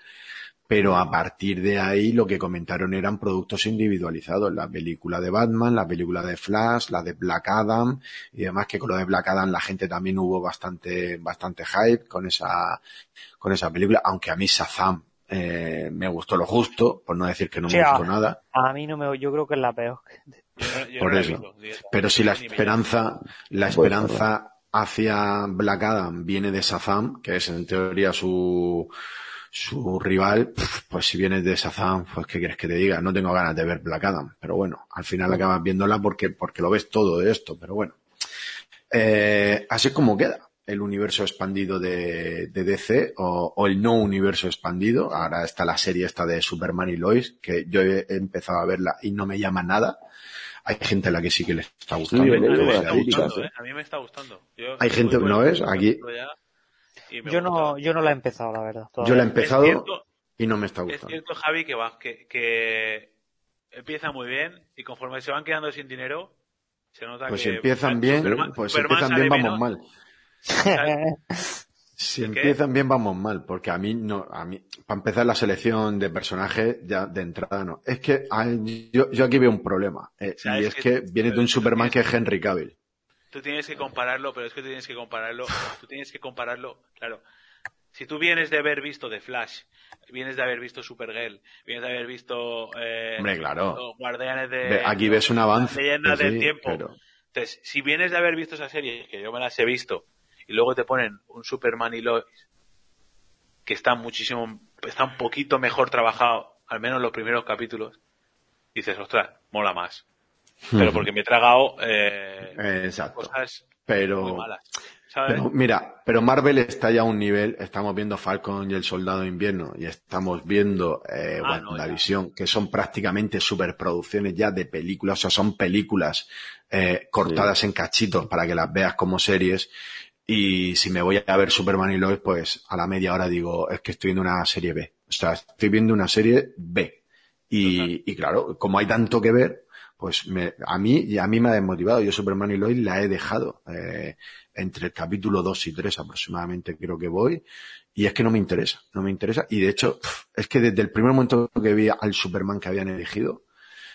[SPEAKER 1] pero a partir de ahí lo que comentaron eran productos individualizados, la película de Batman, la película de Flash, la de Black Adam y demás que con lo de Black Adam la gente también hubo bastante bastante hype con esa con esa película, aunque a mí Shazam eh, me gustó lo justo, por no decir que no
[SPEAKER 2] Sí,
[SPEAKER 1] me
[SPEAKER 2] ah.
[SPEAKER 1] gustó nada.
[SPEAKER 2] A mí no me... Yo creo que es la peor.
[SPEAKER 3] Yo no- yo no
[SPEAKER 1] Por eso.
[SPEAKER 3] visto.
[SPEAKER 1] Pero si la esperanza, la
[SPEAKER 4] Pues,
[SPEAKER 1] esperanza hacia Black Adam viene de Shazam, que es en teoría su, su rival, pues si vienes de Shazam, pues qué quieres que te diga, no tengo ganas de ver Black Adam, pero bueno, al final acabas viéndola porque, porque lo ves todo de esto, pero bueno. Eh, así es como queda el universo expandido de, de DC o, o el no universo expandido. Ahora está la serie esta de Superman y Lois, que yo he empezado a verla y no me llama nada. Hay gente a la que sí que le está gustando.
[SPEAKER 4] yo
[SPEAKER 3] A mí me está gustando,
[SPEAKER 4] ¿eh?
[SPEAKER 3] ¿eh? A mí me está gustando. Yo
[SPEAKER 1] Hay gente- ¿no ves?
[SPEAKER 3] segundo
[SPEAKER 1] Aquí-
[SPEAKER 2] Yo no, yo no la he empezado, la verdad.
[SPEAKER 1] Yo la he empezado
[SPEAKER 3] Es cierto,
[SPEAKER 1] y no me está
[SPEAKER 3] es
[SPEAKER 1] gustando.
[SPEAKER 3] cierto, Javi, que, va, que, que empieza muy bien y conforme se van quedando sin dinero, se nota
[SPEAKER 1] Pues
[SPEAKER 3] que...
[SPEAKER 1] si empiezan bien,
[SPEAKER 3] Superman-
[SPEAKER 1] pues si empiezan bien vamos
[SPEAKER 3] menos.
[SPEAKER 1] mal. Si empiezan bien vamos mal, porque a mí no, a mí, para empezar la selección de personajes ya de entrada no. Es que a- yo, yo aquí veo un problema, eh,
[SPEAKER 3] sea,
[SPEAKER 1] y
[SPEAKER 3] es
[SPEAKER 1] es
[SPEAKER 3] que-
[SPEAKER 1] que viene de un Superman que es Henry Cavill.
[SPEAKER 3] Tú tienes que compararlo, pero es que tú tienes que compararlo, tú tienes que compararlo, claro. Si tú vienes de haber visto The Flash, vienes de haber visto Supergirl, vienes de haber visto eh,
[SPEAKER 1] Hombre, claro.
[SPEAKER 3] Guardianes de
[SPEAKER 1] Aquí ves un avance.
[SPEAKER 3] Leyendas
[SPEAKER 1] pues
[SPEAKER 3] del tiempo.
[SPEAKER 1] pero-
[SPEAKER 3] Entonces, si vienes de haber visto esa serie, que yo me las he visto, y luego te ponen un Superman y Lois, que está muchísimo, está un poquito mejor trabajado, al menos los primeros capítulos, dices, ostras, mola más. Pero porque me he tragado eh, cosas
[SPEAKER 1] Pero,
[SPEAKER 3] muy malas. ¿Sabes?
[SPEAKER 1] pero mira, pero Marvel está ya a un nivel, estamos viendo Falcon y el Soldado de Invierno y estamos viendo eh,
[SPEAKER 3] Ah, no,
[SPEAKER 1] WandaVision, que son prácticamente superproducciones ya de películas, o sea, son películas eh, cortadas en cachitos para que las veas como series. Y si me voy a ver Superman y Lois, pues a la media hora digo, es que estoy viendo una serie B. O sea, estoy viendo una serie B. Y, y claro, como hay tanto que ver, pues me, a mí, a mí me ha desmotivado. Yo Superman y Lois la he dejado, eh, entre el capítulo 2 y 3 aproximadamente creo que voy. Y es que no me interesa, no me interesa. Y de hecho, es que desde el primer momento que vi al Superman que habían elegido,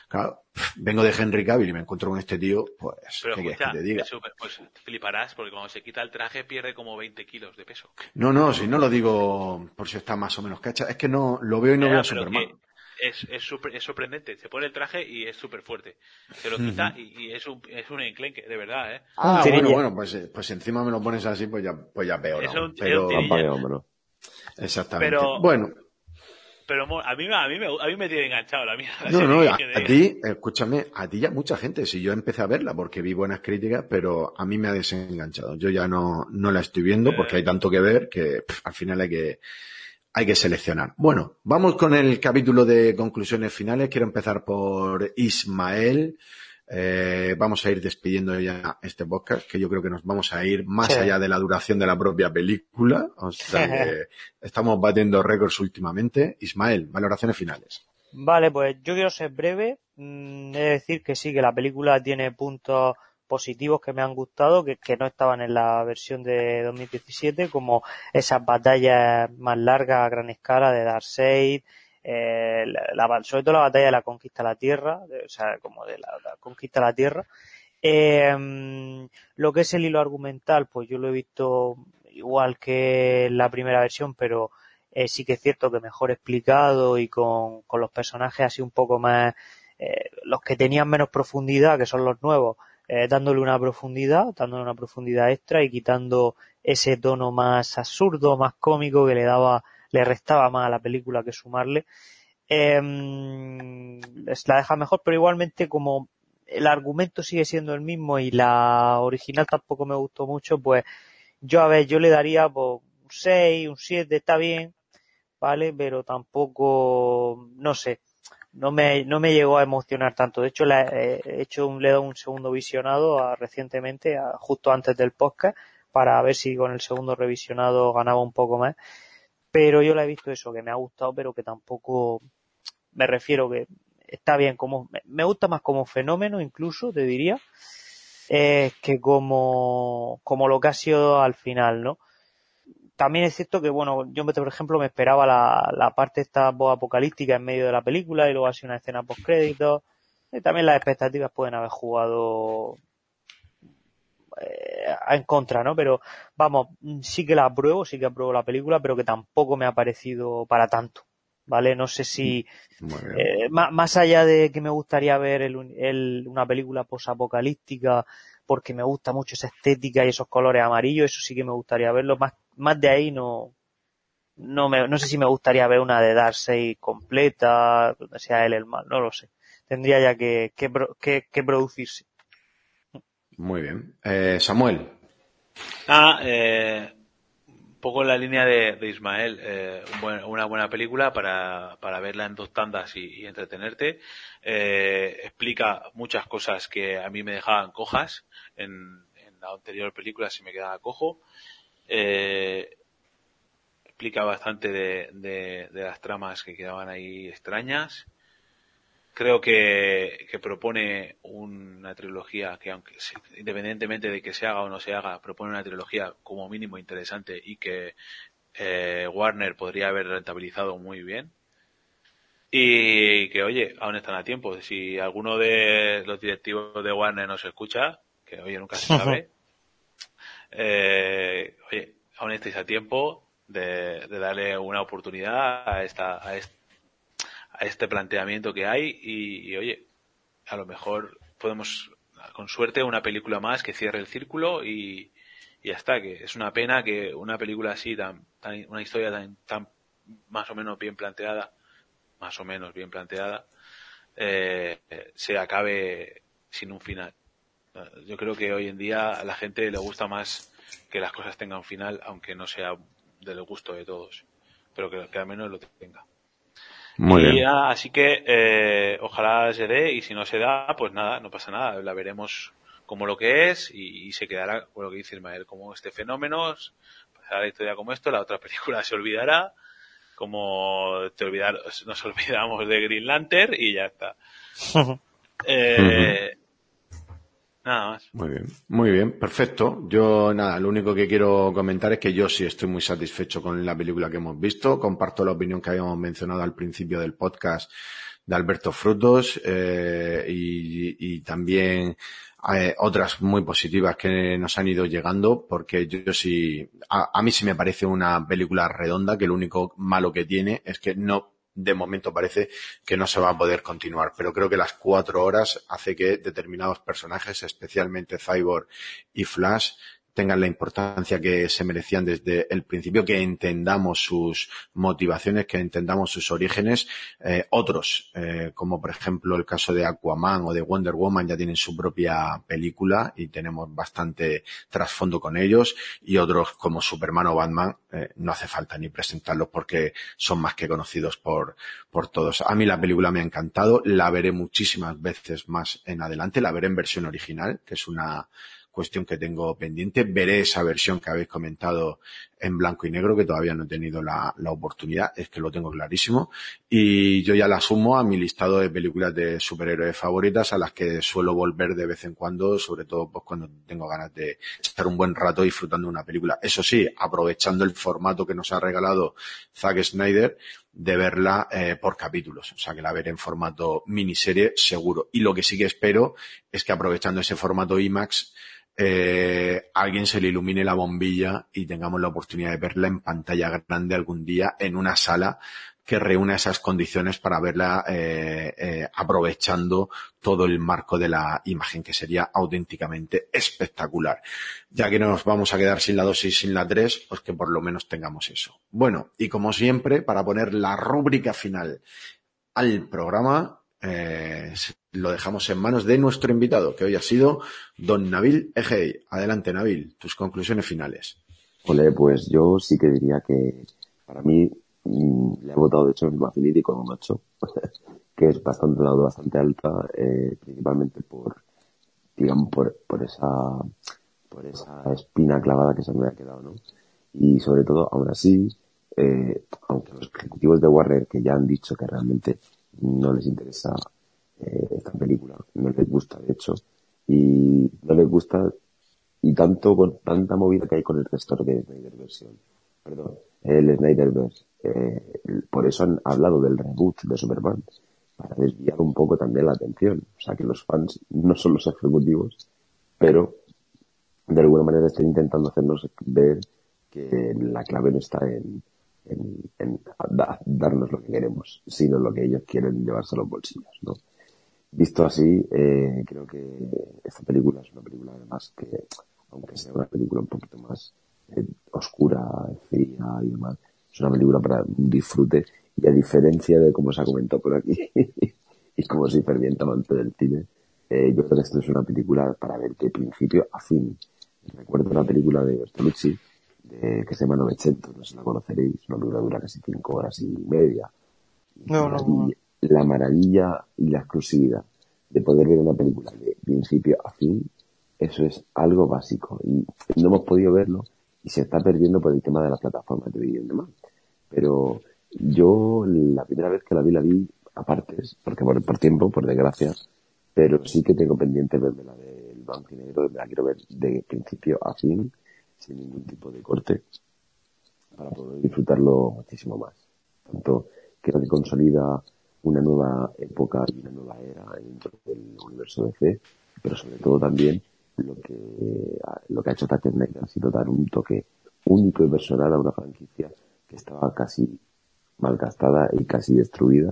[SPEAKER 1] claro, vengo de Henry Cavill y me encuentro con este tío, pues,
[SPEAKER 3] Pero
[SPEAKER 1] ¿qué quieres
[SPEAKER 3] escucha,
[SPEAKER 1] que te diga?
[SPEAKER 3] pues fliparás porque cuando se quita el traje pierde como 20 kilos de peso.
[SPEAKER 1] No, no, si no lo digo por si está más o menos cacha, es que no, lo veo y no veo a Superman.
[SPEAKER 3] que Es, es, super- es sorprendente. Se pone el traje y es súper fuerte. Se lo quita y, y es un, es un enclenque, de verdad, ¿eh?
[SPEAKER 1] Ah,
[SPEAKER 2] Un
[SPEAKER 1] bueno, bueno, pues, pues encima me lo pones así, pues ya, pues ya peor.
[SPEAKER 3] Es
[SPEAKER 1] aún.
[SPEAKER 3] un- es
[SPEAKER 1] pero,
[SPEAKER 3] un
[SPEAKER 1] exactamente.
[SPEAKER 3] Pero-
[SPEAKER 1] bueno,
[SPEAKER 3] Pero a mí, me- a mí, me, a mí me tiene enganchado la mía. la
[SPEAKER 1] no, no, a, ti, escúchame, a ti ya mucha gente, si yo empecé a verla porque vi buenas críticas, pero a mí me ha desenganchado. Yo ya no, no la estoy viendo porque hay tanto que ver que pff, al final hay que, hay que seleccionar. Bueno, vamos con el capítulo de conclusiones finales. Quiero empezar por Ismael. Eh, vamos a ir despidiendo ya este podcast, que yo creo que nos vamos a ir más
[SPEAKER 2] Sí.
[SPEAKER 1] allá de la duración de la propia película. O sea que estamos batiendo récords últimamente. Ismael, valoraciones finales.
[SPEAKER 2] Vale, pues yo quiero ser breve. Mm, He de decir que sí, que la película tiene puntos positivos que me han gustado, que, que no estaban en la versión de 2017, como esas batallas más largas a gran escala de Darkseid, eh, la, la- sobre todo la batalla de la conquista de la Tierra, o sea, como de la, conquista de la Tierra. Eh, lo que es el hilo argumental, pues yo lo he visto igual que la primera versión, pero eh, sí que es cierto que mejor explicado y con, los personajes así un poco más, eh, los que tenían menos profundidad, que son los nuevos, dándole una profundidad, dándole una profundidad extra y quitando ese tono más absurdo, más cómico que le daba, le restaba más a la película que sumarle. Eh, la deja mejor, pero igualmente como el argumento sigue siendo el mismo y la original tampoco me gustó mucho, pues yo a ver, yo le daría pues, un 6, un 7, está bien, ¿vale? Pero tampoco, no sé, no me, no me llegó a emocionar tanto. De hecho, le he he hecho un, le he dado un segundo visionado a- recientemente, justo antes del podcast, para ver si con el segundo revisionado ganaba un poco más. Pero yo le he visto eso, que me ha gustado, pero que tampoco, me refiero que está bien como, me- gusta más como fenómeno incluso, te diría, eh, que como, como lo que ha sido al final, ¿no? También es cierto que, bueno, yo, por ejemplo, me esperaba la, la parte esta apocalíptica en medio de la película y luego así una escena post créditos. Y también las expectativas pueden haber jugado eh, en contra, ¿no? Pero vamos, sí que la apruebo, sí que apruebo la película, pero que tampoco me ha parecido para tanto. ¿vale? No sé si, eh, má- más, allá de que me gustaría ver el- el- una película posapocalíptica porque me gusta mucho esa estética y esos colores amarillos, eso sí que me gustaría verlo. Más, más de ahí no, no me, no sé si me gustaría ver una de Darkseid completa, donde sea él el mal, no lo sé. Tendría ya que, que, que- que producirse.
[SPEAKER 1] Muy bien. Eh, Samuel.
[SPEAKER 3] Ah, eh, un poco en la línea de, Ismael, eh, una buena película para, para verla en dos tandas y, y entretenerte. Eh, explica muchas cosas que a mí me dejaban cojas. En, en la anterior película se me quedaba cojo. Eh, explica bastante de, de- de las tramas que quedaban ahí extrañas. Creo que, que propone una trilogía que, aunque independientemente de que se haga o no se haga, propone una trilogía como mínimo interesante y que eh, Warner podría haber rentabilizado muy bien. Y que, oye, aún están a tiempo. Si alguno de los directivos de Warner nos escucha, que oye, nunca se sabe, eh, oye, aún estáis a tiempo de, de darle una oportunidad a esta, a este, a este planteamiento que hay y, oye, a lo mejor podemos, con suerte, una película más que cierre el círculo y, y ya está, que es una pena que una película así, tan, tan una historia tan, tan más o menos bien planteada, más o menos bien planteada, eh, se acabe sin un final. Yo creo que hoy en día a la gente le gusta más que las cosas tengan final, aunque no sea del gusto de todos, pero que, que al menos lo tenga.
[SPEAKER 1] Muy
[SPEAKER 3] y
[SPEAKER 1] bien.
[SPEAKER 3] así que eh, ojalá se dé y si no se da, pues nada, no pasa nada, la veremos como lo que es y, y se quedará con lo que dice Ismael, como este fenómeno, pasará la historia como esto, la otra película se olvidará, como te olvidar, nos olvidamos de Green Lantern y ya está. Eh,
[SPEAKER 1] Muy bien, muy bien, perfecto. Yo nada, lo único que quiero comentar es que yo sí estoy muy satisfecho con la película que hemos visto. Comparto la opinión que habíamos mencionado al principio del podcast de Alberto Frutos eh, y, también eh, otras muy positivas que nos han ido llegando porque yo, sí, a, a mí sí me parece una película redonda que lo único malo que tiene es que no de momento parece que no se va a poder continuar, pero creo que las cuatro horas hace que determinados personajes, especialmente Cyborg y Flash, tengan la importancia que se merecían desde el principio, que entendamos sus motivaciones, que entendamos sus orígenes. Eh, otros, eh, como por ejemplo el caso de Aquaman o de Wonder Woman, ya tienen su propia película y tenemos bastante trasfondo con ellos. Y otros como Superman o Batman, eh, no hace falta ni presentarlos porque son más que conocidos por, por todos. A mí la película me ha encantado, la veré muchísimas veces más en adelante, la veré en versión original, que es una cuestión que tengo pendiente. Veré esa versión que habéis comentado en blanco y negro, que todavía no he tenido la, la, oportunidad, es que lo tengo clarísimo. Y yo ya la sumo a mi listado de películas de superhéroes favoritas, a las que suelo volver de vez en cuando, sobre todo pues, cuando tengo ganas de estar un buen rato disfrutando una película. Eso sí, aprovechando el formato que nos ha regalado Zack Snyder, de verla eh, por capítulos, o sea que la veré en formato miniserie seguro. Y lo que sí que espero es que aprovechando ese formato IMAX, eh, alguien se le ilumine la bombilla y tengamos la oportunidad de verla en pantalla grande algún día en una sala que reúna esas condiciones para verla eh, eh, aprovechando todo el marco de la imagen, que sería auténticamente espectacular. Ya que no nos vamos a quedar sin la 2 y sin la 3, pues que por lo menos tengamos eso. Bueno, y como siempre, para poner la rúbrica final al programa, eh, lo dejamos en manos de nuestro invitado, que hoy ha sido don Nabil Egei. Adelante, Nabil, tus conclusiones finales.
[SPEAKER 4] Ole, pues yo sí que diría que para mí mmm, le he votado de hecho en Affinity con un 8, que es bastante dado, bastante alta, eh, principalmente por, digamos, por, por esa, por esa espina clavada que se me ha quedado, ¿no? Y sobre todo, aún así, eh, aunque los ejecutivos de Warner que ya han dicho que realmente no les interesa eh, esta película, no les gusta de hecho, y no les gusta y tanto con tanta movida que hay con el resto de Snyder versión, perdón, el Snyderverse, eh, por eso han hablado del reboot de Superman, para desviar un poco también la atención, o sea que los fans no son los ejecutivos, pero de alguna manera están intentando hacernos ver que la clave no está en, en, en da- darnos lo que queremos, sino lo que ellos quieren llevarse a los bolsillos, ¿no? Visto así, eh, creo que esta película es una película además que, aunque sea una película un poquito más eh, oscura, fría y demás, es una película para un disfrute y a diferencia de como se ha comentado por aquí y como soy ferviente amante del cine, eh, yo creo que esto es una película para ver de principio a fin. Recuerdo una película de Bertolucci de, que se llama Novecento, no sé si la conoceréis, una película dura casi cinco horas y media.
[SPEAKER 2] No, no,
[SPEAKER 4] Maravilla- La maravilla y la exclusividad de poder ver una película de principio a fin, eso es algo básico y no hemos podido verlo y se está perdiendo por el tema de las plataformas de vídeo y demás. Pero yo la primera vez que la vi, la vi aparte, porque por, por tiempo, por desgracia, pero sí que tengo pendiente verme la del blanco y negro, la quiero ver de principio a fin, sin ningún tipo de corte, para poder disfrutarlo muchísimo más. Tanto creo que consolida una nueva época y una nueva era dentro del universo DC, pero sobre todo también lo que, lo que ha hecho Zack Snyder ha sido dar un toque único y personal a una franquicia que estaba casi malgastada y casi destruida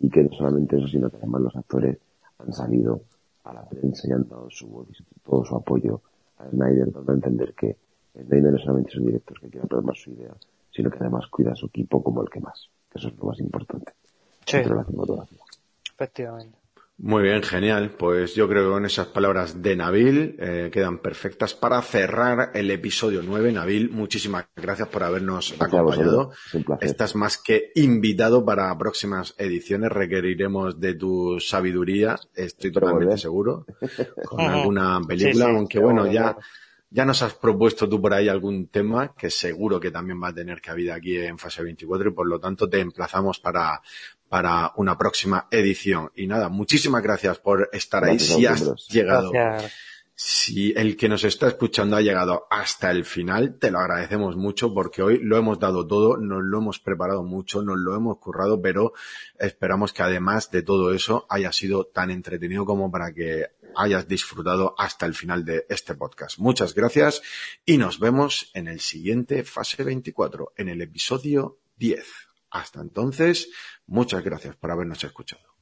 [SPEAKER 4] y que no solamente eso, sino que además los actores han salido a la prensa y han dado su todo su apoyo a Snyder, dando entender que Snyder no solamente es un director que quiere plasmar su idea, sino que además cuida a su equipo como el que más, que eso es lo más importante
[SPEAKER 2] Sí, efectivamente.
[SPEAKER 1] Muy bien, genial. Pues yo creo que con esas palabras de Nabil eh, quedan perfectas para cerrar el episodio 9. Nabil, muchísimas gracias por habernos
[SPEAKER 4] Gracias
[SPEAKER 1] acompañado. Estás más que invitado para próximas ediciones. Requeriremos de tu sabiduría, estoy totalmente
[SPEAKER 4] volver.
[SPEAKER 1] seguro, con alguna película,
[SPEAKER 2] Sí, sí,
[SPEAKER 1] aunque bueno, ya, ya nos has propuesto tú por ahí algún tema que seguro que también va a tener cabida aquí en fase 24 y por lo tanto te emplazamos para, para una próxima edición. Y nada, muchísimas gracias por estar
[SPEAKER 4] Gracias
[SPEAKER 1] ahí. Si has llegado,
[SPEAKER 2] Gracias.
[SPEAKER 1] si el que nos está escuchando ha llegado hasta el final, te lo agradecemos mucho porque hoy lo hemos dado todo, nos lo hemos preparado mucho, nos lo hemos currado, pero esperamos que además de todo eso haya sido tan entretenido como para que hayas disfrutado hasta el final de este podcast. Muchas gracias y nos vemos en el siguiente fase 24, en el episodio 10. Hasta entonces, muchas gracias por habernos escuchado.